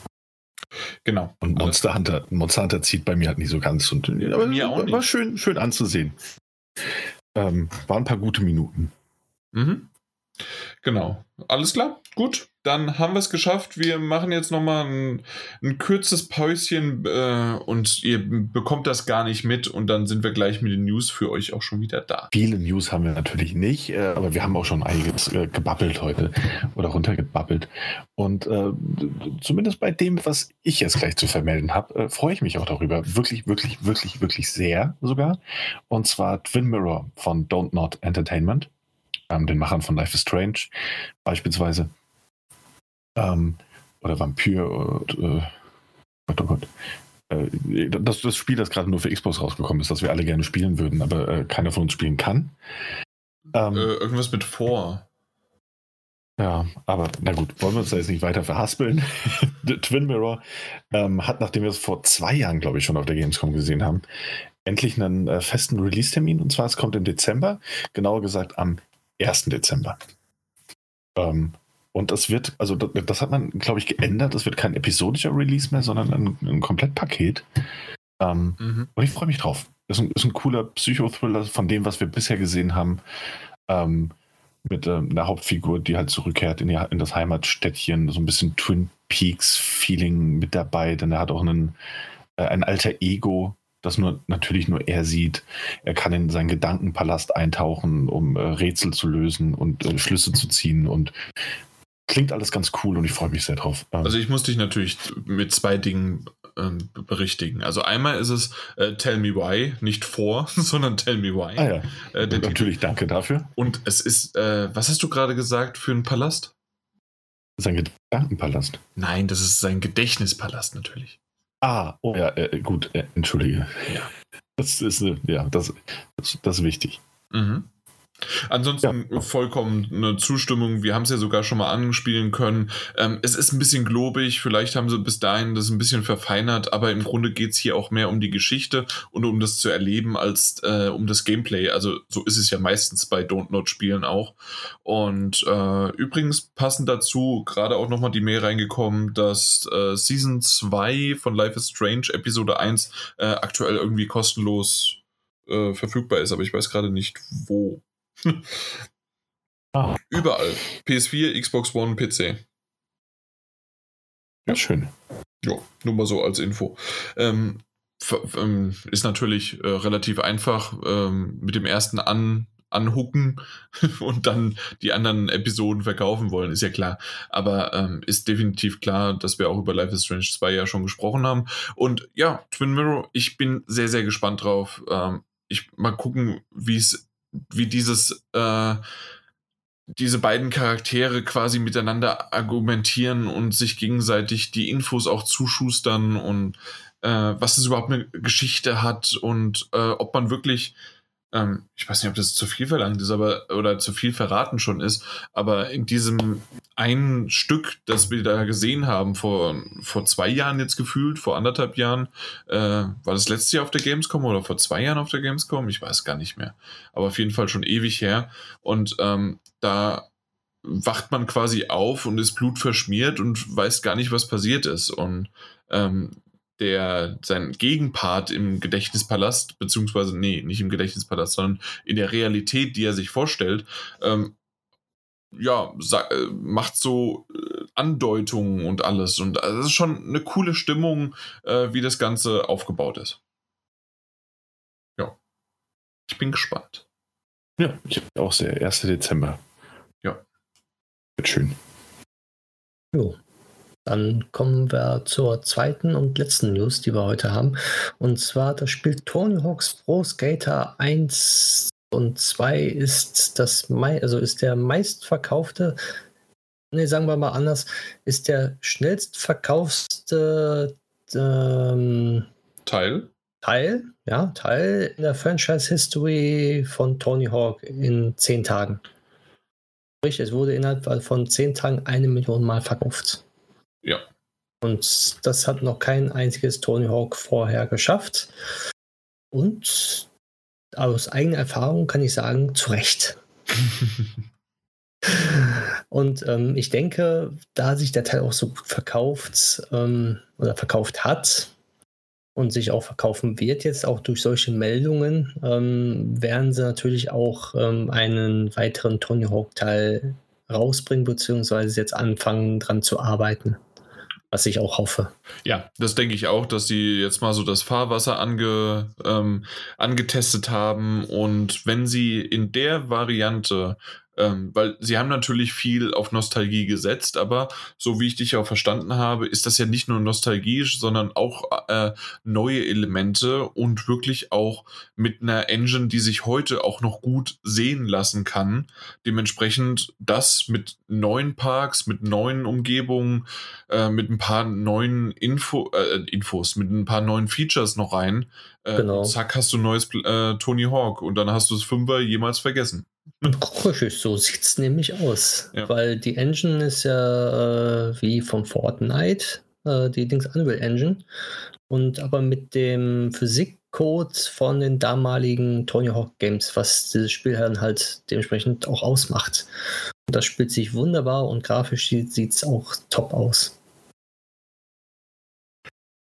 Genau. Und Monster Hunter, Monster Hunter zieht bei mir halt nicht so ganz. Und, aber mir auch nicht. War schön, schön anzusehen. Ähm, waren ein paar gute Minuten. Mhm. Genau. Alles klar? Gut dann haben wir es geschafft. Wir machen jetzt nochmal ein, ein kurzes Päuschen äh, und ihr bekommt das gar nicht mit und dann sind wir gleich mit den News für euch auch schon wieder da. Viele News haben wir natürlich nicht, äh, aber wir haben auch schon einiges äh, gebabbelt heute oder runtergebabbelt. Und äh, zumindest bei dem, was ich jetzt gleich zu vermelden habe, äh, freue ich mich auch darüber. Wirklich, wirklich, wirklich, wirklich sehr sogar. Und zwar Twin Mirror von Don't Not Entertainment, ähm, den Machern von Life is Strange beispielsweise ähm, oder Vampir und, äh, Gott, oh Gott. Äh, das, das Spiel, das gerade nur für Xbox rausgekommen ist, das wir alle gerne spielen würden, aber äh, keiner von uns spielen kann. Ähm, äh, irgendwas mit vor. Ja, aber na gut, wollen wir uns da jetzt nicht weiter verhaspeln. Twin Mirror ähm, hat, nachdem wir es vor zwei Jahren, glaube ich, schon auf der Gamescom gesehen haben, endlich einen äh, festen Release-Termin. Und zwar, es kommt im Dezember, genauer gesagt am 1. Dezember. Ähm, und das wird, also das, hat man, glaube ich, geändert. Das wird kein episodischer Release mehr, sondern ein, ein Komplettpaket. Ähm, mhm. Und ich freue mich drauf. Das ist ein, ist ein cooler Psychothriller von dem, was wir bisher gesehen haben. Ähm, mit ähm, einer Hauptfigur, die halt zurückkehrt in, die, in, das Heimatstädtchen, so ein bisschen Twin Peaks-Feeling mit dabei, denn er hat auch einen, äh, ein alter Ego, das nur natürlich nur er sieht. Er kann in seinen Gedankenpalast eintauchen, um äh, Rätsel zu lösen und äh, Schlüsse zu ziehen und Klingt alles ganz cool und ich freue mich sehr drauf. Ähm, also ich muss dich natürlich mit zwei Dingen ähm, berichtigen. Also einmal ist es äh, Tell Me Why, nicht vor, sondern Tell Me Why. Ah ja. Äh, natürlich Titel. danke dafür. Und es ist, äh, was hast du gerade gesagt für einen Palast? Sein Gedankenpalast. Nein, das ist sein Gedächtnispalast natürlich. Ah, oh ja, äh, gut, äh, entschuldige. Ja. Das ist, ja, das, das, das ist wichtig. Mhm. Ansonsten ja. vollkommen eine Zustimmung. Wir haben es ja sogar schon mal anspielen können. Ähm, es ist ein bisschen globig. Vielleicht haben sie bis dahin das ein bisschen verfeinert, aber im Grunde geht es hier auch mehr um die Geschichte und um das zu erleben als äh, um das Gameplay. Also so ist es ja meistens bei Don't Not Spielen auch. Und äh, übrigens passend dazu gerade auch nochmal die Mail reingekommen, dass äh, Season 2 von Life is Strange Episode 1 äh, aktuell irgendwie kostenlos äh, verfügbar ist, aber ich weiß gerade nicht wo ah. Überall. PS4, Xbox One, PC. Ja, schön. Ja, nur mal so als Info. Ähm, ähm, ist natürlich äh, relativ einfach ähm, mit dem ersten an anhucken und dann die anderen Episoden verkaufen wollen, ist ja klar. Aber ähm, ist definitiv klar, dass wir auch über Life is Strange 2 ja schon gesprochen haben. Und ja, Twin Mirror, ich bin sehr, sehr gespannt drauf. Ähm, ich mal gucken, wie es wie dieses, äh, diese beiden Charaktere quasi miteinander argumentieren und sich gegenseitig die Infos auch zuschustern und äh, was es überhaupt eine Geschichte hat und äh, ob man wirklich, ähm, ich weiß nicht, ob das zu viel verlangt ist, aber oder zu viel verraten schon ist, aber in diesem ein Stück, das wir da gesehen haben, vor, vor zwei Jahren jetzt gefühlt, vor anderthalb Jahren, äh, war das letzte Jahr auf der Gamescom oder vor zwei Jahren auf der Gamescom? Ich weiß gar nicht mehr. Aber auf jeden Fall schon ewig her. Und ähm, da wacht man quasi auf und ist blutverschmiert und weiß gar nicht, was passiert ist. Und ähm, der sein Gegenpart im Gedächtnispalast, beziehungsweise, nee, nicht im Gedächtnispalast, sondern in der Realität, die er sich vorstellt, ähm, ja, äh, macht so äh, Andeutungen und alles. Und also es ist schon eine coole Stimmung, äh, wie das Ganze aufgebaut ist. Ja. Ich bin gespannt. Ja, ich auch sehr. 1. Dezember. Ja. Wird schön. Jo. Dann kommen wir zur zweiten und letzten News, die wir heute haben. Und zwar das Spiel Tony Hawk's Pro Skater 1 und 2 ist das also ist der meistverkaufte, ne, sagen wir mal anders, ist der schnellstverkaufste ähm, Teil. Teil, ja, Teil in der Franchise History von Tony Hawk in zehn Tagen. Sprich, es wurde innerhalb von zehn Tagen eine Million Mal verkauft. Ja. Und das hat noch kein einziges Tony Hawk vorher geschafft. Und aus eigener Erfahrung kann ich sagen, zu Recht. Und ähm, ich denke, da sich der Teil auch so gut verkauft ähm, oder verkauft hat und sich auch verkaufen wird, jetzt auch durch solche Meldungen, ähm, werden sie natürlich auch ähm, einen weiteren Tony Hawk-Teil rausbringen, beziehungsweise jetzt anfangen, dran zu arbeiten was ich auch hoffe. Ja, das denke ich auch, dass sie jetzt mal so das Fahrwasser ange, ähm, angetestet haben und wenn sie in der Variante ähm, weil sie haben natürlich viel auf Nostalgie gesetzt, aber so wie ich dich auch verstanden habe, ist das ja nicht nur nostalgisch, sondern auch äh, neue Elemente und wirklich auch mit einer Engine, die sich heute auch noch gut sehen lassen kann. Dementsprechend das mit neuen Parks, mit neuen Umgebungen, äh, mit ein paar neuen Info, äh, Infos, mit ein paar neuen Features noch rein. Äh, genau. Zack, hast du neues äh, Tony Hawk und dann hast du das Fünfer jemals vergessen. Richtig, so sieht es nämlich aus. Ja. Weil die Engine ist ja äh, wie von Fortnite, äh, die Dings Unreal Engine. Und aber mit dem Physikcode von den damaligen Tony Hawk Games, was dieses Spiel dann halt dementsprechend auch ausmacht. Und das spielt sich wunderbar und grafisch sieht es auch top aus.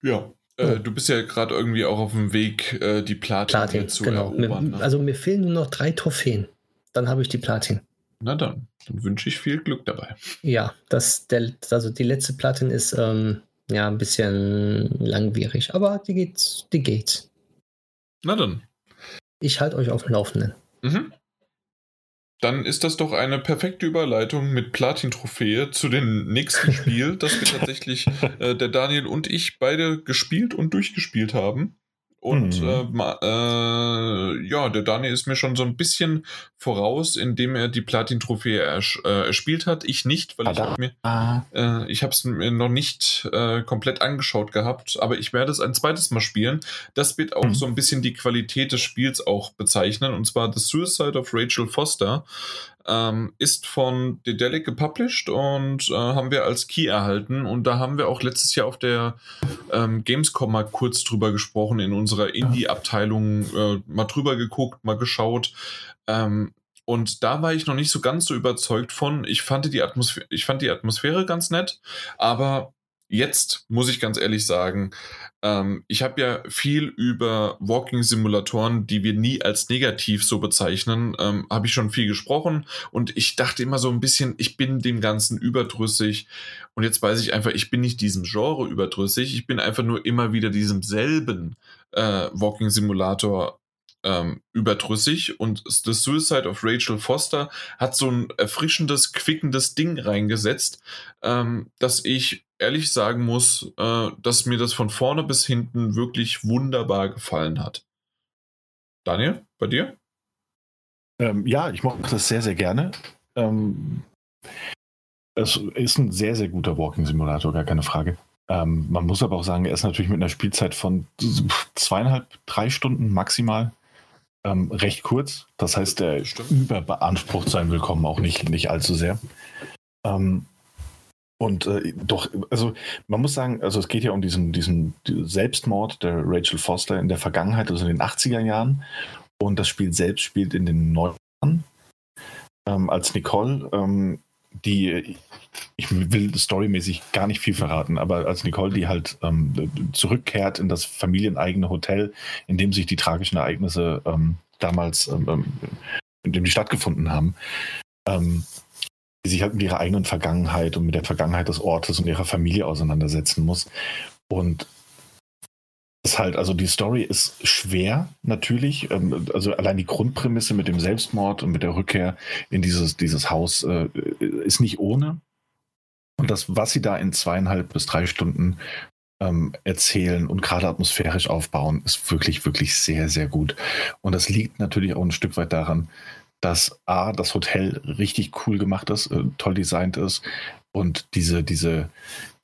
Ja, äh, du bist ja gerade irgendwie auch auf dem Weg, äh, die Platin, Platin zu genau. erobern. Ne? Also mir fehlen nur noch drei Trophäen dann habe ich die Platin. Na dann, dann wünsche ich viel Glück dabei. Ja, das, der, also die letzte Platin ist ähm, ja ein bisschen langwierig, aber die geht, die geht. Na dann. Ich halte euch auf dem Laufenden. Mhm. Dann ist das doch eine perfekte Überleitung mit Platin-Trophäe zu dem nächsten Spiel, das wir tatsächlich, äh, der Daniel und ich beide gespielt und durchgespielt haben. Und mhm. äh, äh, ja, der Dani ist mir schon so ein bisschen voraus, indem er die Platin-Trophäe ers äh, erspielt hat. Ich nicht, weil Tada. ich mir, äh, ich habe es mir noch nicht äh, komplett angeschaut gehabt, aber ich werde es ein zweites Mal spielen. Das wird auch mhm. so ein bisschen die Qualität des Spiels auch bezeichnen, und zwar The Suicide of Rachel Foster. Ähm, ist von Dedelic gepublished und äh, haben wir als Key erhalten. Und da haben wir auch letztes Jahr auf der ähm, Gamescom mal kurz drüber gesprochen, in unserer Indie-Abteilung äh, mal drüber geguckt, mal geschaut. Ähm, und da war ich noch nicht so ganz so überzeugt von. Ich fand die Atmosphäre, ich fand die Atmosphäre ganz nett, aber jetzt muss ich ganz ehrlich sagen, ähm, ich habe ja viel über Walking-Simulatoren, die wir nie als negativ so bezeichnen, ähm, habe ich schon viel gesprochen. Und ich dachte immer so ein bisschen, ich bin dem Ganzen überdrüssig. Und jetzt weiß ich einfach, ich bin nicht diesem Genre überdrüssig, ich bin einfach nur immer wieder diesem selben äh, Walking-Simulator ähm, überdrüssig und The Suicide of Rachel Foster hat so ein erfrischendes, quickendes Ding reingesetzt, ähm, dass ich ehrlich sagen muss, äh, dass mir das von vorne bis hinten wirklich wunderbar gefallen hat. Daniel, bei dir? Ähm, ja, ich mache das sehr, sehr gerne. Ähm, es ist ein sehr, sehr guter Walking-Simulator, gar keine Frage. Ähm, man muss aber auch sagen, er ist natürlich mit einer Spielzeit von zweieinhalb, drei Stunden maximal ähm, recht kurz. Das heißt, der Stimmt. überbeansprucht sein Willkommen auch nicht, nicht allzu sehr. Ähm, Und äh, doch, also man muss sagen, also es geht ja um diesen, diesen Selbstmord der Rachel Foster in der Vergangenheit, also in den 80er Jahren. Und das Spiel selbst spielt in den 90ern. Ähm, als Nicole, ähm, die, ich will storymäßig gar nicht viel verraten, aber als Nicole, die halt ähm, zurückkehrt in das familieneigene Hotel, in dem sich die tragischen Ereignisse ähm, damals, ähm, ähm, in dem die stattgefunden haben, ähm, die sich halt mit ihrer eigenen Vergangenheit und mit der Vergangenheit des Ortes und ihrer Familie auseinandersetzen muss. Und das halt, also die Story ist schwer, natürlich. Ähm, also allein die Grundprämisse mit dem Selbstmord und mit der Rückkehr in dieses, dieses Haus äh, ist nicht ohne. Und das, was sie da in zweieinhalb bis drei Stunden ähm, erzählen und gerade atmosphärisch aufbauen, ist wirklich, wirklich sehr, sehr gut. Und das liegt natürlich auch ein Stück weit daran, dass A, das Hotel richtig cool gemacht ist, äh, toll designt ist und diese, diese,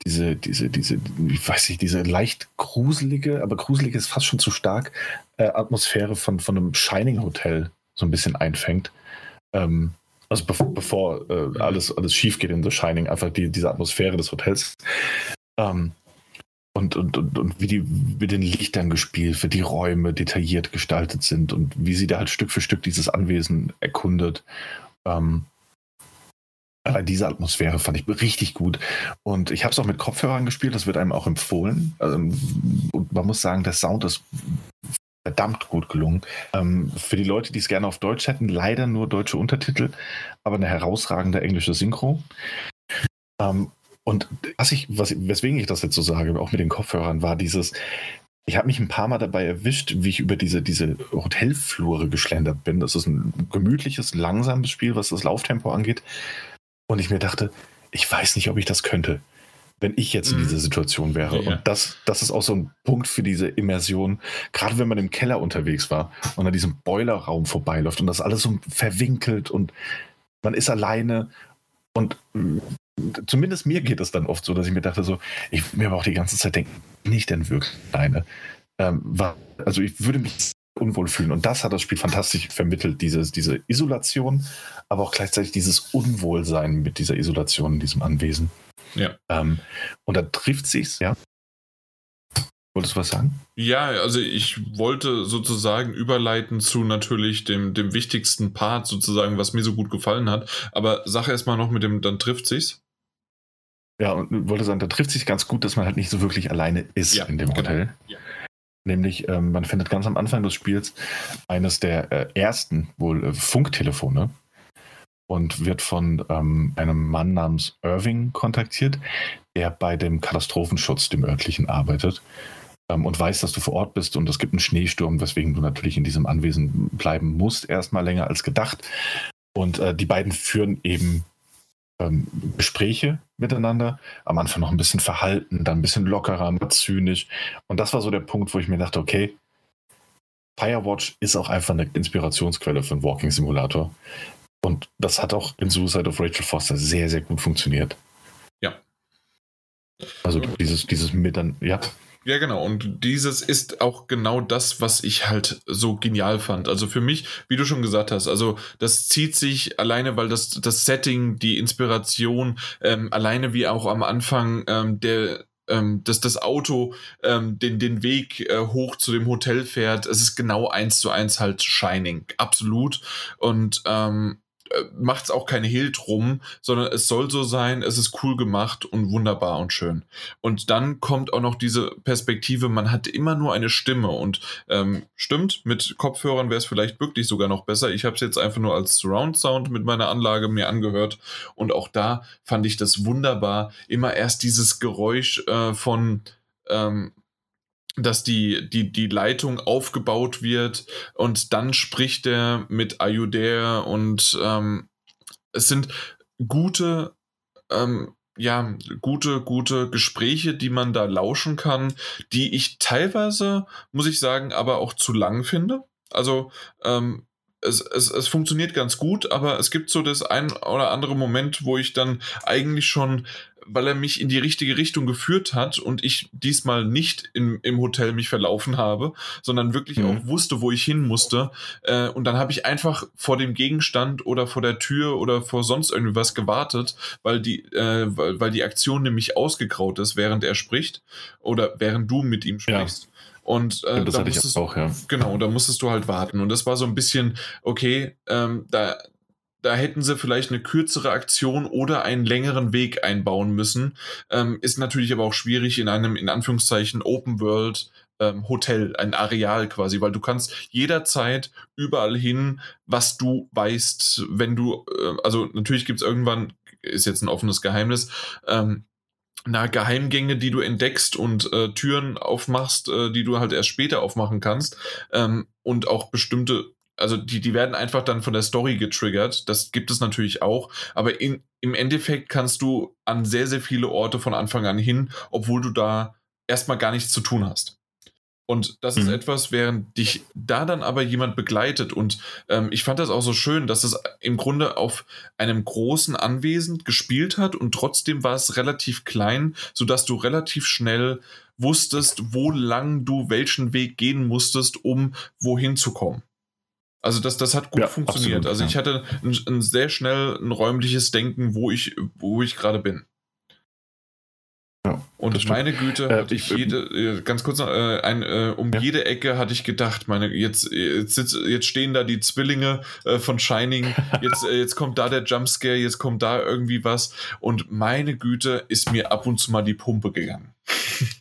diese, diese, diese, ich weiß nicht, diese leicht gruselige, aber gruselige ist fast schon zu stark, äh, Atmosphäre von, von einem Shining Hotel so ein bisschen einfängt. Ähm, also bevor, bevor äh, alles, alles schief geht in The Shining, einfach die, diese Atmosphäre des Hotels. Ähm, und, und, und, und wie die mit den Lichtern gespielt wird, die Räume detailliert gestaltet sind und wie sie da halt Stück für Stück dieses Anwesen erkundet. Ähm, Allein diese Atmosphäre fand ich richtig gut. Und ich habe es auch mit Kopfhörern gespielt, das wird einem auch empfohlen. Also, und man muss sagen, der Sound ist verdammt gut gelungen. Ähm, für die Leute, die es gerne auf Deutsch hätten, leider nur deutsche Untertitel, aber eine herausragende englische Synchro. Ähm, und was ich, was, weswegen ich das jetzt so sage, auch mit den Kopfhörern, war dieses, ich habe mich ein paar Mal dabei erwischt, wie ich über diese, diese Hotelflure geschlendert bin. Das ist ein gemütliches, langsames Spiel, was das Lauftempo angeht. Und ich mir dachte, ich weiß nicht, ob ich das könnte, wenn ich jetzt in mhm. dieser Situation wäre. Ja. Und das, das ist auch so ein Punkt für diese Immersion. Gerade wenn man im Keller unterwegs war und an diesem Boilerraum vorbeiläuft und das alles so verwinkelt und man ist alleine und zumindest mir geht es dann oft so, dass ich mir dachte, so, ich mir aber auch die ganze Zeit denken, bin ich denn wirklich alleine? Ähm, war, also ich würde mich unwohl fühlen. Und das hat das Spiel fantastisch vermittelt, dieses, diese Isolation, aber auch gleichzeitig dieses Unwohlsein mit dieser Isolation in diesem Anwesen. Ja. Ähm, und da trifft sich's, ja. Wolltest du was sagen? Ja, also ich wollte sozusagen überleiten zu natürlich dem, dem wichtigsten Part sozusagen, was mir so gut gefallen hat. Aber sag erst mal noch mit dem, dann trifft sich's. Ja, und wollte sagen, da trifft sich ganz gut, dass man halt nicht so wirklich alleine ist ja, in dem genau. Hotel. Ja. Nämlich, ähm, man findet ganz am Anfang des Spiels eines der äh, ersten wohl äh, Funktelefone und wird von ähm, einem Mann namens Irving kontaktiert, der bei dem Katastrophenschutz, dem örtlichen, arbeitet ähm, und weiß, dass du vor Ort bist und es gibt einen Schneesturm, weswegen du natürlich in diesem Anwesen bleiben musst, erstmal länger als gedacht. Und äh, die beiden führen eben ähm, Gespräche miteinander. Am Anfang noch ein bisschen verhalten, dann ein bisschen lockerer, zynisch. Und das war so der Punkt, wo ich mir dachte, okay, Firewatch ist auch einfach eine Inspirationsquelle für einen Walking Simulator. Und das hat auch in Suicide of Rachel Foster sehr, sehr gut funktioniert. Ja. Also dieses, dieses Miteinander, ja. Ja, genau. Und dieses ist auch genau das, was ich halt so genial fand. Also für mich, wie du schon gesagt hast, also das zieht sich alleine, weil das, das Setting, die Inspiration, ähm, alleine wie auch am Anfang ähm, der, ähm, dass das Auto ähm, den, den Weg äh, hoch zu dem Hotel fährt. Es ist genau eins zu eins halt Shining. Absolut. Und ähm, äh, macht es auch keine Hehl drum, sondern es soll so sein, es ist cool gemacht und wunderbar und schön. Und dann kommt auch noch diese Perspektive, man hat immer nur eine Stimme und ähm, stimmt, mit Kopfhörern wäre es vielleicht wirklich sogar noch besser. Ich habe es jetzt einfach nur als Surround Sound mit meiner Anlage mir angehört und auch da fand ich das wunderbar. Immer erst dieses Geräusch äh, von ähm, dass die, die, die Leitung aufgebaut wird und dann spricht er mit Ayudere und ähm, es sind gute, ähm, ja, gute, gute Gespräche, die man da lauschen kann, die ich teilweise, muss ich sagen, aber auch zu lang finde. Also, ähm, es, es, es funktioniert ganz gut, aber es gibt so das ein oder andere Moment, wo ich dann eigentlich schon weil er mich in die richtige Richtung geführt hat und ich diesmal nicht in, im Hotel mich verlaufen habe, sondern wirklich mhm. auch wusste, wo ich hin musste. Äh, und dann habe ich einfach vor dem Gegenstand oder vor der Tür oder vor sonst irgendwie was gewartet, weil die, äh, weil, weil die Aktion nämlich ausgegraut ist, während er spricht oder während du mit ihm sprichst. Ja. Und äh, das da hatte ich auch, ja. Genau, da musstest du halt warten. Und das war so ein bisschen, okay, ähm, da, da hätten sie vielleicht eine kürzere Aktion oder einen längeren Weg einbauen müssen. Ähm, ist natürlich aber auch schwierig in einem, in Anführungszeichen, Open World ähm, Hotel, ein Areal quasi, weil du kannst jederzeit überall hin, was du weißt, wenn du, äh, also natürlich gibt es irgendwann, ist jetzt ein offenes Geheimnis, ähm, na, Geheimgänge, die du entdeckst und äh, Türen aufmachst, äh, die du halt erst später aufmachen kannst ähm, und auch bestimmte also die, die werden einfach dann von der Story getriggert. Das gibt es natürlich auch. Aber in, im Endeffekt kannst du an sehr, sehr viele Orte von Anfang an hin, obwohl du da erstmal gar nichts zu tun hast. Und das mhm. ist etwas, während dich da dann aber jemand begleitet. Und ähm, ich fand das auch so schön, dass es im Grunde auf einem großen Anwesen gespielt hat und trotzdem war es relativ klein, sodass du relativ schnell wusstest, wo lang du welchen Weg gehen musstest, um wohin zu kommen. Also das, das hat gut ja, funktioniert. Absolut, also ich hatte ein, ein, sehr schnell ein räumliches Denken, wo ich, wo ich gerade bin. Ja, und meine Güte, äh, hatte ich, ich jede, äh, ganz kurz noch, äh, ein, äh, um ja. jede Ecke hatte ich gedacht, meine, jetzt, jetzt, jetzt stehen da die Zwillinge äh, von Shining, jetzt, äh, jetzt kommt da der Jumpscare, jetzt kommt da irgendwie was. Und meine Güte, ist mir ab und zu mal die Pumpe gegangen.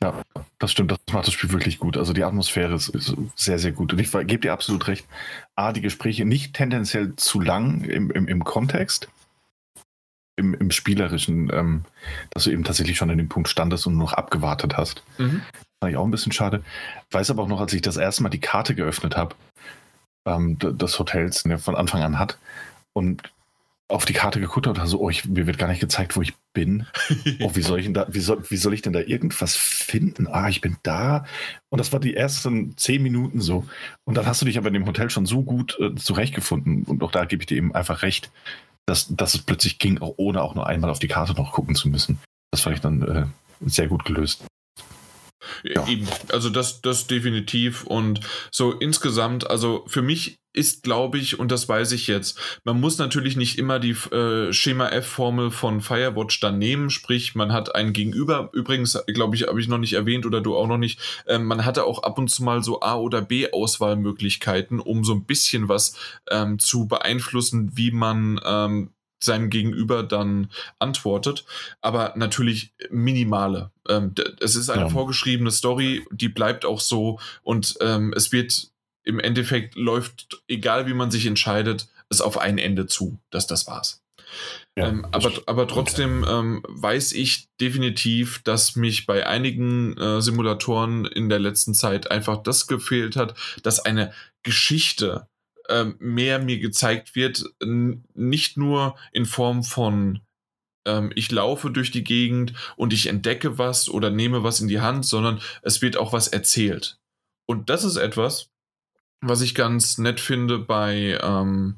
Ja, das stimmt, das macht das Spiel wirklich gut. Also die Atmosphäre ist, ist sehr, sehr gut. Und ich gebe dir absolut recht. A, die Gespräche nicht tendenziell zu lang im, im, im Kontext, im, im Spielerischen, ähm, dass du eben tatsächlich schon an dem Punkt standest und nur noch abgewartet hast. Mhm. Fand ich auch ein bisschen schade. Weiß aber auch noch, als ich das erste Mal die Karte geöffnet habe, ähm, des Hotels, der von Anfang an hat, und auf die Karte geguckt habe und so, oh, ich, mir wird gar nicht gezeigt, wo ich bin. Oh, wie soll ich denn da, wie soll, wie soll ich denn da irgendwas finden? Ah, ich bin da. Und das war die ersten zehn Minuten so. Und dann hast du dich aber in dem Hotel schon so gut äh, zurechtgefunden. Und auch da gebe ich dir eben einfach recht, dass, dass es plötzlich ging, auch ohne auch nur einmal auf die Karte noch gucken zu müssen. Das fand ich dann äh, sehr gut gelöst. Ja. Eben, also das, das definitiv. Und so insgesamt, also für mich ist, glaube ich, und das weiß ich jetzt, man muss natürlich nicht immer die äh, Schema F-Formel von Firewatch dann nehmen, sprich, man hat einen Gegenüber, übrigens, glaube ich, habe ich noch nicht erwähnt oder du auch noch nicht, äh, man hatte auch ab und zu mal so A- oder B-Auswahlmöglichkeiten, um so ein bisschen was ähm, zu beeinflussen, wie man ähm, seinem Gegenüber dann antwortet, aber natürlich minimale. Ähm, es ist eine ja. vorgeschriebene Story, die bleibt auch so und ähm, es wird im Endeffekt läuft, egal wie man sich entscheidet, es auf ein Ende zu, dass das war's. Ja, ähm, aber, aber trotzdem ähm, weiß ich definitiv, dass mich bei einigen äh, Simulatoren in der letzten Zeit einfach das gefehlt hat, dass eine Geschichte ähm, mehr mir gezeigt wird, nicht nur in Form von ähm, ich laufe durch die Gegend und ich entdecke was oder nehme was in die Hand, sondern es wird auch was erzählt. Und das ist etwas, was ich ganz nett finde bei, ähm,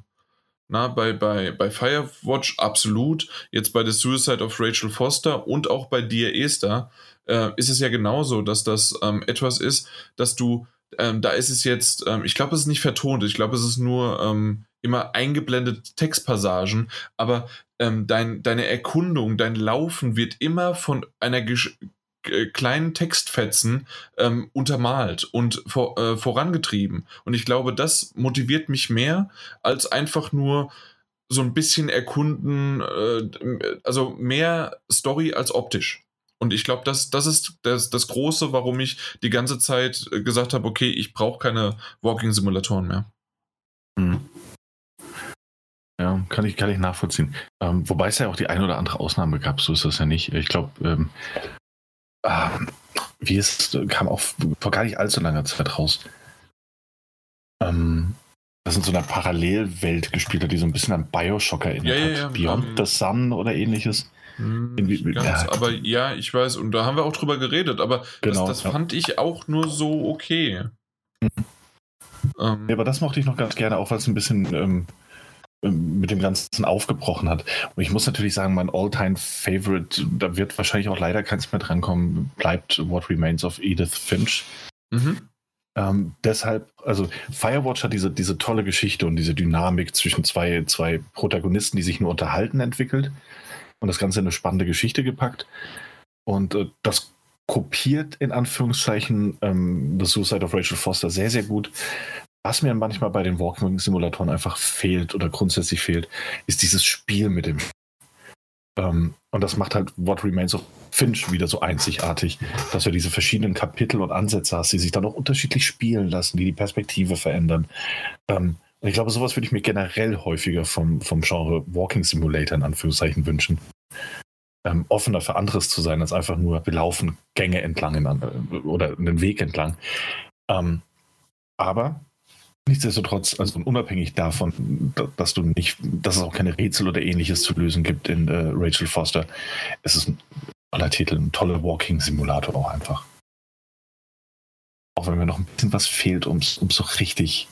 na, bei, bei, bei Firewatch absolut. Jetzt bei The Suicide of Rachel Foster und auch bei Dear Esther äh, ist es ja genauso, dass das ähm, etwas ist, dass du ähm, da ist es jetzt, ähm, ich glaube, es ist nicht vertont, ich glaube, es ist nur ähm, immer eingeblendet Textpassagen, aber ähm, dein, deine Erkundung, dein Laufen wird immer von einer Gesch kleinen Textfetzen ähm, untermalt und vor, äh, vorangetrieben. Und ich glaube, das motiviert mich mehr, als einfach nur so ein bisschen erkunden, äh, also mehr Story als optisch. Und ich glaube, das, das ist das, das Große, warum ich die ganze Zeit äh, gesagt habe, okay, ich brauche keine Walking-Simulatoren mehr. Mhm. Ja, kann ich, kann ich nachvollziehen. Ähm, wobei es ja auch die eine oder andere Ausnahme gab, so ist das ja nicht. Ich glaube, ähm, ähm, wie es kam auch vor gar nicht allzu langer Zeit raus. Ähm, das in so einer Parallelwelt gespielt hat, die so ein bisschen an Bioshock erinnert ja, ja, ja. hat. Beyond um, the Sun oder ähnliches. Hm, ganz, ja. Aber ja, ich weiß, und da haben wir auch drüber geredet, aber genau, das, das ja. fand ich auch nur so okay. Ähm, ja, aber das mochte ich noch ganz gerne, auch weil es ein bisschen ähm, ähm, mit dem Ganzen aufgebrochen hat. Und ich muss natürlich sagen, mein All-Time-Favorite, da wird wahrscheinlich auch leider keins mehr drankommen, bleibt What Remains of Edith Finch. Mhm. Ähm, deshalb, also Firewatch hat diese, diese tolle Geschichte und diese Dynamik zwischen zwei, zwei Protagonisten, die sich nur unterhalten, entwickelt und das Ganze in eine spannende Geschichte gepackt. Und äh, das kopiert in Anführungszeichen ähm, The Suicide of Rachel Foster sehr, sehr gut. Was mir manchmal bei den Walking-Simulatoren einfach fehlt oder grundsätzlich fehlt, ist dieses Spiel mit dem. Ähm, und das macht halt What Remains of Finch wieder so einzigartig, dass du diese verschiedenen Kapitel und Ansätze hast, die sich dann auch unterschiedlich spielen lassen, die die Perspektive verändern. Ähm, und ich glaube, sowas würde ich mir generell häufiger vom, vom Genre Walking Simulator in Anführungszeichen wünschen ähm, offener für anderes zu sein, als einfach nur wir laufen Gänge entlang in, äh, oder einen Weg entlang. Ähm, aber nichtsdestotrotz, also unabhängig davon, dass du nicht, dass es auch keine Rätsel oder ähnliches zu lösen gibt in äh, Rachel Foster, es ist ein toller Titel, ein toller Walking-Simulator auch einfach. Auch wenn mir noch ein bisschen was fehlt, um es so richtig.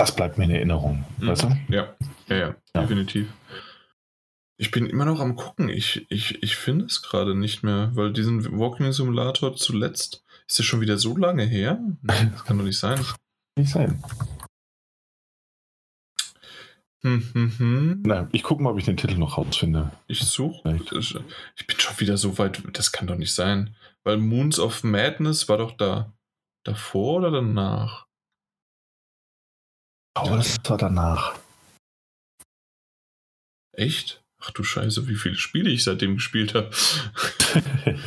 Das bleibt mir in Erinnerung. Mhm. Weißt du? Ja, ja, ja, ja. definitiv. Ich bin immer noch am gucken. Ich, ich, ich finde es gerade nicht mehr, weil diesen Walking Simulator zuletzt ist ja schon wieder so lange her. Das kann doch nicht sein. Nicht sein. Hm, hm, hm. Na, ich gucke mal, ob ich den Titel noch rausfinde. Ich suche. Ich bin schon wieder so weit. Das kann doch nicht sein. Weil Moons of Madness war doch da. Davor oder danach? Oh, das war danach. Echt? Ach du Scheiße, wie viele Spiele ich seitdem gespielt habe.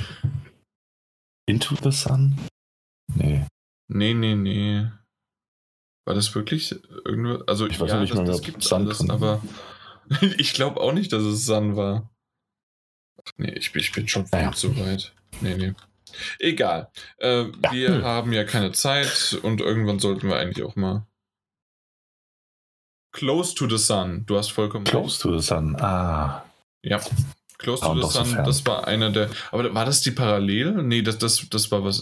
Into the Sun? Nee. Nee, nee, nee. War das wirklich irgendwo? Also, ich weiß ja, nicht das, das gibt's Sun alles, aber ich glaube auch nicht, dass es Sun war. Ach nee, ich, ich bin schon naja. zu weit. Nee, nee. Egal. Äh, ja. Wir hm. haben ja keine Zeit und irgendwann sollten wir eigentlich auch mal Close to the Sun. Du hast vollkommen Close to the Sun, ah. Ja. Close to the Sun, so das war einer der. Aber war das die Parallel? Nee, das, das, das war was.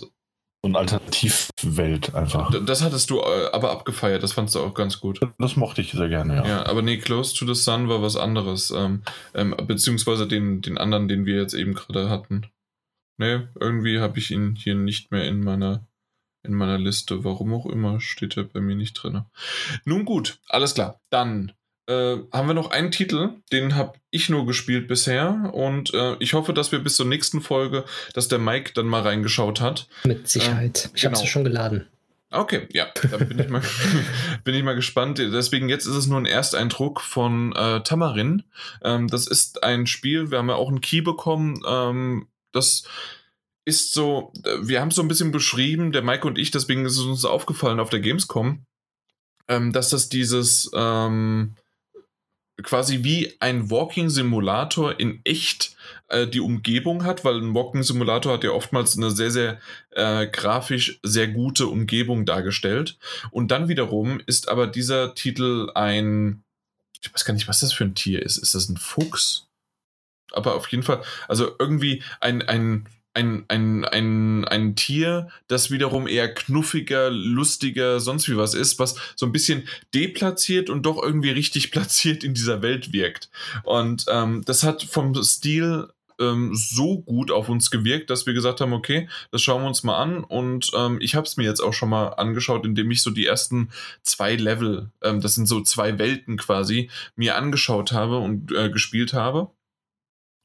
So eine Alternativwelt einfach. Das hattest du äh, aber abgefeiert, das fandst du auch ganz gut. Das mochte ich sehr gerne, ja. Ja, aber nee, Close to the Sun war was anderes. Ähm, ähm, beziehungsweise den, den anderen, den wir jetzt eben gerade hatten. Nee, irgendwie habe ich ihn hier nicht mehr in meiner in meiner Liste. Warum auch immer steht er bei mir nicht drin. Nun gut, alles klar. Dann äh, haben wir noch einen Titel, den habe ich nur gespielt bisher und äh, ich hoffe, dass wir bis zur nächsten Folge, dass der Mike dann mal reingeschaut hat. Mit Sicherheit. Äh, ich habe es genau. ja schon geladen. Okay, ja, dann bin ich, mal, bin ich mal gespannt. Deswegen jetzt ist es nur ein Ersteindruck von äh, Tamarin. Ähm, das ist ein Spiel, wir haben ja auch einen Key bekommen. Ähm, das ist so, äh, wir haben es so ein bisschen beschrieben, der Mike und ich, deswegen ist es uns aufgefallen auf der Gamescom, ähm, dass das dieses ähm, quasi wie ein Walking-Simulator in echt äh, die Umgebung hat, weil ein Walking-Simulator hat ja oftmals eine sehr, sehr äh, grafisch sehr gute Umgebung dargestellt. Und dann wiederum ist aber dieser Titel ein, ich weiß gar nicht, was das für ein Tier ist. Ist das ein Fuchs? Aber auf jeden Fall, also irgendwie ein, ein ein, ein, ein, ein Tier, das wiederum eher knuffiger, lustiger, sonst wie was ist, was so ein bisschen deplatziert und doch irgendwie richtig platziert in dieser Welt wirkt. Und ähm, das hat vom Stil ähm, so gut auf uns gewirkt, dass wir gesagt haben, okay, das schauen wir uns mal an. Und ähm, ich habe es mir jetzt auch schon mal angeschaut, indem ich so die ersten zwei Level, ähm, das sind so zwei Welten quasi, mir angeschaut habe und äh, gespielt habe.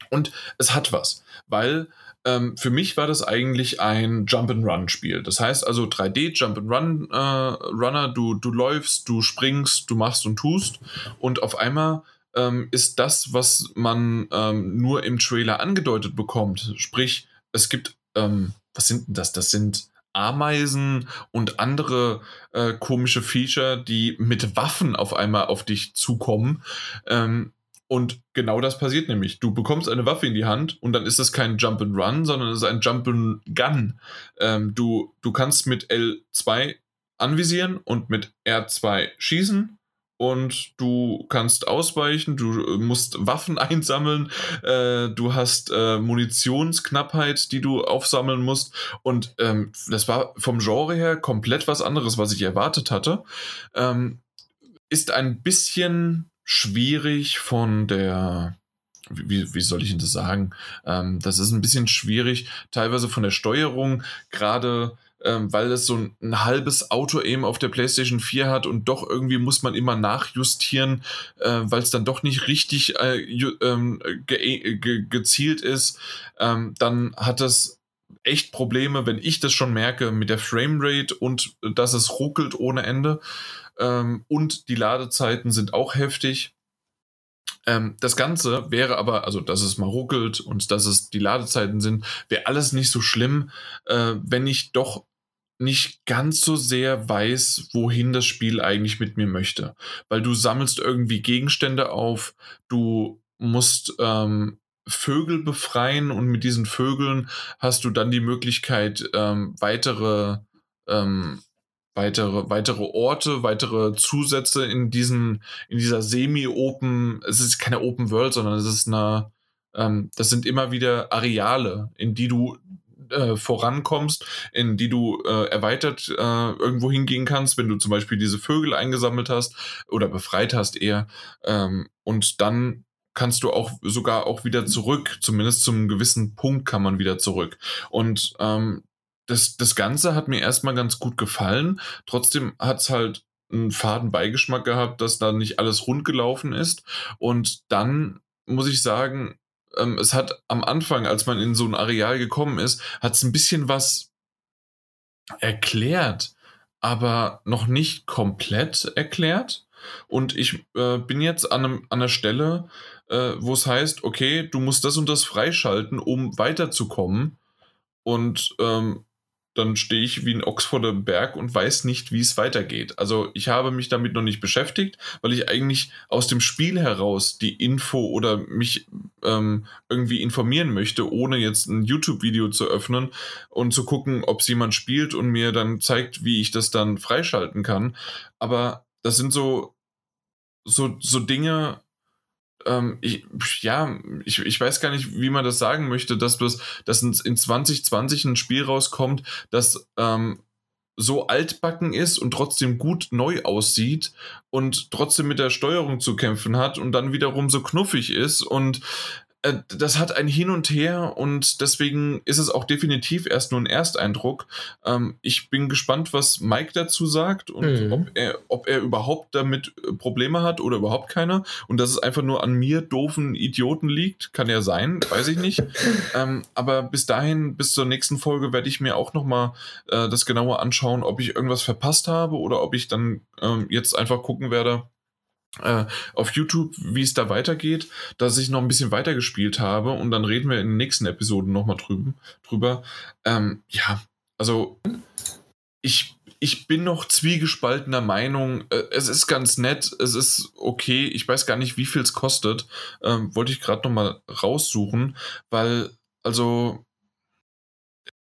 Und es hat was, weil ähm, für mich war das eigentlich ein Jump-and-Run-Spiel. Das heißt also 3D Jump-and-Run äh, Runner, du, du läufst, du springst, du machst und tust und auf einmal ähm, ist das, was man ähm, nur im Trailer angedeutet bekommt. Sprich, es gibt, ähm, was sind denn das? Das sind Ameisen und andere äh, komische Feature, die mit Waffen auf einmal auf dich zukommen. Ähm, und genau das passiert nämlich. Du bekommst eine Waffe in die Hand und dann ist es kein Jump and Run, sondern es ist ein Jump and Gun. Ähm, du, du kannst mit L2 anvisieren und mit R2 schießen und du kannst ausweichen, du äh, musst Waffen einsammeln, äh, du hast äh, Munitionsknappheit, die du aufsammeln musst und ähm, das war vom Genre her komplett was anderes, was ich erwartet hatte. Ähm, ist ein bisschen schwierig von der wie, wie soll ich Ihnen das sagen? Ähm, das ist ein bisschen schwierig, teilweise von der Steuerung, gerade ähm, weil es so ein, ein, halbes Auto-Aim auf der PlayStation 4 hat und doch irgendwie muss man immer nachjustieren, äh, weil es dann doch nicht richtig äh, ähm, ge ge gezielt ist. Ähm, dann hat das echt Probleme, wenn ich das schon merke, mit der Framerate und dass es ruckelt ohne Ende. Ähm, und die Ladezeiten sind auch heftig. Ähm, das Ganze wäre aber, also dass es mal ruckelt und dass es die Ladezeiten sind, wäre alles nicht so schlimm, äh, wenn ich doch nicht ganz so sehr weiß, wohin das Spiel eigentlich mit mir möchte. Weil du sammelst irgendwie Gegenstände auf, du musst ähm, Vögel befreien und mit diesen Vögeln hast du dann die Möglichkeit, ähm, weitere ähm, weitere, weitere Orte, weitere Zusätze in diesen, in dieser semi-open, es ist keine Open World, sondern es ist eine, ähm, das sind immer wieder Areale, in die du äh, vorankommst, in die du äh, erweitert äh, irgendwo hingehen kannst, wenn du zum Beispiel diese Vögel eingesammelt hast oder befreit hast eher. Ähm, und dann kannst du auch sogar auch wieder zurück, zumindest zum gewissen Punkt kann man wieder zurück. Und ähm, das, das Ganze hat mir erstmal ganz gut gefallen. Trotzdem hat es halt einen faden Beigeschmack gehabt, dass da nicht alles rund gelaufen ist. Und dann muss ich sagen, ähm, es hat am Anfang, als man in so ein Areal gekommen ist, hat es ein bisschen was erklärt, aber noch nicht komplett erklärt. Und ich äh, bin jetzt an, einem, an einer Stelle, äh, wo es heißt, okay, du musst das und das freischalten, um weiterzukommen. Und ähm, dann stehe ich wie ein Ochs vor dem Berg und weiß nicht, wie es weitergeht. Also ich habe mich damit noch nicht beschäftigt, weil ich eigentlich aus dem Spiel heraus die Info oder mich ähm, irgendwie informieren möchte, ohne jetzt ein YouTube-Video zu öffnen und zu gucken, ob es jemand spielt und mir dann zeigt, wie ich das dann freischalten kann. Aber das sind so, so, so Dinge, ähm, ich, ja, ich, ich weiß gar nicht, wie man das sagen möchte, dass, das, dass in 2020 ein Spiel rauskommt, das ähm, so altbacken ist und trotzdem gut neu aussieht und trotzdem mit der Steuerung zu kämpfen hat und dann wiederum so knuffig ist und das hat ein Hin und Her und deswegen ist es auch definitiv erst nur ein Ersteindruck. Ähm, ich bin gespannt, was Mike dazu sagt und mhm. ob, er, ob er überhaupt damit äh, Probleme hat oder überhaupt keine. Und dass es einfach nur an mir doofen Idioten liegt, kann ja sein, weiß ich nicht. ähm, aber bis dahin, bis zur nächsten Folge, werde ich mir auch nochmal äh, das genauer anschauen, ob ich irgendwas verpasst habe oder ob ich dann ähm, jetzt einfach gucken werde, äh, auf YouTube, wie es da weitergeht, dass ich noch ein bisschen weiter gespielt habe und dann reden wir in den nächsten Episoden nochmal drüben, drüber. Ähm, ja, also ich, ich bin noch zwiegespaltener Meinung. Äh, es ist ganz nett, es ist okay. Ich weiß gar nicht, wie viel es kostet. Ähm, wollte ich gerade nochmal raussuchen, weil, also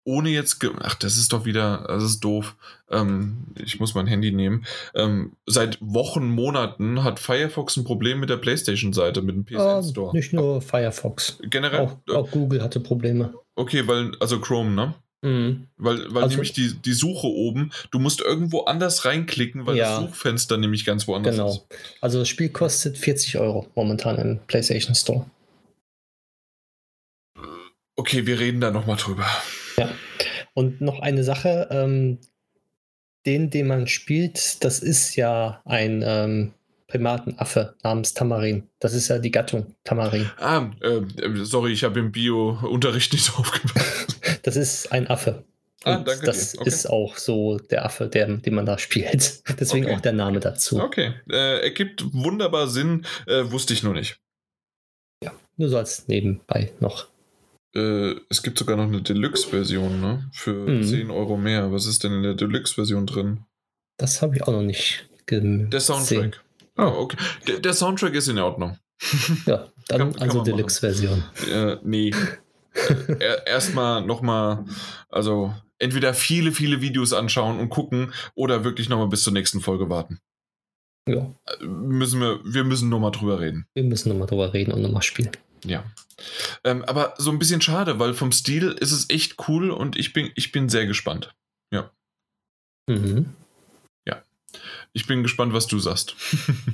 ohne jetzt, ach, das ist doch wieder, das ist doof. Ähm, ich muss mein Handy nehmen. Ähm, seit Wochen, Monaten hat Firefox ein Problem mit der PlayStation-Seite, mit dem PSN ah, Store. nicht nur Firefox. Generell. Auch, äh, auch, Google hatte Probleme. Okay, weil, also Chrome, ne? Mhm. Weil, weil also, nämlich die, die Suche oben, du musst irgendwo anders reinklicken, weil ja, das Suchfenster nämlich ganz woanders genau. ist. Genau. Also das Spiel kostet 40 Euro momentan im PlayStation Store. Okay, wir reden da nochmal drüber. Ja. Und noch eine Sache, ähm, den, den man spielt, das ist ja ein ähm, Primatenaffe namens Tamarin. Das ist ja die Gattung Tamarin. Ah, äh, sorry, ich habe im Bio-Unterricht nicht so aufgepasst. das ist ein Affe. Ah, danke das okay. ist auch so der Affe, der, den man da spielt. Deswegen okay. auch der Name dazu. Okay, äh, ergibt wunderbar Sinn, äh, wusste ich nur nicht. Ja, nur so als nebenbei noch. Äh, es gibt sogar noch eine Deluxe-Version, ne? Für mhm. 10 Euro mehr. Was ist denn in der Deluxe-Version drin? Das habe ich auch noch nicht gesehen. Der Soundtrack. Ah, oh, okay. Der, der, Soundtrack ist in Ordnung. Ja, dann kann, also Deluxe-Version. Äh, nee. Erstmal nochmal, also entweder viele, viele Videos anschauen und gucken oder wirklich nochmal bis zur nächsten Folge warten. ja. müssen wir, wir müssen nochmal drüber reden. Wir müssen nochmal drüber reden und nochmal spielen. Ja. Ähm, aber so ein bisschen schade, weil vom Stil ist es echt cool und ich bin, ich bin sehr gespannt. Ja. Mhm. Ja. Ich bin gespannt, was du sagst.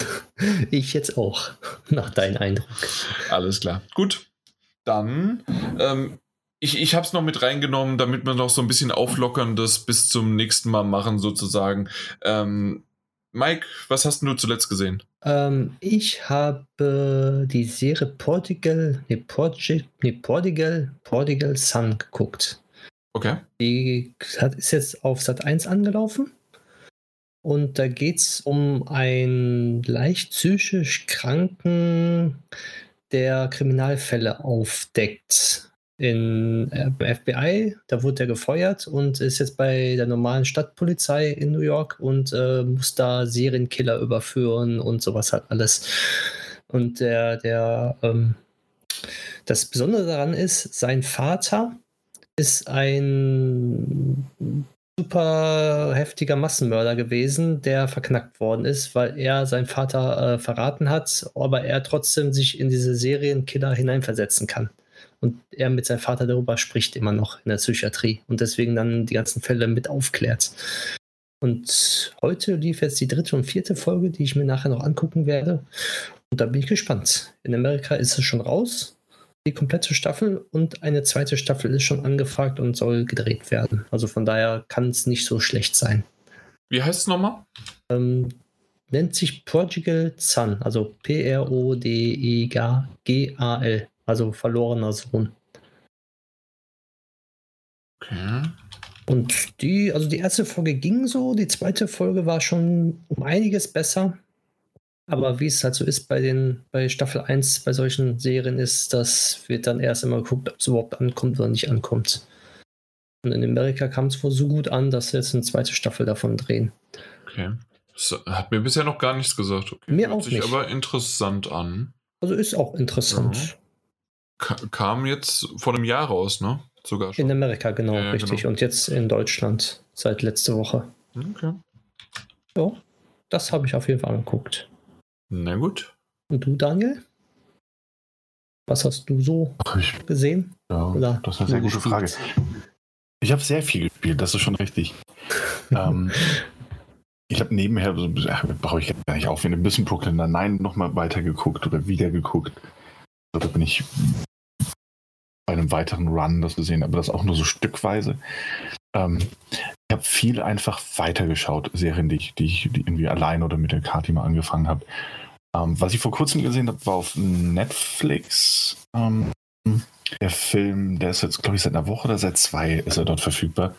ich jetzt auch, nach deinem Eindruck. Alles klar. Gut. Dann, ähm, ich, ich habe es noch mit reingenommen, damit wir noch so ein bisschen auflockern, das bis zum nächsten Mal machen, sozusagen. Ähm, Mike, was hast du zuletzt gesehen? Ähm, ich habe die Serie Portugal, nee, Portugal, nee, Portugal, Portugal Sun geguckt. Okay. Die hat, ist jetzt auf Sat 1 angelaufen. Und da geht es um einen leicht psychisch Kranken, der Kriminalfälle aufdeckt in äh, FBI, da wurde er gefeuert und ist jetzt bei der normalen Stadtpolizei in New York und äh, muss da Serienkiller überführen und sowas halt alles. Und der, der, ähm, das Besondere daran ist, sein Vater ist ein super heftiger Massenmörder gewesen, der verknackt worden ist, weil er seinen Vater äh, verraten hat, aber er trotzdem sich in diese Serienkiller hineinversetzen kann und er mit seinem Vater darüber spricht immer noch in der Psychiatrie und deswegen dann die ganzen Fälle mit aufklärt. Und heute lief jetzt die dritte und vierte Folge, die ich mir nachher noch angucken werde. Und da bin ich gespannt. In Amerika ist es schon raus, die komplette Staffel, und eine zweite Staffel ist schon angefragt und soll gedreht werden. Also von daher kann es nicht so schlecht sein. Wie heißt es nochmal? Ähm, nennt sich Portugal Sun, also P-R-O-D-E-G-A-L. Also verlorener Sohn. Okay. Und die, also die erste Folge ging so, die zweite Folge war schon um einiges besser. Aber wie es halt so ist bei den, bei Staffel 1 bei solchen Serien ist, das wird dann erst immer geguckt, ob es überhaupt ankommt oder nicht ankommt. Und in Amerika kam es wohl so gut an, dass sie jetzt eine zweite Staffel davon drehen. Okay. Das hat mir bisher noch gar nichts gesagt. Okay. Mir Hört auch sich nicht. aber interessant an. Also ist auch interessant. Ja kam jetzt vor einem Jahr raus, ne? Sogar schon. In Amerika, genau, ja, richtig. Genau. Und jetzt in Deutschland seit letzte Woche. Okay. Ja, das habe ich auf jeden Fall angeguckt. Na gut. Und du, Daniel? Was hast du so Ach, ich, gesehen? Ja, Oder das ist eine sehr gute Frage. Ich habe sehr viel gespielt, das ist schon richtig. ähm, ich habe nebenher, so, brauche ich gar nicht aufhören, ein bisschen Brooklyn Nine nochmal weitergeguckt oder wieder geguckt. Da bin ich bei einem weiteren Run das gesehen, aber das auch nur so stückweise. Ähm, ich habe viel einfach weitergeschaut, Serien, die ich, die ich die irgendwie allein oder mit der Kati mal angefangen habe. Ähm, was ich vor kurzem gesehen habe, war auf Netflix. Ähm, der Film, der ist jetzt, glaube ich, seit einer Woche oder seit zwei ist er dort verfügbar.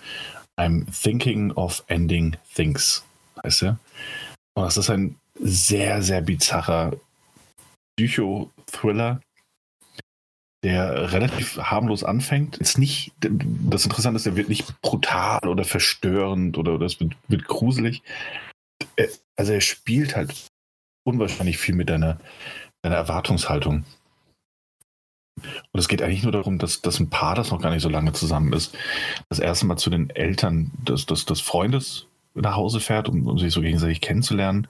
I'm Thinking of Ending Things, heißt er. Und das ist ein sehr, sehr bizarrer Psycho-Thriller, der relativ harmlos anfängt. Ist nicht, das Interessante ist, er wird nicht brutal oder verstörend oder, oder es wird, wird gruselig. Also er spielt halt unwahrscheinlich viel mit deiner, deiner Erwartungshaltung. Und es geht eigentlich nur darum, dass, dass ein Paar, das noch gar nicht so lange zusammen ist, das erste Mal zu den Eltern des, des, des Freundes nach Hause fährt, um, um sich so gegenseitig kennenzulernen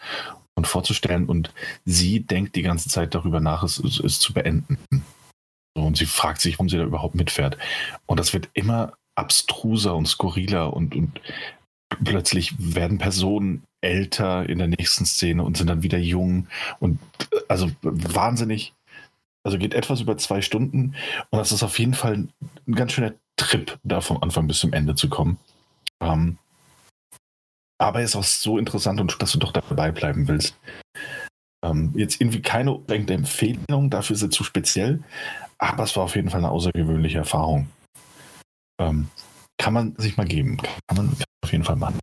und vorzustellen. Und sie denkt die ganze Zeit darüber nach, es, es zu beenden. Und sie fragt sich, warum sie da überhaupt mitfährt. Und das wird immer abstruser und skurriler und, und plötzlich werden Personen älter in der nächsten Szene und sind dann wieder jung und also wahnsinnig. Also geht etwas über zwei Stunden und das ist auf jeden Fall ein ganz schöner Trip, da vom Anfang bis zum Ende zu kommen. Ähm, aber ist auch so interessant und dass du doch dabei bleiben willst. Ähm, jetzt irgendwie keine unbedingte Empfehlung, dafür ist sie zu speziell, aber es war auf jeden Fall eine außergewöhnliche Erfahrung. Ähm, kann man sich mal geben. Kann man auf jeden Fall machen.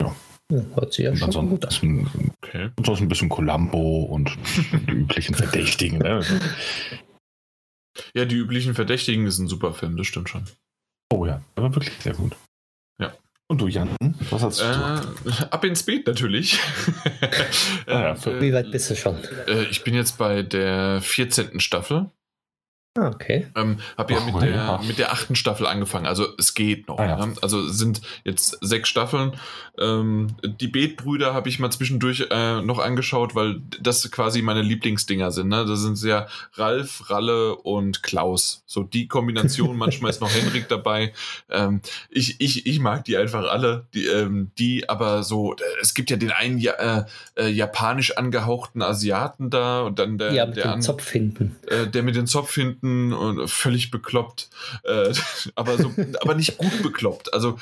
Ja. ja hört sich ja schon gut an. Okay. Und sonst ein bisschen Columbo und die üblichen Verdächtigen. Ne? Ja, die üblichen Verdächtigen ist ein super Film, das stimmt schon. Oh ja, aber wirklich sehr gut. Und du, Jan, was hast du? Äh, ab ins Beet natürlich. ah, ja, äh, Wie weit bist du schon? Äh, ich bin jetzt bei der 14. Staffel. Ah, okay. Ähm, habe ja, mit, der, ja. mit der achten Staffel angefangen. Also es geht noch. Ah, ja. ne? Also sind jetzt sechs Staffeln. Ähm, die Betbrüder habe ich mal zwischendurch äh, noch angeschaut, weil das quasi meine Lieblingsdinger sind. Ne? Da sind ja Ralf, Ralle und Klaus. So die Kombination. manchmal ist noch Henrik dabei. Ähm, ich, ich, ich mag die einfach alle. Die, ähm, die aber so, es gibt ja den einen ja, äh, äh, japanisch angehauchten Asiaten da und dann der, ja, mit der dem Zopf hinten. Äh, der mit den Zopf hinten Minuten und völlig bekloppt. Äh, aber, so, aber nicht gut bekloppt. Also,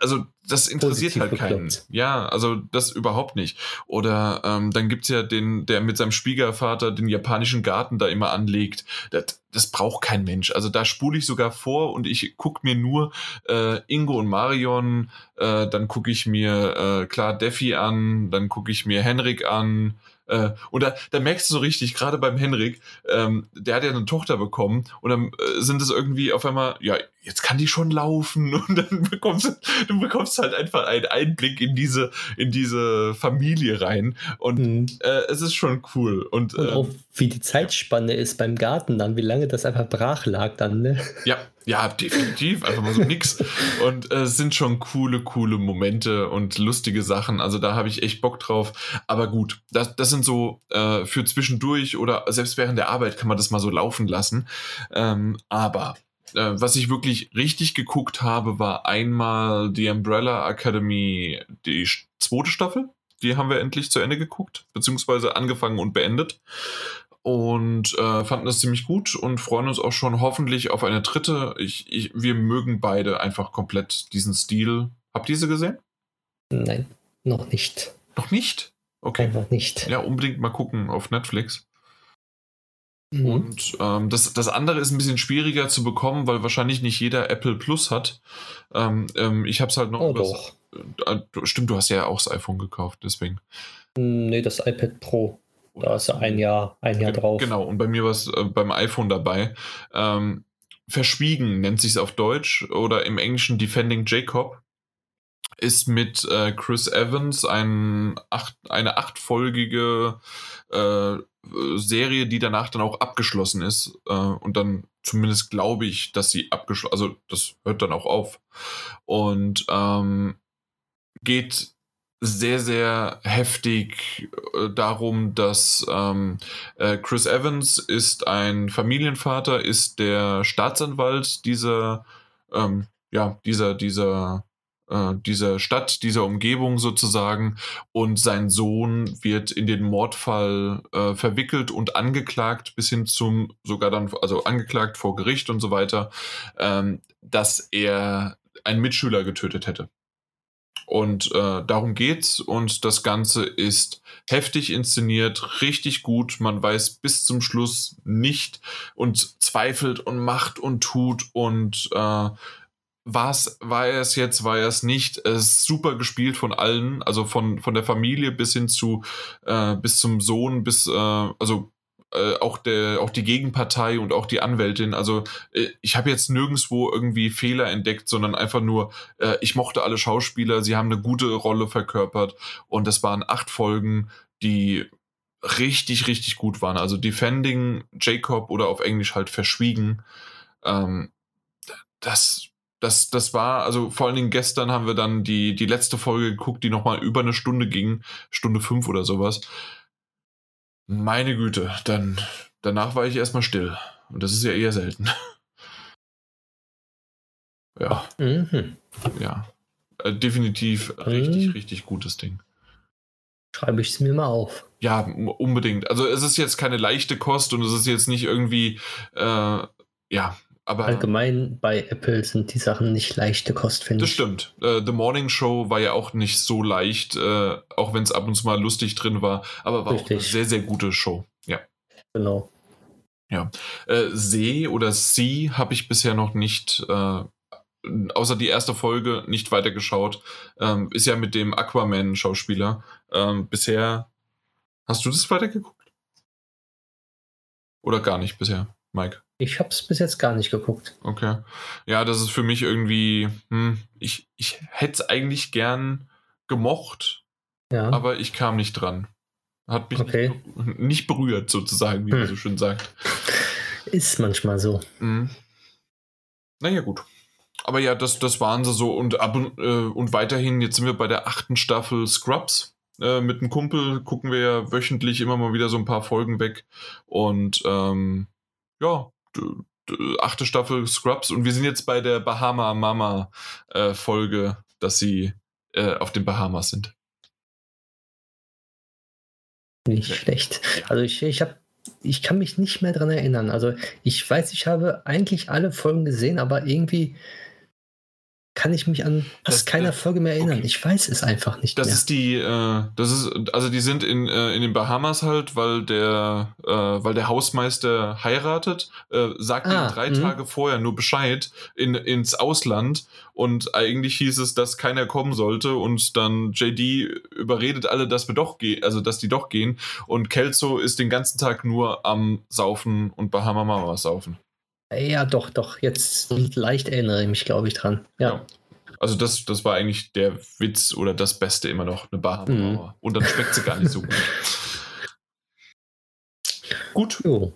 also das interessiert Positiv halt keinen. Bekloppt. Ja, also das überhaupt nicht. Oder ähm, dann gibt es ja den, der mit seinem Schwiegervater den japanischen Garten da immer anlegt. Das, das braucht kein Mensch. Also da spule ich sogar vor und ich gucke mir nur äh, Ingo und Marion, äh, dann gucke ich mir äh, klar Defi an, dann gucke ich mir Henrik an, äh, und da, da, merkst du so richtig, gerade beim Henrik, ähm, der hat ja eine Tochter bekommen und dann äh, sind es irgendwie auf einmal, ja, jetzt kann die schon laufen und dann bekommst du, bekommst halt einfach einen Einblick in diese, in diese Familie rein und mhm. äh, es ist schon cool. Und, und auch ähm, wie die Zeitspanne ist beim Garten dann, wie lange das einfach brach lag dann, ne? Ja, ja, definitiv. Einfach mal so nix. Und äh, es sind schon coole, coole Momente und lustige Sachen. Also da habe ich echt Bock drauf. Aber gut, das, das sind so äh, für zwischendurch oder selbst während der Arbeit kann man das mal so laufen lassen. Ähm, aber äh, was ich wirklich richtig geguckt habe, war einmal die Umbrella Academy, die zweite Staffel. Die haben wir endlich zu Ende geguckt, beziehungsweise angefangen und beendet und äh, fanden das ziemlich gut und freuen uns auch schon hoffentlich auf eine dritte. Ich, ich, wir mögen beide einfach komplett diesen Stil. Habt ihr sie gesehen? Nein, noch nicht. Noch nicht? Okay. Einfach nicht. Ja, unbedingt mal gucken auf Netflix. Mhm. Und ähm, das, das andere ist ein bisschen schwieriger zu bekommen, weil wahrscheinlich nicht jeder Apple Plus hat. Ähm, ähm, ich habe es halt noch. Oh, doch. Äh, stimmt, du hast ja auch das iPhone gekauft, deswegen. Nee, das iPad Pro. Da ist ein Jahr, ein Jahr drauf. Genau, und bei mir war es äh, beim iPhone dabei. Ähm, Verschwiegen nennt sich es auf Deutsch oder im Englischen Defending Jacob. Ist mit äh, Chris Evans ein acht, eine achtfolgige äh, Serie, die danach dann auch abgeschlossen ist. Äh, und dann zumindest glaube ich, dass sie abgeschlossen, also das hört dann auch auf. Und ähm, geht sehr, sehr heftig äh, darum, dass ähm, äh, Chris Evans ist ein Familienvater, ist der Staatsanwalt dieser, ähm, ja, dieser, dieser, äh, dieser Stadt, dieser Umgebung sozusagen und sein Sohn wird in den Mordfall äh, verwickelt und angeklagt bis hin zum, sogar dann, also angeklagt vor Gericht und so weiter, ähm, dass er einen Mitschüler getötet hätte. Und äh, darum geht's. Und das Ganze ist heftig inszeniert, richtig gut. Man weiß bis zum Schluss nicht und zweifelt und macht und tut und äh, was war er es jetzt, war er es nicht. Es ist super gespielt von allen, also von, von der Familie bis hin zu äh, bis zum Sohn, bis äh, also äh, auch, der, auch die Gegenpartei und auch die Anwältin. Also äh, ich habe jetzt nirgendwo irgendwie Fehler entdeckt, sondern einfach nur, äh, ich mochte alle Schauspieler, sie haben eine gute Rolle verkörpert und das waren acht Folgen, die richtig, richtig gut waren. Also Defending Jacob oder auf Englisch halt Verschwiegen. Ähm, das, das, das war, also vor allen Dingen gestern haben wir dann die, die letzte Folge geguckt, die nochmal über eine Stunde ging, Stunde fünf oder sowas. Meine Güte, dann danach war ich erstmal still. Und das ist ja eher selten. ja. Mhm. Ja. Äh, definitiv mhm. richtig, richtig gutes Ding. Schreibe ich es mir mal auf. Ja, unbedingt. Also es ist jetzt keine leichte Kost und es ist jetzt nicht irgendwie, äh, ja, aber Allgemein bei Apple sind die Sachen nicht leichte Kost, finde ich. Das stimmt. Uh, The Morning Show war ja auch nicht so leicht, uh, auch wenn es ab und zu mal lustig drin war, aber war Richtig. auch eine sehr, sehr gute Show. Ja. Genau. Ja. Uh, See oder Sie habe ich bisher noch nicht, außer die erste Folge, nicht weitergeschaut. Ähm, ist ja mit dem Aquaman-Schauspieler. Ähm, bisher. Hast du das weitergeguckt? Oder gar nicht bisher, Mike? Ich habe es bis jetzt gar nicht geguckt. Okay. Ja, das ist für mich irgendwie, hm, ich, ich hätte es eigentlich gern gemocht, ja. aber ich kam nicht dran. Hat mich okay. nicht, nicht, berührt, sozusagen, wie hm. man so schön sagt. Ist manchmal so. Mhm. Naja, gut. Aber ja, das, das waren sie so. Und, ab und, äh, und weiterhin, jetzt sind wir bei der achten Staffel Scrubs. Äh, mit einem Kumpel gucken wir ja wöchentlich immer mal wieder so ein paar Folgen weg. Und ähm, ja, achte Staffel Scrubs. Und wir sind jetzt bei der Bahama Mama äh, Folge, dass sie äh, auf den Bahamas sind. Nicht schlecht. Also ich, ich habe ich kann mich nicht mehr daran erinnern. Also ich weiß, ich habe eigentlich alle Folgen gesehen, aber irgendwie kann ich mich an fast keiner Folge mehr erinnern. Okay. Ich weiß es einfach nicht das mehr. Das ist die, äh, das ist, also die sind in, äh, in den Bahamas halt, weil der, äh, weil der Hausmeister heiratet, äh, sagt ah, ihm drei mh. Tage vorher nur Bescheid in, ins Ausland und eigentlich hieß es, dass keiner kommen sollte und dann JD überredet alle, dass wir doch gehen, also dass die doch gehen und Kelso ist den ganzen Tag nur am Saufen und Bahama Mama saufen. Ja, doch, doch. Jetzt leicht erinnere ich mich, glaube ich, dran. Ja. ja. Also das, das war eigentlich der Witz oder das Beste immer noch, eine Bahama mhm. Und dann schmeckt sie gar nicht so gut. gut. Jo.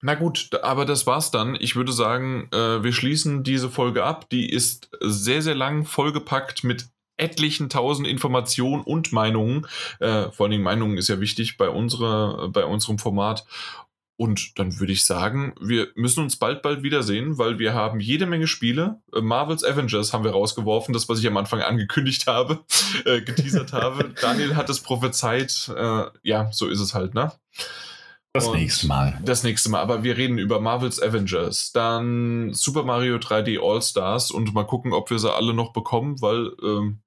Na gut, aber das war's dann. Ich würde sagen, äh, wir schließen diese Folge ab. Die ist sehr, sehr lang vollgepackt mit etlichen tausend Informationen und Meinungen. Äh, vor allen Dingen Meinungen ist ja wichtig bei, unserer, bei unserem Format. Und dann würde ich sagen, wir müssen uns bald, bald wiedersehen, weil wir haben jede Menge Spiele. Äh, Marvel's Avengers haben wir rausgeworfen, das, was ich am Anfang angekündigt habe, äh, geteasert habe. Daniel hat es prophezeit. Äh, ja, so ist es halt, ne? Das Und nächste Mal. Das nächste Mal. Aber wir reden über Marvel's Avengers, dann Super Mario 3D All-Stars und mal gucken, ob wir sie alle noch bekommen, weil ähm,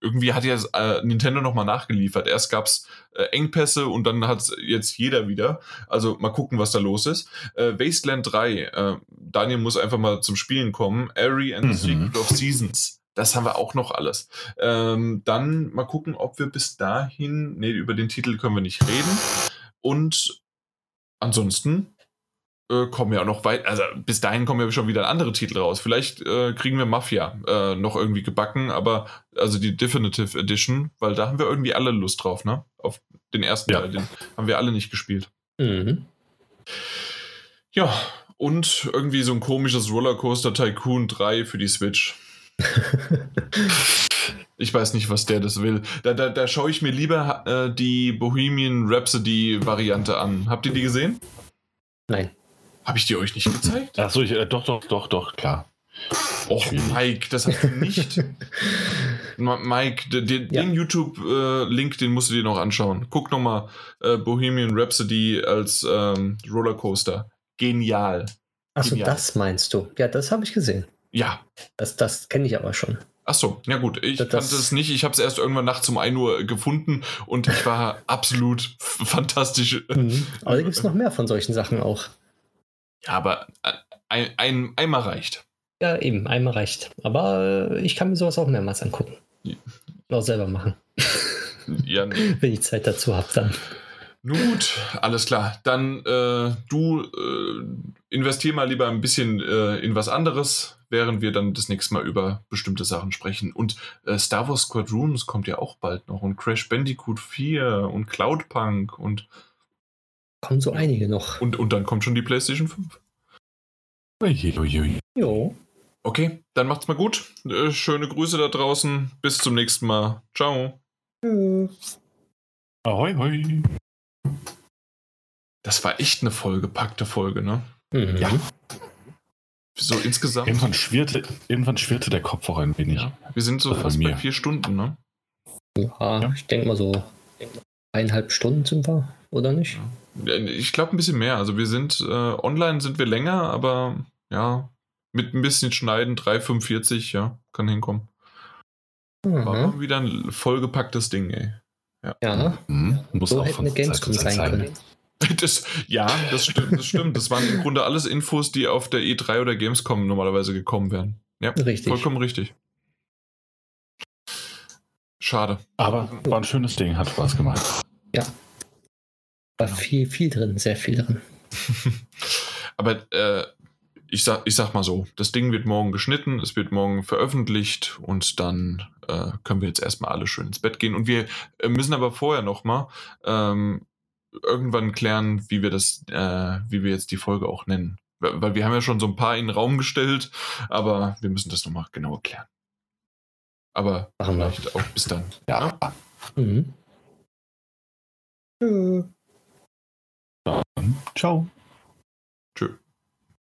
irgendwie hat ja äh, Nintendo nochmal nachgeliefert. Erst gab es äh, Engpässe und dann hat jetzt jeder wieder. Also mal gucken, was da los ist. Äh, Wasteland 3, äh, Daniel muss einfach mal zum Spielen kommen. Airy and the mhm. Secret of Seasons. Das haben wir auch noch alles. Ähm, dann mal gucken, ob wir bis dahin, nee, über den Titel können wir nicht reden. Und ansonsten äh, kommen ja auch noch weit, also bis dahin kommen ja schon wieder andere Titel raus. Vielleicht äh, kriegen wir Mafia äh, noch irgendwie gebacken, aber also die Definitive Edition, weil da haben wir irgendwie alle Lust drauf, ne? Auf den ersten ja. Teil, den haben wir alle nicht gespielt. Mhm. Ja, und irgendwie so ein komisches Rollercoaster Tycoon 3 für die Switch. ich weiß nicht, was der das will. Da, da, da schaue ich mir lieber äh, die Bohemian Rhapsody Variante an. Habt ihr die gesehen? Nein. Habe ich die euch nicht gezeigt? Achso, äh, doch, doch, doch, doch, klar. Och, Mike, das hast du nicht. Mike, den, ja. den YouTube-Link, äh, den musst du dir noch anschauen. Guck nochmal äh, Bohemian Rhapsody als ähm, Rollercoaster. Genial. Achso, das meinst du. Ja, das habe ich gesehen. Ja. Das, das kenne ich aber schon. Achso, ja gut, ich das, kannte es nicht. Ich habe es erst irgendwann nachts um 1 Uhr gefunden und ich war absolut fantastisch. Mhm. Aber da gibt es noch mehr von solchen Sachen auch. Ja, aber äh, ein, ein, einmal reicht. Ja, eben, einmal reicht. Aber äh, ich kann mir sowas auch mehrmals angucken. Ja. Auch selber machen. Ja, nee. Wenn ich Zeit dazu habe, dann. Nun gut, alles klar. Dann äh, du äh, investier mal lieber ein bisschen äh, in was anderes, während wir dann das nächste Mal über bestimmte Sachen sprechen. Und äh, Star Wars Squadrons kommt ja auch bald noch und Crash Bandicoot 4 und Cloudpunk und Kommen so einige noch. Und, und dann kommt schon die PlayStation 5. Uiuiui. Jo. Okay, dann macht's mal gut. Äh, schöne Grüße da draußen. Bis zum nächsten Mal. Ciao. Tschüss. Ahoi, hoi. Das war echt eine vollgepackte Folge, ne? Mhm. Ja. So insgesamt. Irgendwann schwirrte, irgendwann schwirrte der Kopf auch ein wenig. Ja. Wir sind so fast bei vier Stunden, ne? Ja, ja. ich denke mal so eineinhalb Stunden sind wir, oder nicht? Ja. Ich glaube ein bisschen mehr. Also wir sind, äh, online sind wir länger, aber ja, mit ein bisschen Schneiden 3,45, ja, kann hinkommen. Mhm. War wieder ein vollgepacktes Ding, ey. Ja. ja. Mhm. Muss so auch hätte eine Gamescom sein können. Das, ja, das stimmt, das stimmt. Das waren im Grunde alles Infos, die auf der E3 oder Gamescom normalerweise gekommen wären. Ja, richtig. vollkommen richtig. Schade. Aber war ein schönes Ding, hat Spaß gemacht. Ja. War genau. viel, viel drin, sehr viel drin. Aber äh, ich, sag, ich sag mal so, das Ding wird morgen geschnitten, es wird morgen veröffentlicht und dann äh, können wir jetzt erstmal alle schön ins Bett gehen. Und wir äh, müssen aber vorher nochmal ähm, irgendwann klären, wie wir das, äh, wie wir jetzt die Folge auch nennen. Weil wir haben ja schon so ein paar in den Raum gestellt, aber wir müssen das nochmal genau erklären. Aber Machen vielleicht wir. auch bis dann. Ja. Mhm. Ja. Dann, ciao. Tschö.